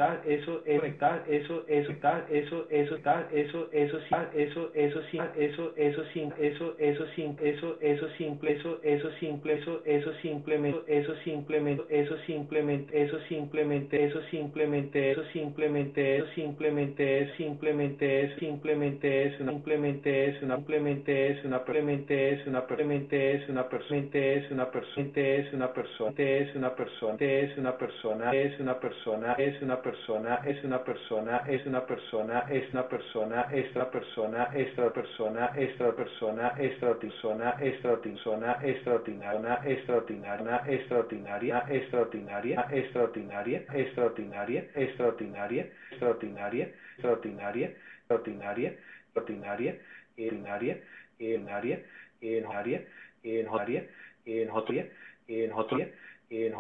tal, eso, conectar, eso, eso, tal, eso, eso, tal, eso, eso, sí, eso, eso, sí, eso, eso, sin, eso, eso, sin, eso, eso, simple, eso, eso, simple, eso, eso, simplemente, eso, simplemente, eso, simplemente, eso, simplemente, eso, simplemente, eso, simplemente, eso, simplemente, es, simplemente, es, simplemente, es, simplemente, es, una, simplemente, es, una, simplemente, es, una, simplemente, es, una, simplemente, es, una, persona, es, una persona, es, una persona, es, una persona, es, una persona, es, una persona, es una persona es una persona es una persona es una persona persona extra persona extra persona extra persona extra persona extra extraordinaria, extraordinaria, extraordinaria, extraordinaria, extraordinaria, extraordinaria, extraordinaria, extraordinaria, extraordinaria, extraordinaria, extraordinaria, ordinaria, ordinaria, ordinaria, ordinaria, en otro en en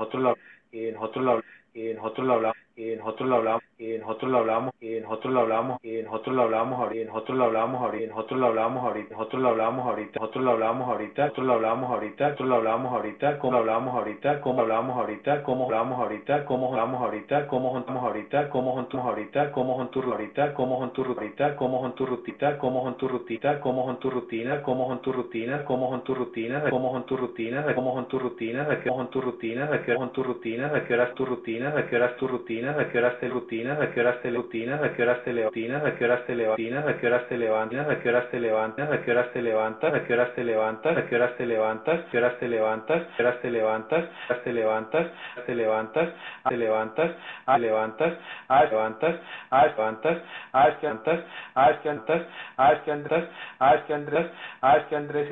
en otro en que nosotros lo hablábamos en nosotros lo hablamos, en nosotros lo hablamos ahorita, en nosotros lo hablamos ahorita, nosotros lo hablamos ahorita, nosotros lo hablamos ahorita, nosotros lo hablamos ahorita, nosotros lo hablamos ahorita, nosotros lo hablamos ahorita, cómo hablamos ahorita, cómo hablamos ahorita, cómo hablamos ahorita, cómo hablamos ahorita, cómo juntamos ahorita, cómo juntamos ahorita, cómo juntos ahorita, cómo juntos ahorita, cómo juntos rutita, cómo juntos rutita, cómo juntos rutina, cómo juntos rutina, cómo juntos rutina, cómo juntos rutina, cómo juntos rutina, de qué juntos rutina, de qué juntos rutina, de qué horas tu rutina, de qué horas tu rutina, de qué horas te rutina, de qué horas te rutinas, a qué horas te levantas, a qué horas te levantas, a qué horas te levantas, a qué horas te levantas, a qué horas te levantas, a qué horas te levantas, a qué horas te levantas, a qué horas te levantas, a qué horas te levantas, te levantas, te levantas, te levantas, te levantas, que levantas, haz que levantas, haz que levantas, haz que levantas, haz que Andrés, haz que Andrés,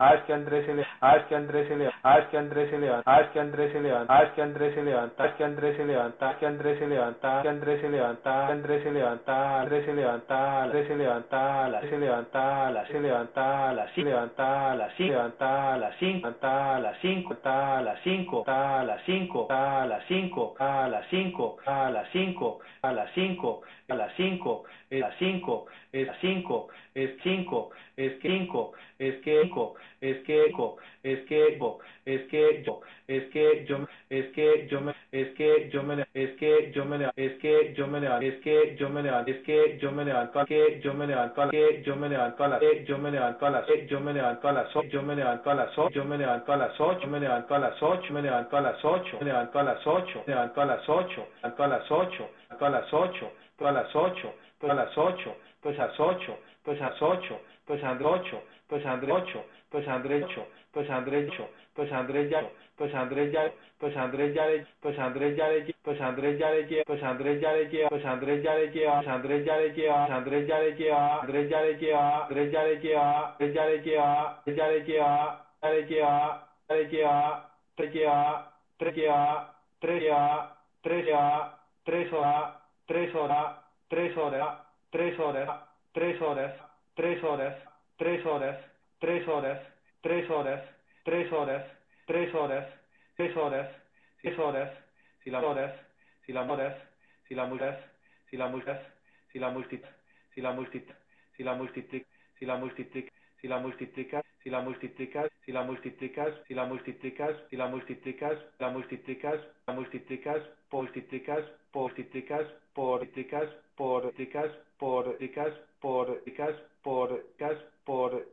haz que Andrés, haz que Andrés, se levanta, que Andrés se levanta, haz que Andrés se levanta, que Andrés se levanta, haz que Andrés se levanta, que Andrés levanta, Andrés se levanta, Andrés se levanta, Andrés se levanta, Andrés se levanta, la se levanta, la se levanta, la se levanta, la se levanta, la cinco, levanta, la cinco, ta la cinco, ta la cinco, la cinco, ta la cinco, ta la cinco, a las cinco, a las cinco, las cinco, es cinco, cinco, es es es que yo, es que yo, es que yo me, es que yo me, es que yo me, es que yo me levanto, es que yo me levanto, es que yo me levanto, que yo me levanto, que yo me levanto a las, yo me levanto a las, yo me levanto a las, yo me levanto a las yo me levanto a las ocho, me levanto a las ocho, me levanto a las ocho, me levanto a las ocho, me levanto a las ocho, me levanto a las ocho, a las ocho, a las ocho, a las ocho, pues a las 8, pues a las 8, pues a las 8, pues Androcho, pues Androcho, pues Andrecho, pues Andrecho, pues Andrés ya, pues Andrés ya, pues Andrés ya de, pues Andrés ya de, pues Andrés ya de, pues Andrés ya de, pues Andrés ya de, pues Andrés ya de, pues Andrés ya de, Andrés ya de, Andrés ya de, Andrés ya de, Andrés ya de, ya de, ya de, ya de, ya, tres ya, tres ya, tres ya, tres hora, tres tres horas, tres horas, tres horas, tres horas, tres horas, tres horas, tres horas, tres horas, tres horas, tres horas, tres horas, si las horas, si las horas, si las muchas, si las muchas, si la multiplicas, si la multiplicas, si la multiplicas, si la multiplicas, si la multiplicas, si la multiplicas, si la multiplicas, si la multiplicas, si la multiplicas, la multiplicas, la multiplicas, multiplicas, multiplicas, por multiplicas, por multiplicas, por multiplicas, por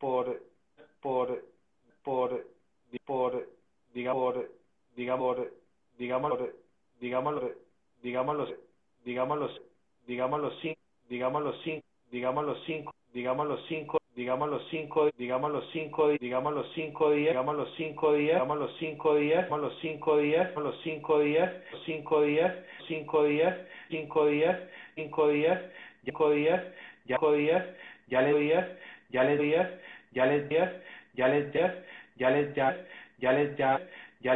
por por por por digamos digamos digamos digamos digamos digamos digamos los cinco digamos los cinco digamos los cinco digamos los cinco digamos los cinco, digamos los cinco, digamos los cinco días, digamos los cinco días, digamos los cinco días, digamos los cinco días, los cinco días, cinco días, cinco días, cinco días, cinco días, cinco días, ya días, ya le días, ya le días, ya les días, ya les días, ya les ya, ya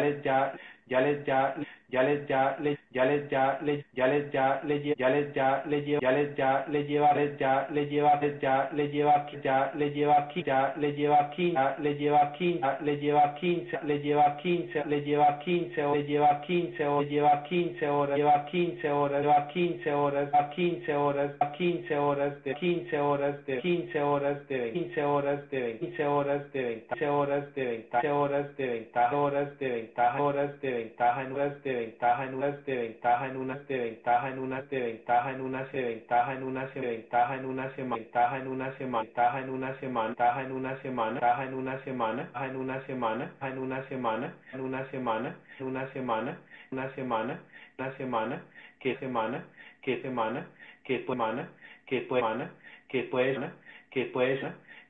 ya ya ya le ya le ya le ya le ya le ya le ya le ya le ya ya le lleva le ya le lleva ya le lleva ya le lleva ya le lleva quince le lleva quince le lleva quince le lleva quince le lleva quince o le lleva quince o lleva quince horas lleva quince horas lleva quince horas a quince horas a quince horas de quince horas de quince horas de quince horas de quince horas de veinte horas de veinte horas de ventaja horas de ventaja horas de ventaja en unas de ventaja en unas de ventaja en unas de ventaja en unas de ventaja en unas de ventaja en unas de ventaja en una semana ventaja en una semana ventaja en una semana ventaja en una semana ventaja en una semana en una semana en una semana en una semana en una semana una semana una semana qué semana qué semana qué semana qué semana qué puede que puede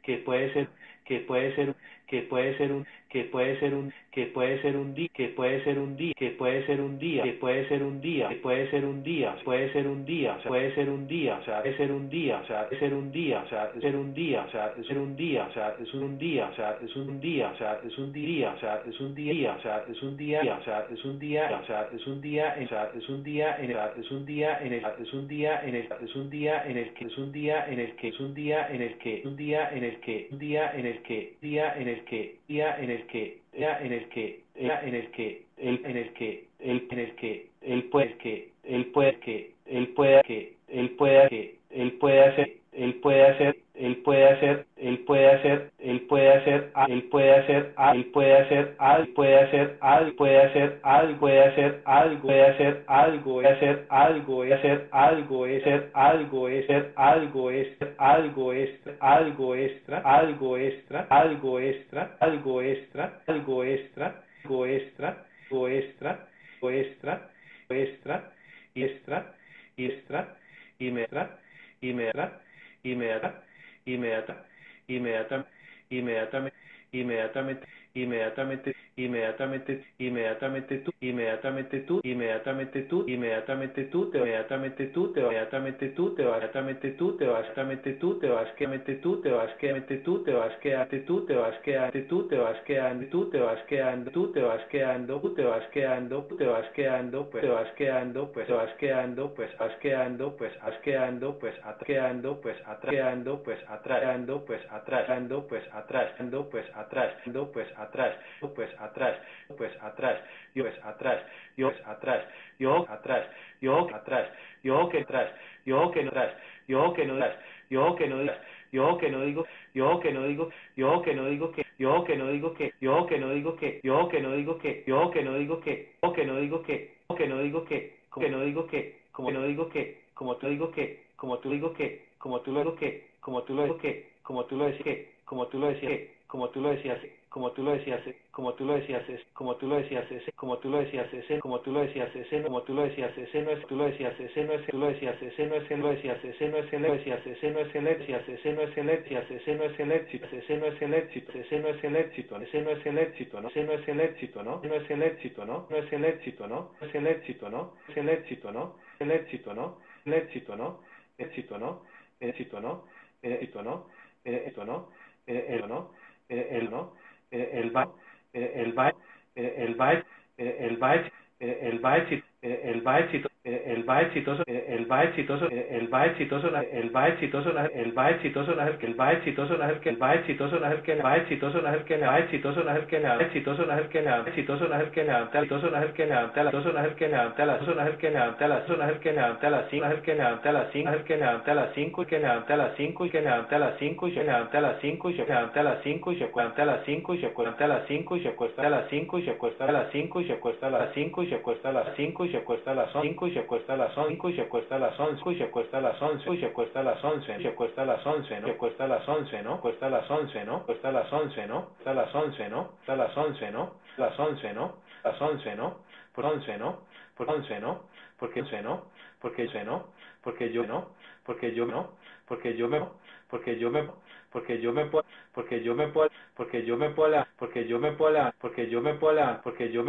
que puede ser que puede ser que puede ser un que puede ser un que puede ser un día que puede ser un día que puede ser un día que puede ser un día que puede ser un día puede ser un día puede ser un día o sea puede ser un día o sea ser un día o sea ser un día o sea ser un día o sea es un día o sea es un día o sea es un día o sea es un día o sea es un día o sea es un día o sea es un día o sea es un día en el es un día en el es un día en el es un día en el que es un día en el que es un día en el que un día en el que un día en el que día en el que día en el que en el que en el que él en el que él en el que él puede que él puede que él pueda que él pueda que él puede hacer él puede hacer él puede hacer él puede hacer él puede hacer él puede hacer él puede hacer algo puede hacer algo puede hacer algo puede hacer algo puede hacer algo puede hacer algo puede hacer algo es ser algo es ser algo es algo extra algo extra algo extra algo extra algo extra algo extra algo extra algo extra algo extra extra extra extra y metra y metra inmediata, inmediata, inmediata, inmediatamente, inmediatamente, inmediatamente, inmediatamente, inmediatamente tú, inmediatamente tú, inmediatamente tú, inmediatamente tú, te inmediatamente tú, te inmediatamente tú, te inmediatamente tú, te vas, tú, te vas, que tú, te vas, que tú, te vas, quedarte tú, te vas, quedarte tú, te vas, quedando tú, te vas, quedando tú, te vas, quedando tú, te vas, quedando, te vas quedando, pues, te vas quedando, pues, te vas quedando, pues, vas quedando, pues, vas quedando, pues, quedando, pues, atrás, quedando, pues, atrás, pues, atrás, pues, atrás, pues, atrás, pues, atrás, pues, atrás, pues atrás, yo pues atrás, yo pues atrás, yo atrás, yo atrás, yo que atrás, yo que no atrás, yo que no atrás, yo que no digas, yo que no digo, yo que no digo, yo que no digo que, yo que no digo que, yo que no digo que, yo que no digo que, yo que no digo que, yo que no digo que, yo que no digo que, que no digo que, como no digo que, como tú digo que, como tú digo que, como tú lo digo que, como tú lo digo que, como tú lo decías que, como tú lo decías como tú lo decías como tú lo decías, como tú lo decías, como tú lo decías, como tú lo decías, como tú lo decías, como tú lo decías, ese no es, tú lo decías, ese no es, tú lo decías, ese no es, lo decías, ese no es el, decías, ese no es el, decías, ese no es el, decías, ese no es el éxito, ese no es el éxito, ese no es el éxito, ese no es el éxito, no, ese no es el éxito, no, no es el éxito, no, no es el éxito, no, es el éxito, no, es el éxito, no, el éxito, no, el éxito, no, éxito, no, éxito, no, éxito, no, éxito, no, el no, no, el va, el el el el el más exitoso el más exitoso el más exitoso el más exitoso el más exitoso el más exitoso no es el que el más exitoso no es el que el más exitoso no es el que el exitoso no es el que el exitoso no es el que el exitoso no es el que el exitoso no es el que el exitoso no es el que la exitoso el que el que la no es el que la que cinco que levanta la cinco y que levanta la cinco y que levanta la cinco y que levanta la cinco y que la cinco y que la cinco y que la cinco y que la cinco que la cinco y que la que cinco se acuesta a las cinco, y se acuesta a las cinco, y se acuesta a las once, y se acuesta a las once, y se acuesta a las once, y se acuesta a las once, ¿no? Se acuesta a las once, ¿no? Cuesta a las once, ¿no? Cuesta a las once, ¿no? Está a las once, ¿no? Está a las once, ¿no? Las once, ¿no? Las once, ¿no? Por once, ¿no? Por once, ¿no? Porque once, ¿no? Porque ¿no? Porque yo, ¿no? Porque yo, ¿no? Porque yo me, porque yo porque porque yo me puedo, porque yo me puedo, porque yo me puedo, porque yo me puedo, porque yo me puedo, porque yo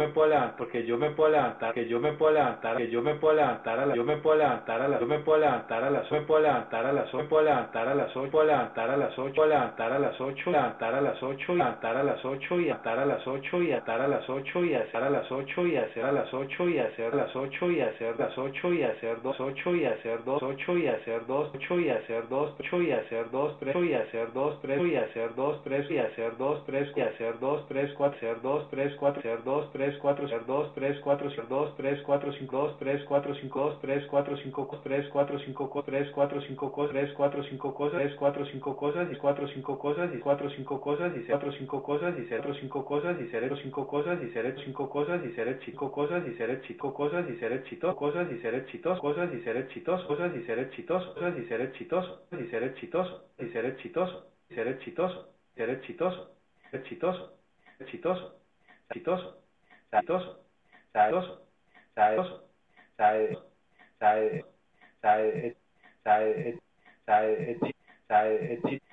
me puedo levantar, que yo me levantar, que yo me puedo levantar a la, yo me puedo levantar a la, yo me puedo levantar a las, me puedo levantar a las, me puedo levantar a las ocho, puedo levantar a las ocho, levantar a las ocho, levantar a las ocho, levantar a las ocho y atar a las ocho y atar a las ocho y hacer a las ocho y hacer a las ocho y hacer las ocho y hacer las ocho y hacer dos ocho y hacer dos ocho y hacer dos ocho y hacer dos ocho y hacer dos tres y hacer 2, 3 y hacer 2, 3 y hacer 2, 3 y hacer 2, 3, 4, hacer 2, 3, 4, hacer 2, 3, 4, hacer 2, 3, 4, hacer 2, 3, 4, 5, 2, 3, 4, 5, 2, 3, 4, 5, 3, 4, 5, 3, 4, 5, 3, 4, 5 cosas, 3, 4, 5 cosas, y 4, 5 cosas, y 4, 5 cosas, y 4, 5 cosas, y 4, 5 cosas, y 0, 5 cosas, y 0, 5 cosas, y 0, 5 cosas, y 0, 5 cosas, y 0, chito, cosas, y chitos, cosas, y 0, chitos, cosas, y chitos, cosas, y 0, chitos, y ser exitoso, y ser exitoso ser exitoso, ser exitoso, exitoso, exitoso, exitoso, exitoso, exitoso, exitoso, exitoso, exitoso exitoso exitoso exitoso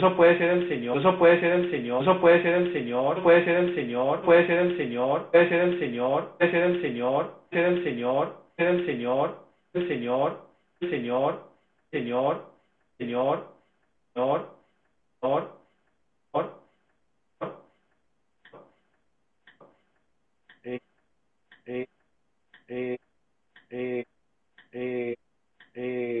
puede ser el Señor, puede ser el Señor, puede ser el Señor, puede ser el Señor, puede ser el Señor, ser el Señor, ser el Señor, puede ser el Señor, el Señor, el Señor, el Señor, Señor, Señor, Señor, Señor, Señor, eh, eh, eh, eh, eh, eh,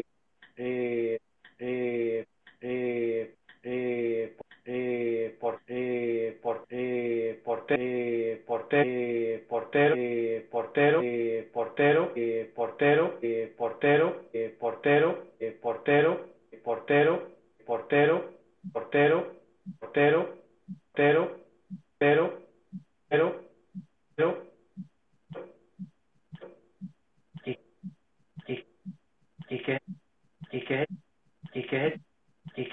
eh, eh, eh, eh, eh, por, eh, por, eh, porte, eh, porte, portero, eh, portero, eh, portero, eh, portero, eh, portero, eh, portero, eh, portero, eh, portero, portero, portero, portero, portero, pero, pero, pero, y, y, y que, y que, y que y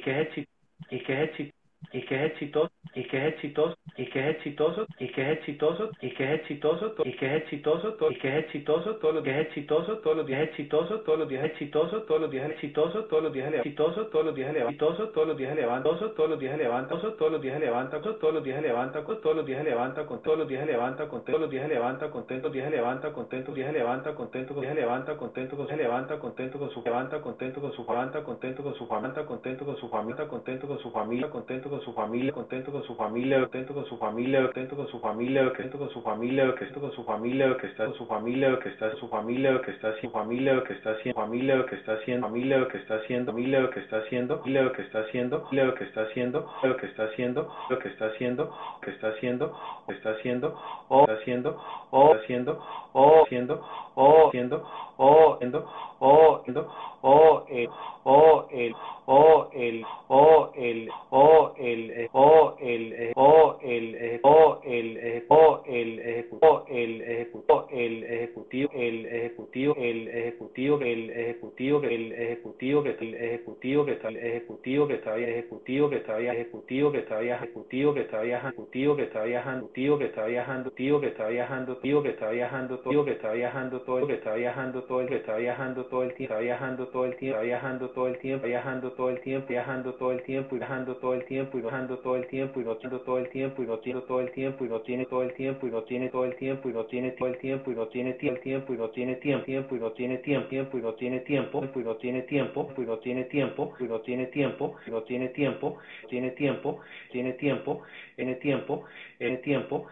que y que y que es y que es exitoso y que es exitoso y que es exitoso y que es exitoso y que es exitoso y que es exitoso y que es exitoso exitoso todos los días exitoso todos los días exitoso todos los días exitoso todos los días exitoso todos los días exitoso todos los días levantoso todos los días levantoso todos los días levanta todos los días levanta todos los días levanta con todos los días levanta con todos los días levanta contento días levanta contento días levanta contento días levanta contento con levanta contento con su levanta contento con su levanta contento con su levanta contento con su familia contento con su familia contento con su familia contento con su familia contento con su familia contento con su familia contento con su familia contento con su familia que está con su familia que está su familia que está su familia que está haciendo familia que está haciendo familia que está haciendo familia que está haciendo lo que está haciendo lo que está haciendo lo que está haciendo lo que está haciendo que está haciendo o está haciendo o está haciendo o haciendo o haciendo o haciendo o haciendo o haciendo o el o el o el o el o el o el o el o el o el ejecutivo el ejecutivo el ejecutivo el ejecutivo el ejecutivo el ejecutivo el ejecutivo que el ejecutivo que está el ejecutivo que está ejecutivo que está ejecutivo que está ejecutivo que está ejecutivo que está viajando tío que está viajando tío que está viajando tío que está viajando tío que está viajando todo el que está viajando todo el que está viajando todo el tiempo está viajando todo el tiempo viajando todo el tiempo viajando todo el tiempo viajando todo el tiempo viajando todo el tiempo y viajando todo el tiempo y no tiene todo el tiempo y no tiene todo el tiempo y no tiene todo el tiempo y no tiene todo el tiempo y no tiene todo el tiempo y no tiene tiempo y no tiene tiempo y no tiene tiempo tiempo y no tiene tiempo y no tiene tiempo y no tiene tiempo y no tiene tiempo y no tiene tiempo tiene tiempo tiene tiempo tiene tiempo en tiempo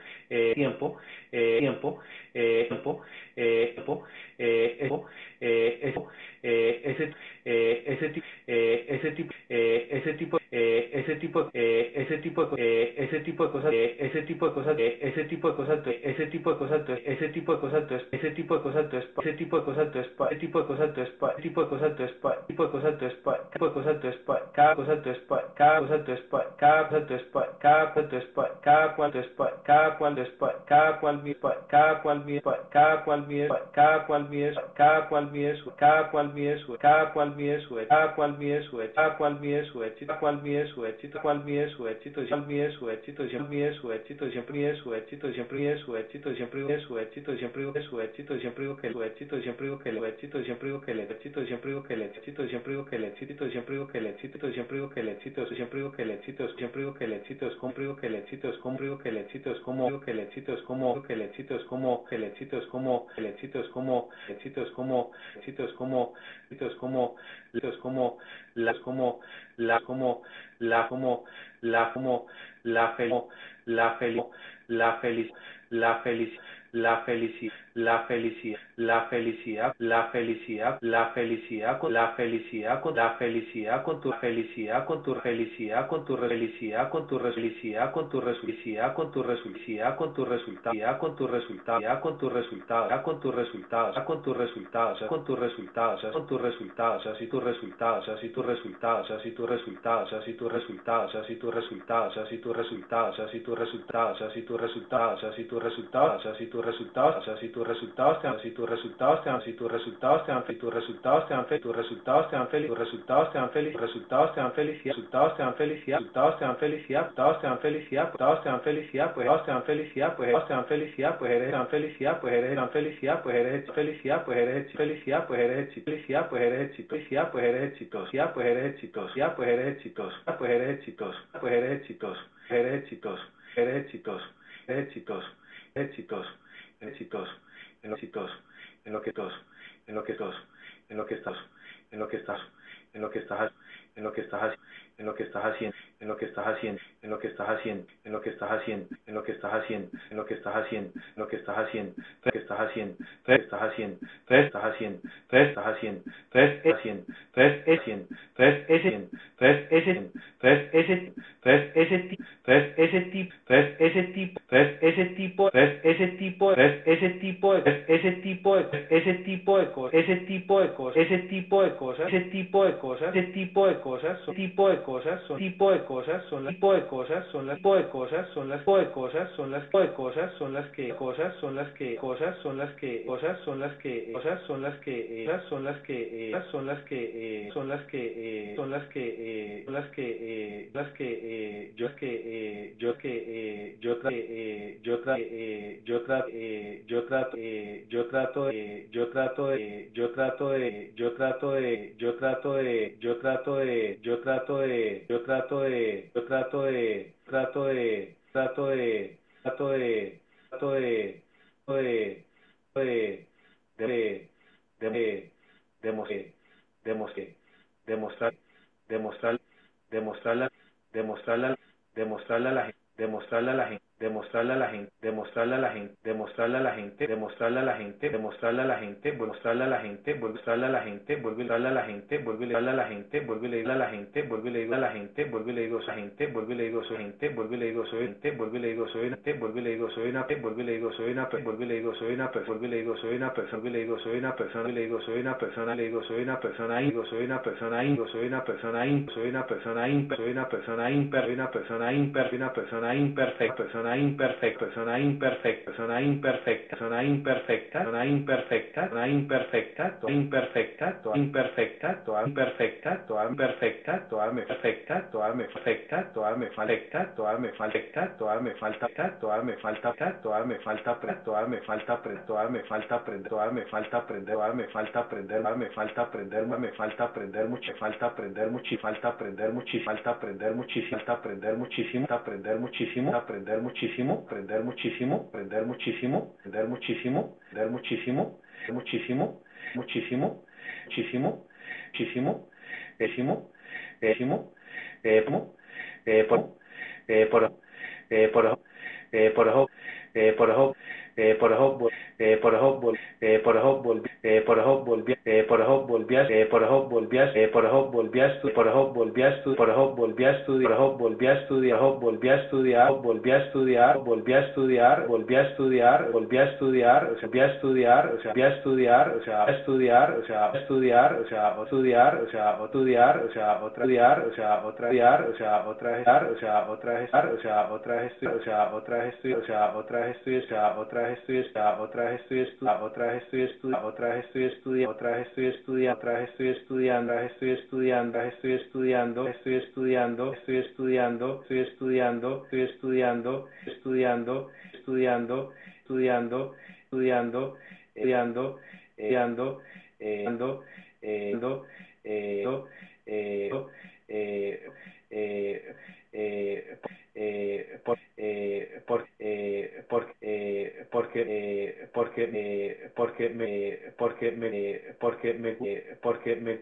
tiempo tiempo tiempo tiempo tiempo ese ese tipo ese tipo ese tipo ese tipo ese tipo ese tipo de cosas ese tipo de cosas ese tipo de cosas ese tipo de cosas ese tipo de cosas ese tipo de cosas ese tipo de cosas ese tipo de cosas ese tipo de cosas tipo de cosas tipo de cosas cada cosa cada cosa cada cosa cada cosa cada cual cada cual cada cual mi cada cual mi cada cual mi cada cual mi cada cual mi cada cual mi cada cual mi cada cual mi cada cual mi cada cual mi éxito cual mi éxito siempre es su éxito siempre es su éxito siempre es su éxito siempre es su éxito siempre es su éxito siempre es su éxito siempre que su éxito siempre que el éxito siempre que el éxito siempre que el éxito siempre que el éxito siempre que el éxito siempre que el éxito siempre que el éxito siempre que el éxito es compro que el éxito es compro que el éxito es como que el éxito es como que el éxito es como que el éxito es como el éxito es como el éxito es como el éxito es como el éxito es como es como las como la como la como la como la feliz la feliz la feliz la feliz la felicidad la felicidad la felicidad la felicidad la felicidad con la felicidad con la felicidad con tu felicidad con tu felicidad con tu felicidad con tu felicidad con tu felicidad con tu felicidad con tu resultado con tu resultado con tu resultado con tu resultado con tu resultado con tu resultado con tu resultado así tu resultados así tu resultados así tu resultados así tu resultados así tu resultados así tu resultados así tu resultados así tu resultados así tu resultados así tu resultados así tu resultados sean si tus resultados sean si tus resultados sean si tus resultados sean feliz tus resultados sean feliz tus resultados sean feliz resultados sean felicidad resultados sean felicidad resultados sean felicidad resultados sean felicidad resultados sean felicidad pues sean felicidad pues sean felicidad pues eres tan felicidad pues eres tan felicidad pues eres felicidad pues eres felicidad pues eres felicidad pues eres felicidad pues eres exitoso ya pues eres exitoso ya pues eres exitoso pues eres exitoso pues eres exitoso eres exitoso eres exitoso eres exitoso exitoso en lo que exitoso, en lo que tos, en lo que tos, en lo que estás, en lo que estás, en lo que estás, en lo que estás, en lo que estás haciendo, en lo que estás haciendo, en lo que estás haciendo, en lo que estás haciendo, en lo que estás haciendo, en lo que estás haciendo, en lo que estás haciendo, tres que estás haciendo, tres estás haciendo, tres estás haciendo, tres estás haciendo, tres es haciendo, tres es haciendo, tres es haciendo, tres es haciendo, tres ese, tres ese tipo, tres ese tipo, tres ese tipo, tres ese tipo, tres ese tipo, tres ese tipo, ese tipo de ese tipo de cosas, ese tipo de cosas, ese tipo de cosas, ese tipo de cosas, ese tipo de cosas, ese tipo de cosas son tipo de cosas son las tipo de cosas son las tipo de cosas son las tipo de cosas son las tipo de cosas son las que cosas son las que cosas son las que cosas son las que cosas son las que son las que son las que son las que son las que son las que las que yo que yo que yo yo yo trato yo trato yo trato de yo trato de yo trato de yo trato de yo trato de yo trato de yo trato de yo trato de yo trato de trato de trato de trato de trato de de de de de demostrar demostrar demostrar demostrarla demostrarla demostrarla a la gente demostrarla a la gente demostrarle a la gente, demostrarle a la gente, demostrarle a la gente, demostrarle a la gente, demostrarle a la gente, mostrarle a la gente, mostrarle a la gente, vuelve a la gente, vuelve a la gente, vuelve a la gente, vuelve a la gente, vuelve a la gente, vuelve a la gente, vuelve a la gente, vuelve a la gente, vuelve a soy una, vuelve a soy una, vuelve a soy una, vuelve a soy persona, vuelve a soy una persona, le digo soy una persona, le digo soy una persona, digo soy una persona, digo soy una persona, soy una persona soy una persona soy una persona imper, una persona imperfecta, persona persona imperfecta, persona imperfecta, imperfecta, imperfecta, imperfecta, imperfecta, toda imperfecta, toda imperfecta, toda imperfecta, toda imperfecta, toda me toda me toda me falta, toda me falta, toda me falta, toda me falta, toda me falta, toda me toda me falta toda me falta aprender, me falta aprender, me falta aprender, me falta aprender mucho, falta aprender mucho, falta aprender falta aprender falta aprender muchísimo, aprender muchísimo, aprender muchísimo, aprender muchísimo, aprender muchísimo, aprender muchísimo, aprender muchísimo, muchísimo, muchísimo, muchísimo, muchísimo, décimo, décimo, eh, eh, por, eh, por, eh, por, eh, por, eh, por, eh, por ejemplo, eh, por ejemplo, eh, por ejemplo, eh, por ejemplo, volvías, eh, por ejemplo, volvías, eh, por ejemplo, volvías, eh, por ejemplo, volvías, por ejemplo, volvías, por ejemplo, volvías a estudiar, por ejemplo, volvías a estudiar, volvías a estudiar, volvías a estudiar, volvías a estudiar, volvías a estudiar, volvías a estudiar, volvías a estudiar, volvías a estudiar, o sea, estudiar, o sea, estudiar, o sea, estudiar, o sea, estudiar, o sea, otra estudiar, o sea, otra estudiar, o sea, otra gestar, o sea, otra gestar, o sea, otra gestar, o sea, otra gestar, o sea, otra gestar, o sea, otra estoy estudiando, otra vez estoy estudiando, otra vez estoy estudiando, otra vez estoy estudiando, otra vez estoy estudiando, otra vez estoy estudiando, estoy estudiando, estoy estudiando, estoy estudiando, estoy estudiando, estoy estudiando, estoy estudiando, estudiando, estudiando, estudiando, estudiando, estudiando, estudiando, estudiando, estudiando, eh, eh, eh, eh, eh, por, eh, por, eh, por, eh, porque eh, porque eh, porque me porque me porque me porque me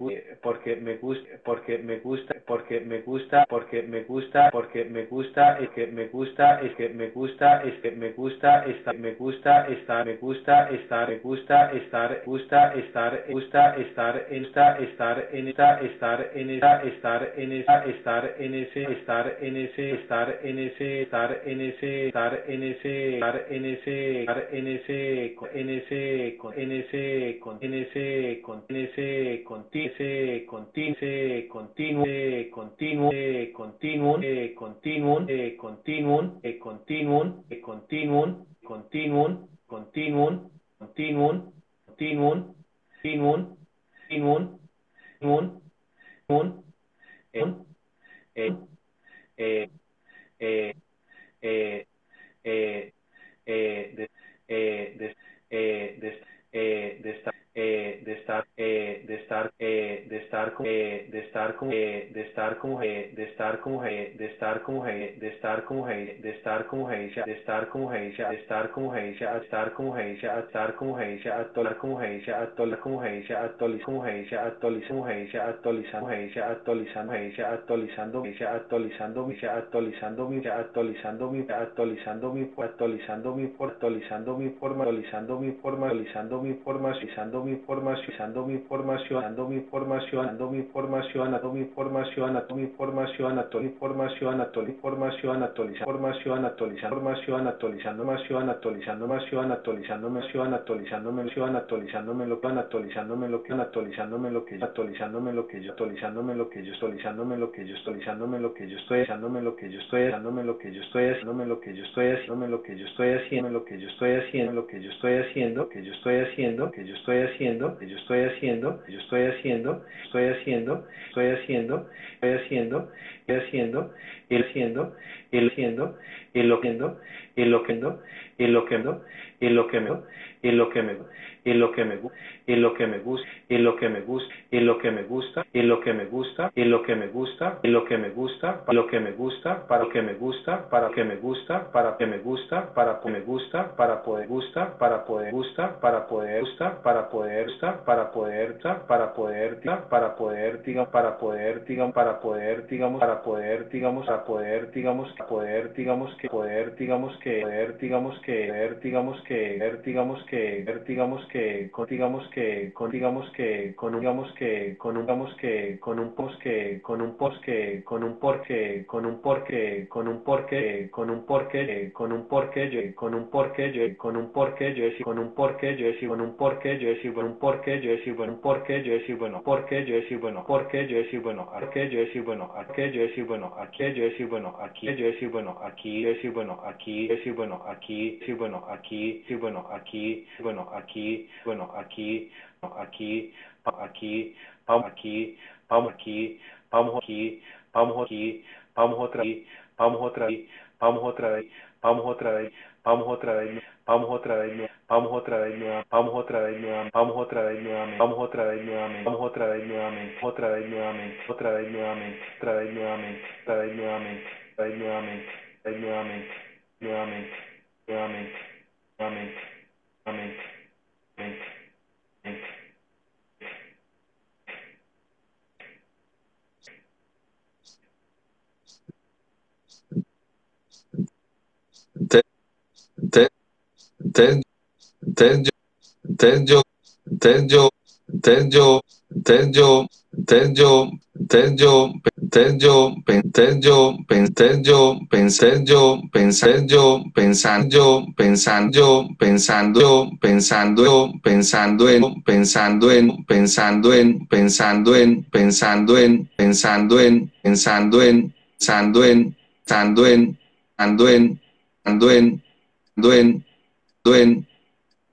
porque me gusta porque me gusta porque me gusta porque me gusta porque me gusta es que me gusta es que me gusta es que me gusta estar me gusta estar me gusta estar me gusta estar gusta estar gusta estar en esta estar en esta estar en esta estar en esta estar en ese estar en ese estar en ese estar en ese estar en ese estar en ese estar en ese en ese en ese en ese en ese continuum continuum continuum continuum continuum continuum continuum continuum continuum continuum continuum continuum continuum eh, eh, eh, eh, eh, eh, eh, eh, eh, de, eh, de, eh, de, de esta eh, de estar eh, de estar eh, de estar eh, de estar eh, de estar eh, de estar eh, de estar eh, de estar eh, de estar eh, de estar eh, de estar eh, de estar eh, de estar eh, de como eh, de como eh, de eh, eh, eh, actualizando eh, actualizando eh, eh, actualizando mi actualizando mi actualizando mi actualizando mi actualizando mi forma actualizando mi forma actualizando mi forma actualizando mi información, dando mi información, dando mi información, dando mi información, dando mi información, dando mi información, dando mi información, dando mi información, actualizando información, actualizando información, actualizando información, actualizando información, actualizando información, actualizando información, actualizándome lo que actualizándome lo que actualizándome lo que actualizándome lo que yo actualizándome lo que yo actualizándome lo que yo actualizándome lo que yo estoy haciéndome lo que yo estoy haciéndome lo que yo estoy haciéndome lo que yo estoy haciéndome lo que yo estoy haciendo lo que yo estoy haciendo lo que yo estoy haciendo que yo estoy haciendo que yo estoy haciendo que yo estoy haciendo yo estoy haciendo estoy haciendo estoy haciendo estoy haciendo estoy haciendo el haciendo el haciendo el lo haciendo el lo haciendo el lo haciendo el lo que me el lo que me el lo que me el lo que me gusta en lo que me gusta, en lo que me gusta, en lo que me gusta, en lo que me gusta, en lo que me gusta, para lo que me gusta, para lo que me gusta, para que me gusta, para que me gusta, para que me gusta, para poder gusta, para poder gusta, para poder gusta, para poder gusta, para poder para poder para poder digamos, para poder digamos, para poder digamos, para poder digamos, para poder digamos, poder digamos que poder digamos que poder digamos que digamos que digamos que digamos que digamos que digamos que con digamos que con un digamos que con un post que con un post que con un porqué con un porqué con un porqué con un porqué con un porqué yo con un porqué yo con un porqué yo con un porqué yo decir con un porqué yo decir con un porqué yo decir bueno un porqué yo decir bueno porqué yo decir bueno porqué yo decir bueno qué yo decir bueno qué yo decir bueno aquí yo decir bueno aquí yo decir bueno aquí yo decir bueno aquí decir bueno aquí sí bueno aquí sí bueno aquí bueno aquí bueno aquí aqui, aqui, palmo aqui, palmo aqui, palmo aqui, palmo aqui, palmo outra aí, palmo outra aí, palmo outra aí, palmo outra aí, palmo outra aí, palmo outra aí, palmo outra aí, palmo outra aí, palmo outra aí, palmo outra aí, palmo outra aí, outra aí, outra aí, outra aí, outra aí, outra aí, outra aí, outra aí, outra aí, outra outra aí, outra outra aí, aí, outra aí, aí, outra aí, outra aí, outra aí, outra aí, outra aí, outra aí, te, te, te, te, te, yo, te, yo, te, yo, te, yo, te, yo, te, yo, te, yo, te, yo, pensé yo, pensé yo, pensé yo, pensando yo, pensando yo, pensando yo, pensando yo, pensando en, pensando en, pensando en, pensando en, pensando en, pensando en, pensando en, pensando en, pensando en, pensando en, ando en, ando en,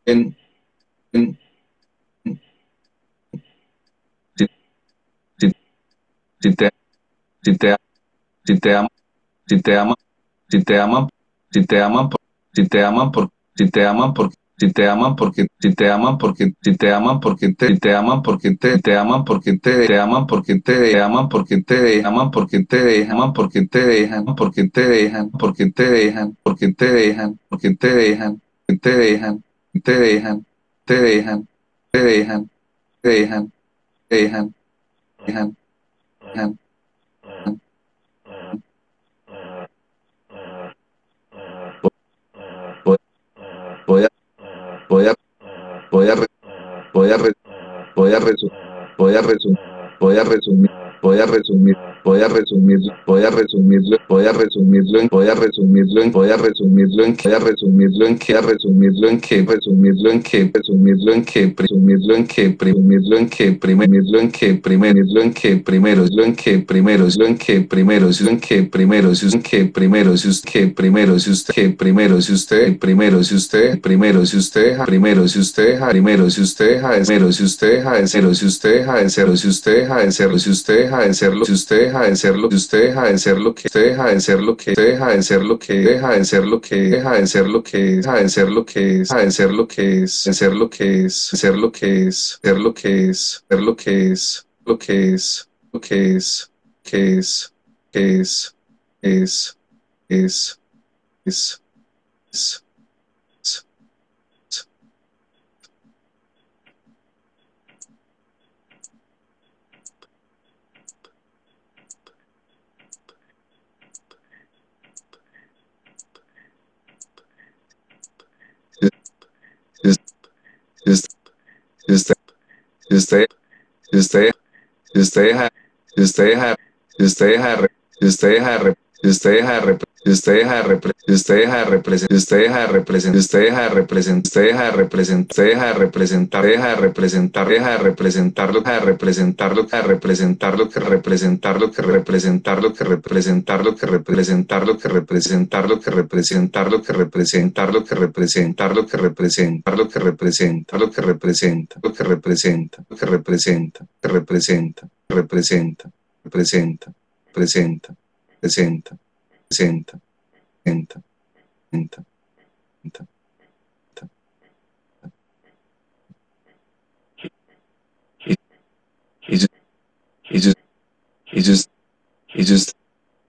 en, si, te, si te, si te ama, si te ama, si te aman, si te aman, si te aman, por, si te aman, porque si te aman porque si te aman porque si te aman porque te te aman porque te te aman porque te te aman porque te aman porque te aman porque te dejan porque te dejan porque te dejan porque te dejan porque te dejan porque te dejan te dejan te dejan te dejan te dejan te dejan te dejan dejan dejan voy a voy a, voy a, voy a, voy a, voy a, voy a resumir, voy a resumir voy a resumirlo, voy a resumirlo, voy a resumirlo en, voy a resumirlo en, voy a resumirlo en, voy a resumirlo en que, a resumirlo en que, resumirlo en que, resumirlo en que, resumirlo en que, resumirlo en que, primerlo en que, primerlo en que, primero, lo en que, primero, lo en que, primero, lo en que, primero, si usted que primero, si usted que primero, si usted que primero, si usted primero, si usted primero, si usted deja primero, si usted deja primero, si usted deja de cero, si usted deja de cero, si usted deja de cero, si usted deja de cero, si usted deja de serlo, si usted deja de ser lo que usted deja de ser lo que usted deja de ser lo que deja de ser lo que deja de ser lo que deja de ser lo que deja de ser lo que deja de ser lo que es ser lo que es ser lo que es ser lo que es ser lo que es lo que es lo que es que es que es es es es es just usted, si usted, si usted deja, si usted deja, si usted deja, si usted deja, si usted deja, si usted deja de si usted deja de representar, usted deja de representar, usted deja de representar, usted deja de representar, deja de representar, deja de representar, deja de representar lo que representar lo que representar lo que representar lo que representar lo que representar lo que representar lo que representar lo que representar lo que representar lo que representar lo que representar lo que representa lo que representa lo que representa lo que representa que representa representa representa presenta presenta presenta presenta presenta presenta he just he just he just he just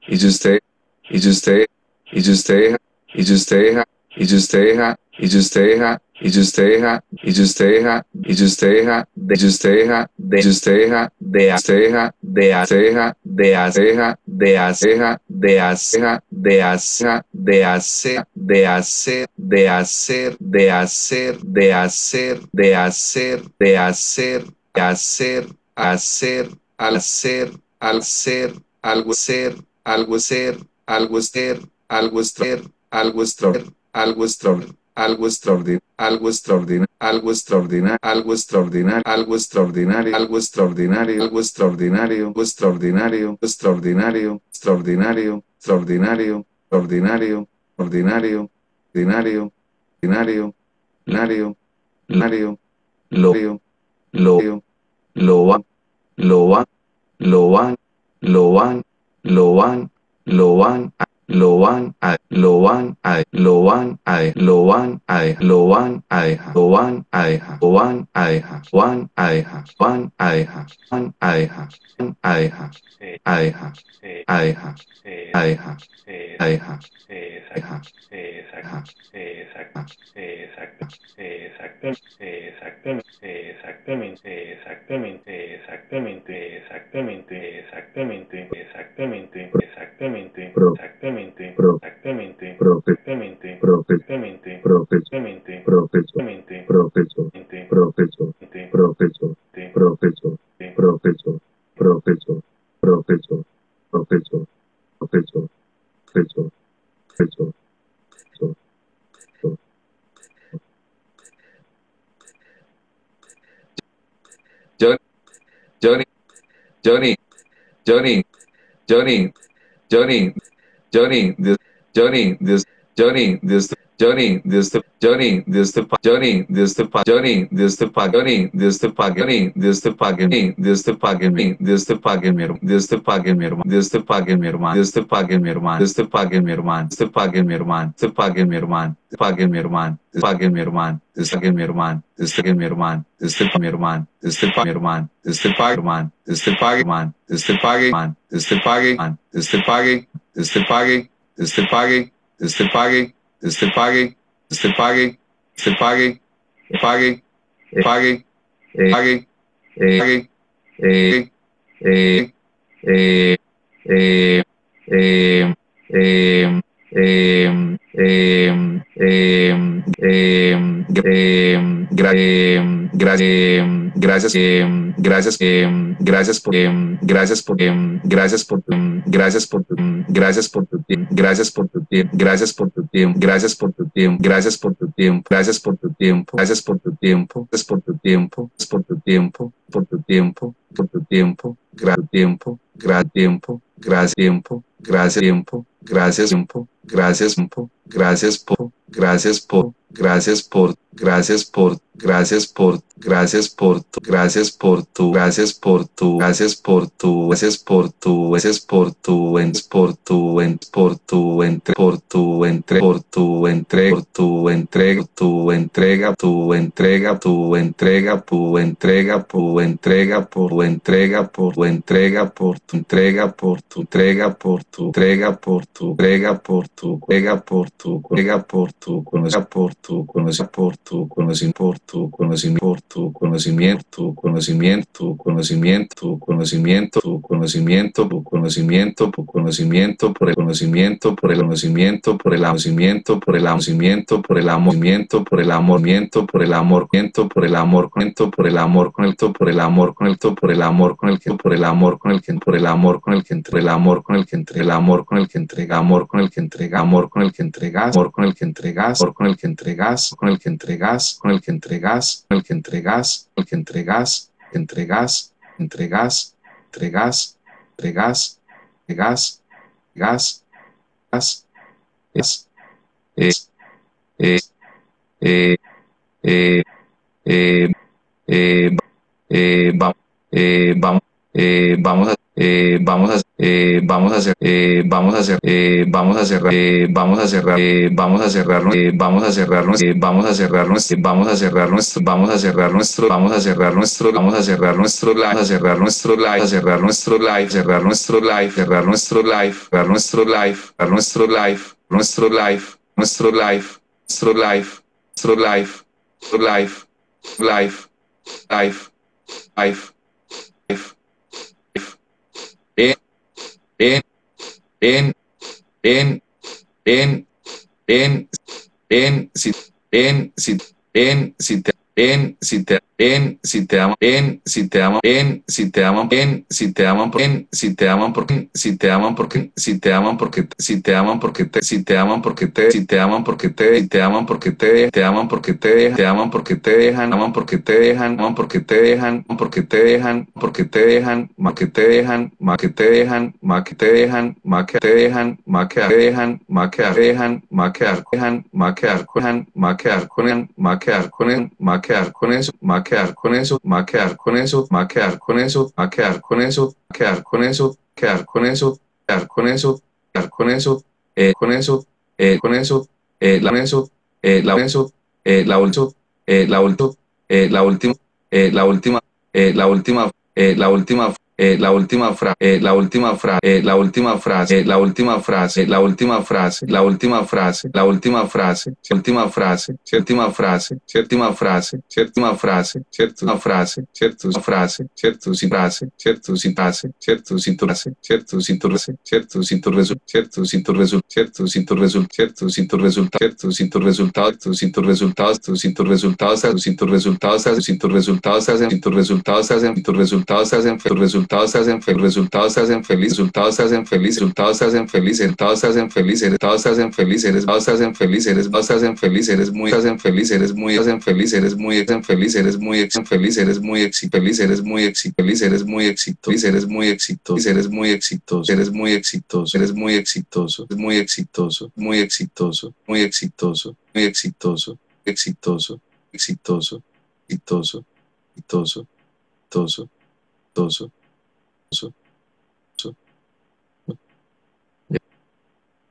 he just stay he just stay he just stay he just stay he just stay he just stay y si usted deja, y si usted deja, y si usted deja, de si usted deja, de si usted deja, de usted deja, de aceja, de aceja, de aceja, de aceja, de aceja, de aceja, de hacer, de hacer, de hacer, de hacer, de hacer, de hacer, de hacer, hacer, al ser, al ser, algo ser, algo ser, algo ser, algo ser, algo ser, algo ser, algo ser algo extraordinario, algo extraordinario, algo extraordinario, algo extraordinario, algo extraordinario, algo extraordinario, algo extraordinario, extraordinario, extraordinario, extraordinario, extraordinario, ordinario, ordinario, ordinario, ordinario, ordinario, lo, lo, lo van, lo van, lo van, lo van, lo van, lo van, lo van a lo van a lo van a lo van a lo van a lo van a lo van a van a van a van a van a a a exactamente exactamente exactamente exactamente exactamente exactamente exactamente exactamente exactamente exactamente perfectamente perfectamente perfectamente profesor profesor profesor profesor profesor profesor profesor profesor profesor profesor profesor Johnny, Johnny, Johnny, Johnny, Johnny, Johnny, this, Johnny, this, Johnny, this, Johnny, this the Johnny, this the Johnny, this the Johnny, this the Pagani, this the Pagani, this the Pagani, this the Pagani, this the Pagamir, this the Pagamir, this the Pagamirman, this the Pagamirman, this the Pagamirman, this the Pagamirman, the Pagamirman, the Pagamirman, the Pagamirman, this the Gamirman, this the Gamirman, this the Pamirman, this the Pamirman, this the Pagamman, this the Pagaman, this the Pagaman, this the Pagaman, this the Pagay, this the Pagay, this the Pagay, this the Johnny, this the Johnny, this the Johnny, this the Johnny, this the Johnny, this the Johnny, this the este pague, este pague, este pague, pague, pague, pague, pague, eh, eh, eh, eh, eh, eh, gracias gracias, eh, gracias, eh, por, eh, gracias por, gracias por, gracias por, gracias por tu tiempo, gracias por tu tiempo, gracias por tu tiempo, gracias por tu tiempo, gracias por tu tiempo, gracias por tu tiempo, gracias por tu tiempo, gracias por tu tiempo, gracias por tu tiempo, por tu tiempo, por tu tiempo, gracias tiempo, gracias tiempo, gracias tiempo, gracias tiempo, gracias tiempo, gracias tiempo, gracias por, gracias por, gracias por, gracias por, gracias por, gracias por tu, gracias por tu, gracias por tu, gracias por tu, gracias por tu, gracias por tu, en, por tu, en, por tu, entre, por tu, entre, por tu, entre, por tu, entrega, tu entrega, tu entrega, tu entrega, tu entrega, tu entrega, por tu entrega, por tu entrega, por tu entrega, por tu entrega, por tu entrega, por tu tu, prega por tu, prega por tu, conoce por tu, conoce por tu, conoce por tu, conoce por tu, conocimiento, conocimiento, conocimiento, conocimiento, tu conocimiento, tu conocimiento, tu conocimiento, por el conocimiento, por el conocimiento, por el conocimiento, por el conocimiento, por el amormiento, por el amormiento, por el amormiento, por el amor cuento, por el amor cuento, por el amor cuento, por el amor con el que, por el amor con el que, por el amor con el que entre el amor con el que entre el amor con el que entrega amor con el que entrega amor con el que entregas amor con el que entregas amor con el que entregas con el que entregas con el que entregas con el que entregas el que entregas entregas entregas entregas entregas entregas gas gas es eh eh eh eh, eh, va, eh, vamos, eh, vamos eh, vamos a eh, vamos a hacer eh, vamos a hacer eh, vamos a cerrar eh, vamos a cerrar eh, vamos a cerrar eh, vamos a cerrar eh, vamos a cerrar nuestro vamos a cerrar nuestro vamos a cerrar nuestro vamos a cerrar nuestro vamos a cerrar nuestro live a cerrar nuestro live a cerrar nuestro live cerrar nuestro live cerrar nuestro live cerrar nuestro live cerrar nuestro live nuestro live nuestro live nuestro live nuestro live nuestro live live life, life, en, en, en, en, en, en, en, en, te, en, si te, en, si te aman, en, si te aman, en, si te aman, en, si te aman, en, si te aman, porque, si te aman, porque, si te aman, porque, si te aman, porque te, si te aman, porque te, si te aman, porque te, si te aman, porque te, te aman, porque te, te aman, porque te dejan, aman, porque te dejan, aman, porque te dejan, porque te dejan, porque te dejan, más que te dejan, más que te dejan, más que te dejan, más que te dejan, más que te dejan, más que dejan, más que dejan, más que dejan, más que dejan, más que más que con quedar con eso, va quedar con eso, va quedar con eso, va quedar con eso, quedar con eso, quedar con eso, quedar con eso, quedar con eso, eh, con eso, eh, con eso, eh, la eso, eh, la eso, eh, la última, eh, la última, eh, la última, eh, la última, eh, la última, eh, la última eh, la última frase, eh, la última frase, eh, la última frase, eh, la última frase, la última frase, la última frase, la última frase, última frase, séptima frase, séptima frase, séptima frase, séptima frase, cierto frase, cierto si frase, cierto si frase, cierto si tu frase, cierto si tu frase, cierto si tu resultado, cierto si tu resultado, tu resultado, cierto si tu resultado, cierto si tu resultado, cierto si tu resultado, si tu resultado, si tu resultado, si tu resultado, si tu resultado, si tu resultado, si tu resultado, resultados se hacen feliz, resultados se hacen feliz, resultados se hacen feliz, resultados se hacen feliz, resultados se hacen feliz, resultados se hacen feliz, eres se hacen feliz, eres se hacen feliz, eres muy hacen feliz, eres muy hacen feliz, eres muy hacen feliz, eres muy hacen feliz, eres muy eres muy eres muy exitoso, eres muy exitoso, eres muy exitoso, eres muy exitoso, eres muy exitoso, muy exitoso, muy exitoso, muy exitoso, muy exitoso, exitoso, exitoso, exitoso, exitoso, exitoso, exitoso su, su.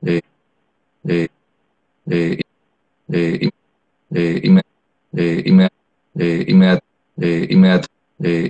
De, de, de, de, de, de, de,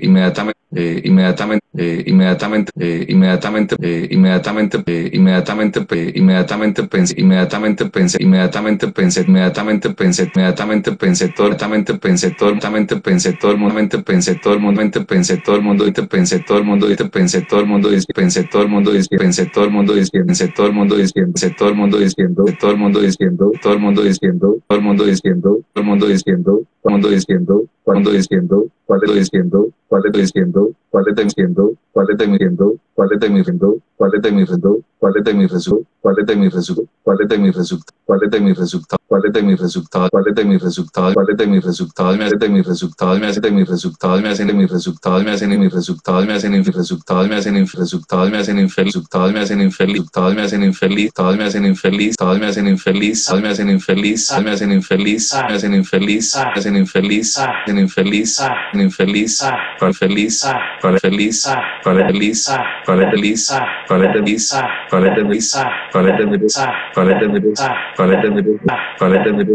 inmediatamente, inmediatamente, eh, inmediatamente, eh, inmediatamente, eh, inmediatamente, eh, inmediatamente pensé, inmediatamente pensé, inmediatamente pensé, inmediatamente pensé, inmediatamente pensé, todo, inmediatamente pensé, todo, inmediatamente pensé, todo el mundo, pensé, todo el mundo, pensé, todo el mundo, te pensé, todo el mundo, te pensé, todo el mundo, pensé, todo el mundo, pensé, todo el mundo, pensé, todo el mundo, pensé, todo el mundo diciendo, todo el mundo diciendo, todo el mundo diciendo, todo el mundo diciendo, todo el mundo diciendo, todo el mundo diciendo, todo el mundo diciendo, cuál es diciendo, ¿Cuál le estoy diciendo? ¿Cuál le estoy diciendo? ¿Cuál le estoy diciendo? Cuál es diciendo, cuál es diciendo, cuál es mi resultado, cuál es mi resultado, cuál es mi resultado, cuál es mi resultado, cuál es mi resultado, cuál es mi resultado, cuál es mi resultado, me hace de mis resultados, me hace de mis resultados, me hacen de mis resultados, me hacen de mis resultados, me hacen de mis resultados, me hacen mis resultados, me hacen infeliz, me hacen infeliz, me hacen infeliz, me hacen infeliz, me hacen infeliz, me hacen infeliz, me hacen infeliz, me hacen infeliz, me hacen infeliz, me hacen infeliz, infeliz, para feliz, para feliz, para feliz, coleta bis, coleta bis, coleta bis, coleta bis, coleta bis, coleta bis, coleta bis, coleta bis,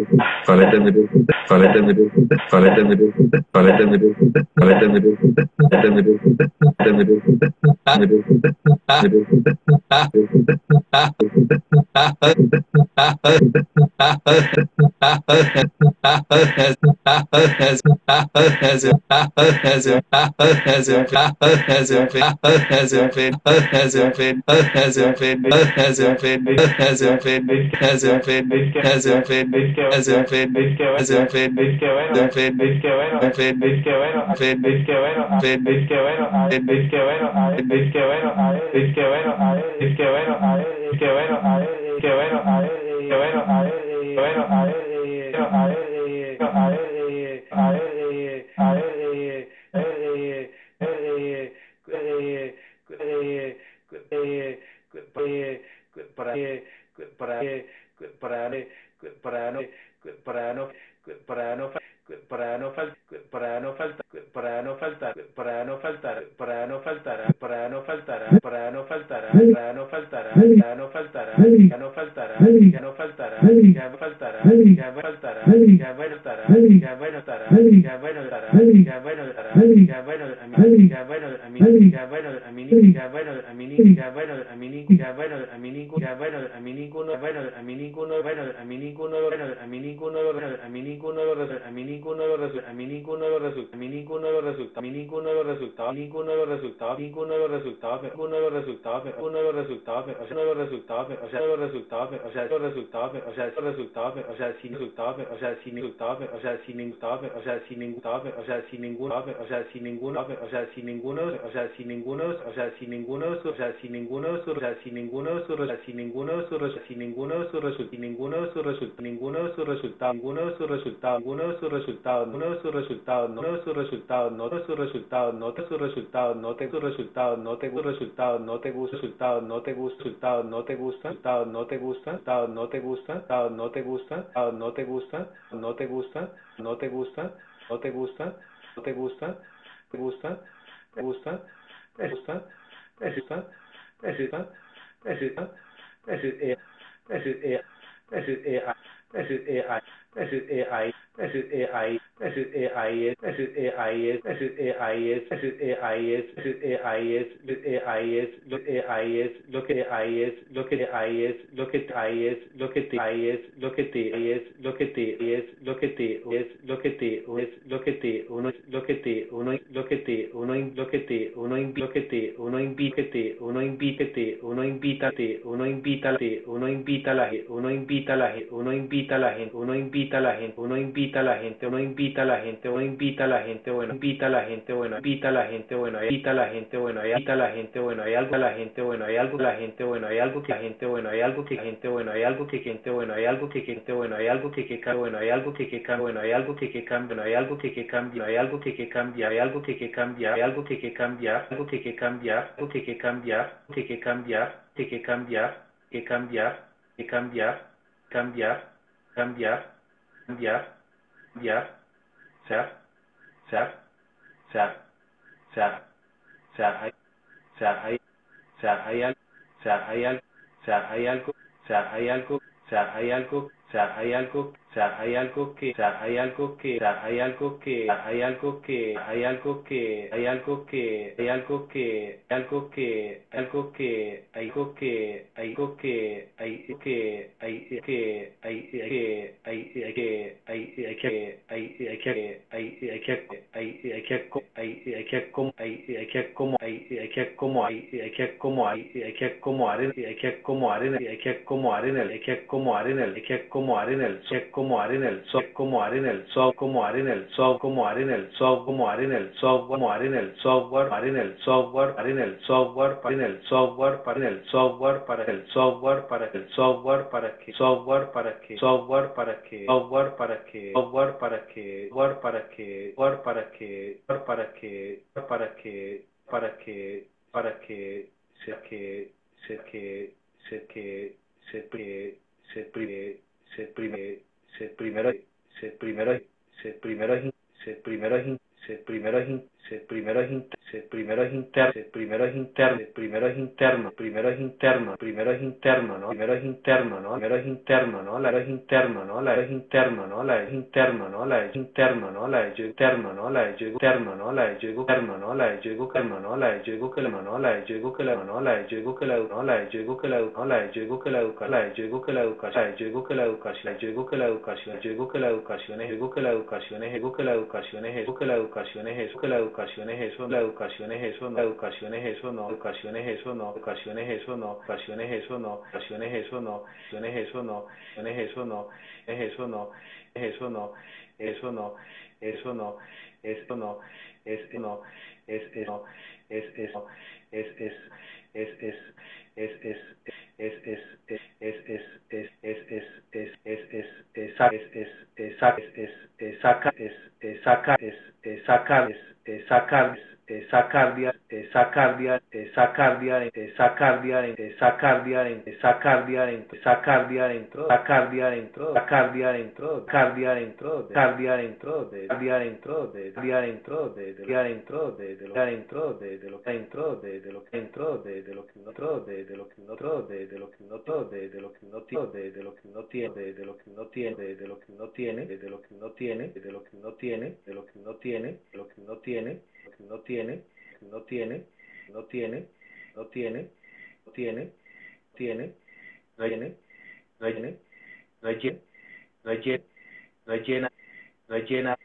coleta bis, coleta bis, coleta bis, coleta bis, coleta bis, coleta bis, coleta bis, coleta bis, been, both Has it been, both Has it been, both Has it been, both Has it been, Has it been, Has it been, Has it been, Has it been, Has it been, been, been, been, been, been, been, been, been, been, bueno, mística, bueno, la ninguno de los a mí ninguno de los a mí ninguno de los a mí ninguno de los a mí ninguno de los resultados, ninguno los resultados, ninguno de los resultados, ninguno los resultados, ninguno de los resultados, o los resultados, o los resultados, o los resultados, o los resultados, o sea, resultados, o sea, resultados, o sea, resultados, o sea, resultados, ninguno, ninguno, o sea, sin ninguno, ninguno, o sea, sin ninguno, ninguno, o sea, sin ninguno, ninguno, o sea, ninguno, o sea, ninguno, o sea, ninguno, o sea, ninguno, o sea, ninguno, o sea, resultados, ninguno de sus resultados, ninguno de sus resultados, ninguno de sus resultados, no de sus resultados, no de sus resultados, no te sus resultados, no te gusta resultados, no te gusta resultados, no te gusta resultados, no te gusta resultados, no te gusta resultados, no te gusta resultados, no te gusta resultados, no te gusta, no te gusta, no te gusta, no te gusta, no te gusta, te gusta, te gusta, te gusta, te gusta, te gusta, te gusta, te gusta, te gusta, te gusta, te gusta, te gusta, te gusta, te gusta, pues eh, ahí ahí es ahí es es es es es es lo que ahí es lo que ahí es lo que ahí es lo que ahí es lo es es es es es uno lo que te uno uno uno uno uno invítate uno invítate uno invita la gente uno invita a la gente uno invita a la gente uno invita a la gente uno invita invita a la gente, uno invita a la gente, uno invita a la gente, bueno, invita a la gente, bueno, invita a la gente, bueno, invita a la gente, bueno, invita a la gente, bueno, hay algo la gente, bueno, hay algo la gente, bueno, hay algo que la gente, bueno, hay algo que gente, bueno, hay algo que gente, bueno, hay algo que gente, bueno, hay algo que que bueno, hay algo que que bueno, hay algo que que cambia, hay algo que que cambia, hay algo que que cambia, hay algo que que cambia, hay algo que que cambia, algo que que cambia, algo que que cambia, que que cambia, que que cambia, que cambiar, que cambiar, cambiar, cambiar, cambiar ser, ser, ser, ser, ser, ser, hay, ser, hay, ser, hay algo, ser, hay algo, ser, hay algo, ser, hay algo, ser, hay algo, ser, hay algo, o sea, hay algo que, o sea, hay algo que, o sea, hay algo que, hay algo que, hay algo que, hay algo que, hay algo que, algo que, algo que, hay algo que, hay algo que, hay que, hay que, hay que, hay que, hay que, hay que, hay que, hay que, hay que, hay que, hay que como, hay que como, hay que como, hay que como, hay que como arena, hay que como arena, hay que como arena, hay que como arena, hay que como arena, hay que como arena, hay que como como arena el sol, como arena el sol, como arena el sol, como arena el sol, como arena el software, como arena el software, arena el software, arena el software, arena el software, para el software, para el software, para el software, para que software, para que software, para que software, para que software, para que software, para que software, para que para que para que para que para que se que se que se que se que se se se primero se primero se primero se primero se primero se primero el primero es interno, el primero es interno, primero es interno, primero es interno, primero es interno, primero es interno, ¿no? Primero es interno, ¿no? Primero es interno, ¿no? La es interno, ¿no? La es interno, ¿no? La es interno, ¿no? La es interno, ¿no? La es interno, ¿no? La es interno, ¿no? La es interno, ¿no? La es interno, ¿no? La es yo que la mano, la es yo que la mano, la es yo que la no, la es yo que la no, la es yo que la la es yo que la educación, la es yo que la educación, la es que la educación, la es yo que la es, yo que la es, yo que la educación es, la es, eso la es, la educación es eso, la educación es eso, no, educación es eso, no, educación es eso, no, educación es eso, no, educación es eso, no, educación es eso, no, educación es eso, no, es eso, no, es eso, no, es eso, no, eso no, eso no, esto no, es no, es eso, es eso, es es es es es es es es es es es es es es es es es es es es es saca es saca es saca es sacar sacardia sacardia sacardia sacardia sacardia sacardia sacardia dentro sacardia dentro sacardia dentro sacardia dentro cardia dentro de cardia dentro de cardia dentro de cardia dentro de de lo que dentro de de lo que dentro de de lo que dentro de de lo que uno de de lo que uno de de lo que uno de de lo que tiene de de lo que uno tiene de lo que uno tiene de lo que uno tiene de lo que uno tiene de lo que uno tiene de lo que uno tiene de lo que uno tiene no tiene, no tiene, no tiene, no tiene, no tiene, tiene, no tiene, no tiene, no llena, no llena, no llena, no llena,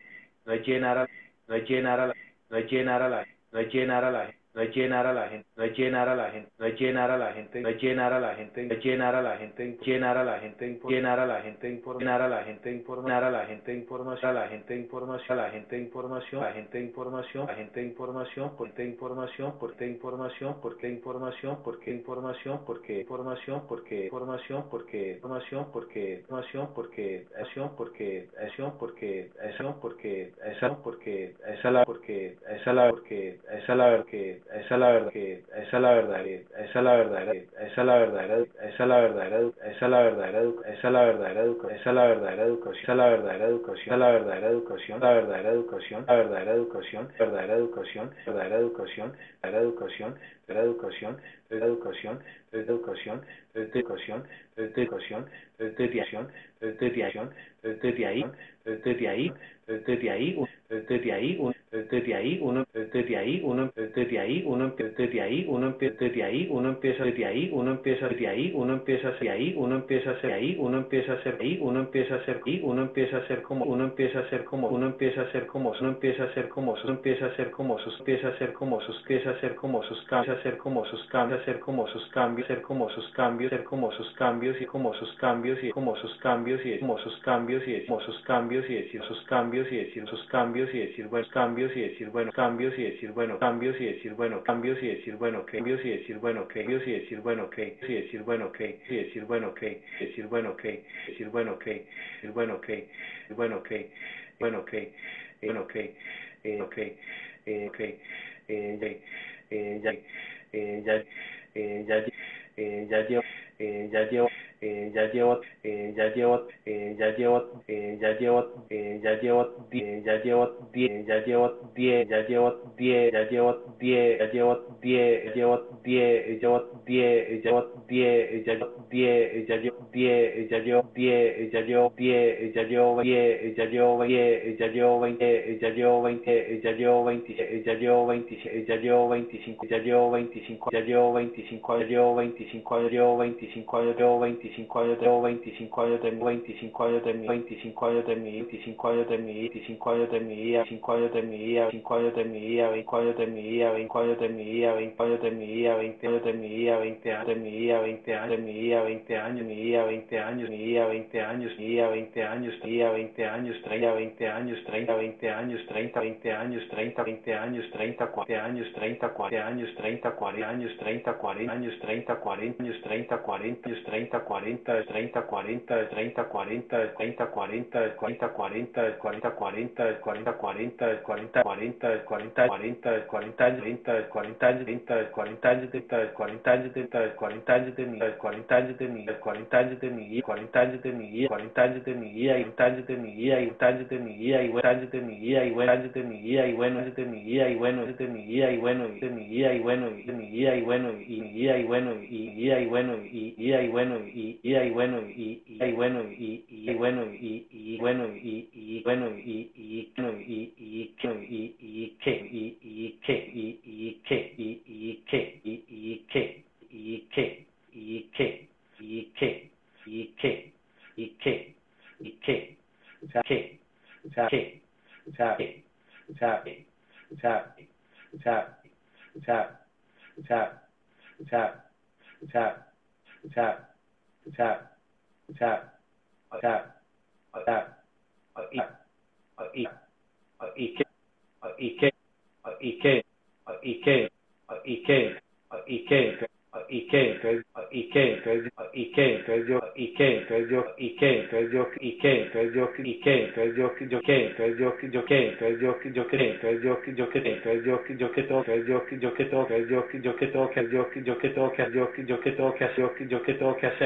no llenar, no llenar, no llenar a la, no llenar a la no es llenar a la gente, no es llenar a la gente, no es llenar a la gente, no es llenar a la gente, no es llenar a la gente, llenar a la gente, llenar a la gente, informar a la gente, informar a la gente, información, a la gente, información, a la gente, información, la gente, información, la gente, información, por qué información, por qué información, por qué información, por qué información, por qué información, por qué información, por qué información, por qué información, por qué acción, por qué acción, por qué acción, por qué esa, porque esa la, porque esa la, porque esa la, porque esa es la verdad, esa la verdad, esa la verdad, esa la verdad, esa la verdad, esa la verdad, esa la verdadera educación, esa la verdadera educación, esa la verdadera educación, la verdadera educación, la verdadera educación, la verdadera educación, verdadera educación, verdadera educación, verdadera educación, la educación, la educación, la educación, educación, la educación, educación, desde ahí desde ahí uno desde ahí uno desde ahí uno desde ahí uno desde ahí uno empieza desde ahí uno empieza desde ahí uno empieza a ser ahí uno empieza a ser ahí uno empieza a ser ahí uno empieza a ser ahí uno empieza a ser como uno empieza a ser como uno empieza a ser como uno empieza a ser como uno empieza a ser como sus empieza a ser como sus empieza a ser como sus cambios a ser como sus cambios a ser como sus cambios ser como sus cambios ser como sus cambios y como sus cambios y como sus cambios y como sus cambios y decimos sus cambios y decir sus cambios y decir sus cambios y decir buenos cambios y decir bueno cambios y decir bueno cambios y decir bueno cambios y decir bueno cambios y decir bueno cambios y decir bueno que y decir bueno que y decir bueno que decir bueno que decir bueno que decir bueno que bueno que bueno que bueno que bueno que eh que eh ya eh ya eh ya eh ya llevo eh ya llevo eh, ya llevo, eh, ya llevo, eh, ya llevo, eh, ya llevo, eh, ya llevo, eh, ya llevo, diez, ya llevo, diez, ya llevo, diez, ya llevo, diez, ya llevo, diez, llevo, diez, llevo, diez, ya llevo, diez, ya llevo, diez, ya llevo, diez, ya llevo, diez, ya llevo, diez, ya llevo, diez, ya llevo, veinte, ya llevo, veinte, ya llevo, veinte, ya llevo, veinte, ya llevo, veinticinco, ya llevo, veinticinco, ya llevo, veinticinco, ya llevo, veinticinco, ya llevo, veinticinco, ya llevo, veinticinco 25 años tengo 25 años de 25 años de mi 25 años de mi 25 años de mi 25 años de mi vida 5 años de mi vida 5 años de mi vida 20 años de mi vida 20 años de mi vida 20 años de mi vida 20 años de mi vida 20 años de mi vida 20 años de mi vida 20 años mi vida 20 años mi vida 20 años mi vida 20 años vida 20 años 30 20 años 30 20 años 30 20 años 30 20 años 30 40 años 30 40 años 30 40 años 30 40 años 30 40 años 30 40 años 30 40 40, del 30 40, del 30 40, del 30 40, del 40 40, del 40 40, del 40 40, del 40 40, del 40 40, del 40 años 30, del 40 años 30, del 40 años 30, del 40 años 30, del 40 años de mi del 40 años de mi del 40 años de mi 40 años de mi 40 años de mi vida y 40 años de mi vida y 40 años de de de de de de de vida y bueno y y bueno y y bueno y y bueno y y bueno y y bueno y y y y que y y que y y que y y que y y que y que y que y que y que y que y que sa que sa que sa que sa que sa sa sa escuchar, escuchar, escuchar, escuchar, oír, oír, i que i que y qué entonces y qué entonces y qué entonces yo y qué entonces yo y qué entonces yo y qué entonces yo y qué entonces yo yo qué entonces yo yo qué entonces yo yo qué entonces yo yo qué entonces yo yo qué todo entonces yo yo qué todo entonces yo yo qué todo que yo yo qué todo que yo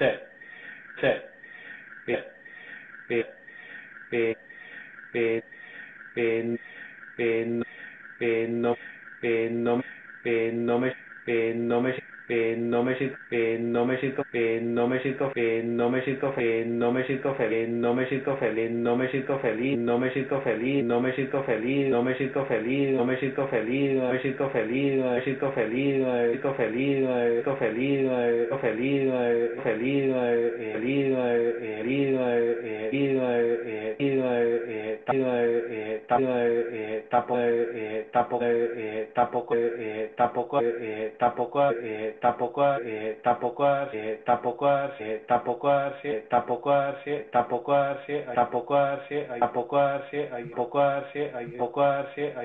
yo no me bin no me no me no me siento no me siento no me siento no me siento no me siento feliz no me siento feliz no me siento feliz no me siento feliz no me siento feliz no me siento feliz no me siento feliz no me siento feliz no me siento feliz no me siento feliz no me siento feliz no me siento feliz no me siento feliz no me tampoco tampoco tampoco tampoco tampoco tampoco eh, tampoco eh, tampoco eh, tampoco eh, tampoco eh, tampoco eh, tampoco eh, tampoco eh, hay poco eh, hay poco eh,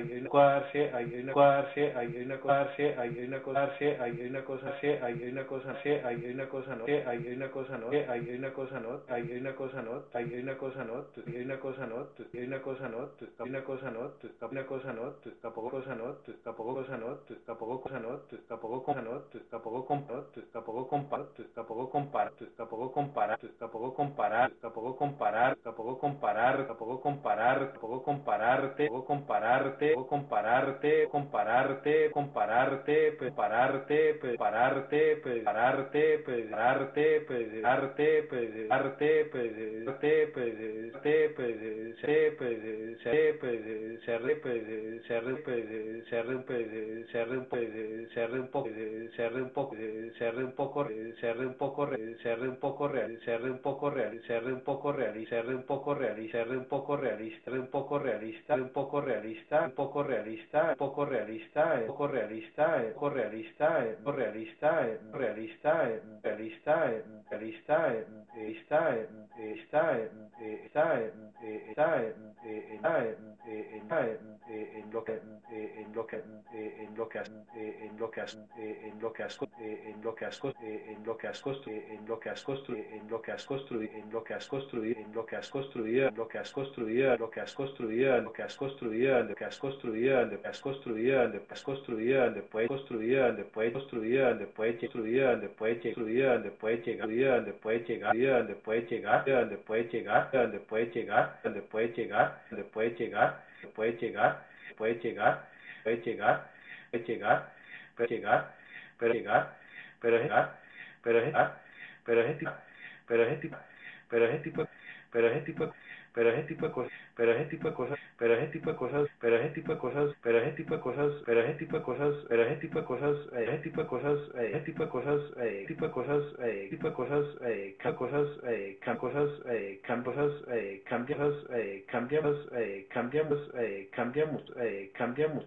cosa se hay una cosa no hay una no hay una cosa no hay una cosa no hay una cosa no hay una cosa no hay una no comparar, tampoco comparar, tampoco comparar, tampoco comparar, tampoco comparar, tampoco comparar, tampoco comparar, tampoco comparar, tampoco compararte, tampoco compararte, tampoco compararte, compararte, compararte, prepararte, prepararte, prepararte, prepararte, prepararte, prepararte, prepararte, un poco, un poco, cerre un poco, cerre un poco, cerre un poco cerre un poco cerre un poco cerre un poco cerre un poco realista, un poco realista, un poco realista, un poco realista, un poco realista, un poco realista, un poco realista, un poco realista, realista, realista, realista, realista, en lo que en lo que en lo que en lo que en lo que en lo que has en lo que has en lo que has en lo que has en lo que has en lo que has construido en lo que has construido en lo que has construido en lo que has construido en lo que has construido en lo que has construido en lo que has construido en lo que construido en lo que construido en lo que construido en lo que construido en lo que llegar en lo que en lo que en lo que en lo que en lo que en lo que llegar puede llegar puede llegar puede llegar puede llegar puede llegar pero llegar, pero llegar, pero llegar, pero es tipo, pero es tipo, pero es tipo, pero es tipo, pero es tipo, pero ese tipo de cosas, pero ese tipo de cosas, pero ese tipo de cosas, pero ese tipo de cosas, pero ese tipo de cosas, pero ese tipo de cosas, ese tipo de cosas, ese tipo de cosas, tipo de cosas, tipo de cosas, cosas, cosas, cosas, cambias, cambiamos, cambiamos, cambiamos, cambiamos,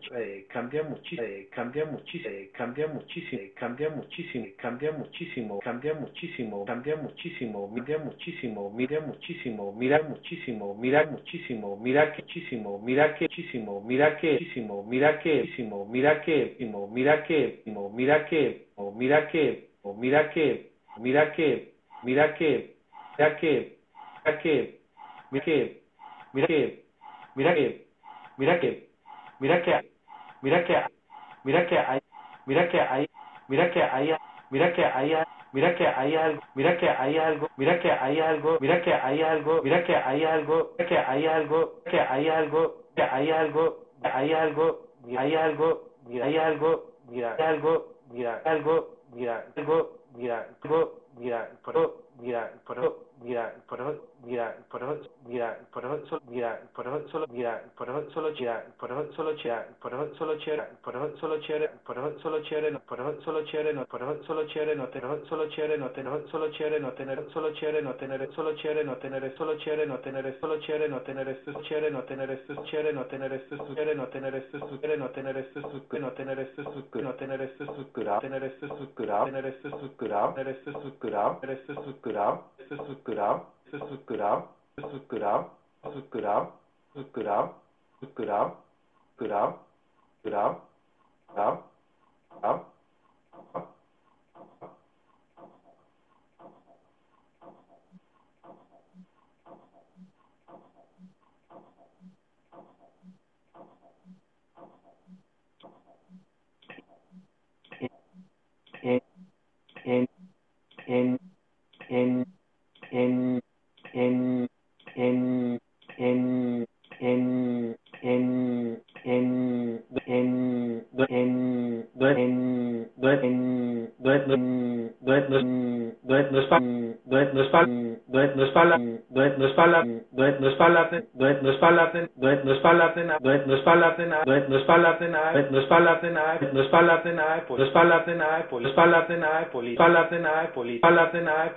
cambia muchísimo, cambia muchísimo, cambia muchísimo, cambia muchísimo, cambia muchísimo, cambia muchísimo, cambia muchísimo, mira muchísimo, mira muchísimo, mira muchísimo, mira muchísimo mira que muchísimo, mira que muchísimo, mira que muchísimo, mira que muchísimo, mira que mira que mira que mira que mira que mira que mira que mira que mira que mira que mira que mira que mira que mira que mira que mira que hay mira que hay mira que hay mira que hay mira que hay algo, mira que hay algo, mira que hay algo, mira que hay algo, mira que hay algo, mira que hay algo, que hay algo, que hay algo, hay algo, hay algo, hay algo, mira algo, mira algo, mira algo, mira algo, mira algo, mira por mira por mira por mira por solo mira por solo mira por solo chira por solo chira por solo chira por solo chira por solo chira por solo chira no por solo chira no tener solo chira no tener solo chira no tener solo chira no tener solo chira no tener solo chira no tener solo chira no tener esto chira no tener esto chira no tener esto chira no tener esto chira no tener esto no tener esto no tener esto tener esto tener esto tener esto tener esto este es estructural, este es estructural, estructural, estructural, estructural, estructural, estructural, estructural, estructural, estructural, in in in in in in in in in en en en en en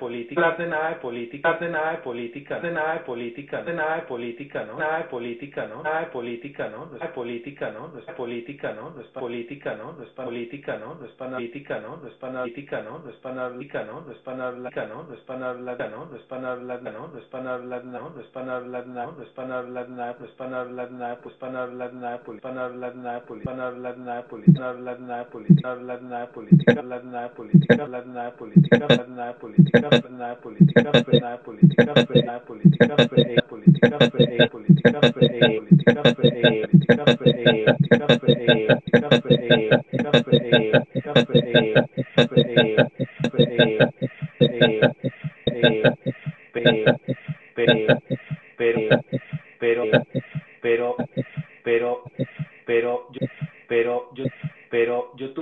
política política política política política no no es política no no es política no no es política no no es panalítica no no es panalítica no no es panalítica no no es panalítica no no es panalítica no no es panalítica no no es panalítica no no es panalítica no no es panalítica no es panalítica pues panalítica pues panalítica pues panalítica pues política política política política política política panalítica política panalítica política panalítica política panalítica política política política política política política pero pero pero yo pero yo pero yo tu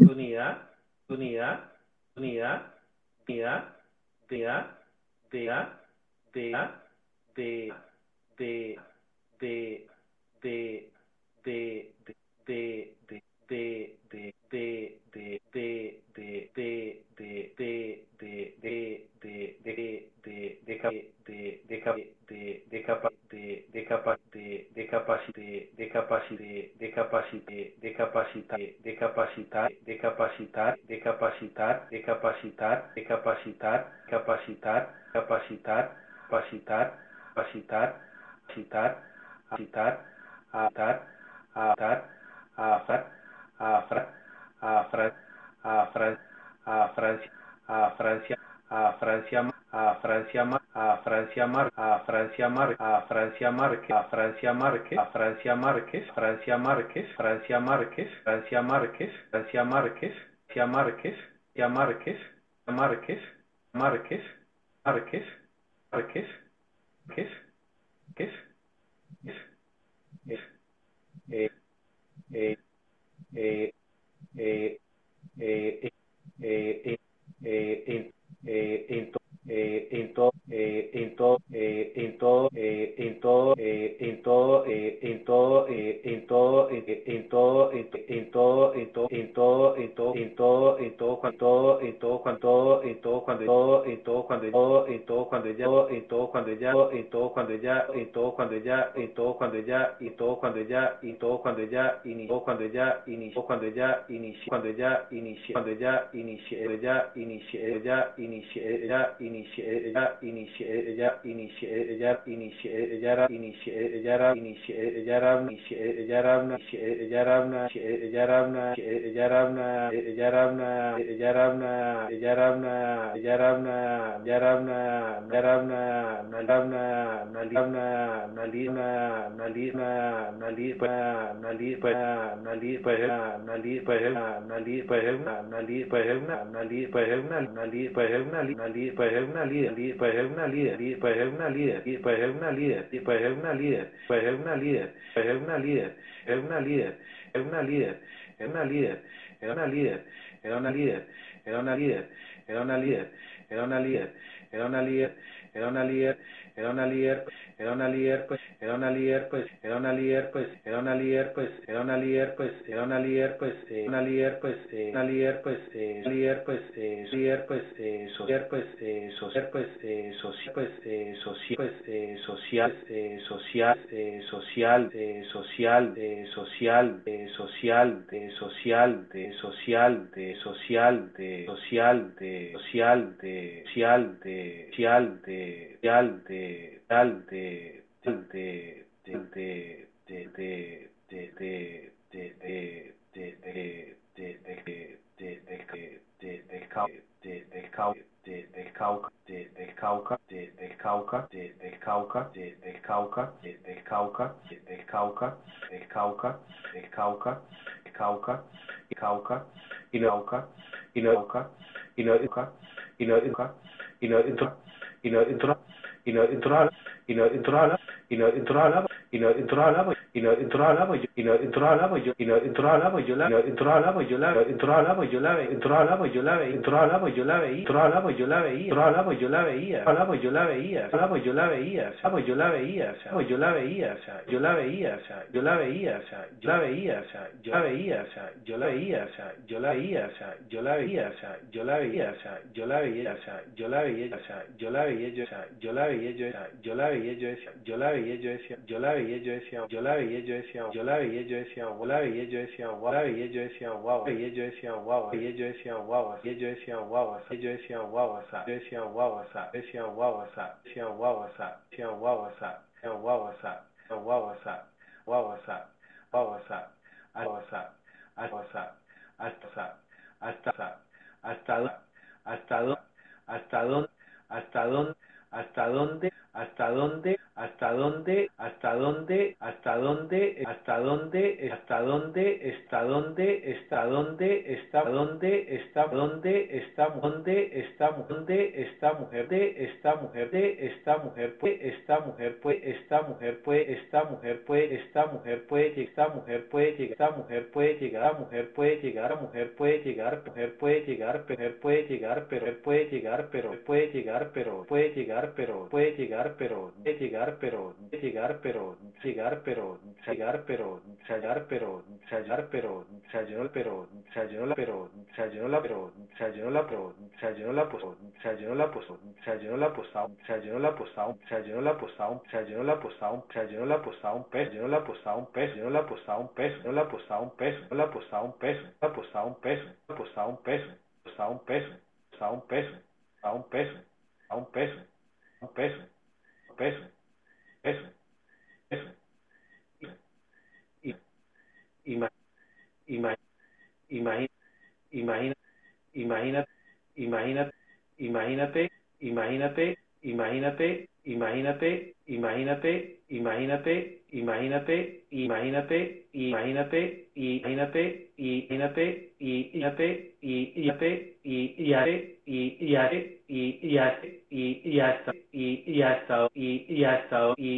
unidad, unidad, unidad, unidad, unidad, de, de, de, de, de, de, de, de, de, de, de, de, de, de, de, de, de, de, de, de, de, de, cap, de, de, cap, de, de capa, de, de capa, de, de capacidad, de capacidad, de capacidad, de capacidad, de capacidad, de capacidad, de capacidad, de capacidad, de capacidad, capacidad, capacidad, capacidad, capacidad, capacidad, capacidad, atar, atar, afar, afar, afar, afar, a Francia, a Francia, a Francia, a Francia, a a Francia Mar, a Francia Mar, a Francia Márquez, a Francia Márquez, a Francia Márquez, Francia Márquez, Francia Márquez, Francia Márquez, Francia Márquez, Francia Márquez, Francia Márquez, Márquez, Márquez, Márquez, Márquez, Márquez, Márquez, es, es, eh, eh, eh, eh, eh, en en todo eh, en todo eh, en todo eh, en todo eh, en todo eh, en todo eh, en todo eh, en todo en todo en todo en todo en todo en todo en todo cuando en todo cuando en todo cuando todo en todo cuando todo en todo cuando ya en todo cuando ya en todo cuando ya en todo cuando ya en todo cuando ya y todo cuando ya y todo cuando ya inició cuando ya inició cuando ya inició cuando ya inició cuando ya inició ya inició ya inició ya inició ya inició ella inicie ella inicie ella era inicie ella era inicie ella era inicie ella era una ella era una ella era una ella era una ella era una era una una ella era una pues pues pues pues pues pues pues pues pues líder, pues es una líder, pues es una líder, pues es una líder, pues es una líder, pues es una líder, es una líder, es una líder, es una líder, era una líder, era una líder, era una líder, era una líder, era una líder, era una líder, era una líder, era una líder, era una líder, pues, era una líder, pues, era una líder, pues, era una líder, pues, era una líder, pues, era una líder, pues, una líder, pues, una líder, pues, líder, pues, líder, pues, social, pues, social, pues, social, pues, social, pues, social, social, social, social, social, social, social, social, social, social, social, social, social, social, de tal de de de de de de de de de de de de de de de del cau de del cau de del cauca de del cauca de del cauca de del cauca de del cauca de del cauca del cauca del cauca del cauca del cauca y cauca y nauca y nauca y nauca y nauca y nauca y nauca y no entró a la, y no إلى إدراك إلى إدراك إلى إدراك y no entró a la, y no entró a la, y no entró a la, yo, y no entró yo la, entró a la, yo la, entró yo la, entró a la, yo la, entró a la, yo la veía, entró a la, yo la veía, entró a la, yo la veía, a la, yo la veía, a la, yo la veía, a la, yo la veía, a la, yo la veía, yo la veía, yo la veía, yo la veía, yo la veía, yo la veía, yo yo la veía, yo yo la veía, yo yo la veía, yo yo la veía, yo yo la veía, yo yo decía, yo la veía, yo decía, yo la veía, yo decía, yo la veía, yo decía, yo la veía, yo decía, wow, veía, yo decía, wow, veía, yo decía, wow, veía, yo decía, wow, yo decía, wow, yo decía, wow, decía, wow, decía, wow, decía, wow, decía, wow, decía, wow, wow, wow, hasta hasta hasta hasta hasta hasta hasta dónde hasta dónde hasta dónde hasta dónde hasta dónde, hasta dónde, hasta dónde, hasta dónde, hasta dónde, hasta dónde, hasta dónde, está dónde, está dónde, está dónde, está dónde, esta mujer de, esta mujer de, esta mujer puede, esta mujer puede, esta mujer puede, esta mujer puede, esta mujer puede, esta mujer puede llegar, esta mujer puede llegar, mujer puede llegar, mujer puede llegar, mujer puede llegar, mujer puede llegar, pero puede llegar, pero puede llegar, pero puede llegar, pero puede llegar, pero puede llegar, pero llegar, pero llegar, pero llegar, pero llegar, pero llegar, pero llegar, pero llegar, pero la pero la pero la pues la pues la pues la pues la pues la pues la pues un peso la pues un peso la pues un peso la pues un peso la pues un peso la pues un peso la pues un peso a un peso a un peso a un peso a un peso a un peso eso, eso. Ima, imagina, imagina, imagínate, imagínate, imagínate, imagínate, imagínate, imagínate, imagínate, imagínate, imagínate, imagínate, imagínate, imagínate, imagínate, imagínate, imagínate, imagínate, y y hace y y hace y y hasta y y y y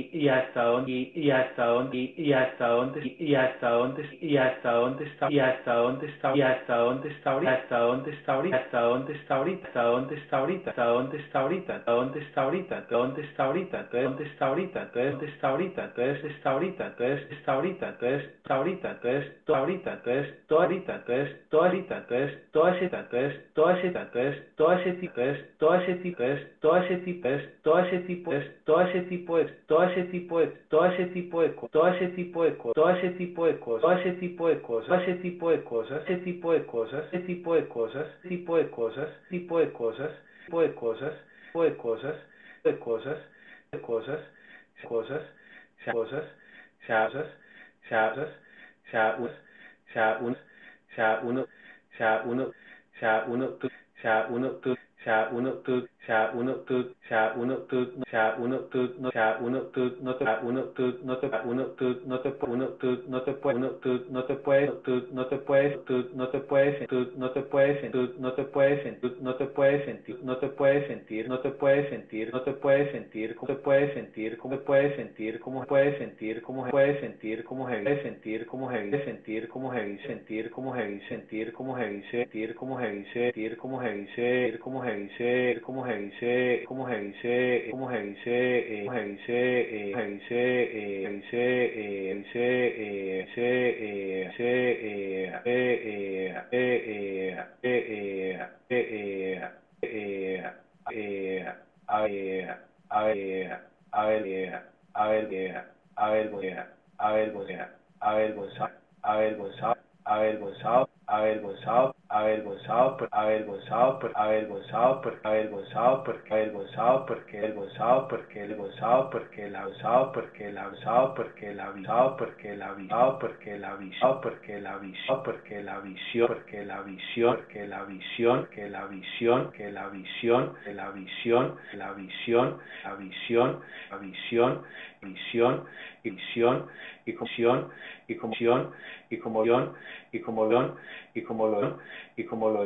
y y hasta dónde y y y y y y y está ahorita entonces dónde está ahorita entonces está ahorita entonces está ahorita entonces está ahorita entonces está ahorita entonces todo ahorita entonces todo ahorita entonces todo ahorita entonces todo ese entonces todo ese entonces todo ese tipo es, todo ese tipo es, todo ese tipo es, todo ese tipo es, todo ese tipo es, todo ese tipo es, todo ese tipo de todo ese tipo de todo ese tipo de cosas, todo ese tipo de cosas, ese tipo de cosas, ese tipo de cosas, ese tipo de cosas, tipo de cosas, tipo de cosas, tipo de cosas, tipo de cosas, de cosas, cosas, cosas, cosas, cosas, cosas, cosas, uno, uno, uno, uno, ya uno tu ya uno tu ya uno tu ya uno tu ya uno tu no ya uno tu no te uno tu no te uno tu no te uno tu no te puede uno tu no te puede tú no te puedes tú no te puedes tú no te puedes tú no te puedes tú no te puedes sentir no te puedes sentir no te puedes sentir no te puedes sentir cómo te puedes sentir cómo te puedes sentir cómo puedes sentir cómo puedes sentir cómo heavy sentir cómo heavy sentir cómo heavy sentir cómo heavy sentir cómo heavy sentir cómo heavy sentir cómo heavy sentir cómo heavy sentir cómo se dice, cómo se dice, cómo se dice, cómo se dice, se dice, se dice, se dice, se dice, se dice, se dice, avergonzado, avergonzado, avergonzado, por, avergonzado, por, avergonzado, por, avergonzado, porque avergonzado, porque avergonzado, porque avergonzado, porque el abusado, porque el abusado, porque el avisado, porque el avisado, porque el avisado, porque el avisado, porque la visión, porque la visión, porque la visión, que la visión, que la visión, que la visión, la visión, la visión, la visión, visión, visión y visión y comisión, y como león, y como león, y como lo y como lo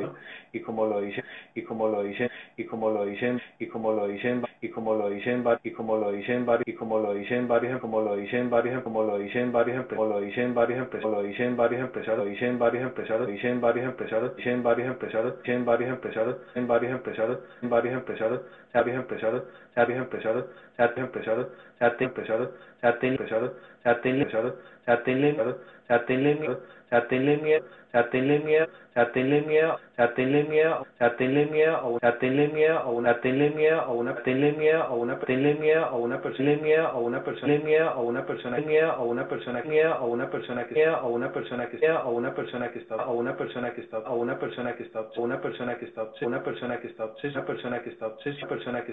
y como lo dicen, y como lo dicen, y como lo dicen, y como lo dicen, y como lo dicen, y como lo dicen varios, y como lo dicen varios, como lo dicen varios, como lo dicen varios, como lo dicen varios empresarios, lo dicen varios empresarios, dicen varios empresarios, dicen varios empresarios, dicen varios empresarios, dicen varios empresarios, dicen varios empresarios, dicen varios empresarios, varios empresarios, varios empresarios, varios empresarios, varios empresarios, varios empresarios, sea, tenle miedo, o sea, tenle miedo, o sea, tenle miedo miedo, tenle miedo, tenle miedo, tenle miedo, miedo, o tenle miedo, o una tenle miedo, o una tenle miedo, o una tenle miedo, o una persona miedo, o una persona miedo, o una persona miedo, o una persona miedo, o una persona que sea, o una persona que sea, o una persona que está, o una persona que está, o una persona que está, o una persona que está, una persona que está una persona persona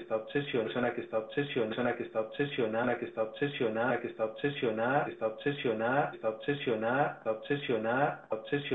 que está obsesionada, persona que está obsesionada, persona que está que está obsesionada, que está obsesionada, está obsesionada,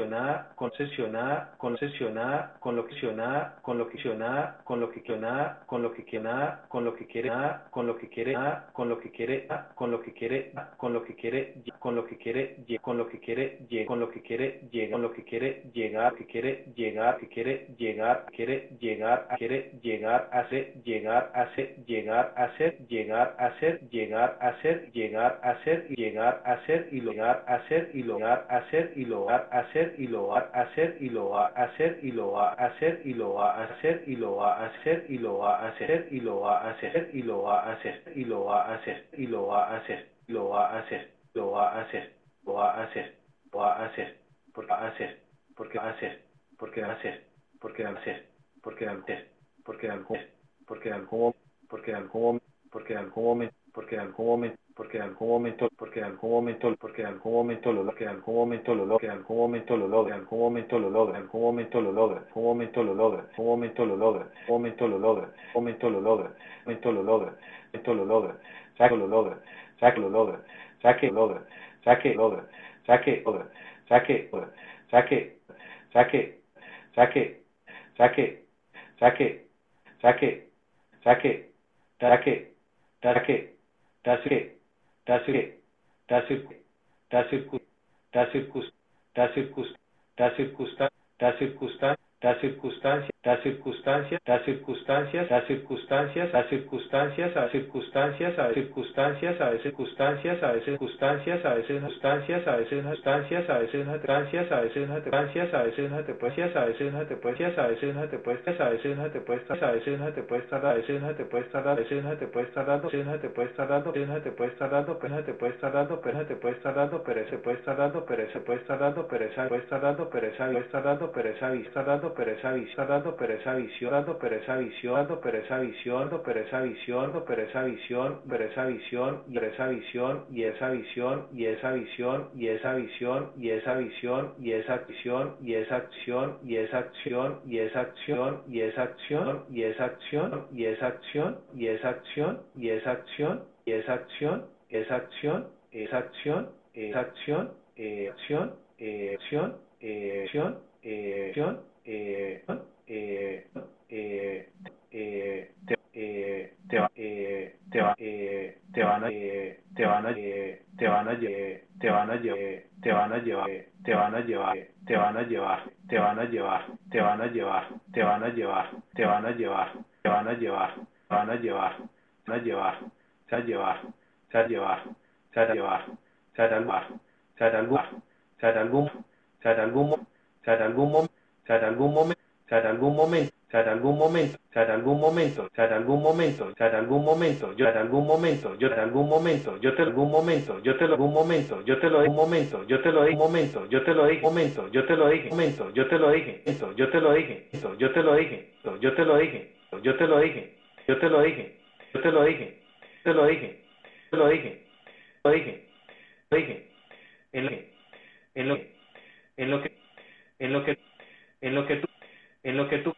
concesionada, concesionada, concesionada, con lo que nada, con lo que nada, con lo que nada, con lo que nada, con lo que quiere nada, con lo que quiere nada, con lo que quiere con lo que quiere, con lo que quiere, con lo que quiere, con lo que quiere, con lo que quiere, llega, con lo que quiere, llegar, que quiere, llegar, que quiere, llegar, quiere, llegar, quiere, llegar, hacer, llegar, hacer, llegar, hacer, llegar, hacer, llegar, hacer, llegar, hacer, llegar, hacer y lograr, hacer y lograr, hacer y lograr, hacer y lograr hacer y lograr hacer y lograr hacer y lograr hacer y lograr hacer y lograr hacer y lograr hacer y lograr hacer y lograr hacer y lograr hacer lograr hacer lograr hacer lograr hacer lograr hacer porque hacer porque hacer porque hacer porque hacer porque hacer porque en algún porque algún porque algún porque algún momento porque algún momento porque en algún momento, porque en algún momento, porque en algún momento lo logra, en algún momento lo logra, en algún momento lo logra, en algún momento lo logra, en algún momento lo logra, en algún momento lo logra, en algún momento lo logra, en algún momento lo logra, en algún momento lo logra, en algún momento lo logra, lo logra, saque lo logra, saque lo logra, saque logra, saque logra, saque logra, saque logra, saque, saque, saque, saque, saque, saque, saque, que, da que, da dasikus dasikus dasikus dasikus dasikus dasikus dasikuskan dasikuskan dasikuskan da circunstancia, da circunstancias, da circunstancias, da circunstancias, a circunstancias, a circunstancias, a circunstancias, a circunstancias, a circunstancias, a circunstancias, a circunstancias, a circunstancias, a circunstancias, a te puestas, a te puestas, a te puestas, a te puestas, a te puestas, a escena te te puestas dando, escena te pena te puestas dando, pena te pereza puesta dando, vista dando, pereza visión, dando pereza visión, dando pereza visión, dando pereza visión, dando pereza visión, pereza visión, y esa visión, y esa visión, y esa visión, y esa visión, y esa visión, y esa acción, y esa acción, y esa acción, y esa acción, y esa acción, y esa acción, y esa acción, y esa acción, y esa acción, y esa acción, esa acción, esa acción, esa acción, acción, acción, acción, acción, acción, eh, eh, eh, te, eh, te, eh, te, eh, te van a eh, te van a eh, te van a te van a llevar te van a llevar te van a llevar te van a llevar te van a llevar te van a llevar te van a llevar te van a llevar te van a llevar van a llevar van a llevar se a llevar se a llevar se a llevar se a llevar se a algún se a algún se a algún se a algún se a algún momento o sea, en algún momento, o sea, en algún momento, o sea, en algún momento, o sea, en algún momento, o sea, en algún momento, yo en algún momento, yo en algún momento, yo te algún momento, yo te lo algún momento, yo te lo un momento, yo te lo un momento, yo te lo dije un momento, yo te lo dije un momento, yo te lo dije, yo te lo dije, yo te lo dije, yo te lo dije, yo te lo dije, yo te lo dije, yo te lo dije, te lo dije, te lo dije, lo dije, lo dije, en lo que, en lo que, en lo que, en lo que tú en lo que tú,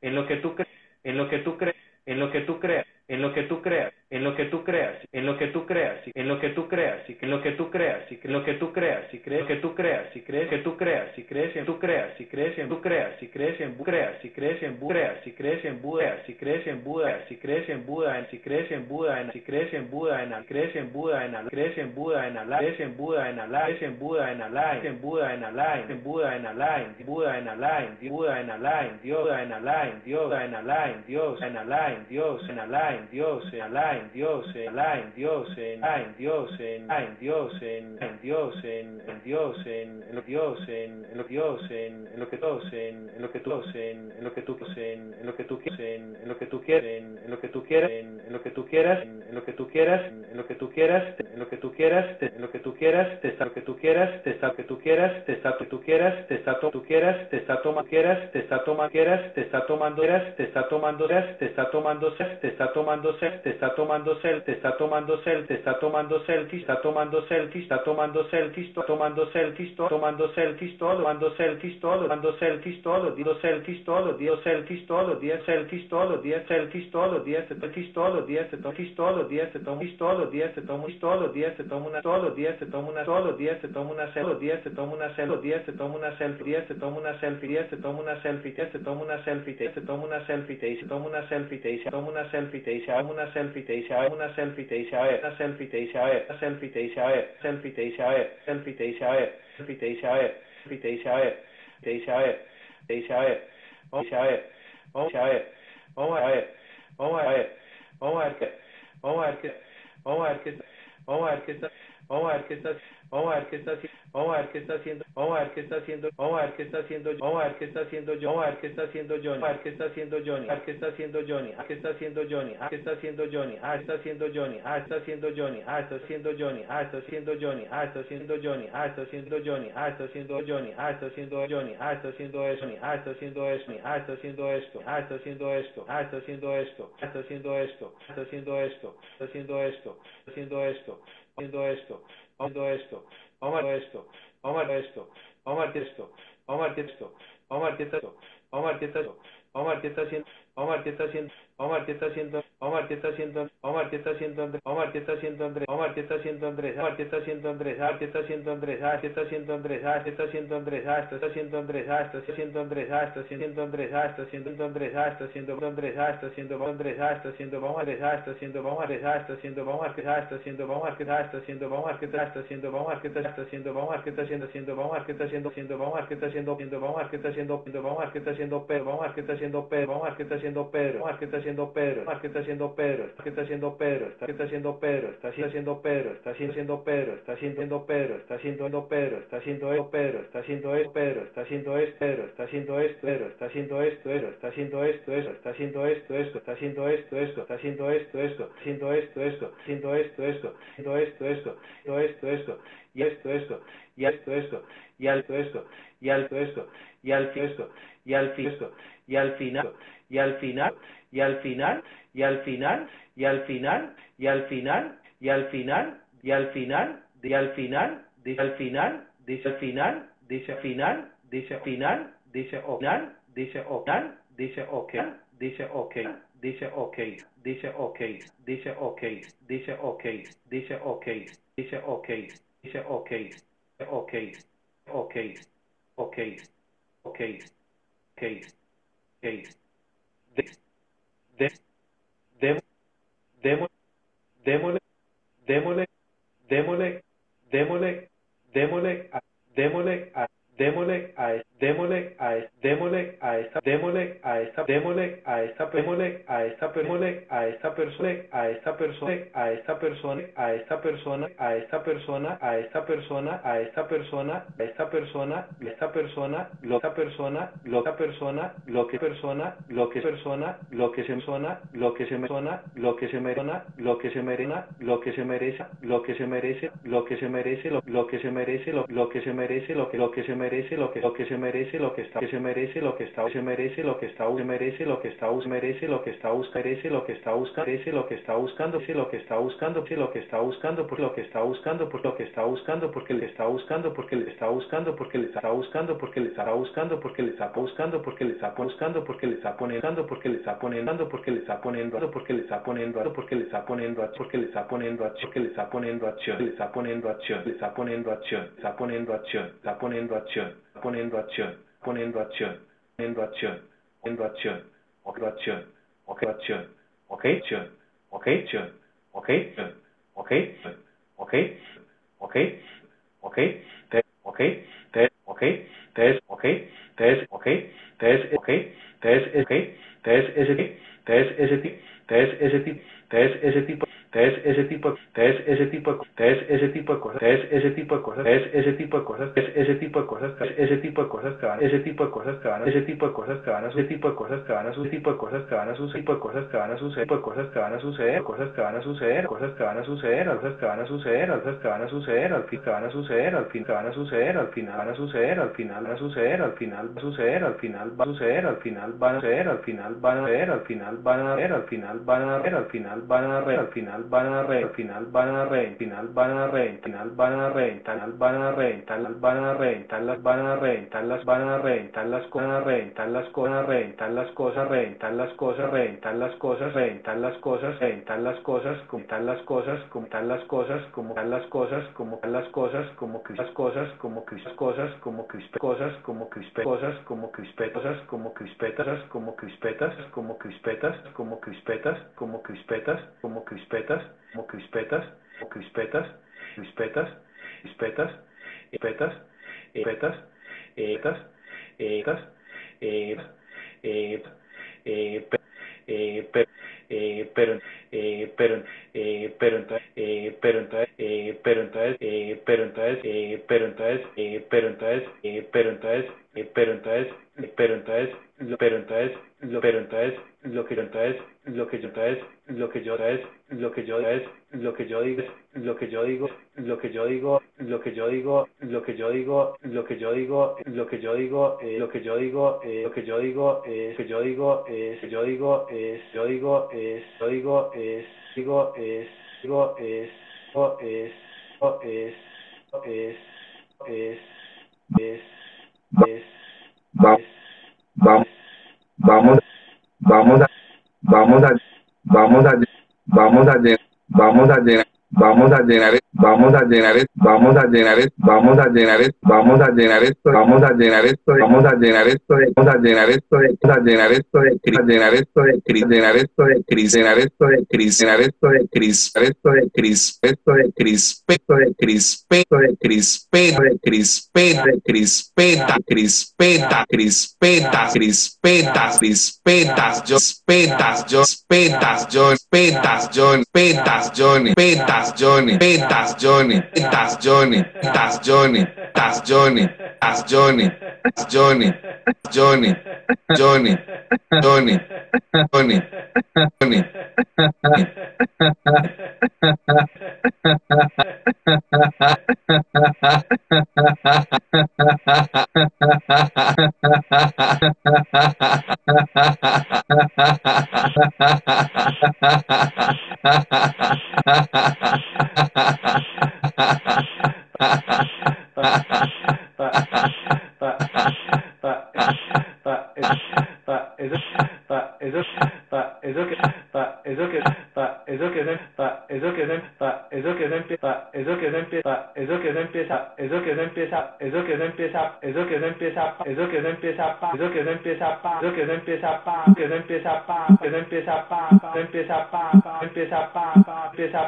en lo que tú en lo que tú crees, en lo que tú creas, en lo que tú creas, en lo que tú creas, en lo que tú creas, en lo que tú creas, en lo que tú creas, en lo que tú creas, si crees que tú creas, si crees que tú creas, si crees en tú creas, si crees en tú creas, si crees en creas, si crees en creas, si crees en Buda, si crees en Buda, si crees en Buda, si crees en Buda, si crees en Buda, en crees en Buda, en crees en Buda, en Alá, crees en Buda, en Alá, crees en Buda, en Alá, en Buda, en Alá, en Buda, en Alá, en Buda, en Alá, en Buda, en Alá, en Dios, en Alá, en Dios, en Alá, en Dios, en Alá, en Dios, en Alá, en Dios, en En Dios, en Alá, en Dios, en en Dios, en en Dios, en en Dios, en en Dios, en lo Dios, en lo Dios, en lo que todos, en lo que tú, en lo que tú, en lo que tú quieres, en lo que tú quieres, en lo que tú quieras, en lo que tú quieras, en lo que tú quieras, en lo que tú quieras, en lo que tú quieras, en lo que tú quieras, te está lo que tú quieras, te está que tú quieras, te está lo que tú quieras, te está tú quieras, te está tomando quieras, te está tomando quieras, te está tomando quieras, te está tomando te está tomando te está tomando te está tomando te está tomando te está tomando selfies, está tomando selfies, está tomando selfies, está tomando selfies, tomando selfies, tomando selfies, tomando selfies, todo, digo selfies, todo, selfies, todo, diez selfies, todo, diez selfies, todo, diez selfies, todo, diez selfies, todo, diez se toma todo, diez se toma una todo, diez se toma una solo, diez se toma una una celo, diez se toma selfie, selfie, selfie, selfie, selfie, selfie, selfie, selfie, te se haga una selfie, te se haga una selfie, te dice a ver, selfie te dice a ver, selfie te dice a ver, selfie te dice a ver, selfie te dice a ver, selfie te dice a ver, te dice a ver, te dice a ver, vamos a ver, vamos a ver, vamos a ver, vamos a ver, vamos a ver qué, vamos a ver qué, vamos a ver qué, vamos a ver qué está, vamos a ver qué está, vamos a ver haciendo, vamos a ver qué está haciendo, vamos a ver qué está haciendo, vamos a ver qué está haciendo, vamos a ver qué está haciendo vamos a ver qué está haciendo Johnny, a ver qué está haciendo Johnny, a ver qué está haciendo Johnny, a qué está haciendo Johnny, a qué está haciendo Johnny, a está haciendo Johnny, a está haciendo Johnny, a está haciendo Johnny, a está haciendo Johnny, a está haciendo Johnny, a está haciendo Johnny, a está haciendo Johnny, a está haciendo Johnny, a está haciendo esto, a está haciendo esto, a está haciendo esto, a está haciendo esto, a está haciendo esto, a está haciendo esto, está haciendo esto, está haciendo esto, está haciendo esto, haciendo esto, haciendo esto, vamos a esto, vamos a esto, vamos a esto, vamos a esto, vamos a esto, vamos a esto, vamos a esto, vamos a esto, vamos a esto, vamos a ver qué está haciendo, vamos ver qué está haciendo, vamos ver qué está haciendo, vamos está haciendo Andrés, vamos ver qué está haciendo Andrés, vamos ver qué está haciendo Andrés, vamos ver qué está haciendo Andrés, a ver qué está haciendo Andrés, está haciendo Andrés, está haciendo Andrés, está haciendo Andrés, a está haciendo Andrés, a está haciendo Andrés, a está haciendo Andrés, a está haciendo Andrés, a está haciendo Andrés, a está haciendo vamos Andrés, está haciendo vamos Andrés, está haciendo vamos Andrés, está haciendo vamos Andrés, está haciendo vamos Andrés, está haciendo vamos Andrés, está haciendo vamos Andrés, está haciendo haciendo vamos está haciendo haciendo vamos está haciendo haciendo vamos está haciendo vamos a Andrés, está haciendo Pedro, vamos Andrés, está haciendo Pedro, vamos está haciendo vamos a Andrés, está haciendo Pedro, vamos a Andrés, está haciendo Pedro, está haciendo Pedro, está haciendo Pedro, está haciendo Pedro, está haciendo Pedro, está haciendo Pedro, está haciendo Pedro, está haciendo Pedro, está haciendo Pedro, está haciendo Pedro, está haciendo esto, está haciendo esto, está haciendo esto, está haciendo esto, esto, está haciendo esto, esto, está haciendo esto, esto, haciendo esto, esto, haciendo esto, esto, haciendo esto, esto, haciendo esto, esto, y esto, esto, y esto, esto, y alto esto, y alto esto, y alto esto, y al esto, y al final, y al final, y al final, y al final, y al final, y al final, y al final, y al final, y al final, dice al final, dice al final, dice final, dice final, dice final, dice final, dice ok, dice ok, dice ok, dice ok, dice ok, dice ok, dice ok, dice ok, dice ok, ok, ok, ok, ok, ok, ok, de, de, de, demo, démosle, démosle, démosle, démosle, démosle, démosle, démosle a démosle a démosle a esta démosle a esta démosle a esta démosle a esta démosle a esta persona a esta persona a esta persona a esta persona a esta persona a esta persona a esta persona a esta persona esta persona lo esta persona lo esta persona lo que persona lo que persona lo que se persona lo que se persona lo que se merona lo que se merena lo que se merece lo que se merece lo que se merece lo que se merece lo que se merece lo que se merece lo que lo que se merece lo que está que se merece lo que está se merece lo que está se merece lo que está merece lo que está merece lo que está buscando merece lo que está buscando lo que está buscando lo que está buscando por lo que está buscando por lo que está buscando porque le está buscando porque le está buscando porque le está buscando porque le está buscando porque le está buscando porque le está buscando porque le está poniendo porque le está poniendo porque le está poniendo porque le está poniendo porque le está poniendo porque le está poniendo porque le está poniendo acción le está poniendo acción le está poniendo acción está poniendo acción está poniendo acción Conenvazione, conenvazione, conenvazione, conenvazione, occupazione, occupazione, occupazione, occupazione, occupazione, occupazione, okay, okay, okay, that, okay, that, okay, there's okay, there's okay, there's okay, there's okay, there's is it, there's is it, there's is it, there's is it, there's is it, ese es ese tipo, es ese tipo, es ese tipo de cosas, es ese tipo de cosas, es ese tipo de cosas, es ese tipo de cosas, ese tipo de cosas que van, ese tipo de cosas que van, ese tipo de cosas que van ese tipo de cosas que van su tipo de cosas que van su tipo de cosas que van a suceder, de cosas que van a suceder, cosas que van a suceder, cosas que van a suceder, cosas que van a suceder, cosas que van a suceder, al fin que van a suceder, al fin que van a suceder, al final van a suceder, al final van a suceder, al final va a suceder, al final va a suceder, al final van a suceder, al final van a ver, al final van a ver, al final van a ver, al final van a ver, al final van a re, al final van a re, final van a re, final van a re, final van a re, final van a re, tal las van a re, tal las van a re, tal las cosas a re, tal las cosas a re, tal las cosas re, tal las cosas re, tal las cosas re, tal las cosas re, tal las cosas, como tal las cosas, como tal las cosas, como las cosas, como las cosas, como las cosas, como crispas cosas, como crispe cosas, como crispe cosas, como crispetas, como crispetas, como crispetas, como crispetas, como crispetas, como crispetas, como crispetas, crispetas, como crispetas, crispetas, crispetas, crispetas, crispetas, crispetas, crispetas, pero pero pero entonces pero entonces pero entonces pero entonces pero entonces pero entonces pero entonces pero entonces pero entonces pero entonces pero entonces lo que entonces lo que entonces lo que yo es lo que yo es lo que yo digo lo que yo digo lo que yo digo lo que yo digo lo que yo digo lo que yo digo lo que yo digo lo que yo digo lo que yo digo es que yo digo es yo digo es yo digo es yo digo es digo es digo es es es es es es vamos vamos vamos a, vamos a, vamos a, vamos a, vamos a llenar, vamos a llenar, vamos a llenar, vamos a llenar, vamos a llenar, vamos a llenar esto, vamos a llenar esto, vamos a llenar esto, vamos a llenar esto, vamos a llenar esto, llenar esto, llenar esto, llenar esto, llenar esto, cris, esto de cris, esto de crispeto de crispeto de crispeto de crispeta de crispeta crispeta crispeta crispetas crispetas yo petas yo petas yo petas yo petas Johnny petas Johnny. Petas Johnny. Petas Johnny. Petas Johnny. Petas Johnny. Petas Johnny. Johnny. Johnny. Johnny. Johnny. Johnny. Johnny but, but, but, but, but, but, but, but, but, but, but, but, but, but, but, but, but, eso que se eso que se eso que se empieza eso que se empieza eso que se empieza eso que se empieza eso que se empieza eso que se empieza eso que se empieza eso que se empieza eso que se empieza que se empieza que se empieza se empieza empieza empieza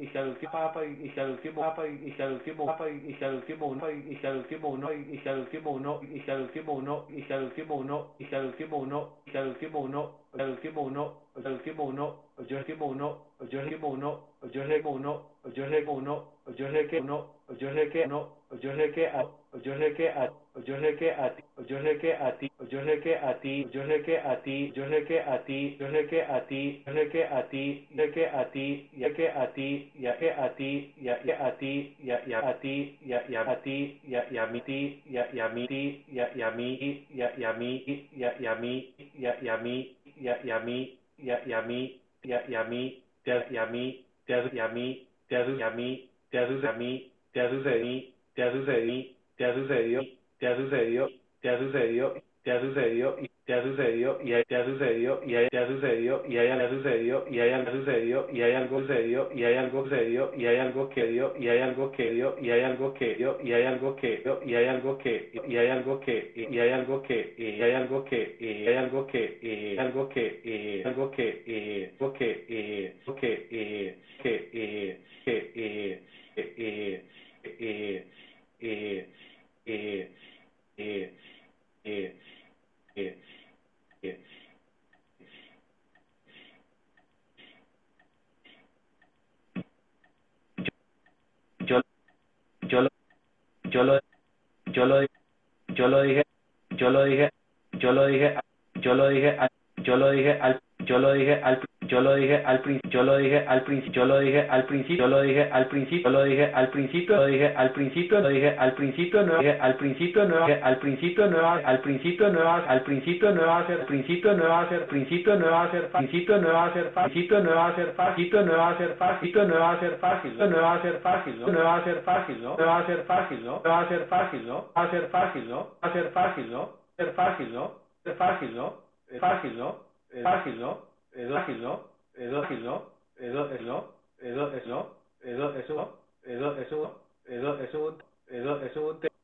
empieza al último papa y al último papa y al último papa y al último uno y al último uno y al último uno y al último uno y al último uno y al último uno y al último uno al último uno al último uno yo último uno yo último uno yo último uno yo último uno yo sé que uno yo sé que no yo sé que yo sé que yo sé que a ti yo sé que a ti yo sé que a ti yo sé que a ti yo sé que a ti yo sé que a ti yo sé que a ti sé que a ti ya que a ti ya que a ti ya ya a ti ya ya a ti ya ya a ti ya ya mi ti ya ya mi ti ya ya ya ya ya ya mi ya ya mi ya ya mi ya ya mi ya ya mi ya ya mi ya ya mi ya ya mi ya ya mi ya sucedí ya sucedí te ha sucedido, te ha sucedido, te ha sucedido, te ha sucedido, y te ha sucedido, y te ha sucedido, y te ha sucedido, y hay algo sucedido, y hay algo sucedido, y hay algo sucedido, y hay algo sucedido, y hay algo que y hay algo que dio, y hay algo que dio, y hay algo que dio, y hay algo que, y hay algo que, y hay algo que, y hay algo que, y hay algo que, algo que, algo que, algo que, algo que, que, que, que, que, eh, eh, eh, yo, yo, yo lo, yo lo, yo lo dije, yo lo dije, yo lo dije, yo lo dije, yo lo dije al, yo lo dije al yo lo dije al principio, yo lo dije al principio, yo lo dije al principio, yo lo dije al principio, yo lo dije al principio, lo dije al principio, lo dije al principio, no dije al principio, no al principio, no al principio, no al principio, no va a ser principio, no va a ser principio, no va a ser principio, no va a ser principio, no va a ser fácil, no va a ser fácil, no va a ser fácil, no va a ser fácil, no va a ser fácil, no va a ser fácil, no va a ser fácil, no va a ser fácil, no va a ser fácil, no ser fácil, no ser fácil, no fácil, no fácil, no es fácil, ¿no? Eso es no, eso es no, eso es no, eso es no, eso es no, eso es un, eso es un eso es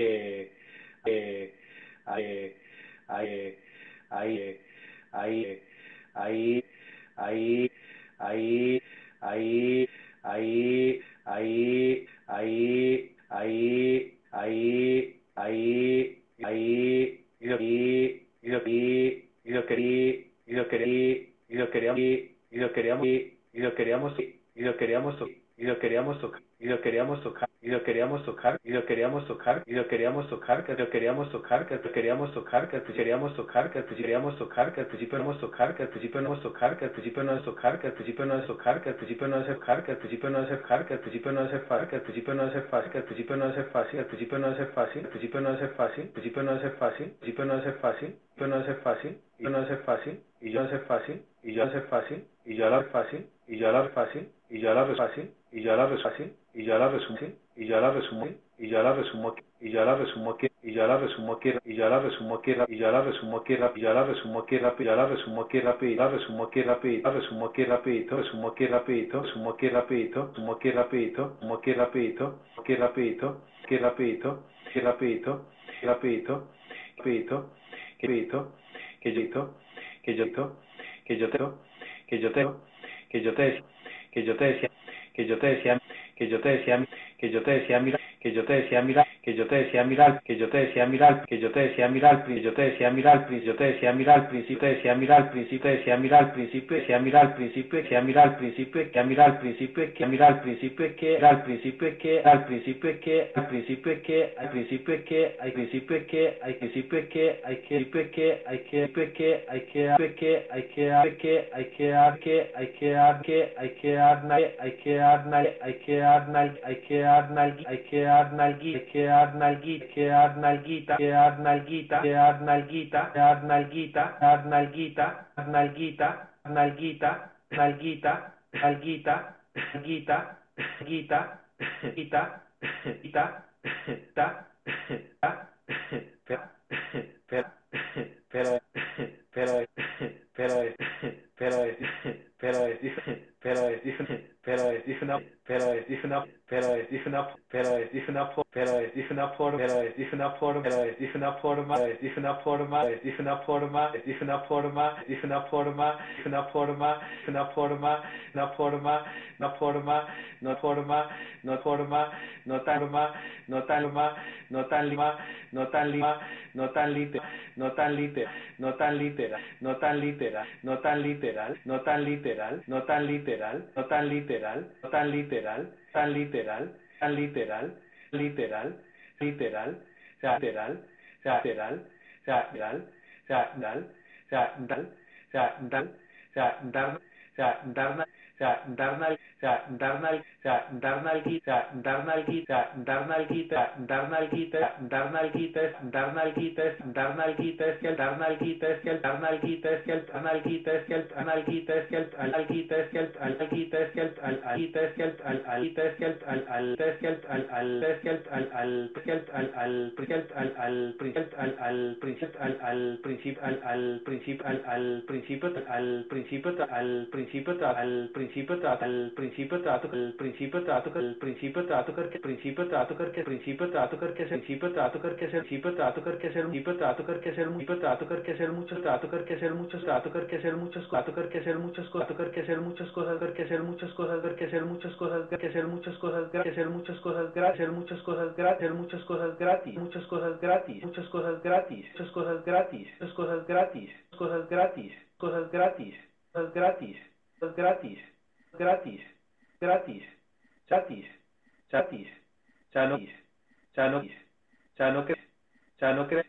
ahí, ahí, ahí, ahí, ahí, ahí, ahí, ahí, ahí, ahí, ahí, ahí, ahí, ahí, lo vi, lo vi, lo querí, lo querí, lo queríamos, y lo queríamos, y lo queríamos, y lo queríamos, y lo queríamos, y lo queríamos tocar y lo queríamos tocar, y lo queríamos tocar, y lo queríamos tocar, que lo queríamos tocar, que lo queríamos tocar, que lo queríamos tocar, que lo queríamos tocar, que al principio no tocar, que al principio no tocar, que al principio no es tocar, que al principio no es tocar, que al principio no es tocar, que al principio no es tocar, que al principio no es tocar, que al principio no es fácil, que al principio no es fácil, que al principio no es fácil, al principio no es fácil, al principio no es fácil, al principio no es fácil, al principio no es fácil, y no es fácil, y yo no es fácil, y yo no es fácil, y yo la fácil, y yo la fácil, y yo la fácil, y yo la fácil, y yo la resumo y yo la resumo y yo la resumo y yo la resumo y yo la resumo y yo la resumo y yo la resumo y yo la resumo y yo la resumo que y la y y resumo la y resumo la te que que yo te que yo te decía, que yo te decía, mira, que yo te decía mirar, que yo te decía mirar, que yo te decía mirar, que yo te decía mirar, que yo te decía mirar, que yo te decía mirar, principio decía mirar, principio decía mirar, principio decía mirar, principio decía mirar, principio que mirar, principio que mirar, principio que al principio que al principio que al principio que al principio que al principio que al principio que hay que que hay que que hay que que hay que que hay que que hay que que hay que hay que hay que hay que hay que hay que hay que quedar nalguita, quedar nalguita, quedar nalguita, quedar nalguita, quedar nalguita, quedar nalguita, quedar nalguita, nalguita, nalguita, nalguita, nalguita, nalguita, nalguita, pero es pero es una pero es una pero es una pero es una pero es una forma pero es una forma pero es una forma es una forma es una forma es una forma es una forma es una forma es una forma una forma una forma no forma no forma no forma no forma no tan lima no tan lima no tan literal no tan literal no tan literal no tan literal no tan literal no tan literal no tan literal literal, no tan literal, no tan literal, tan literal, tan literal, literal, literal, lateral, lateral, lateral, lateral, lateral, lateral, lateral, lateral, lateral, sea, dar nalguita, dar nalguita, dar nalguita, dar nalguita, dar nalguita, dar nalguita, dar nalguita, dar nalguita, es que el dar nalguita, es que el dar nalguita, es que el dar nalguita, es que el dar nalguita, es que el es que el es que el es que el es que el es que el al es que el al al es que al al al principio trato que el principio trato que el principio trato que el principio trato que el principio trato que el principio trato que el principio trato que el principio trato que el principio trato que el mucho trato que el mucho trato que el muchos trato que el muchos trato que el muchas cosas que el muchas cosas que el muchas cosas que el muchas cosas que el muchas cosas gratis el muchas cosas gratis el muchas cosas gratis muchas cosas gratis muchas cosas gratis muchas cosas gratis muchas cosas gratis cosas gratis cosas gratis cosas gratis gratis gratis gratis, gratis, gratis, ya no, ya no, ya no crees, ya no crees,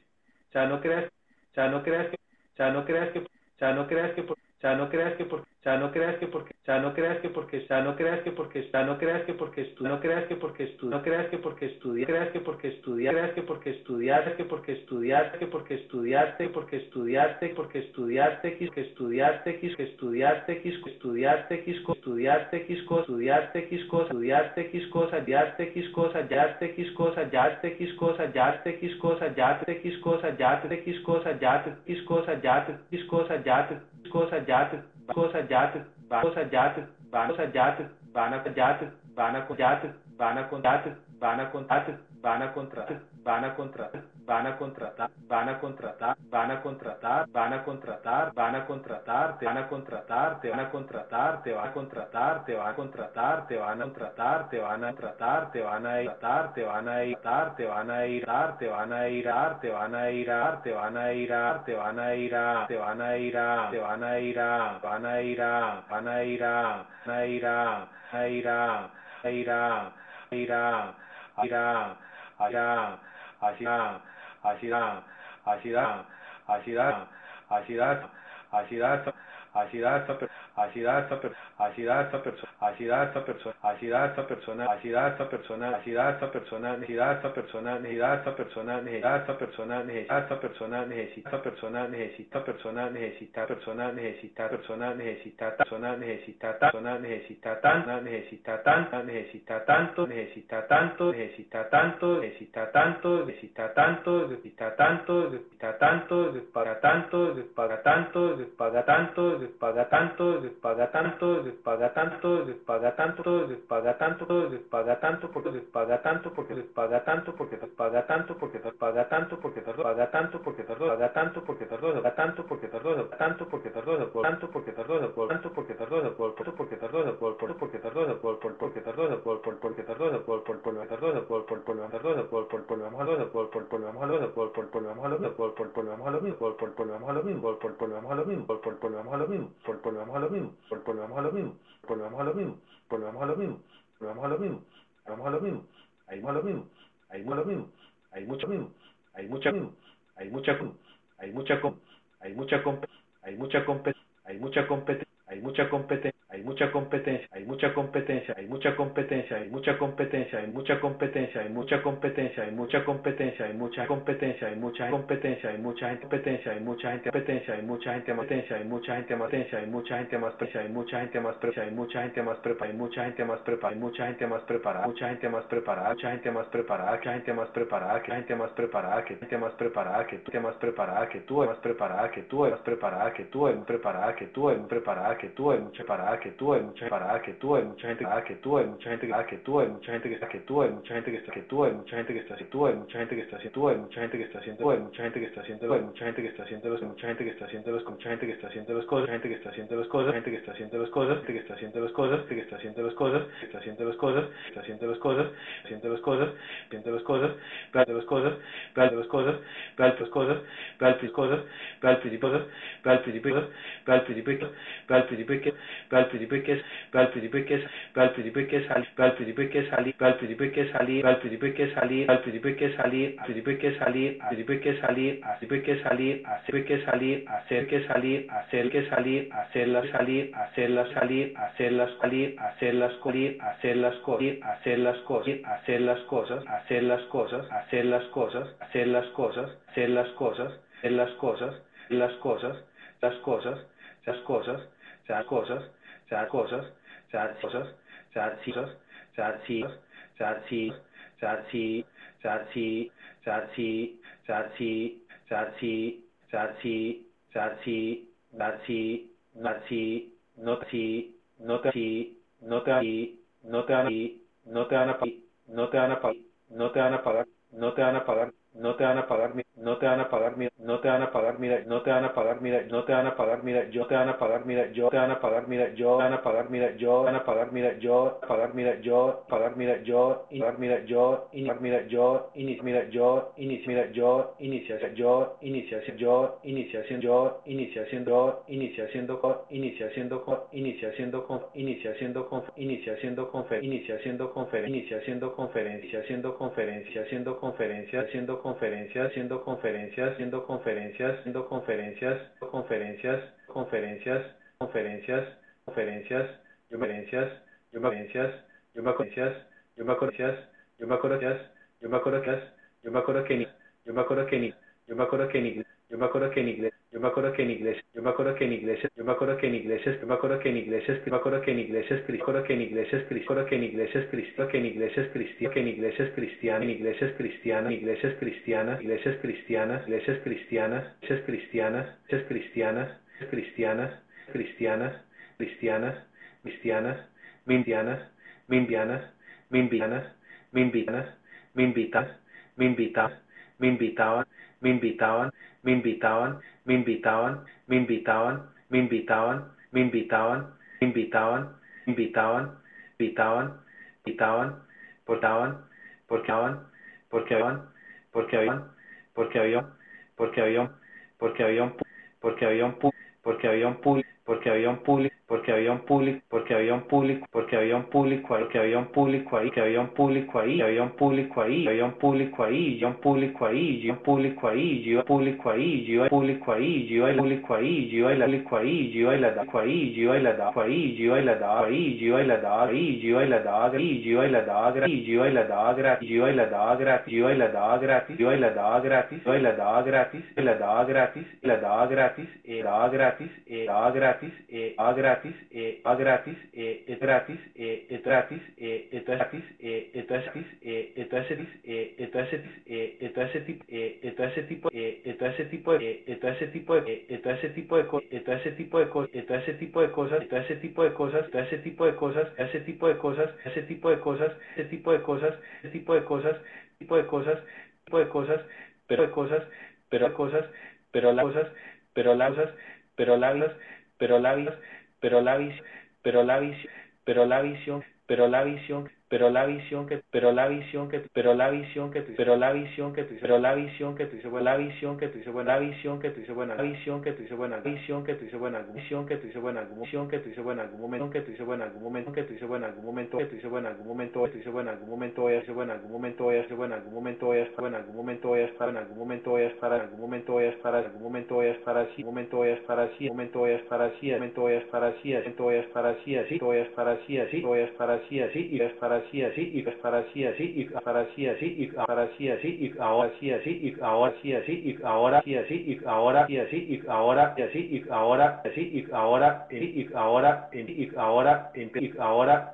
ya no creas, ya no creas que, ya no creas que, ya no creas que, ya no creas que, ya no creas que porque o sea, no creas que porque está, no creas que porque está, no creas que porque tú no creas que porque tú no creas que porque estudias, creas que porque estudias, creas que porque estudiaste, que porque estudiaste, que porque estudiaste, porque estudiaste, porque estudiaste X, que estudiaste X, que estudiaste X, que estudiaste X, que estudiaste X, que estudiaste X, que estudiaste X cosa, estudiaste X cosa, estudiaste X cosa, estudiaste X cosa, estudiaste X cosa, estudiaste X cosa, estudiaste X cosa, estudiaste X cosa, estudiaste X cosa, estudiaste X cosa, estudiaste X cosa, जात सजात बाको सजात जात सजात बाना सजात बाना को जात बाना को जात बाना को जात बाना को बाना को van a contratar, van a contratar, van a contratar, van a contratar, van a contratar, te van a contratar, te van a contratar, te van a contratar, te van a contratar, te van a contratar, te van a contratar, te van a tratar, te van a tratar, te van a ir a te van a ir a te van a ir a te van a ir a te van a ir a te van a ir a te van a ir a van a ir a van a ir a van a ir a a ir a a ir a ir a ir a ir a Ashira, Ashira, Ashira, Ashira, Ashira, Ashira, Ashira, hacia, hacia esta hacia esta hacia esta persona hacia esta persona hacia esta persona hacia esta persona hacia esta persona necesita esta persona necesita esta persona necesita esta persona necesita esta persona necesita persona necesita persona necesita persona necesita persona necesita persona necesita persona necesita tan necesita tan necesita tanto necesita tanto necesita tanto necesita tanto necesita tanto necesita tanto necesita tanto para tanto para tanto para tanto paga tanto, paga tanto, tanto, paga tanto, paga tanto, paga tanto, porque paga tanto, porque paga tanto, porque paga tanto, porque paga tanto, porque paga tanto, porque paga tanto, porque paga tanto, porque tanto, porque por tanto, porque por tanto, porque por por porque por por por porque por por por porque por por por porque por por por por por por por por por por por vamos a lo por por por vamos a lo por por por vamos a lo por por por vamos a lo mismo por por por vamos a lo mismo por por por vamos a lo mismo por por por vamos a lo mismo por, volvemos a lo mismo, por, volvemos a lo mismo, volvemos a lo mismo, volvemos a lo mismo, volvemos a lo mismo, vamos a lo mismo, ahí a lo mismo, ahí a lo mismo, hay mucho mismo, hay mucha mismo, hay mucha hay mucha hay mucha hay mucha hay mucha competencia, hay mucha competencia, hay mucha competencia, hay mucha competencia, hay mucha competencia, hay mucha competencia, hay mucha competencia, hay mucha competencia, hay mucha competencia, hay mucha competencia, hay mucha competencia, hay mucha gente competencia, hay mucha gente competencia, hay mucha gente competencia, hay mucha gente competencia, hay mucha gente más precia, hay mucha gente más precia, hay mucha gente más preparada, hay mucha gente más preparada, hay mucha gente más preparada, mucha gente más preparada, mucha gente más preparada, que gente más preparada, que gente más preparada, que gente más preparada, que tú más preparada, que tú más preparada, que tú más preparada, que tú más preparada, que tú más preparada, que tú más preparada, que tú hay mucha parada que tú hay mucha gente que tú hay mucha gente que tú hay mucha gente que está que tú hay mucha gente que está que tú hay mucha gente que está tú hay mucha gente que está haciendo tú hay mucha gente que está haciendo hay mucha gente que está haciendo hay mucha gente que está haciendo los mucha gente que está haciendo los mucha gente que está haciendo las cosas gente que está haciendo las cosas gente que está haciendo las cosas gente que está haciendo las cosas gente que está haciendo las cosas está haciendo las cosas está haciendo las cosas haciendo las cosas haciendo cosas haciendo las cosas haciendo las cosas haciendo cosas haciendo las cosas haciendo cosas haciendo las cosas cosas cosas cosas haciendo principio hay que pero al principio hay que pero al principio hay que salir al principio hay que salir al principio hay que salir al principio hay que salir al principio hay que salir al principio hay que salir al principio hay que salir al principio hay que salir hacer que salir hacer que salir hacer que salir hacerla salir salir hacerlas salir hacerlas salir hacerlas salir hacerlas salir hacerlas cosas cosas cosas cosas cosas hacer las cosas las cosas las cosas las cosas las cosas las cosas las cosas sad cosas, sad cosas, sad cosas, sad cosas, sad cosas, sad cosas, sad cosas, sad cosas, sad cosas, sad cosas, sad cosas, sad cosas, no te no te no te no te a no te van a no te van a no te van a pagar no te van a pagar no te van a pagar no te van a pagar no te van a pagar, mira, no te van a pagar, mira, no te van a pagar, mira, yo te van a pagar, mira, yo te van a pagar, mira, yo van a pagar, mira, yo van a pagar, mira, yo pagar, mira, yo pagar, mira, yo pagar, mira, yo mira, yo mira, yo mira, yo inicia, yo inicia, yo inicia, yo inicia haciendo, inicia haciendo, inicia haciendo, inicia haciendo, inicia haciendo, inicia haciendo conferencia, inicia haciendo conferencia, haciendo conferencia, haciendo conferencia, haciendo conferencia, haciendo conferencia, haciendo conferencias, haciendo conferencias, conferencias, conferencias, conferencias, conferencias, conferencias, conferencias, yo me conferencias, yo me conferencias, yo me conferencias, yo me conferencias, yo me conferencias, yo me acuerdo que ni, yo me acuerdo que ni, yo me acuerdo que yo me acuerdo que yo me acuerdo que en iglesia, yo me acuerdo que en iglesia, yo me acuerdo que en iglesias, yo me acuerdo que en iglesias, yo me acuerdo que en iglesias, yo me que en iglesias, yo que en iglesias, cristo, que en iglesias cristianas, que en iglesias cristianas, en iglesias cristianas, iglesias cristianas, iglesias cristianas, iglesias cristianas, iglesias cristianas, iglesias cristianas, cristianas, cristianas, cristianas, cristianas, mindianas, mindianas, mindianas, mindianas, mindianas, me invitaban, me invitaban, me invitaban, me invitaban, me invitaban, me invitaban, me invitaban, me invitaban, me invitaban, me invitaban, invitaban, invitaban, portaban, porque habían, porque habían, porque habían, porque habían, porque habían, porque habían, porque habían, porque habían, porque había un público porque había un público, porque había un público, porque había un público ahí, que había un público ahí, que había un público ahí, había un público ahí, había un público ahí, yo un público ahí, yo un público ahí, yo público ahí, yo público ahí, yo el público ahí, yo el público ahí, yo la da ahí, yo la da ahí, yo la da ahí, yo la da ahí, yo la da ahí, yo la da gratis, yo la da gratis, yo la da gratis, yo la da gratis, yo la da gratis, yo la da gratis, la da gratis, la da gratis, la gratis, la gratis, la gratis gratis, eh, va gratis, eh, es gratis, eh, es gratis, eh, esto es gratis, eh, esto es gratis, eh, esto es gratis, eh, es gratis, eh, tipo, eh, es tipo, eh, tipo, eh, es tipo eh, tipo de cosas, esto es tipo de cosas, esto es tipo de cosas, esto es tipo de cosas, esto es tipo de cosas, tipo de cosas, tipo de cosas, tipo de cosas, tipo de cosas, tipo de cosas, pero de cosas, pero de cosas, pero las cosas, pero las pero las pero la visión, pero la visión, pero la visión, pero la visión, pero la visión que pero la visión que pero la visión que pero la visión que pero la visión que tú dices bueno la visión que tú dices bueno visión que tú dices bueno visión que tú dices bueno visión que tú dices bueno visión que tú dices bueno visión que tú dices bueno algún momento que tú dices bueno algún momento que tú dices bueno algún momento que tú dices bueno algún momento que tú dices bueno algún momento es bueno algún momento es bueno algún momento es bueno algún momento es para en algún momento es para en algún momento es para en algún momento es para sí momento es para sí momento es para sí momento es para sí momento es para sí así es para sí así es para sí así y es para así así y estar así así y estar así así y estar así así y ahora sí así y ahora sí así y ahora sí así y ahora sí así y ahora sí así y ahora así y ahora y ahora y ahora y ahora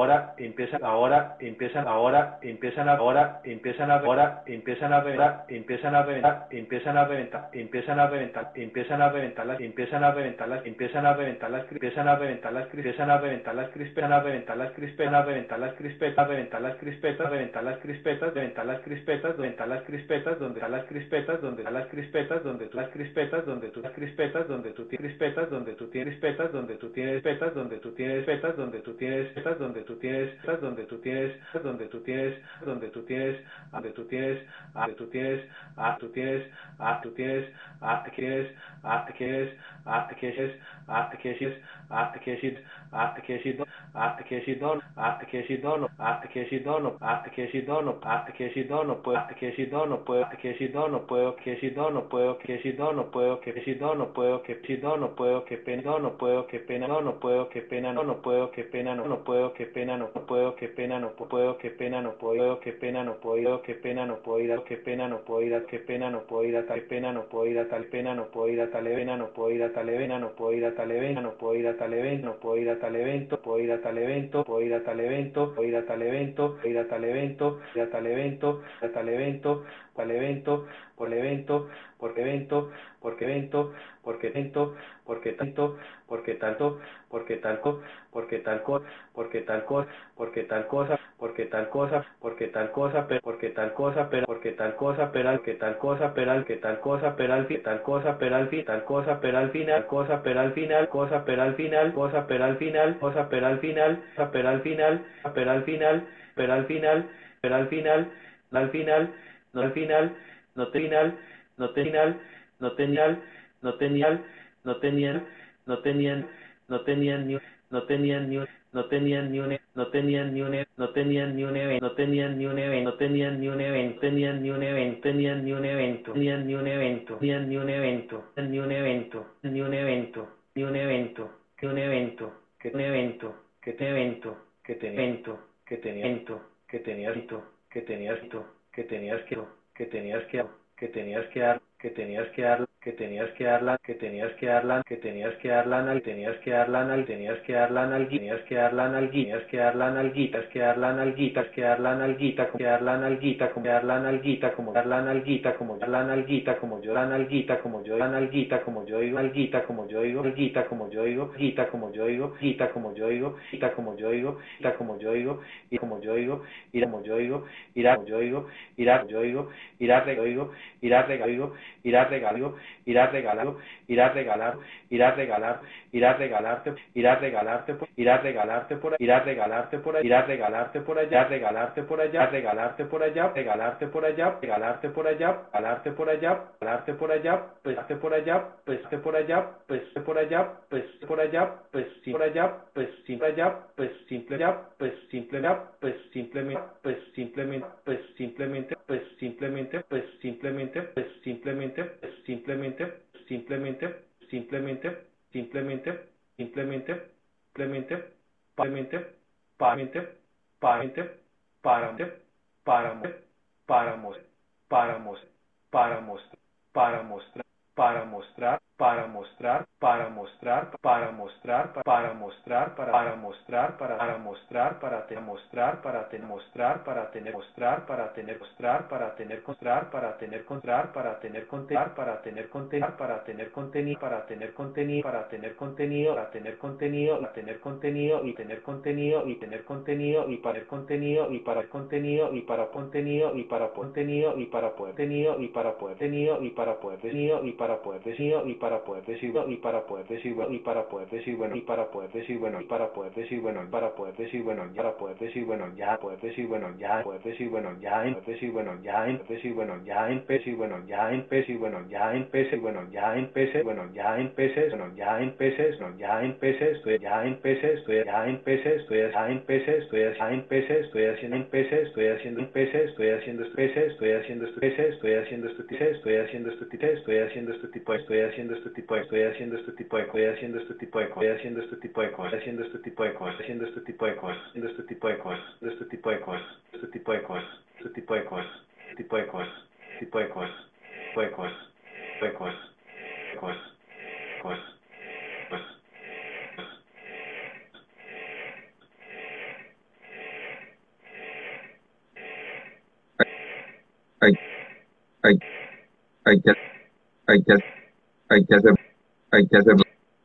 ahora empieza ahora empiezan ahora empiezan ahora empiezan ahora empiezan a reventar empiezan a reventar empiezan a reventar empiezan a reventar empiezan a reventar las empiezan a reventar las empiezan a reventar las empiezan a reventar las empiezan a reventar las empiezan a reventar las empiezan a reventar las crispetas, reventar las crispetas, reventar las crispetas, reventar las crispetas, reventar las crispetas, donde las crispetas, donde las crispetas, donde tú las crispetas, donde tú las crispetas, donde tú tienes crispetas, donde tú tienes crispetas, donde tú tienes petas, donde tú tienes petas, donde tú tienes petas, donde tú tienes petas, donde tú tienes, donde tú tienes, donde tú tienes, donde tú tienes, donde tú tienes, a tú tienes, a tú tienes, a quieres, a quieres, a quieres, a quieres, a quieres, a quieres, dono, a que si dono, a que si dono, a que si dono, puedo, a que que que que que que que pena, dono, puedo, que pena, no, no puedo, que pena, no, no puedo, que pena, no, no puedo, que pena, no que pena, no puedo, que pena, no puedo, que pena, no puedo, que pena, no puedo que pena, no puedo que no puedo pena, no puedo no puedo tal evena, no puedo ir a tal evena, no puedo ir a tal evena, no puedo ir a tal evento, no puedo ir a tal evento, puedo ir a tal evento, puedo ir a tal evento, puedo ir a tal evento, ir a tal evento, ir a tal evento, a tal evento, tal evento, por evento, porque evento, porque evento, porque evento, porque tanto, porque tanto, porque tal cosa, porque tal cosa, porque tal cosa, porque tal cosa, porque tal cosa, porque tal cosa, porque tal cosa, pero porque tal cosa, pero que tal cosa, pero que tal cosa, pero al fin, tal cosa, pero al fin, tal cosa, pero al final, cosa, pero al final, cosa, pero al final, cosa, pero al final, cosa, pero al final, cosa, pero al final, pero al final, pero al final, al final, al final, no al final, no final, no final, no tenían, no tenían, no tenían, no tenían, no tenían ni no tenían ni no tenían ni un no tenían ni un no tenían ni un evento no tenían ni un evento no tenían ni un evento tenían ni un evento tenían ni un evento tenían ni un evento tenían ni un evento ni un evento ni un evento ni un evento que un evento que un evento que te evento que te evento que tenía evento que tenías que tenías que tenías que que tenías que que tenías que dar que tenías que dar que tenías que darla, que tenías que darla, que tenías que darla anal, tenías que darla anal, tenías que darla anal, tenías que darla anal, tenías que darla analguita, que darla analguita, que darla analguita, como darla analguita, como darla analguita, como darla analguita, como darla analguita, como yo la analguita, como yo la analguita, como yo digo analguita, como yo digo alguita, como yo digo guita, como yo digo guita, como yo digo guita, como yo digo como yo digo y como yo digo irá como yo como yo digo irá yo digo ir regalar, ir a regalar, ir a regalar, ir a regalar, ir a regalarte, ir a regalarte, ir a regalarte por ir a regalarte por ir a regalarte por allá, regalarte por allá, regalarte por allá, regalarte por allá, regalarte por allá, regalarte por allá, regalarte por allá, pesarte por allá, pesarte por allá, pesarte por allá, pues por allá, pues por allá, pues simple allá, pues simple allá, pues simple allá, pues simplemente, pues simplemente, pues simplemente, pues simplemente, pues simplemente, pues simplemente, pues simplemente, simplemente, simplemente, simplemente, simplemente, simplemente, simplemente, simplemente, pamente, pamente, parante, paramos, paramos, paramos, para mostrar, para mostrar, para mostrar para mostrar, para mostrar, para mostrar, para mostrar, para mostrar, para tener mostrar, para tener mostrar, para tener mostrar, para tener mostrar, para tener mostrar, para tener mostrar, para tener contenido, para tener contenido, para tener contenido, para tener contenido, para tener contenido, para tener contenido, para tener contenido y tener contenido y tener contenido y para el contenido y para contenido y para contenido y para contenido y para poder tenido y para poder tenido y para poder tenido y para poder tenido y para para poder decir y para poder decir y para poder decir bueno y para poder decir bueno y para poder decir bueno para poder decir bueno ya para poder decir bueno ya poder decir bueno ya poder decir bueno ya en decir bueno ya en decir bueno ya en pc bueno ya en pc bueno ya en pc bueno ya en bueno ya en bueno ya en no ya en estoy ya en estoy ya en estoy ya en estoy ya en estoy haciendo en estoy haciendo en estoy haciendo estoy haciendo estoy haciendo esto estoy haciendo esto estoy haciendo este tipo estoy haciendo este tipo de estoy haciendo este tipo de estoy haciendo este tipo de estoy haciendo este tipo de cosas, haciendo este tipo de cosas, haciendo este tipo de cosas, haciendo este tipo de cosas, este tipo de cosas, este tipo de cosas, este tipo de cosas, tipo de cosas, tipo de cosas, tipo de cosas, tipo de cosas, cosas, hay que hacer, hay que hacer,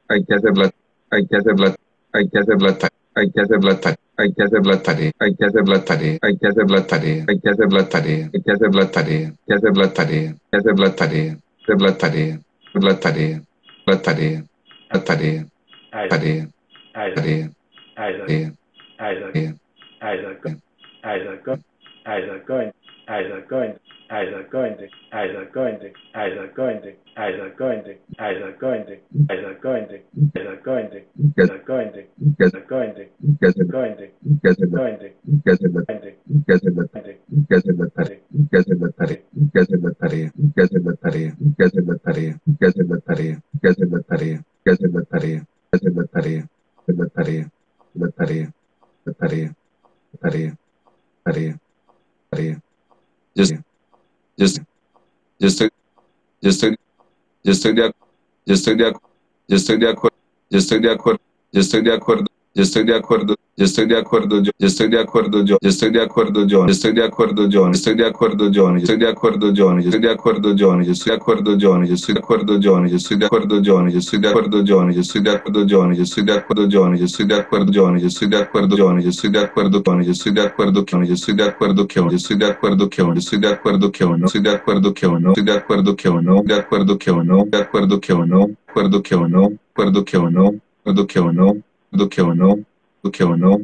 hay que hacer la, hay que hacer la, hay que hacer la, hay que hacer la tarea, hay que hacer la tarea, hay que hacer la tarea, hay que hacer la tarea, hay que hacer la tarea, hay que hacer la tarea, hay que hacer la tarea, hay que hacer la tarea, hacer la tarea, la tarea, la tarea, la tarea, tarea, tarea, tarea, Isaac, Isaac, Gointe, Isaac Gointe, Isaac Gointe, Isaac Gointe, Isaac Gointe, Isaac Gointe, Isaac Gointe, Isaac Gointe, Isaac Gointe, Isaac la tarea, Isaac la tarea, Isaac la tarea, Isaac la tarea, Isaac la tarea, Isaac la tarea, Isaac la tarea, Isaac la tarea, la tarea, la tarea, la tarea, la tarea, tarea, tarea. Yo estoy, yo estoy, yo estoy, yo estoy de acuerdo, yo estoy de acuerdo, yo estoy de acuerdo, yo estoy de acuerdo, yo estoy yo estoy de acuerdo, yo estoy de acuerdo yo, yo estoy de acuerdo yo, yo estoy de acuerdo yo, yo estoy de acuerdo yo, yo, yo estoy de acuerdo yo, yo estoy de acuerdo yo, yo estoy de acuerdo yo, yo estoy de acuerdo yo, yo estoy de acuerdo yo, yo estoy de acuerdo yo, yo estoy de acuerdo yo, yo estoy de acuerdo yo, yo estoy de acuerdo yo, yo estoy de acuerdo yo, yo estoy de acuerdo con, yo estoy de acuerdo que yo estoy de acuerdo que yo estoy de acuerdo que yo estoy de acuerdo que no estoy de acuerdo que no estoy de acuerdo que no de acuerdo que no de acuerdo que no acuerdo que no acuerdo que no acuerdo que no acuerdo que no que o no,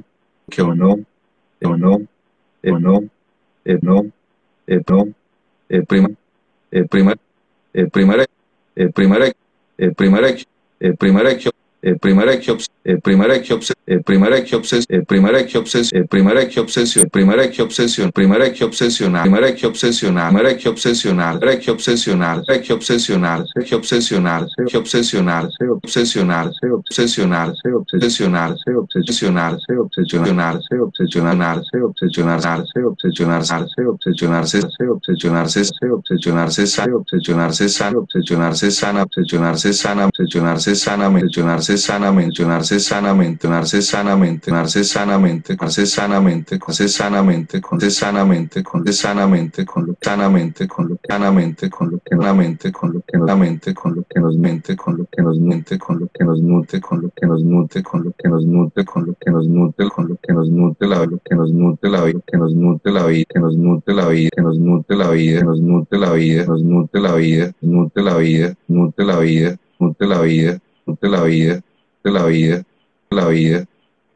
que o no, o no, o no, eh, no, eh, no, eh, prima, eh, primer, eh, primera, eh, primera, eh, primera, eh, primera, eh, primera que obs eh, primera que obs eh, primera que obses eh, primera que obses eh, primera obsesión primera obsesión primera que obsesionar primera que obsesionar primera que obsesionar primera que obsesionar que obsesionar que obsesionar que obsesionar que obsesionar que obsesionar que obsesionar que obsesionar que obsesionar que obsesionar que obsesionar que obsesionar que obsesionar que obsesionar que obsesionar que obsesionarse sana obsesionarse sana obsesionarse sana obsesionarse sana obsesionarse sanamente, mencionarse sanamente, sanamente, sanamente, sanamente, sanamente, sanamente, sanamente, con sanamente, con sanamente, con lo sanamente, con lo sanamente, con lo que la mente, con lo que la mente, con lo que nos mente, con lo que nos mente, con lo que nos mute, con lo que nos mute, con lo que nos mute, con lo que nos mute, con lo que nos mute la lo que nos mute la vida, que nos mute la vida, que nos mute la vida, que nos mute la vida, nos mute la vida, nos mute la vida, mute la vida, mute la vida, mute la vida, mute la vida, de la vida, la vida,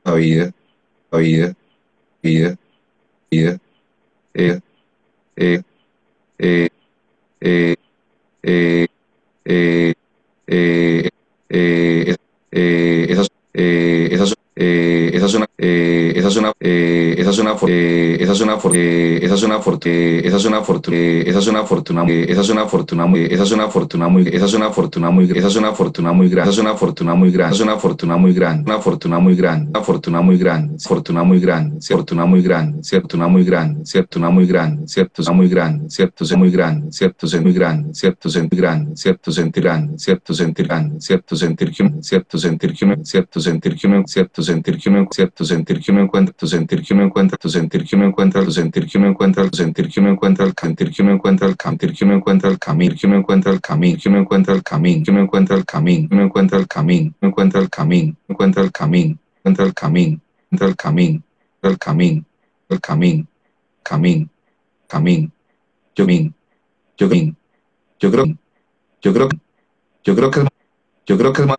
la vida, la vida, vida, vida, eh, eh, eh, eh, eh, eh, eh, eh, eh, esas, eh, esas, eh, esa es eh, esa es una, eh, esa es una, eh, esa es una, eh, esa es una fortuna, esa es una fortuna, esa es una fortuna, esa es una fortuna muy, esa es una fortuna muy, esa es una fortuna muy, esa es una fortuna muy grande, esa es una fortuna muy grande, es una fortuna muy grande, una fortuna muy grande, una fortuna muy grande, fortuna muy grande, fortuna muy grande, fortuna muy grande, fortuna muy grande, cierto es muy grande, cierto es muy grande, cierto es muy grande, cierto es grande, cierto sentir grande, cierto sentir grande, cierto sentir cierto sentir cierto sentir cierto sentir que me cierto sentir que me encuentra, tu sentir que me encuentra, tu sentir que me encuentra, tu sentir que me encuentra, tu sentir que me encuentra, el sentir que me encuentra, el sentir que me encuentra, el camino que me encuentra, el camino que me encuentra, el camino que me encuentra, el camino que me encuentra, el camino, me encuentra el camino, encuentra el camino, encuentra el camino, encuentra el camino, el camino, el camino, camino, camino, yo min, yo min, yo creo, yo creo, yo creo que yo creo que el más,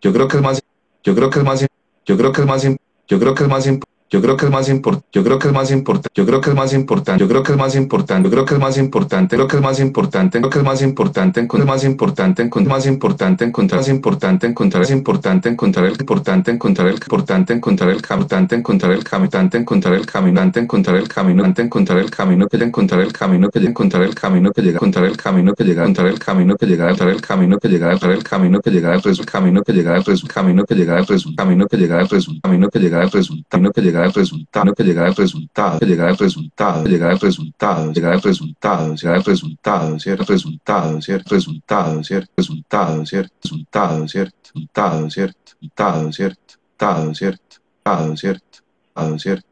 yo creo que el más, yo creo que el más yo creo que el más yo creo que el más yo creo que el más importante, yo creo que el más importante, yo creo que el más importante, yo creo que el más importante, yo creo que el más importante, creo que el más importante, creo que el más importante, encontrar más importante, encontrar más importante, encontrar más importante, encontrar es importante, encontrar el importante, encontrar el importante, encontrar el importante, encontrar el caminante, encontrar el caminante, encontrar el camino, encontrar el camino que encontrar el camino que encontrar el camino que llega, encontrar el camino que llega, encontrar el camino que llega, encontrar el camino que llega, encontrar el camino que llega, el camino que llega, el camino que llega, el camino que llega, el camino que llega, el camino que llega, el resultado, que llegar al resultado, llegar al resultado, que llegar al resultado, llegar al resultado, llegar al resultado, cierto resultado, cierto resultado, cierto resultado, cierto resultado, cierto resultado, cierto resultado, cierto resultado, cierto resultado, cierto resultado, cierto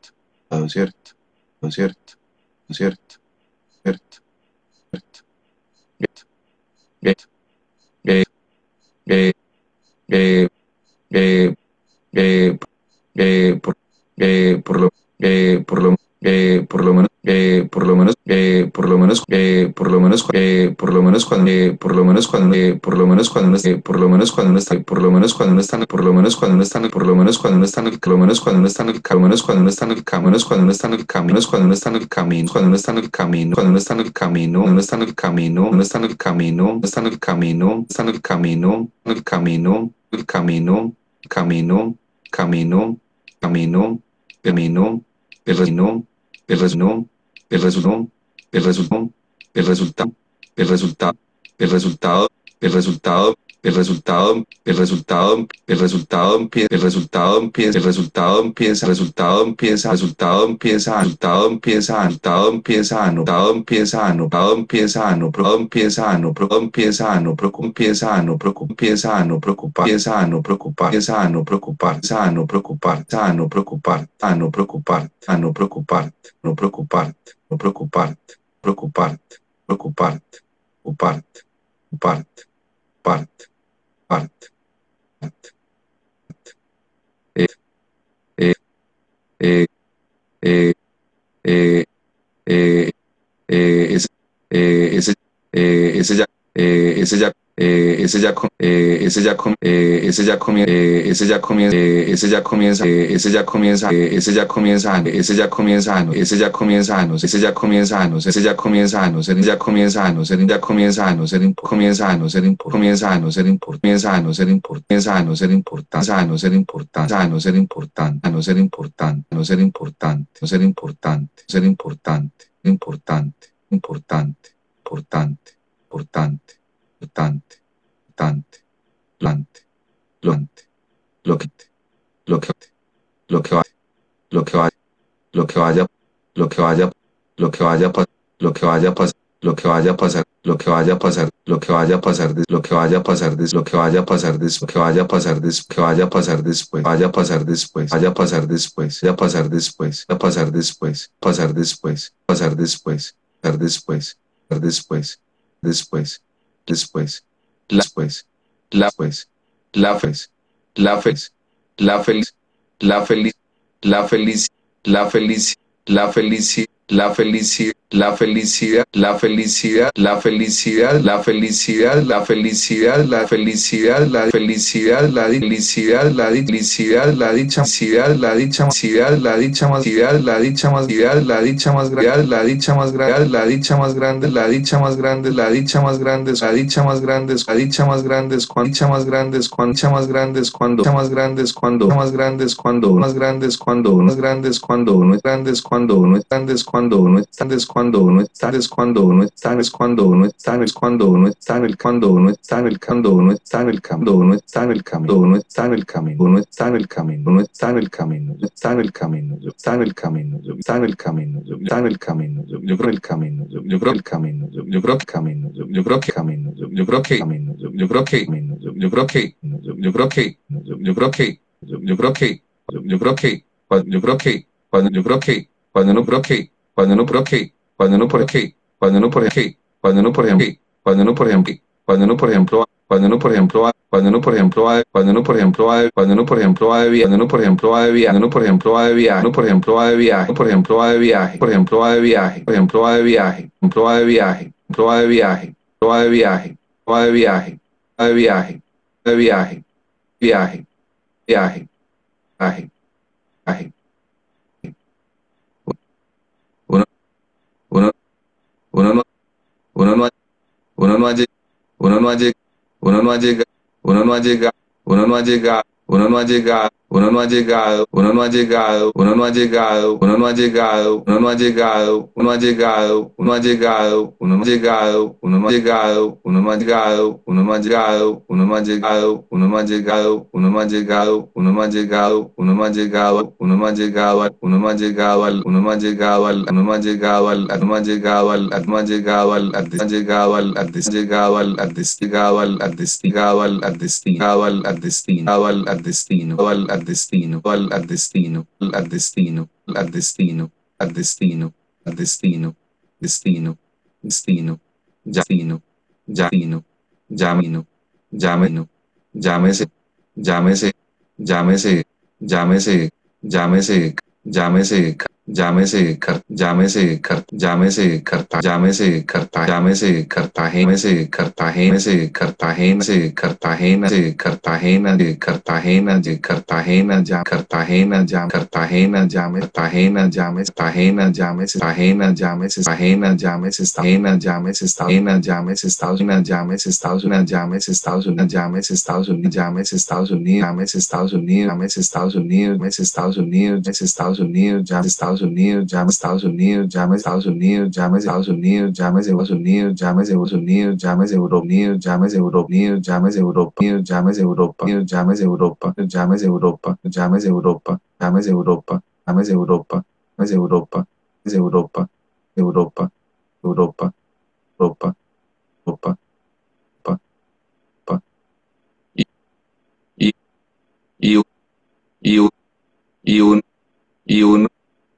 resultado, cierto cierto cierto cierto cierto eh eh eh eh eh eh por eh, por lo, eh, por lo, eh, por lo menos, eh, por lo menos, eh, por lo menos, eh, por lo menos, eh, por lo menos cuando, eh, por lo menos cuando, eh, por lo menos cuando uno está, por lo menos cuando uno está, por lo menos cuando uno está, por lo menos cuando uno está, por lo menos cuando uno está por lo menos cuando uno está por lo menos cuando uno está en el camino, cuando en el camino, cuando uno está en el camino, cuando uno está en el camino, cuando uno está en el camino, cuando uno está en el camino, uno está en el camino, está en el camino, el camino, el camino, el camino, camino, camino, camino, terminó, el reino, el reino, el resultado, el resultado, el resultado, el resultado, el resultado, el resultado, el resultado, el resultado, el resultado empieza, el resultado empieza, el resultado empieza, el resultado empieza, resultado empieza, resultado empieza, resultado empieza, anotado empieza, anotado empieza, anoprado empieza, anoprado empieza, anoproco empieza, anoproco empieza, anopreocupar, empieza, anopreocupar, empieza, sano no preocupar, no preocupar parte. ese ya, eh, ese ya eh, ese ya eh, ese ya eh, ese ya comienza eh, ese ya comienza eh, ese ya comienza eh, ese ya comienza eh, ese ya comienza ese ya comienza ese ya comienza ese ya comienza ese ya comienza ese ya comienza ese ya comienza años ser comienza ser comienza ser comienza ser comienza importante años ser ser importante años ser importante no no ser importante ser importante importante importante importante importante importante, importante, plante, plante, lo que, lo que, lo que vaya, lo que vaya, lo que vaya, lo que vaya, lo que vaya, lo que vaya, lo que vaya a pasar, lo que vaya a pasar, lo que vaya a pasar, lo que vaya a pasar, lo que vaya a pasar, lo que vaya a pasar, que vaya a pasar después, vaya a pasar después, vaya a pasar después, vaya a pasar después, a pasar después, pasar después, pasar después, pasar después, pasar después, después, después, después, la pues, la fez, la fez, la feliz, la feliz, la feliz, la feliz, la felicidad, la felicidad, la felicidad, la felicidad, la felicidad, la felicidad, la felicidad, la felicidad, la felicidad, la felicidad, la felicidad, la dicha la dicha la dicha más la dicha más la dicha más grande, la dicha más grande, la dicha más grande, la dicha más grande, la dicha más grande, la dicha más grande, la dicha más grande, cuando dicha más grandes, cuando dicha más grandes, cuando más grandes, cuando más grandes, cuando más grandes, cuando más grandes, cuando no es grandes, cuando no es grandes, cuando no es grandes, cuando no están es cuando está es cuando uno está es cuando uno está en el cuando uno está en el cuando uno está en el cuando en el está en el camino uno está en el camino uno está en el camino está en el camino yo está en el camino yo está en el camino en el camino yo el camino yo el camino yo creo que camino yo creo que camino yo creo que camino yo creo que camino yo creo que yo yo creo yo creo que yo creo que yo creo que cuando yo creo que cuando no creo que cuando no creo cuando uno por ejemplo, cuando uno por ejemplo, cuando uno por ejemplo, cuando uno por ejemplo, cuando uno por ejemplo, cuando uno por ejemplo, cuando uno por ejemplo cuando uno por ejemplo cuando uno por ejemplo va de viaje, cuando uno por ejemplo va de viaje, uno por ejemplo va de viaje, uno por ejemplo va de viaje, por ejemplo va de viaje, por ejemplo va de viaje, por ejemplo va de viaje, por ejemplo va de viaje, por ejemplo va de viaje, va de viaje, va de viaje, va de viaje, de viaje, viaje, viaje, viaje, viaje. Uno no, uno no, uno no ha llegado, uno no ha llegado, uno no ha llegado, uno no ha llegado, uno no ha llegado, uno no ha llegado, uno no ha llegado, uno no ha llegado, uno no ha llegado, uno no ha llegado, uno no ha llegado, uno uno uno no ha llegado, uno no ha llegado, uno no ha llegado, uno no ha llegado, uno no ha llegado, uno no ha llegado, uno no ha llegado, uno llegado, uno no ha llegado, uno llegado, uno no ha llegado al, uno no ha llegado al, uno no ha llegado al, no ha llegado al, no ha llegado al, al llegado al, al al, al destigado al, al destigado al, al destigado al, al destino al, al destino al al destino, al, al destino, al destino, al destino, al destino, al destino, destino, destino, destino, destino, llamino, llamino, llámese, llámese, llámese, llámese, llámese, llámese, जामे से कर जामे से कर जामे से करता जामे से करता जामे से करता है में से करता है में से करता है न से करता है न से करता है न जे करता है न जे करता है न जा करता है न जा करता है न जामे करता है न जामे ता है न जामे से ता है न जामे से ता है न जामे से ता है न जामे से ता है न जामे से है न जामे से है न जामे से है न जामे से है न जामे से ता सुनी जामे से ता सुनी जामे से ता सुनी में से ता सुनी में से ता सुनी जा से ता Estados Unidos, llame Estados Unidos, llame Estados Unidos, llame Estados Unidos, llame Estados Unidos, llame Estados Unidos, llame Europa Unidos, llame Europa Unidos, llame Europa Unidos, llame Europa, llame Europa, llame Europa, llame Europa, llame Europa, llame Europa, llame Europa, Europa, Europa, Europa, Europa, Europa, Europa, y y y un y uno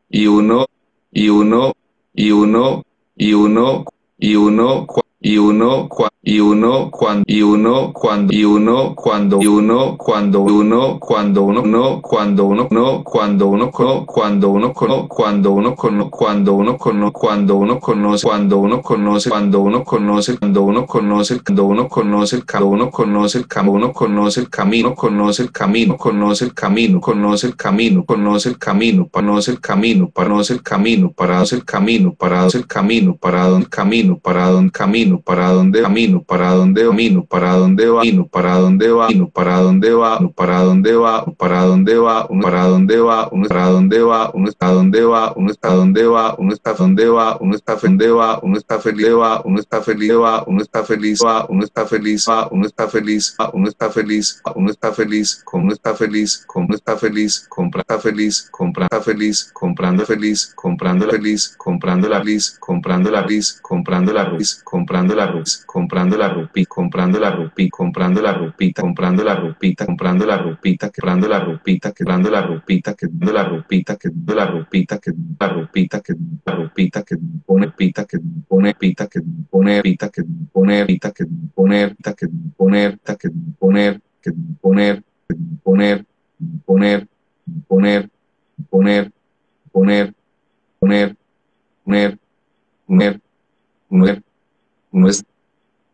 y uno, y uno, y uno, y uno, y uno, y uno, y uno cuando y uno cuando y uno cuando y uno cuando uno cuando uno no cuando uno no cuando uno cuando uno cuando uno cuando uno cuando uno conoce cuando uno conoce cuando uno conoce cuando uno conoce cuando uno conoce el cuando uno conoce el camino uno conoce el camino conoce el camino conoce el camino conoce el camino conoce el camino conoce el camino conoce el camino para el camino para el camino para el camino para el camino camino, para dónde camino, para dónde camino, para dónde va, para dónde va, para dónde va, para dónde va, para dónde va, para dónde va, uno para dónde va, uno está dónde va, uno está dónde va, uno está dónde va, uno está dónde va, uno está feliz va, uno está feliz va, uno está feliz va, uno está feliz va, uno está feliz, uno está feliz, uno está feliz, como está feliz, como está feliz, compra está feliz, compra está feliz, comprando feliz, comprando feliz, comprando la feliz, comprando la feliz, comprando la Ruiz, comprando la Ruiz, comprando la rupi, comprando la rupi, comprando la rupita, comprando la rupita, comprando la rupita, comprando la rupita, comprando la rupita, comprando la rupita, comprando la rupita, que la rupita, que la rupita, que pone pita, que pone pita, que pone pita, que pone pita, que poner, que poner, que poner, que poner, que poner, poner, poner, poner, poner, poner, poner, poner, no, no, es,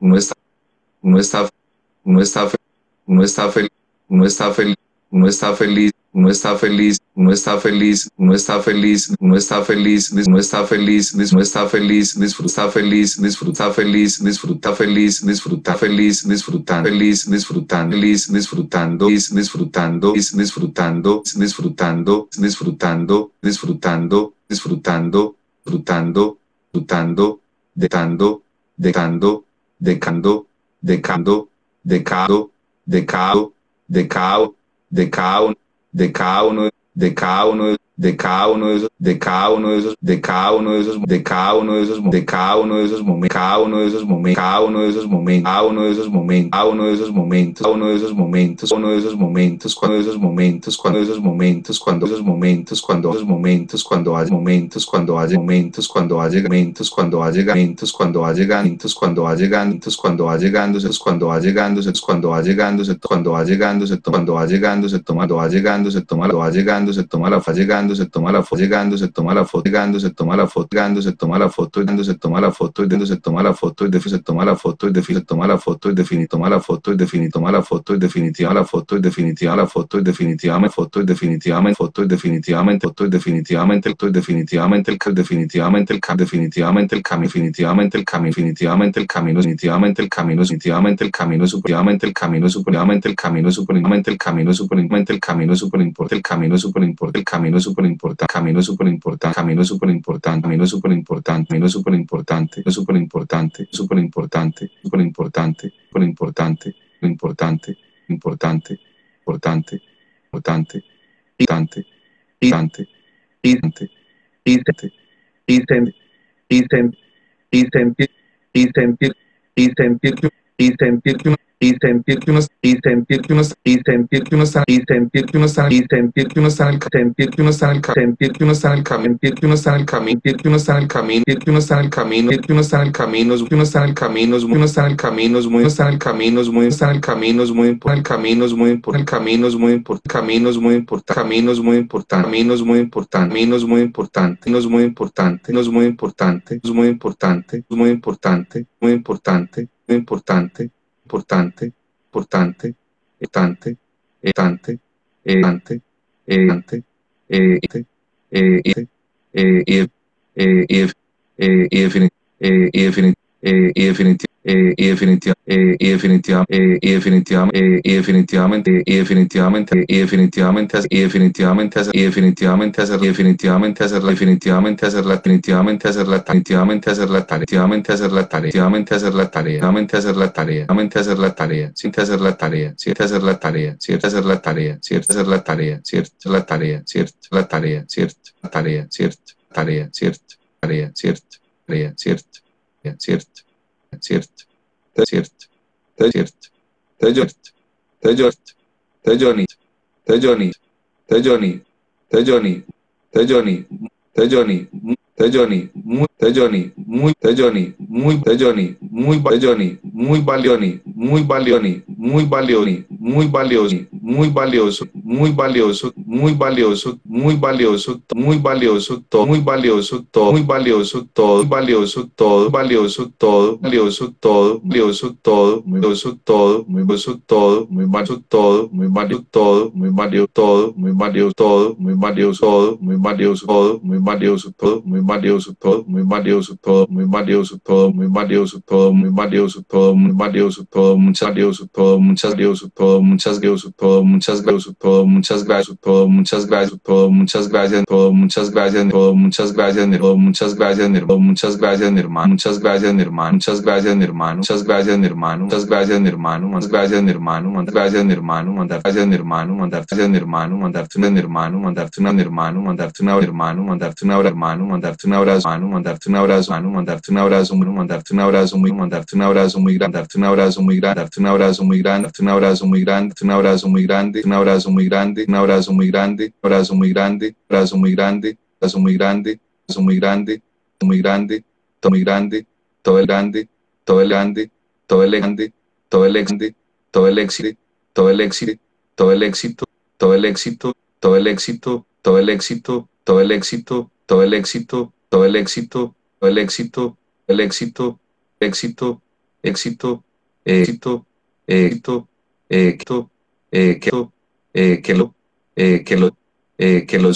no está, no está, no está, no está feliz, no está feliz, no está feliz, no está feliz, no está feliz, no está feliz, no está feliz, no está feliz, no está feliz, disfruta feliz, disfruta feliz, disfruta feliz, disfruta feliz, disfruta feliz, disfrutando feliz, disfrutando, disfrutando, disfrutando, disfrutando, disfrutando, disfrutando, disfrutando, disfrutando, disfrutando, decando, decando, decando, decado, decado, decao, decao, decao decao uno, de cada uno de esos, de cada uno de esos, de cada uno de esos, de cada uno de esos, de cada uno de esos momentos, cada uno de esos momentos, cada uno de esos momentos, cada uno de esos momentos, cada uno de esos momentos, uno de esos momentos, uno de esos momentos, cuando esos momentos, cuando esos momentos, cuando esos momentos, cuando esos momentos, cuando hay momentos, cuando hay momentos, cuando hay momentos, cuando hay momentos, cuando va llegando, cuando va llegando, cuando va llegando, cuando va llegando, cuando va llegando, cuando va llegando, cuando va llegando, se toma, va llegando, se toma, va llegando, se toma la fa llegando, se toma la foto llegando, se toma la foto llegando, se toma la foto llegando, se toma la foto llegando, se toma la foto y se toma la foto de se toma la foto de se toma la foto y definitiva toma la foto y definitiva la foto y definitiva la foto y definitiva la foto y definitivamente foto y definitivamente foto y definitivamente foto y definitivamente el definitivamente el definitivamente el definitivamente el camino definitivamente el camino definitivamente el camino definitivamente el camino definitivamente el camino supremamente el camino supremamente el camino supremamente el camino supremamente el camino super importante el camino super importante el camino importante camino súper importante, camino súper importante, camino súper importante, camino súper importante, súper importante, súper importante, súper importante, súper importante, importante, importante, importante, importante, importante, importante, importante, importante, y sentir, y sentir, y sentir, y sentir y sentir que uno y sentir que uno y sentir que uno y sentir que uno está y sentir que uno está el sentir que uno está en el sentir que uno está en el camino sentir que uno está en el camino sentir que uno está en el camino sentir que uno está en el camino sentir que uno está en el camino que uno está en el camino está en el camino muy está en el camino muy está en el camino muy el camino el camino muy importante importante caminos muy importante importante caminos muy importante no es muy importante es muy importante es muy importante es muy muy importante muy importante importante, importante, importante, estante, estante, estante, estante, este, este, y eh, y, definitiva, eh, y, definitiva, eh, y definitivamente y definitivamente y definitivamente y definitivamente y definitivamente y definitivamente hacer definitivamente hacer definitivamente hacer la definitivamente hacer la tarea definitivamente hacer la tarea definitivamente hacer la tarea definitivamente hacer la tarea definitivamente hacer la tarea sin hacer la tarea cierto hacer la tarea cierto hacer la tarea cierto hacer la tarea cierto la tarea cierto la tarea cierto la tarea cierto tarea cierto tarea cierto tarea cierto cierto سرت تسرت تجرت تجرت تجرت تجني تجني تجني تجني تجني تجني Johnny, Johnny, muy Johnny, muy Johnny, muy Johnny, muy Johnny, muy valioni, muy valioni, muy valioni, muy valioni, muy valioso, muy valioso, muy valioso, muy valioso, muy valioso, todo, muy valioso, todo, muy valioso, todo, valioso, todo, valioso, todo, valioso, todo, valioso, todo, valioso, todo, muy valioso, todo, muy valioso, todo, muy valioso, todo, muy valioso, todo, muy valioso, todo, muy valioso, todo, muy valioso, todo, muy valioso, todo, muy valioso todo, muy valioso todo, muy valioso todo, muy valioso todo, muy valioso todo, muy valioso todo, muchas valioso todo, muchas valioso todo, muchas valioso todo, muchas valioso todo, muchas gracias todo, muchas gracias todo, muchas gracias todo, muchas gracias todo, muchas gracias todo, muchas gracias todo, muchas gracias hermano, muchas gracias hermano, muchas gracias hermano, muchas gracias hermano, muchas gracias hermano, muchas gracias hermano, muchas gracias hermano, mandar gracias hermano, mandarte hermano, mandarte un hermano, mandarte un hermano, mandarte una hermano, mandarte una hermano, mandarte una hermano, mandarte mandarte un abrazo, Manu, mandarte un abrazo, Manu, mandarte un abrazo, Manu, mandarte un abrazo muy, mandarte un abrazo muy grande, darte un abrazo muy grande, darte un abrazo muy grande, darte un abrazo muy grande, un abrazo muy grande, un abrazo muy grande, un abrazo muy grande, abrazo muy grande, abrazo muy grande, abrazo muy grande, abrazo muy grande, muy grande, todo muy grande, todo el grande, todo el grande, todo el grande, todo el grande, todo el éxito, todo el éxito, todo el éxito, todo el éxito, todo el éxito, todo el éxito, todo el éxito, todo el éxito, todo el éxito, todo el éxito, el éxito, éxito, éxito, éxito, éxito, éxito, éxito, que lo, que lo, que lo, que lo,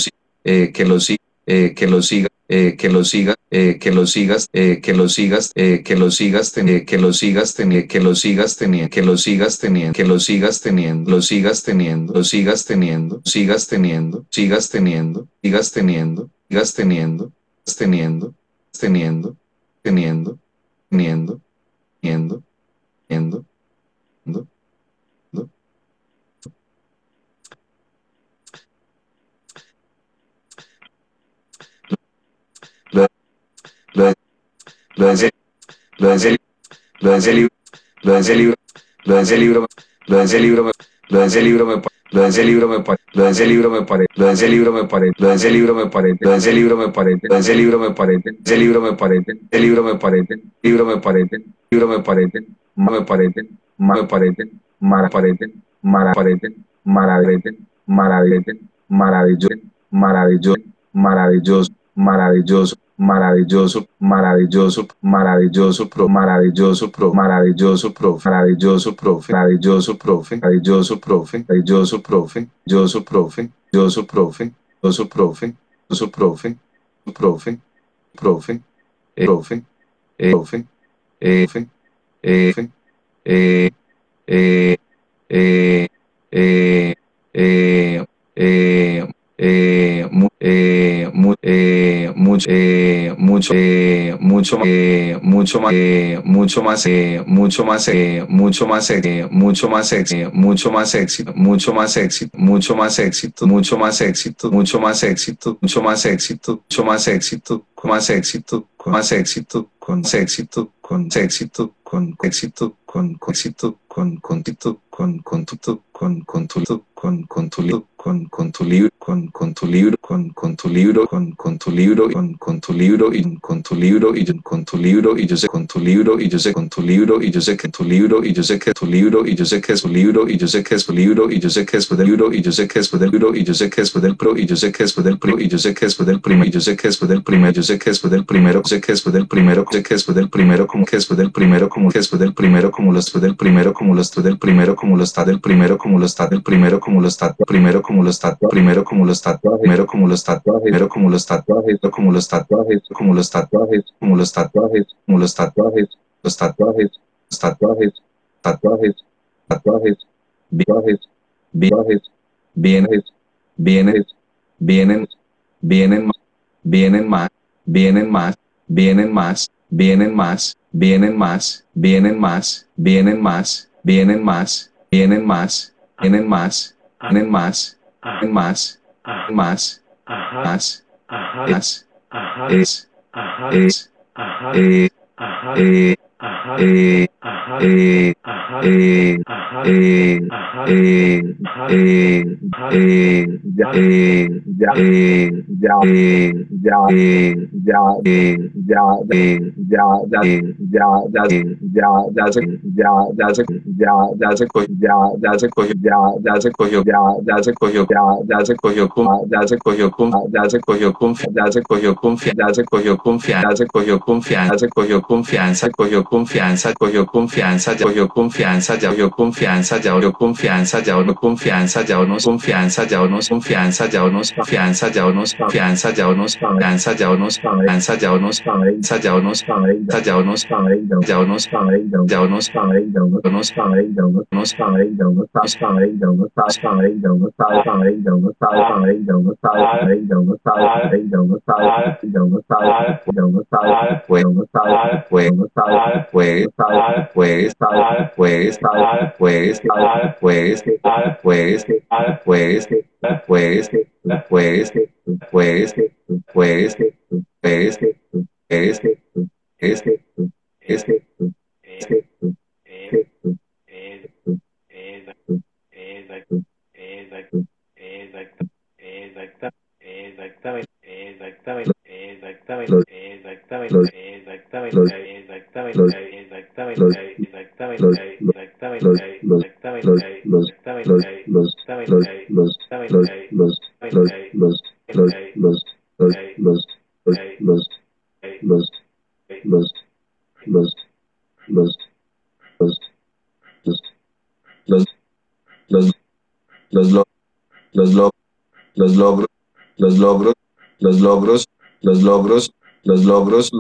que lo siga, que lo siga, que lo sigas, que lo sigas, que lo sigas, que lo sigas, que lo sigas que lo sigas teniendo, que lo sigas teniendo, lo sigas teniendo, lo sigas teniendo, sigas teniendo, sigas teniendo, sigas teniendo, sigas teniendo, teniendo, teniendo, teniendo, teniendo, teniendo, teniendo, lo, lo, lo de lo de lo de lo de ese libro, lo de ese libro, lo de ese libro, lo de libro me lo de ese libro me parece, lo de ese libro me parece, lo de ese libro me parece, lo de ese libro me parece, lo de ese libro me parece, lo de ese libro me parece, ese libro me parece, ese libro me parece, libro me parece, libro me parece, me parece, me parece, mara parece, mara parece, maravilloso, maravilloso, maravilloso, maravilloso, maravilloso, maravilloso, maravilloso, maravilloso, maravilloso, pro, maravilloso, pro, maravilloso, pro, maravilloso, profe, maravilloso, profe, maravilloso, profe, maravilloso, profe, maravilloso, profe, maravilloso, profe, maravilloso, profe, maravilloso, profe, profe, profe, profe, profe, F, eh, eh, eh, eh, eh, eh, eh, eh, eh, mucho, eh, mucho, eh, mucho, eh, mucho más, eh, mucho más, eh, mucho más, eh, mucho más, eh, mucho más, eh, mucho más éxito, mucho más éxito, mucho más éxito, mucho más éxito, mucho más éxito, mucho más éxito, mucho más éxito, con más éxito, con más éxito, con más éxito, con éxito, con éxito, con éxito, con con con con con con con con tu libro con con tu libro con con tu libro con con tu libro con con tu libro con con tu libro y con tu libro y con tu libro y yo sé con tu libro y yo sé con tu libro y yo sé que tu libro y yo sé que tu libro y yo sé que es tu libro y yo sé que es tu libro y yo sé que es del libro y yo sé que es del libro y yo sé que es del pro y yo sé que es del pro y yo sé que es del primero y yo sé que es del primero yo sé que es del primero sé que es del primero sé que es del primero como que es del primero como que es del primero como los del primero como del primero como lo está del primero como está del primero como lo está primero como lo está primero como lo está primero como lo está primero como los tatuajes como los tatuajes como los tatuajes como los tatuajes como los tatuajes los tatuajes los tatuajes tatuajes tatuajes viajes viajes bienes bienes vienen vienen vienen más vienen más vienen más vienen más vienen más vienen más vienen más vienen más vienen más vienen más vienen más vienen más más más es es es eh eh eh eh eh eh eh eh, ya, eh, ya, eh, ya, eh, ya, eh, ya, eh, ya, eh, ya, ya, eh, ya, ya, eh, ya, ya se, ya, ya se, ya, ya se cogió, ya, ya se cogió, ya, ya se cogió, ya, ya se cogió, ya, ya se cogió, ya se cogió, ya se cogió, ya se cogió, ya se cogió, confianza, ya se cogió confianza, ya se cogió confianza, cogió confianza, cogió confianza, ya cogió confianza, ya cogió confianza, ya cogió confianza, ya no confianza, ya no confianza, ya no confianza, ya no confianza, ya no no confianza, ya no no confianza, ya no no confianza, ya no no confianza, ya no no confianza, ya no confianza, ya no confianza, ya no confianza, ya no confianza, ya no confianza, ya no confianza, ya no confianza, ya no confianza, ya no sabe, puede, no sabe, puede, no sabe, puede, sabe, puede, sabe, puede, sabe, puede, sabe, puede, puede, puede, puedes, puedes, puedes, puedes, puedes, puedes, este, este, este, Exactamente exactamente, exactamente, exactamente, exactamente, exactamente, exactamente, exactamente, exactamente, exactamente, los logros los logros, los logros, los logros, los logros,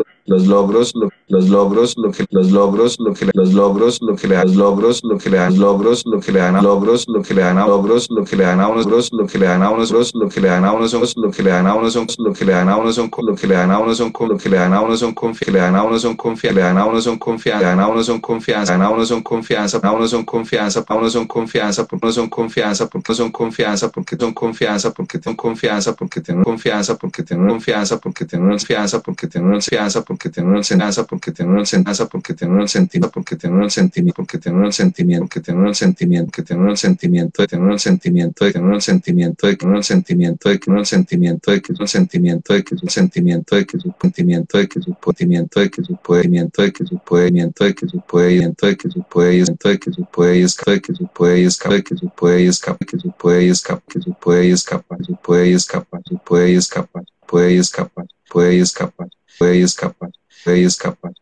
logros, los logros, lo que los logros, lo que los logros, lo que le dan logros, lo que le dan logros, lo que le dan logros, lo que le dan logros, lo que le dan a unos logros, lo que le dan a unos logros, lo que le dan a unos son lo que le dan a unos son lo que le dan a unos son lo que le dan a unos son lo que le dan a unos son confianza, le dan a unos son confianza, le dan a unos son confianza, le dan a unos son confianza, a unos son confianza, a unos son confianza, a unos son confianza, porque no son confianza, porque son confianza, porque son confianza, porque tengo confianza, porque tengo confianza, porque tengo confianza, porque tengo confianza, porque tengo confianza, porque tengo confianza, porque tengo una porque tengo el sentimiento, porque tengo el sentimiento, porque tengo el sentimiento, porque tengo el sentimiento, que tengo el sentimiento, de tener el sentimiento, de tener el sentimiento, de tener el sentimiento, que el sentimiento, de que es un sentimiento, que un sentimiento, que es un sentimiento, de que es un sentimiento, de que es un podimiento, de que es un podimiento, de que es un podimiento, de que es un podimiento, de que es un puede escapar, de que se puede escapar, de que se puede escapar, que se puede escapar, que se puede escapar, se puede escapar, se puede escapar, puede escapar, Foi escapar, foi escapar, foi escapar,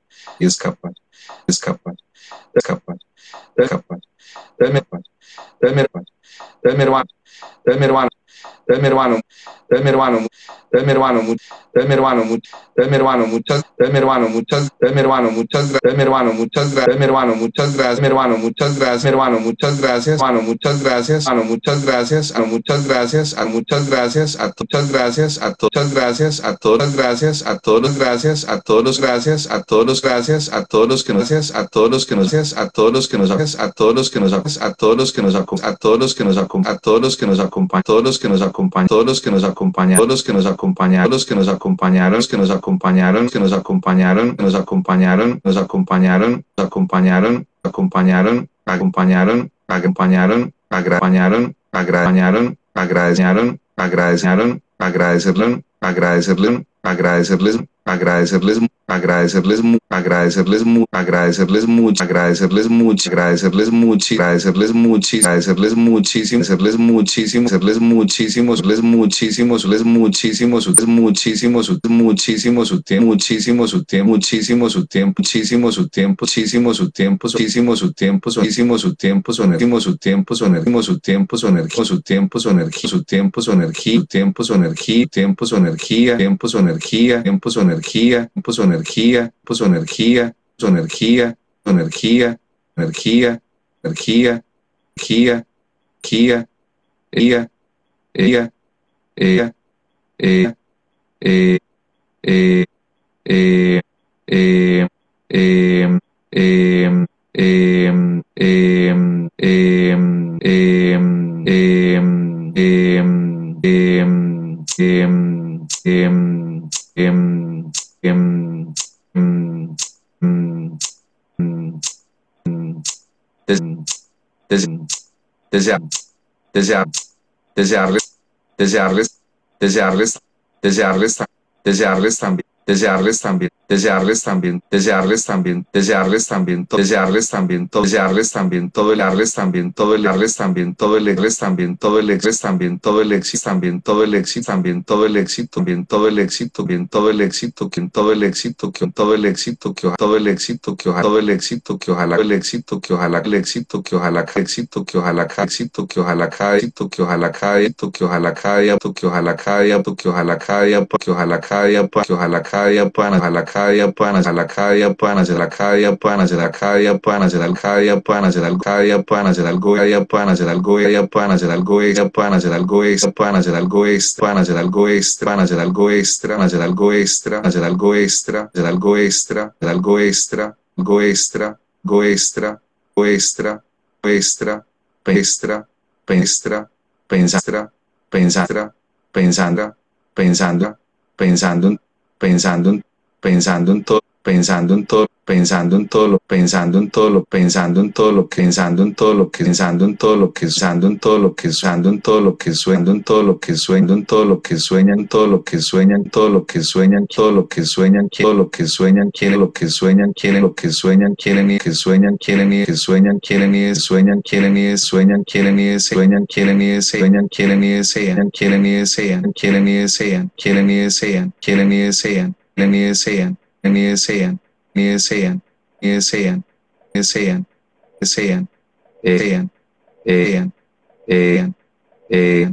escapar, escapar, escapar, escapar. escapar tamer, tamer, tamer, tamer, hermano, dame hermano, hermano, dame hermano, dame hermano, dame hermano, dame hermano, muchas, dame hermano, muchas, dame hermano, muchas gracias, dame hermano, muchas gracias, dame hermano, muchas gracias, mi hermano, muchas gracias, hermano, muchas gracias, hermano, muchas gracias, hermano, muchas gracias, hermano, muchas gracias, a muchas gracias, a muchas gracias, a todas gracias, a todas gracias, a todos los gracias, a todos los gracias, a todos los gracias, a todos los que nos haces, a todos los que nos haces, a todos los que nos haces, a todos los que nos haces, a todos los que nos a todos los que nos a todos los que nos acompañan, todos los que nos acompañan, todos los que nos acompañan, todos los que nos acompañaron, los que nos acompañaron, los que nos acompañaron, que nos acompañaron, nos acompañaron, nos acompañaron, nos acompañaron, acompañaron, acompañaron, acompañaron, acompañaron, acompañaron, agradecieron, agradecieron, agradecerle, agradecerle, agradecerles, agradecerles, agradecerles, agradecerles, agradecerles mucho, agradecerles mucho, agradecerles mucho, agradecerles mucho, agradecerles muchísimo, hacerles muchísimo, hacerles muchísimo, hacerles muchísimo, hacerles muchísimo, hacerles muchísimo, muchísimo su tiempo, muchísimo su tiempo, muchísimo su tiempo, muchísimo su tiempo, muchísimo su tiempo, muchísimo su tiempo, muchísimo su tiempo, su su tiempo, su su tiempo, su su tiempo, su energía, su tiempo, su su tiempo, su tiempo, su tiempo, su tiempo, su energía, tiempo, su energía, tiempo, su energía, su energía, su energía, energía, energía, energía, energía, ella, ella, ella, ella, eh, eh, eh, eh, eh, eh, eh, deseamos, deseamos, desearles, desearles, desearles, desearles, desearles también, desearles también, desearles también, desearles también, desearles también, desearles también, desearles también todo el arles también, todo el arles también, todo el egres también, todo el egres también, todo el éxito también, todo el éxito también, todo el éxito, bien todo el éxito, bien todo el éxito, quien todo el éxito, quien todo el éxito, que todo el éxito, que ojalá todo el éxito, que ojalá el éxito, que ojalá el éxito, que ojalá éxito, que ojalá éxito, que ojalá que ojalá éxito, que ojalá que ojalá que ojalá que ojalá que ojalá ojalá cada día puedan hacerla cada día puedan hacerla cada día puedan hacerla cada día puedan hacerla cada día puedan hacer cada día puedan hacer algo cada día puedan hacer algo cada día puedan hacer algo extra puedan hacer algo extra puedan hacer algo extra puedan hacer algo extra puedan hacer algo extra hacer algo extra hacer algo extra hacer algo extra hacer algo extra go extra go extra go extra extra extra extra pensastra pensastra pensando pensando pensando pensando pensando en todo, pensando en todo, pensando en todo lo, pensando en todo lo, pensando en todo lo pensando en todo lo pensando en todo lo pensando en todo lo pensando en todo lo que sueño, en todo lo que sueño, en todo lo que sueñan, todo lo que sueñan, todo lo que sueñan, todo lo que sueñan, todo lo que sueñan, quieren lo que sueñan, quieren lo que sueñan, quieren y que sueñan, quieren y que sueñan, quieren y sueñan, quieren y sueñan, quieren y sueñan, quieren y sueñan, quieren y desean, quieren y desean, quieren y desean, quieren y desean, quieren y desean ni desean, ni desean, ni desean, ni desean, desean, desean, desean, desean, desean, eh,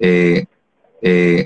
eh, eh,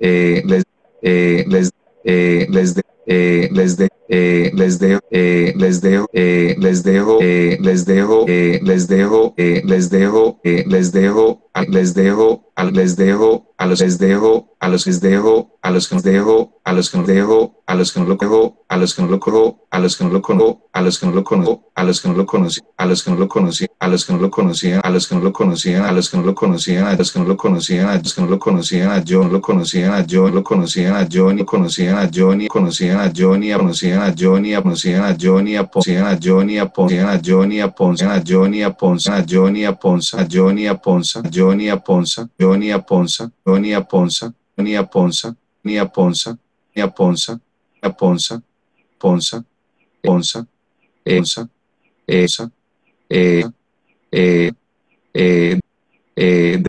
eh, les, eh, les, eh, les, de, eh, les, de, eh, les dejo, eh, les dejo, eh, les dejo, eh, les dejo, eh, les dejo, eh, les dejo, eh, les dejo, les dejo, les dejo, a los les dejo, a los les dejo, a los que nos dejo, a los que nos dejo, a los que no lo cojo, a los que no lo cojo, a los que no lo conozco, a los que no lo conozco, a los que no lo conocí, a los que no lo conocí, a los que no lo conocían, a los que no lo conocían, a los que no lo conocían, a los que no lo conocían, a los que no lo conocían, a no lo conocían, a yo lo conocían, a Johnny, conocían a Johnny, conocían a Johnny, conocían a Johnny, conocían a Johnny, conocían a Johnny, conocían a Johnny, conocían a Johnny, a Ponza, a Johnny, a Ponza, a Johnny, a Ponza, Johnny, a Ponza, Johnny, a Ponza, Johnny, a Ponza, Johnny, a Ponza, ni a Ponza, ni a Ponza, ni a Ponza, Ponza, Ponza, Ponza, esa, eh, eh, eh, eh,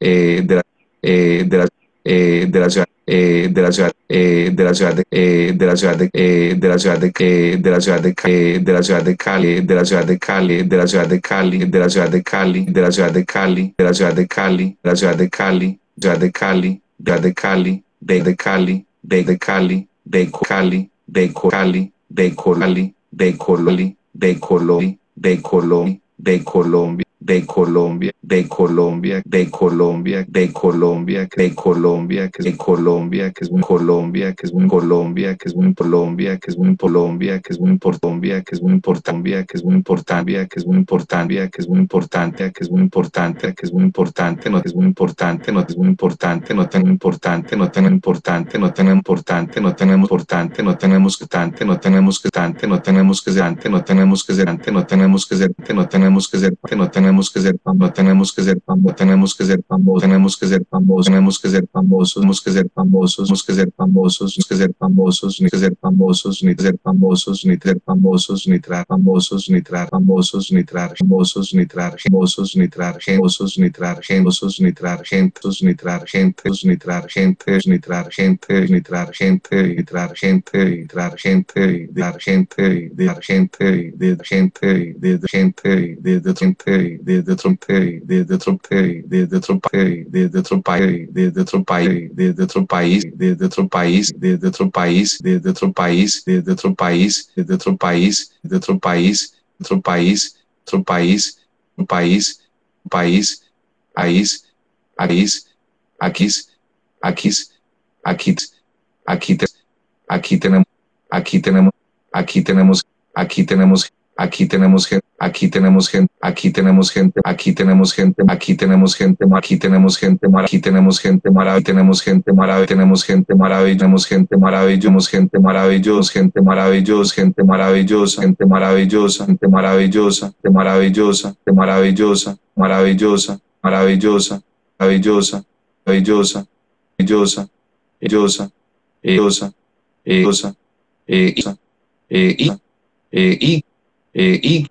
eh, de la, eh, de la, eh, de la ciudad, eh, de la ciudad, eh, de la ciudad de, eh, la ciudad de, eh, de la ciudad de, eh, de la ciudad de, eh, de la ciudad de Cali, de la ciudad de Cali, de la ciudad de Cali, de la ciudad de Cali, de la ciudad de Cali, de la ciudad de Cali, de la ciudad de Cali, ciudad de Cali, ciudad de Cali, de de Cali, de de Cali, de Cali, de Cali, de Cali, de Coli, de Coli, de Colombia, de Colombia, de Colombia, de Colombia, de Colombia, de Colombia, de Colombia, que es Colombia, que es Colombia, que es Colombia, que es Colombia, que es Colombia, que es Colombia, que es Portambia, que es Portambia, que es Portambia, que es importante, que es importante, que es importante, no es importante, no es importante, no tan importante, no tan importante, no tan importante, no tenemos importante, no tenemos que tante, no tenemos que tante, no tenemos que ser no tenemos que ser no tenemos que ser no tenemos que ser no tenemos tenemos que ser famosos, tenemos que ser famosos, tenemos que ser famosos, tenemos que ser famosos, tenemos que ser famosos, tenemos que ser famosos, tenemos que ser famosos, tenemos que ser famosos, ni que ser famosos, ni ser famosos, ni ser famosos, ni trar famosos, ni trar famosos, ni trar famosos, ni trar famosos, ni trar famosos, ni ni gentos, ni ni ni gente, ni trar gente, y gente, y trar gente, dar gente, y dar gente, y de gente, de gente, de gente, desde otro país, desde otro país, desde otro país, desde otro país, desde otro país, desde otro país, desde otro país, desde otro país, desde otro país, desde otro país, desde otro país, desde otro país, otro país, otro país, un país, país, país, país, aquí, aquí, aquí, aquí, aquí tenemos, aquí tenemos, aquí tenemos, aquí tenemos aquí tenemos gente, aquí tenemos gente, aquí tenemos gente, aquí tenemos gente, aquí tenemos gente, aquí tenemos gente, aquí tenemos gente maravillosa, tenemos gente maravillosa, tenemos gente maravillosa, gente maravillosa, gente maravillosa, gente maravillosa, gente maravillosa, gente maravillosa, gente maravillosa, gente maravillosa, gente maravillosa, maravillosa, maravillosa, maravillosa, maravillosa, maravillosa, maravillosa, maravillosa, maravillosa, maravillosa, y, y, y,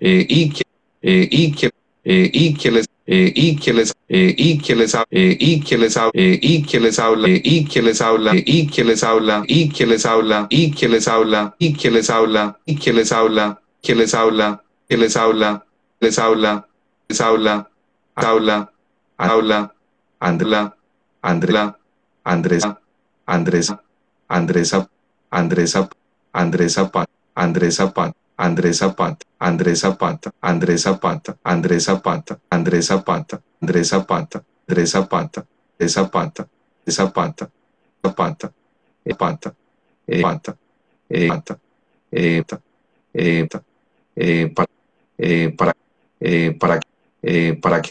y, y que y que les y que les y que les y que les y que les habla y que les habla y que les habla y que les habla y que les habla y que les habla y que les habla que les habla que les habla les habla les habla habla habla Andrela Andrela Andresa Andresa Andresa Andresa Andresa Andresa Pat Andrés Zapata, Andrés Zapata, Andrés Zapata, Andrés Zapata, Andrés Zapata, Andrés Zapata, Andrés Zapata, Andrés Zapata, Zapata, Zapata, Zapata, Zapata, Zapata, para, para, para, para,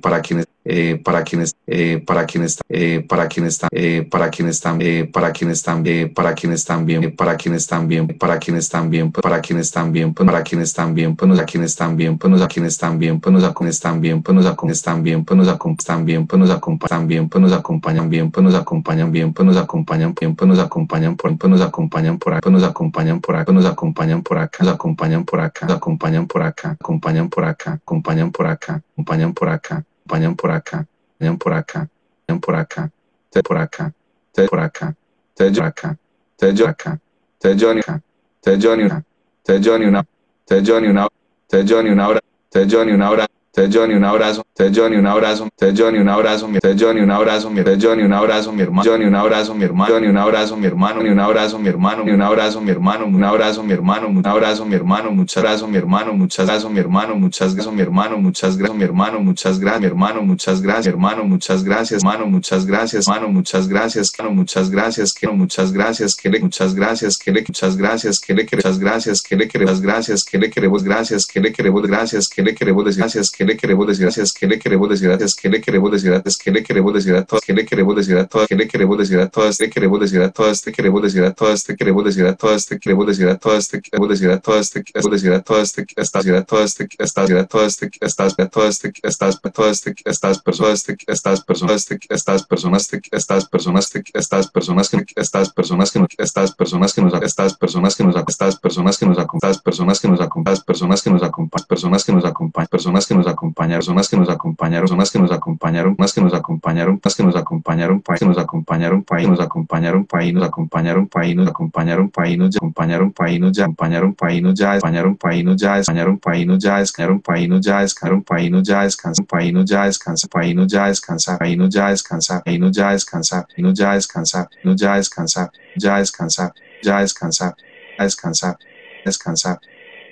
para quienes eh, para quienes eh, para quienes eh, para quienes eh, para quienes eh, para quienes eh, para quienes bien para quienes bien para quienes bien para quienes bien para quienes bien pues a quienes bien pues nos a quienes bien pues a quienes bien pues a quienes bien pues nos acompañan bien pues nos acompañan bien pues nos acompañan bien pues nos acompañan bien pues nos acompañan bien pues nos acompañan por pues nos acompañan por pues nos acompañan por acá nos acompañan por acá nos acompañan por acá nos acompañan por acá acompañan por acá acompañan por acá acompañan por acá vayan por acá, vayan por acá, vayan por acá, te por acá, te por acá, te yo acá, te yo acá, te yo acá, te yo ni una, te yo ni una, te yo ni una, te yo ni una hora, te yo ni una hora te Johnny, un abrazo. Te Johnny, un abrazo. Te Johnny, un abrazo. Te Johnny, un abrazo. Te Johnny, un abrazo, mi hermano. Johnny, un abrazo, mi hermano. Johnny, un abrazo, mi hermano. Ni un abrazo, mi hermano. Ni un abrazo, mi hermano. Un abrazo, mi hermano. Un abrazo, mi hermano. Muchas gracias, mi hermano. Muchas gracias, mi hermano. Muchas gracias, mi hermano. Muchas gracias, mi hermano. Muchas gracias, mi hermano. Muchas gracias, hermano. Muchas gracias, hermano. Muchas gracias, hermano. Muchas gracias, que muchas gracias, que muchas gracias, que le muchas gracias, que le muchas gracias, que le muchas gracias, que le queremos gracias, que le queremos gracias, que le queremos gracias, que le queremos gracias, que le queremos gracias que le queremos decir a todos, que le queremos decir a todos, que le queremos decir a todos, que le queremos decir a todos, que le queremos decir a todos, que queremos decir a todos, que queremos decir a todos, que queremos decir a todos, que queremos decir a todos, que queremos decir a que queremos decir a todos, que estás a todos, que estás a todos, que estás a todos, que estás a todos, que estas personas, que estas personas, que estas personas, que estas personas, que estas personas, que estas personas que nos, estas personas que nos, estas personas que nos, estas personas que nos acompañan, personas que nos acompañan, personas que nos acompañan, personas que nos acompañan, personas que nos acompañan, personas que nos acompañaron, personas que nos acompañaron, más que nos acompañaron, más que nos acompañaron, país que nos acompañaron, país nos acompañaron, país nos acompañaron, país nos acompañaron, país nos acompañaron, país nos ya acompañaron, país nos ya acompañaron, país nos ya acompañaron, país nos ya descansaron, país nos ya descansaron, país nos ya descansan, país nos ya descansa, país nos ya descansa, país nos ya descansa, país nos ya descansa, país nos ya descansa, nos ya descansa, ya descansa, ya descansa, descansa, descansa,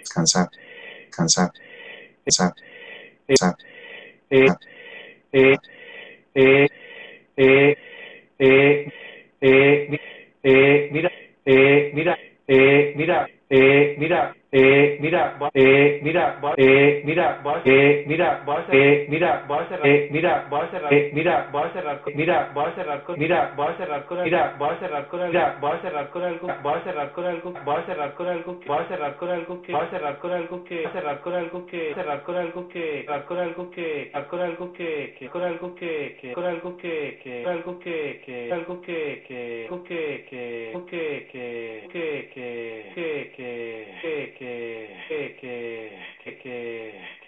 descansa, descansa, esa, mira, eh, mira, eh, mira, eh, mira, eh, mira, eh, mira, eh, mira, eh, mira, eh, voy a cerrar, eh, mira, voy a cerrar, eh, mira, voy a cerrar, mira, voy a cerrar con, mira, voy a cerrar con, mira, voy a cerrar con, mira, voy a cerrar con algo, voy a cerrar con algo, voy a cerrar con algo, voy a cerrar con algo que, voy a cerrar con algo que, cerrar con algo que, cerrar con algo que, cerrar con algo que, cerrar con algo que, que, con algo que, que, algo que, que, algo que, que, que que que que que que que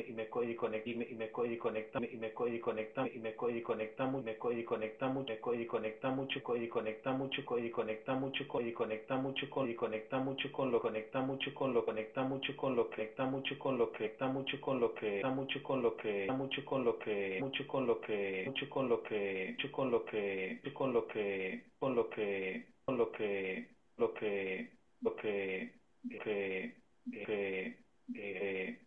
y con y me y me y con y me y me conecta y me y conecta y me y conectamos me y me conecta mucho y conecta mucho y conecta mucho y conecta mucho con y conecta mucho con lo conecta mucho con lo conecta mucho con lo conecta mucho con lo está mucho con lo que mucho con lo que mucho con lo que mucho con lo que mucho con lo que mucho con lo que mucho con lo que con lo que con lo que lo que lo que que que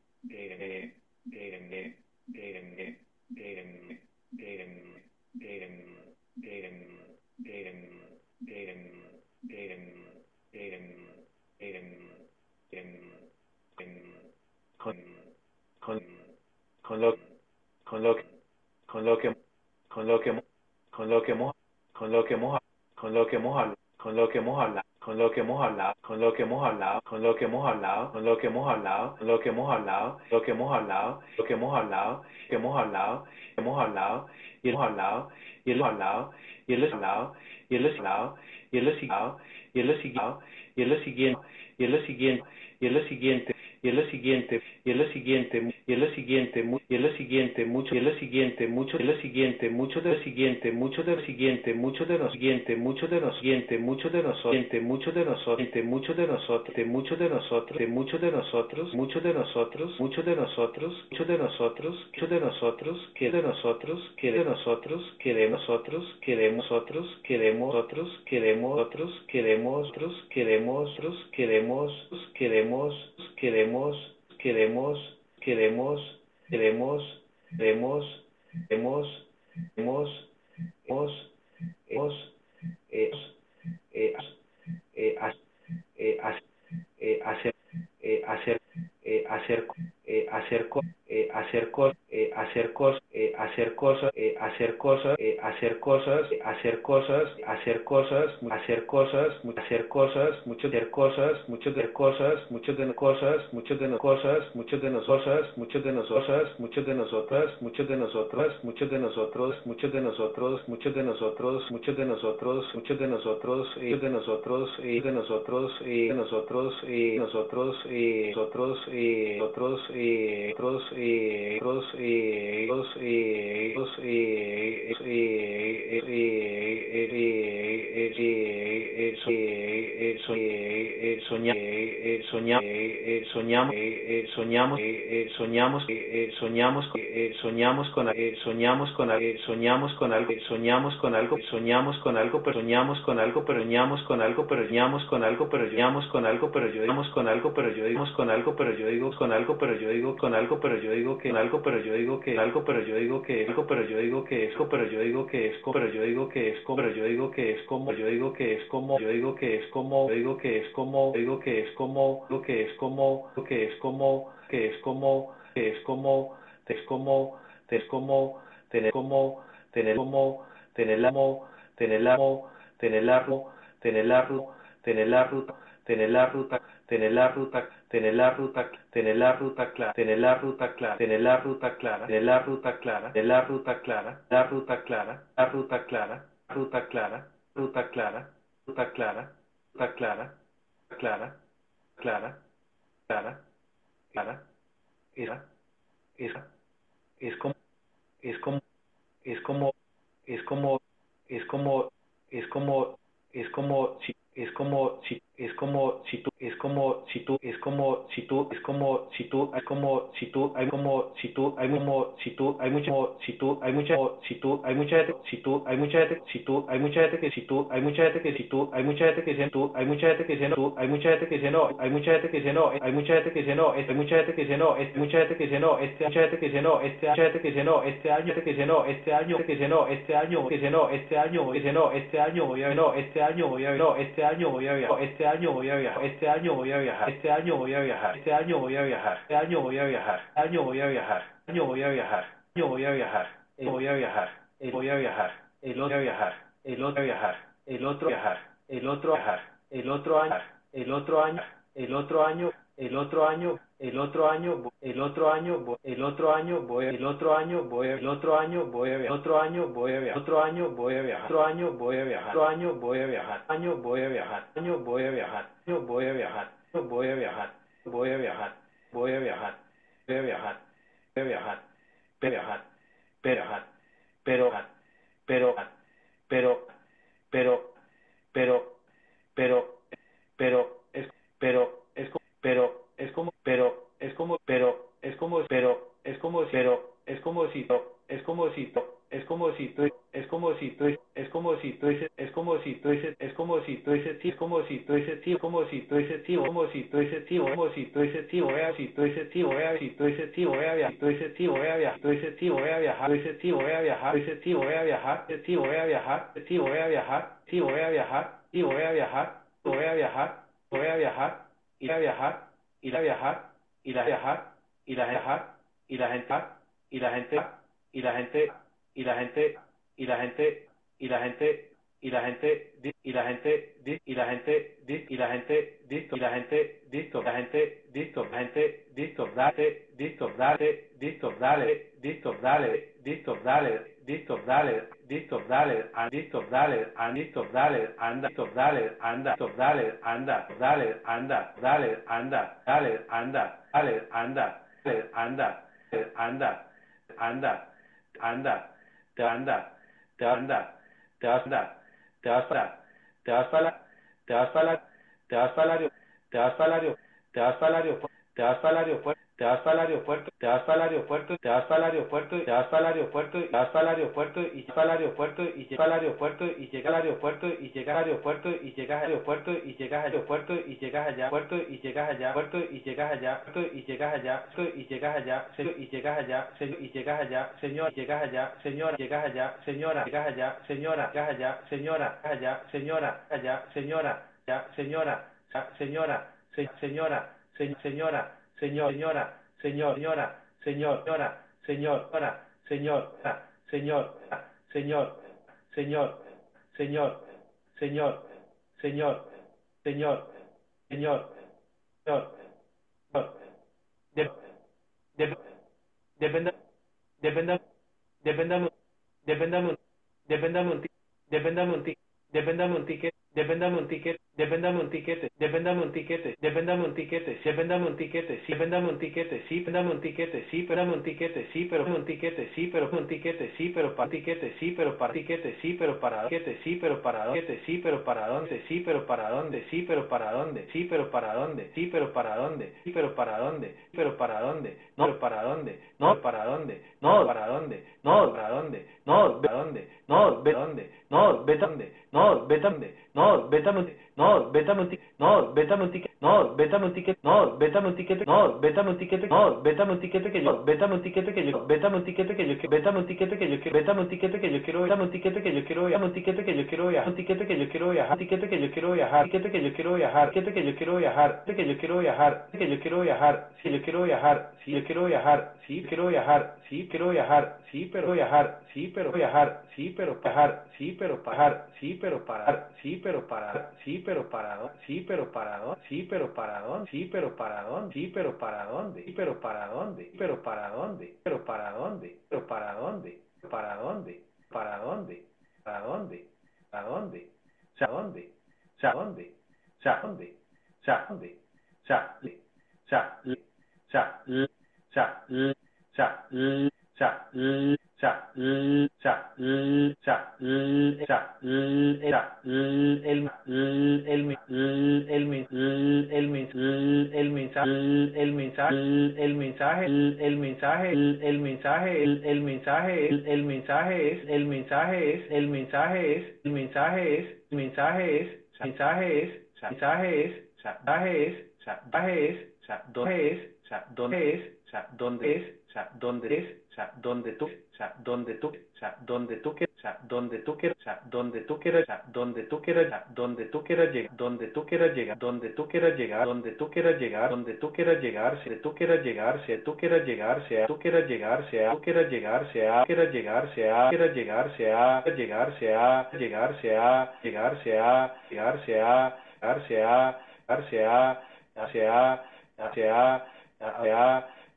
con, con, con lo con lo con lo que con lo que con lo que hemos con lo que hemos con lo que hemos con lo que hemos hablado con lo que hemos hablado, con lo que hemos hablado, con lo que hemos hablado, con lo que hemos hablado, con lo que hemos hablado, lo que hemos hablado, lo que hemos hablado, que hemos hablado, hemos hablado, y hemos hablado, y hemos hablado, y él hablado, y él hablado, y él hablado, y él siguiente, y él siguiente, y él siguiente, y él siguiente, y lo siguiente, y lo siguiente, y es lo siguiente mucho y es siguiente mucho y es siguiente mucho y es siguiente mucho de lo siguiente mucho de lo siguiente mucho de lo siguiente mucho de lo siguiente mucho de nosotros mucho de nosotros mucho de nosotros de mucho de nosotros de mucho de nosotros mucho de nosotros mucho de nosotros mucho de nosotros mucho de nosotros que de nosotros que de nosotros queremos otros queremos otros queremos otros queremos otros queremos queremos queremos queremos queremos queremos queremos, queremos, queremos, queremos, queremos, queremos, queremos, hacer, hacer, hacer, hacer, hacer, cosas, eh, hacer cosas, eh, hacer cosas, eh, hacer cosas, eh, hacer cosas, hacer cosas, hacer cosas, hacer cosas, hacer cosas, muchas de cosas, muchas de cosas, muchas de cosas, muchas de cosas, muchas de nosotras, muchas de nosotras, muchas de nosotras, muchas de nosotras, muchos de nosotros, muchos de nosotros, muchos de nosotros, muchos de nosotros, muchos de nosotros, de nosotros, de nosotros, de nosotros, y nosotros, y nosotros, Soñamos, soñamos, soñamos, soñamos, soñamos con algo, pero yo digo con algo, pero yo digo con algo, pero yo digo con algo, pero yo yo digo que algo, pero yo digo que algo, pero yo digo que algo, pero yo digo que es, pero yo digo que es, pero yo digo que es, pero yo digo que es como, yo digo que es como, yo digo que es como, yo digo que es como, digo que es como, lo que es como, lo que es como, que es como, que es como, es como, es como, tener como, tener como, tener amo, tener amo, tener tener tener la ruta, tener la ruta, tener la ruta, tener la ruta, tener la ruta clara, tener la ruta clara, tener la ruta clara, tener la ruta clara, tener la ruta clara, la ruta clara, la ruta clara, ruta clara, ruta clara, ruta clara, ruta clara, clara, clara, clara, clara, esa, esa, es como, es como, es como, es como, es como, es como, es como si, es como si, es como si tú, es como si tú, es como si tú, es como si tú, hay como si tú, hay como si tú, hay como si tú, hay mucho, si tú, hay mucha, si tú, hay mucha gente, si tú, hay mucha gente, si tú, hay mucha gente que si tú, hay mucha gente que si tú, hay mucha gente que se tú, hay mucha gente que se no, hay mucha gente que se no, hay mucha gente que se no, hay mucha gente que se no, hay mucha gente que se no, hay mucha gente que se no, este mucha gente que se no, este mucha gente que se no, este año que se no, este año que se no, este año que se no, este año que se no, este año voy a no, este año voy a no, este año voy a viajar, este año voy a viajar, este año voy a viajar, este año voy a viajar, este año voy a viajar, este año voy a viajar, este año voy a viajar, este año voy a viajar, año voy a viajar, voy a viajar, voy a viajar, el otro viajar, el otro viajar, el otro viajar, el otro viajar, el otro año, el otro año, el otro año, el otro año, el otro año, el otro año, el otro año voy, el otro año voy, el otro año voy a viajar, otro año voy a viajar, otro año voy a viajar, otro año voy a viajar, otro año voy a viajar, año voy a viajar, año voy a viajar, año voy a viajar, voy a viajar, voy a viajar, voy a viajar, voy a viajar, voy a viajar, voy a viajar, pero pero pero pero pero pero pero pero es pero es como pero es como pero es como pero es como pero es como si es como si es como si tú es como si tú es como si tú es como si tú es como si tú es como si tú es como si tú es como si tú es como si tú es si tú es si tú es vea tú es vea vea tú es vea viajar tú es vea viajar tú es vea viajar tú es vea viajar tú es vea viajar sí voy a viajar sí voy a viajar voy a viajar voy a viajar ir a viajar ir a viajar ir a viajar ir a viajar y la gente y la gente y la gente, y la gente, y la gente, y la gente, y la gente, y la gente, y la gente, y la gente, listo, y la gente, listo, la gente, listo, la gente, listo, dale, listo, dale, listo, dale, dale, dale, listo, dale, listo, dale, listo, dale, listo, dale, anda, listo, dale, anda, listo, dale, anda, dale, anda, dale, anda, dale, anda, dale, anda, dale, anda, anda, anda, anda, te anda, te anda, te anda, te te vas para el aeropuerto, te vas para el aeropuerto, te vas para el aeropuerto, te vas para el aeropuerto, te vas para el aeropuerto y llega al aeropuerto y llega al aeropuerto y llega al aeropuerto y llega al aeropuerto y llegas al aeropuerto y llegas al aeropuerto y llegas allá, puerto y llegas allá, puerto y llegas allá, puerto y llegas allá, y llegas allá, y llegas allá, y llegas allá, señor, llegas allá, señora, llegas allá, señora, llegas allá, señora, llegas allá, señora, allá, señora, allá, señora, ya, señora, señora, señora, señora, señor, señora, señor, señora, señor, señora, señor, señor, señor, señor, señor, señor, señor, señor, señor, señor, señor, dependa, dependa, dependa, dependa, dependa, dependa, dependa un ticket, dependa un ticket, dependa un ticket, dependa un ticket, dependa un ticket, si dependa un ticket, si dependa un ticket, si dependa un ticket, si dependa un ticket, sí, pero un ticket, sí, pero un ticket, sí, pero para ticket, sí, pero para ticket, sí, pero para ticket, sí, pero para dónde, sí, pero para dónde, sí, pero para dónde, sí, pero para dónde, sí, pero para dónde, sí, pero para dónde, sí, pero para dónde, pero para dónde, no, para dónde, no, para dónde, no, para dónde, no, para dónde, no, para dónde, no, ve dónde, no, dónde, no, ve dónde, no, dónde, no, no, vete a Multi, no, vete a Multi no, ve dónde, no, ve dónde, no, ve dónde que yo, ve dónde que yo, ve dónde que yo, ve dónde que yo, ve dónde que yo quiero, dame un tiquete que yo quiero viajar, un tiquete que yo quiero viajar, un tiquete que yo quiero viajar, un tiquete que yo quiero viajar, un tiquete que yo quiero viajar, tiquete que yo quiero viajar, que yo quiero viajar, que yo quiero viajar, si yo quiero viajar, si yo quiero viajar, si quiero viajar, si quiero viajar, sí, pero viajar, sí, pero viajar, sí, pero viajar, sí, pero parar, sí, pero parar, sí, pero parar, sí, pero para sí, pero para dónde, sí, pero para dónde, sí, pero para dónde, sí, pero para dónde, sí, pero para dónde, pero para dónde, pero para dónde, pero para dónde, para dónde, para dónde, para dónde, para dónde, sea, dónde, sea, dónde, sea, dónde, sea, dónde, sea, o sea, o sea, o sea, o sea, el el el mensaje el mensaje el mensaje el mensaje el mensaje el mensaje el mensaje es el mensaje es el mensaje es el mensaje es el mensaje es mensaje es mensaje es mensaje es mensaje es o sea, dónde es, o sea, dónde es, o sea, dónde tú, o sea, dónde tú, o sea, dónde tú quieres, o sea, dónde tú quieres, o sea, dónde tú quieres, o sea, dónde tú quieras, dónde tú quieras llegar, dónde tú quieras llegar, dónde tú quieras llegar, dónde tú quieras llegar, dónde tú quieras llegar, si tú quieras llegar, si tú quieras llegar, si tú quieras llegar, si tú quieras llegar, si a quieras llegar, si a quieras llegar, si a llegar, si a llegar, si a llegar, si a llegar, si a llegar, si a llegar, si a hacia hacia hacia hacia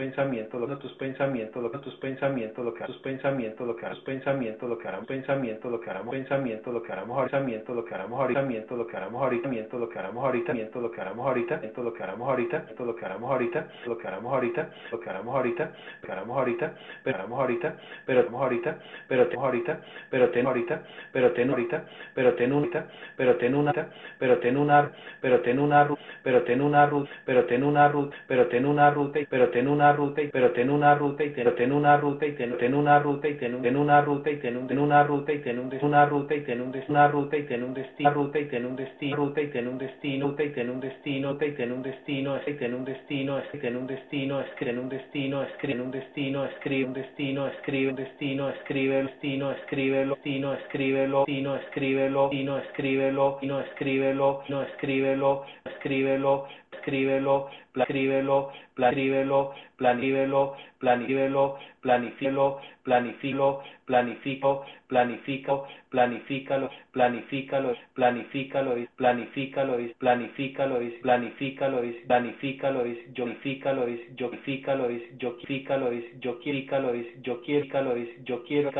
pensamientos, lo que tus pensamientos, lo que tus pensamientos, lo que tus pensamientos, lo que tus pensamientos, lo que tus pensamientos, pensamiento, lo que haremos pensamiento, lo que haremos pensamiento, lo que haremos ahorita, miento, lo que haremos ahorita, miento, lo que haremos ahorita, miento, lo que haremos ahorita, miento, lo que haremos ahorita, miento, lo que haremos ahorita, lo que haremos ahorita, lo que haremos ahorita, lo que haremos ahorita, pero haremos ahorita, pero tenemos ahorita, pero tenemos ahorita, pero tenemos ahorita, pero tenemos ahorita, pero ten ahorita, pero ten una, pero ten una, pero ten una, pero ten una ruta, pero ten una ruta, pero ten una ruta, pero ten una ruta, pero ten una ruta, pero ten una ruta, y ten una ruta, y ten una ruta, y ten una ruta, y ten una ruta, y tenemos una ruta y tenemos un destino, ruta y tenemos un destino, ruta y tenemos un destino, ruta y tenemos un destino, y tenemos un destino, y tenemos un destino, y tenemos un destino, escribe un destino, escribe un destino, escribe un destino, escribe un destino, escribe el destino, escríbelo, destino, escríbelo, destino, escríbelo, destino, escríbelo, destino, escríbelo, no escríbelo, escríbelo, escríbelo, escríbelo, escríbelo, planívelo, planívelo, planifílo, planifilo, planifico, planifico, planifícalo, planifícalo, planifícalo, planifícalo, planifícalo, planifícalo, planifícalo, yo planifícalo, yo planifícalo, yo quiero yo quiero yo quiero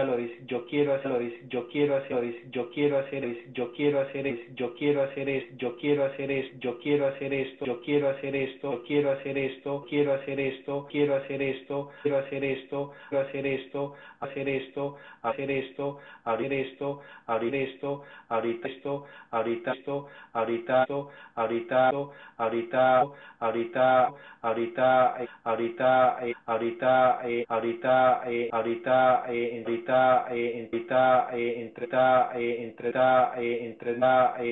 yo quiero hacerlo, yo quiero hacerlo, yo quiero hacer yo quiero hacer yo quiero hacer yo quiero hacer yo quiero hacer esto, yo quiero hacer esto, quiero hacer esto, quiero hacer esto, quiero hacer esto, quiero hacer esto, quiero hacer esto, hacer esto, hacer esto, abrir esto, abrir esto, ahorita esto, ahorita esto, ahorita esto, ahorita ahorita ahorita ahorita ahorita ahorita ahorita ahorita ahorita ahorita entreta en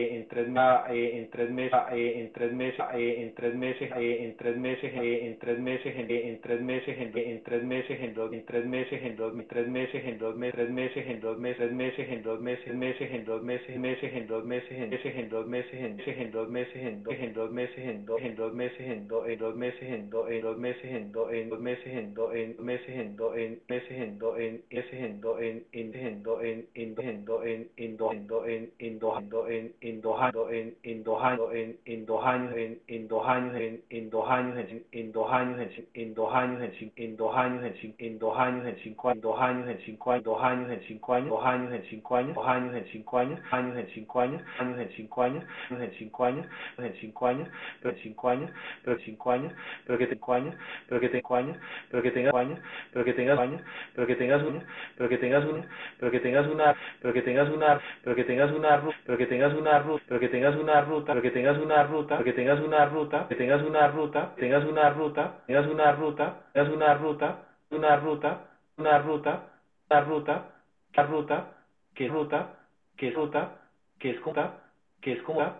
en tres meses en tres meses en tres meses en tres meses en tres meses en tres meses dos tres meses en dos meses tres meses en dos meses meses en dos meses meses en dos meses meses en dos meses en meses en dos meses en meses en dos meses en dos en dos meses en dos en dos meses en dos en dos meses en dos en dos meses en dos en dos meses en dos en meses en dos en meses en dos en meses en dos en en en dos en en dos en dos en en dos en dos en en dos en en dos en en dos años en en dos años en en dos años en en dos años en en dos años en en dos años en en dos años en en dos años en cinco años dos años en cinco años dos años en cinco años dos años en cinco años dos años en cinco años años en cinco años años en cinco años años en cinco años en cinco años pero en cinco años pero en cinco años pero que cinco años pero que cinco años pero que tengas años pero que tengas años pero que tengas uno pero que tengas uno pero que tengas una pero que tengas una pero que tengas una ruta pero que tengas una ruta pero que tengas una ruta pero que tengas una ruta pero que tengas una ruta que tengas una ruta tengas una ruta tengas una ruta tengas una ruta una ruta una ruta una ruta una ruta que ruta que ruta que es como que es como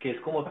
que es como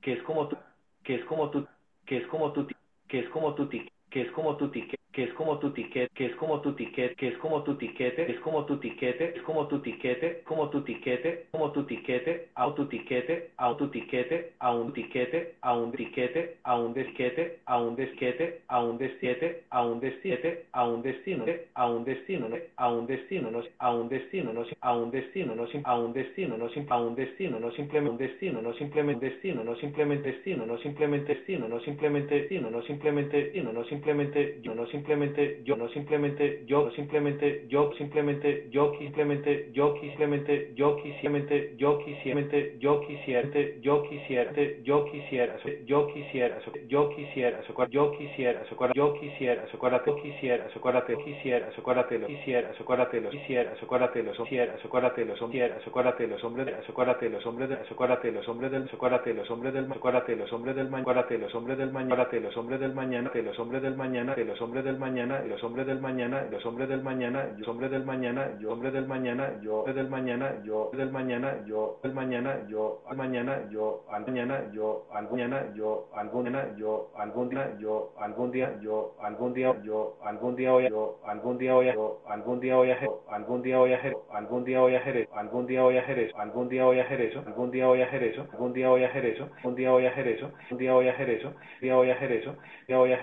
que es como tú que es como tú que es como tú que es como tú que es como tu ticket que es como tu ticket, que es como tu ticket, que es como tu tiquete, es como tu tiquete, es como tu tiquete, como tu tiquete, como tu tiquete, a tu tiquete, a tu tiquete, a un tiquete, a un tiquete, a un desquete, a un desquete, a un destiete, a un destiete, a un destino, a un destino, a un destino, no a un destino, no a un destino, no a un destino, no a un destino, no simplemente un destino, no simplemente destino, no simplemente destino, no simplemente destino, no simplemente destino, no simplemente destino, no simplemente yo, no simplemente simplemente yo, no simplemente yo, simplemente yo, simplemente yo, simplemente yo, simplemente yo, simplemente yo, simplemente yo quisiera, yo quisiera, yo quisiera, yo quisiera, yo quisiera, yo quisiera, yo quisiera, socorate, quisiera, socorate, quisiera, socorate, lo quisiera, quisiera, socorate, los quisiera, los hombres, hombres, socorate, los hombres, los hombres los hombres del, socorate, los hombres del los hombres del los hombres del mañana, los hombres del mañana, los hombres del del mañana, los hombres del mañana, los hombres del mañana, yo hombres del mañana, yo hombre del mañana, yo del mañana, yo del mañana, yo del mañana, yo al mañana, yo al mañana, yo al mañana, yo algún día, yo algún día, yo algún día, yo algún día, yo algún día hoy, yo algún día hoy, yo algún día hoy a algún día hoy a algún día hoy a hacer algún día hoy a eso, algún día hoy a eso, algún día hoy a eso, algún día hoy a eso, un día hoy a eso, un día hoy a hacer eso, día hoy a hacer eso, día hoy a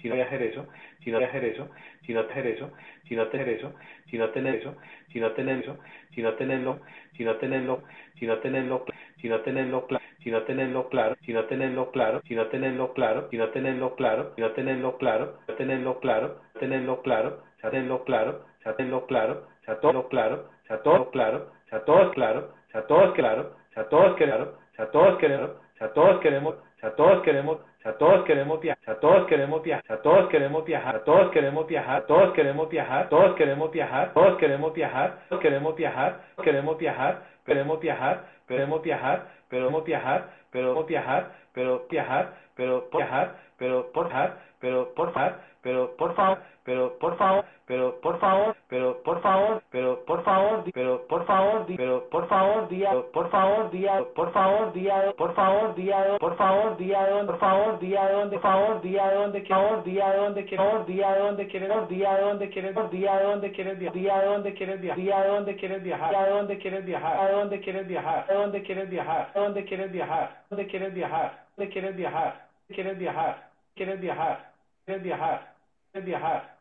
si no voy a hacer eso, si no voy a hacer eso, si no hacer eso, si no tener eso, si no tener eso, si no tener eso, si no tenerlo, si no tenerlo, si no tenerlo, si no tenerlo claro, si no tenerlo claro, si no tenerlo claro, si no tenerlo claro, si no tenerlo claro, si no tenerlo claro, no tenerlo claro, tenerlo claro, sea, tenlo claro, o sea, tenlo claro, sea, todo claro, sea, todo claro, sea, todo claro, sea, todo claro, sea, claro, sea, todos queremos, sea, todos queremos, o sea, todos queremos, o sea, todos queremos viajar, o sea, todos queremos viajar, o sea, todos queremos viajar, todos queremos viajar, todos queremos viajar, todos queremos viajar, todos queremos viajar, todos queremos viajar, queremos viajar, queremos viajar, queremos viajar, queremos viajar, pero viajar, pero viajar, pero viajar, pero viajar, pero por favor, pero por favor, pero por favor, pero por favor, pero por favor, pero por favor, pero por favor, pero por favor, día, por favor, día, por favor, día, por favor, día, por favor, día, por favor, día, donde, favor, día, donde, favor, día, donde, que favor, día, donde quieres, día, donde quieres, día, donde quieres día, donde quieres día, donde quieres viajar, día, donde quieres viajar, a dónde quieres viajar, a dónde quieres viajar, a dónde quieres viajar, dónde quieres viajar, dónde quieres viajar, quieres viajar, quieres viajar, quieres viajar, quieres viajar,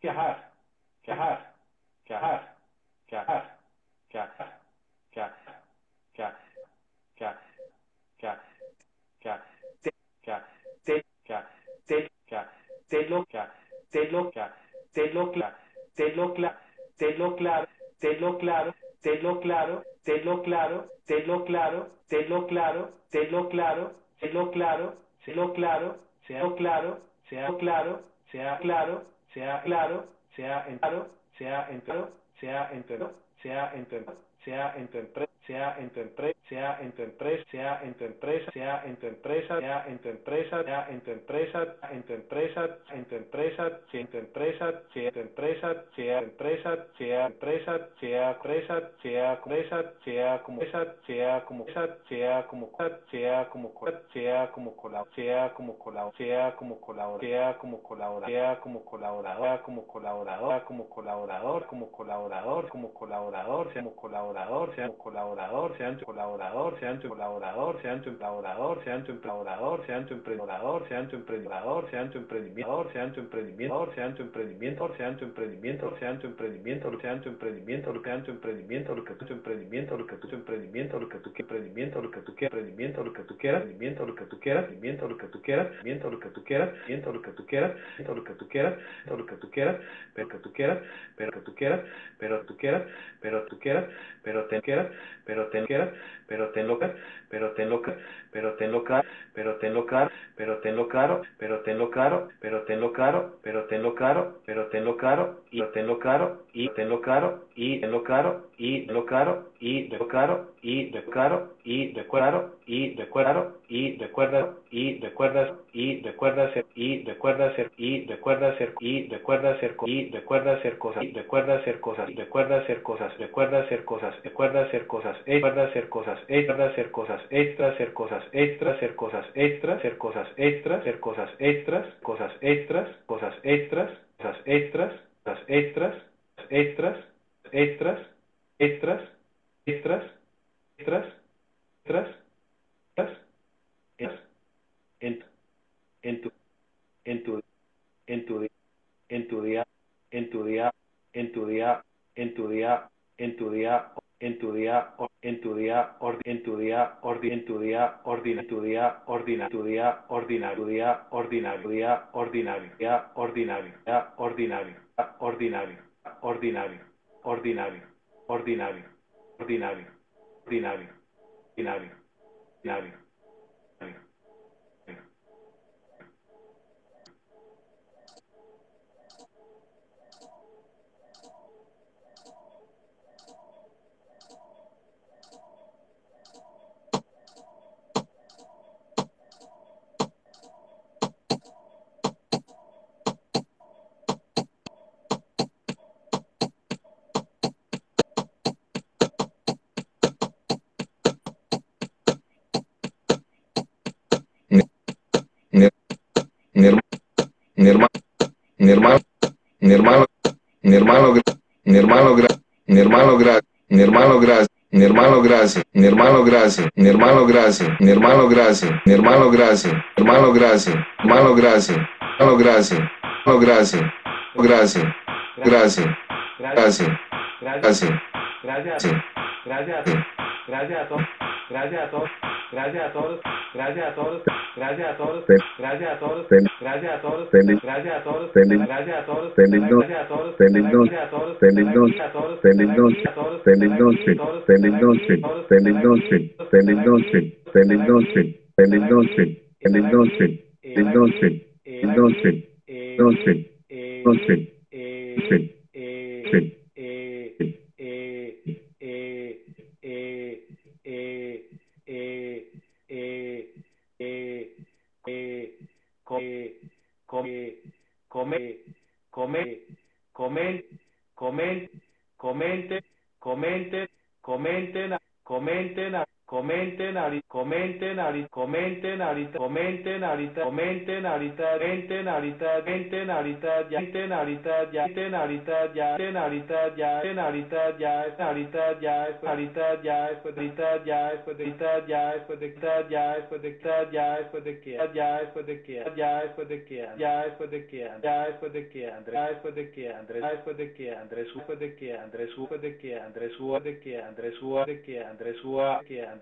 viajar, viajar, viajar, viajar, viajar, viajar, viajar, viajar, viajar, viajar, viajar, viajar, viajar, te lo te lo te lo te lo claro, te claro, te claro, te claro, te claro, te claro, te claro, te claro, claro, claro, claro, claro, sea claro, sea en claro, sea en claro, sea en claro, sea en claro, sea en tu empresa, sea en tu empresa, sea en tu empresa, sea en tu empresa, sea en tu empresa, sea en tu empresa, sea en tu empresa, en tu empresa, en tu empresa, sea en tu empresa, sea en tu empresa, sea empresa, sea empresa, sea empresa, sea empresa, sea como esa, sea como esa, sea como sea como sea como colabor, sea como colabor, sea como colaborador, sea como colaborador, sea como colaborador, como colaborador, como colaborador, como colaborador, como colaborador, sea como colaborador, sea colaborador, sea tu colaborador, sea tu colaborador, sea tu colaborador, sea tu colaborador, sea tu emprendedor, sea tu emprendedor, sea tu emprendimiento, sea tu emprendimiento, sea tu emprendimiento, sea tu emprendimiento, sea tu emprendimiento, sea tu emprendimiento, que tu emprendimiento, lo que tu emprendimiento, lo que tu emprendimiento, lo que tu emprendimiento, lo que tu emprendimiento, lo que tú quieras, emprendimiento, lo que tú quieras, emprendimiento, lo que tú quieras, emprendimiento, lo que tú quieras, emprendimiento, lo que tú quieras, lo que tú quieras, lo que tú quieras, pero que tú quieras, pero que tú quieras, pero quieras, pero tú quieras, pero te quieras, pero te quieras, pero te loca, pero te loca, pero te loca, pero te loca, pero te lo caro, pero te lo caro, pero te lo caro, pero te lo caro, pero te lo caro, y te lo caro, y te lo caro, y te lo caro, y lo caro, y de caro, y de caro, y de cuero, y de cuero, y de cuerda, y de cuerdas, y de cuerdas, y de cuerdas, y de cuerdas, y de cuerdas, y de cuerdas, hacer cosas, y de cuerdas, hacer cosas, y de cuerdas, hacer cosas, de cuerdas, hacer cosas, de cuerdas, hacer cosas, de cuerdas, hacer cosas, extra, hacer cosas, extra, hacer cosas, extra, hacer cosas, extra, hacer cosas, extra, hacer cosas extras, cosas extras, cosas extras, cosas extras, cosas extras, extras, extras, extras, extras, extras, extras, extras, en, en tu, en tu, en tu, en tu día, en tu día, en tu día, en tu día, en tu día, en tu día, en tu día, en tu día, en tu día, ordinario, tu día, ordinario, tu día, ordinario, día, ordinario, día, ordinario, día, ordinario, día, ordinario, ordinario, ordinario, ordinario, ordinario, ordinario, ordinario, ordinario, ordinario. mi hermano, mi hermano, mi hermano, mi hermano, mi hermano, mi hermano, mi hermano, gracias. Mi gracias. Mi hermano, gracias. Mi hermano, gracias. Mi hermano, gracias. Mi hermano, gracias. Hermano, gracias. Hermano, gracias. Hermano, gracias. Hermano, gracias. Gracias. Gracias. Gracias. Gracias. Gracias. Gracias. Gracias. Gracias a todos. Gracias a todos. gracias a todos, gracias a todos, gracias a todos, gracias a todos, gracias a todos, gracias a todos, feliz noche, gracias a todos, feliz noche, gracias a todos, feliz noche, gracias a todos, feliz noche, feliz noche, feliz noche, feliz noche, feliz noche, feliz noche, feliz noche, feliz noche, feliz noche, feliz noche, noche, noche, noche, noche. e, e, e, e come, come, come, come, come, come, commente, commente, commenten, commenten, commenten comenten, ahorita, comenten, ahorita, comenten, ahorita, comenten, ahorita, comenten, ahorita, venten, ahorita, venten, ahorita, ya, venten, ahorita, ya, venten, ahorita, ya, venten, ahorita, ya, venten, ahorita, ya, es ahorita, ya, es ahorita, ya, es ahorita, ya, es ahorita, ya, es ahorita, ya, es ahorita, ya, es de que, ya, es de que, ya, es de que, ya, es de que, ya, es de que, Andrés, ya, es de que, Andrés, ya, es de que, Andrés, fue de que, Andrés, fue de que, Andrés, fue de que, Andrés, fue de que, Andrés, fue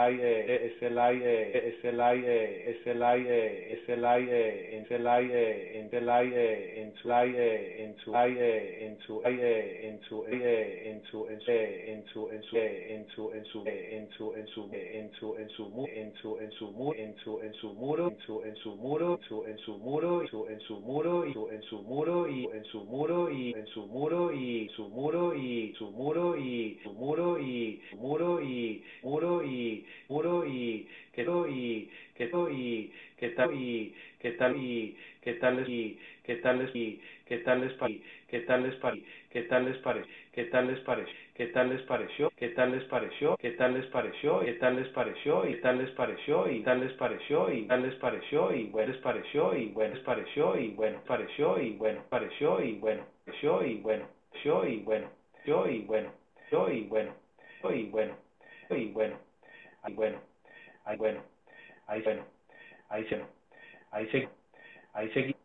este, este, este, este, este, la, SLI, SLI, SLI, SLI, en en su en su en su en su en muro en su en su muro su en en su muro y en su muro y en su muro y su muro y su muro y su muro y su muro y muro y muro y que todo y que todo y que tal y que tal y que tales y que tales y que tales y que tales y que tales pare que pare que pareció que tales pareció que pareció que tales pareció y tales pareció y tales pareció y tales pareció y buenos pareció y buenos pareció y bueno pareció y bueno pareció y bueno pareció y bueno yo y bueno yo y bueno yo y bueno yo y bueno yo y bueno ahí bueno, ahí bueno, ahí bueno, ahí bueno, ahí seguimos, ahí seguimos,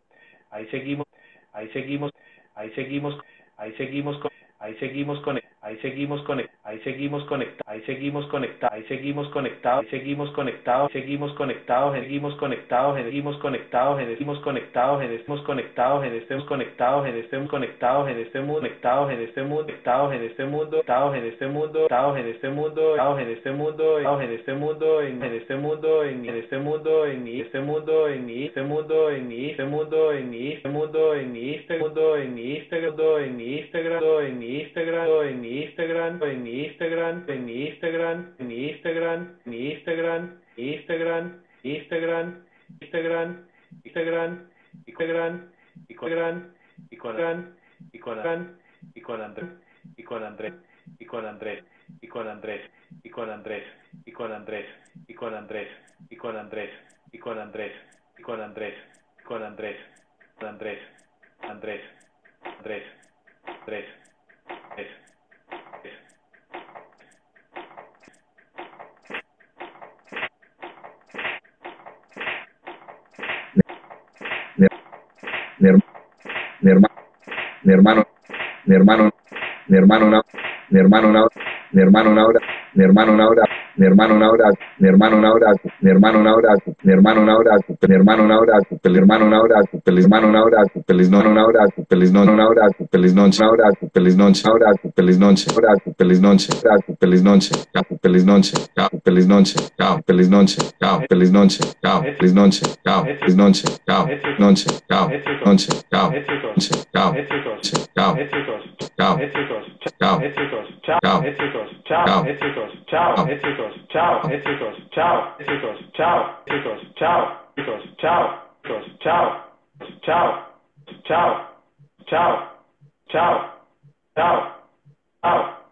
ahí seguimos, ahí seguimos, ahí seguimos, ahí seguimos, ahí seguimos con, ahí seguimos con, ahí seguimos conectados, ahí seguimos conectados, ahí seguimos conectados, seguimos conectados, seguimos conectados, seguimos conectados, seguimos conectados, seguimos conectados, estemos conectados, estemos conectados, estemos conectados, en este mundo, conectados en este mundo, conectados en este mundo, conectados en este mundo, conectados en este mundo, conectados en este mundo, conectados en este mundo, en este mundo, en este mundo, en este mundo, en este mundo, en este mundo, en este mundo, en este mundo, en este mundo, en Instagram, en Instagram, en Instagram, en Instagram, en Instagram, en Instagram, en Instagram, Instagram, Instagram, Instagram, Instagram, Instagram, con Instagram, y con y con y con Andrés, y con Andrés, y con Andrés, y con Andrés, y con Andrés, y con Andrés, y con Andrés, y con Andrés, y con Andrés, y con Andrés, y con Andrés, Andrés, Andrés, Andrés, Andrés. mi hermano, mi hermano, mi hermano, mi hermano, mi hermano, mi hermano, mi hermano, mi hermano, mi mi hermano un abrazo, mi hermano un abrazo, mi hermano un abrazo, mi hermano un abrazo, hermano un abrazo, mi hermano un abrazo, feliz hermano un abrazo, feliz no un abrazo, feliz no un abrazo, feliz noche un abrazo, feliz noche abrazo, feliz noche abrazo, feliz noche abrazo, feliz noche, chao, feliz noche, chao, feliz noche, chao, feliz noche, chao, feliz noche, chao, feliz noche, chao, feliz noche, chao, noche, chao, chao, chao, chao, éxitos, chao, éxitos, chao, éxitos, chao, éxitos, chao, éxitos, chao, chao, chao, chao, chao, chao, chao.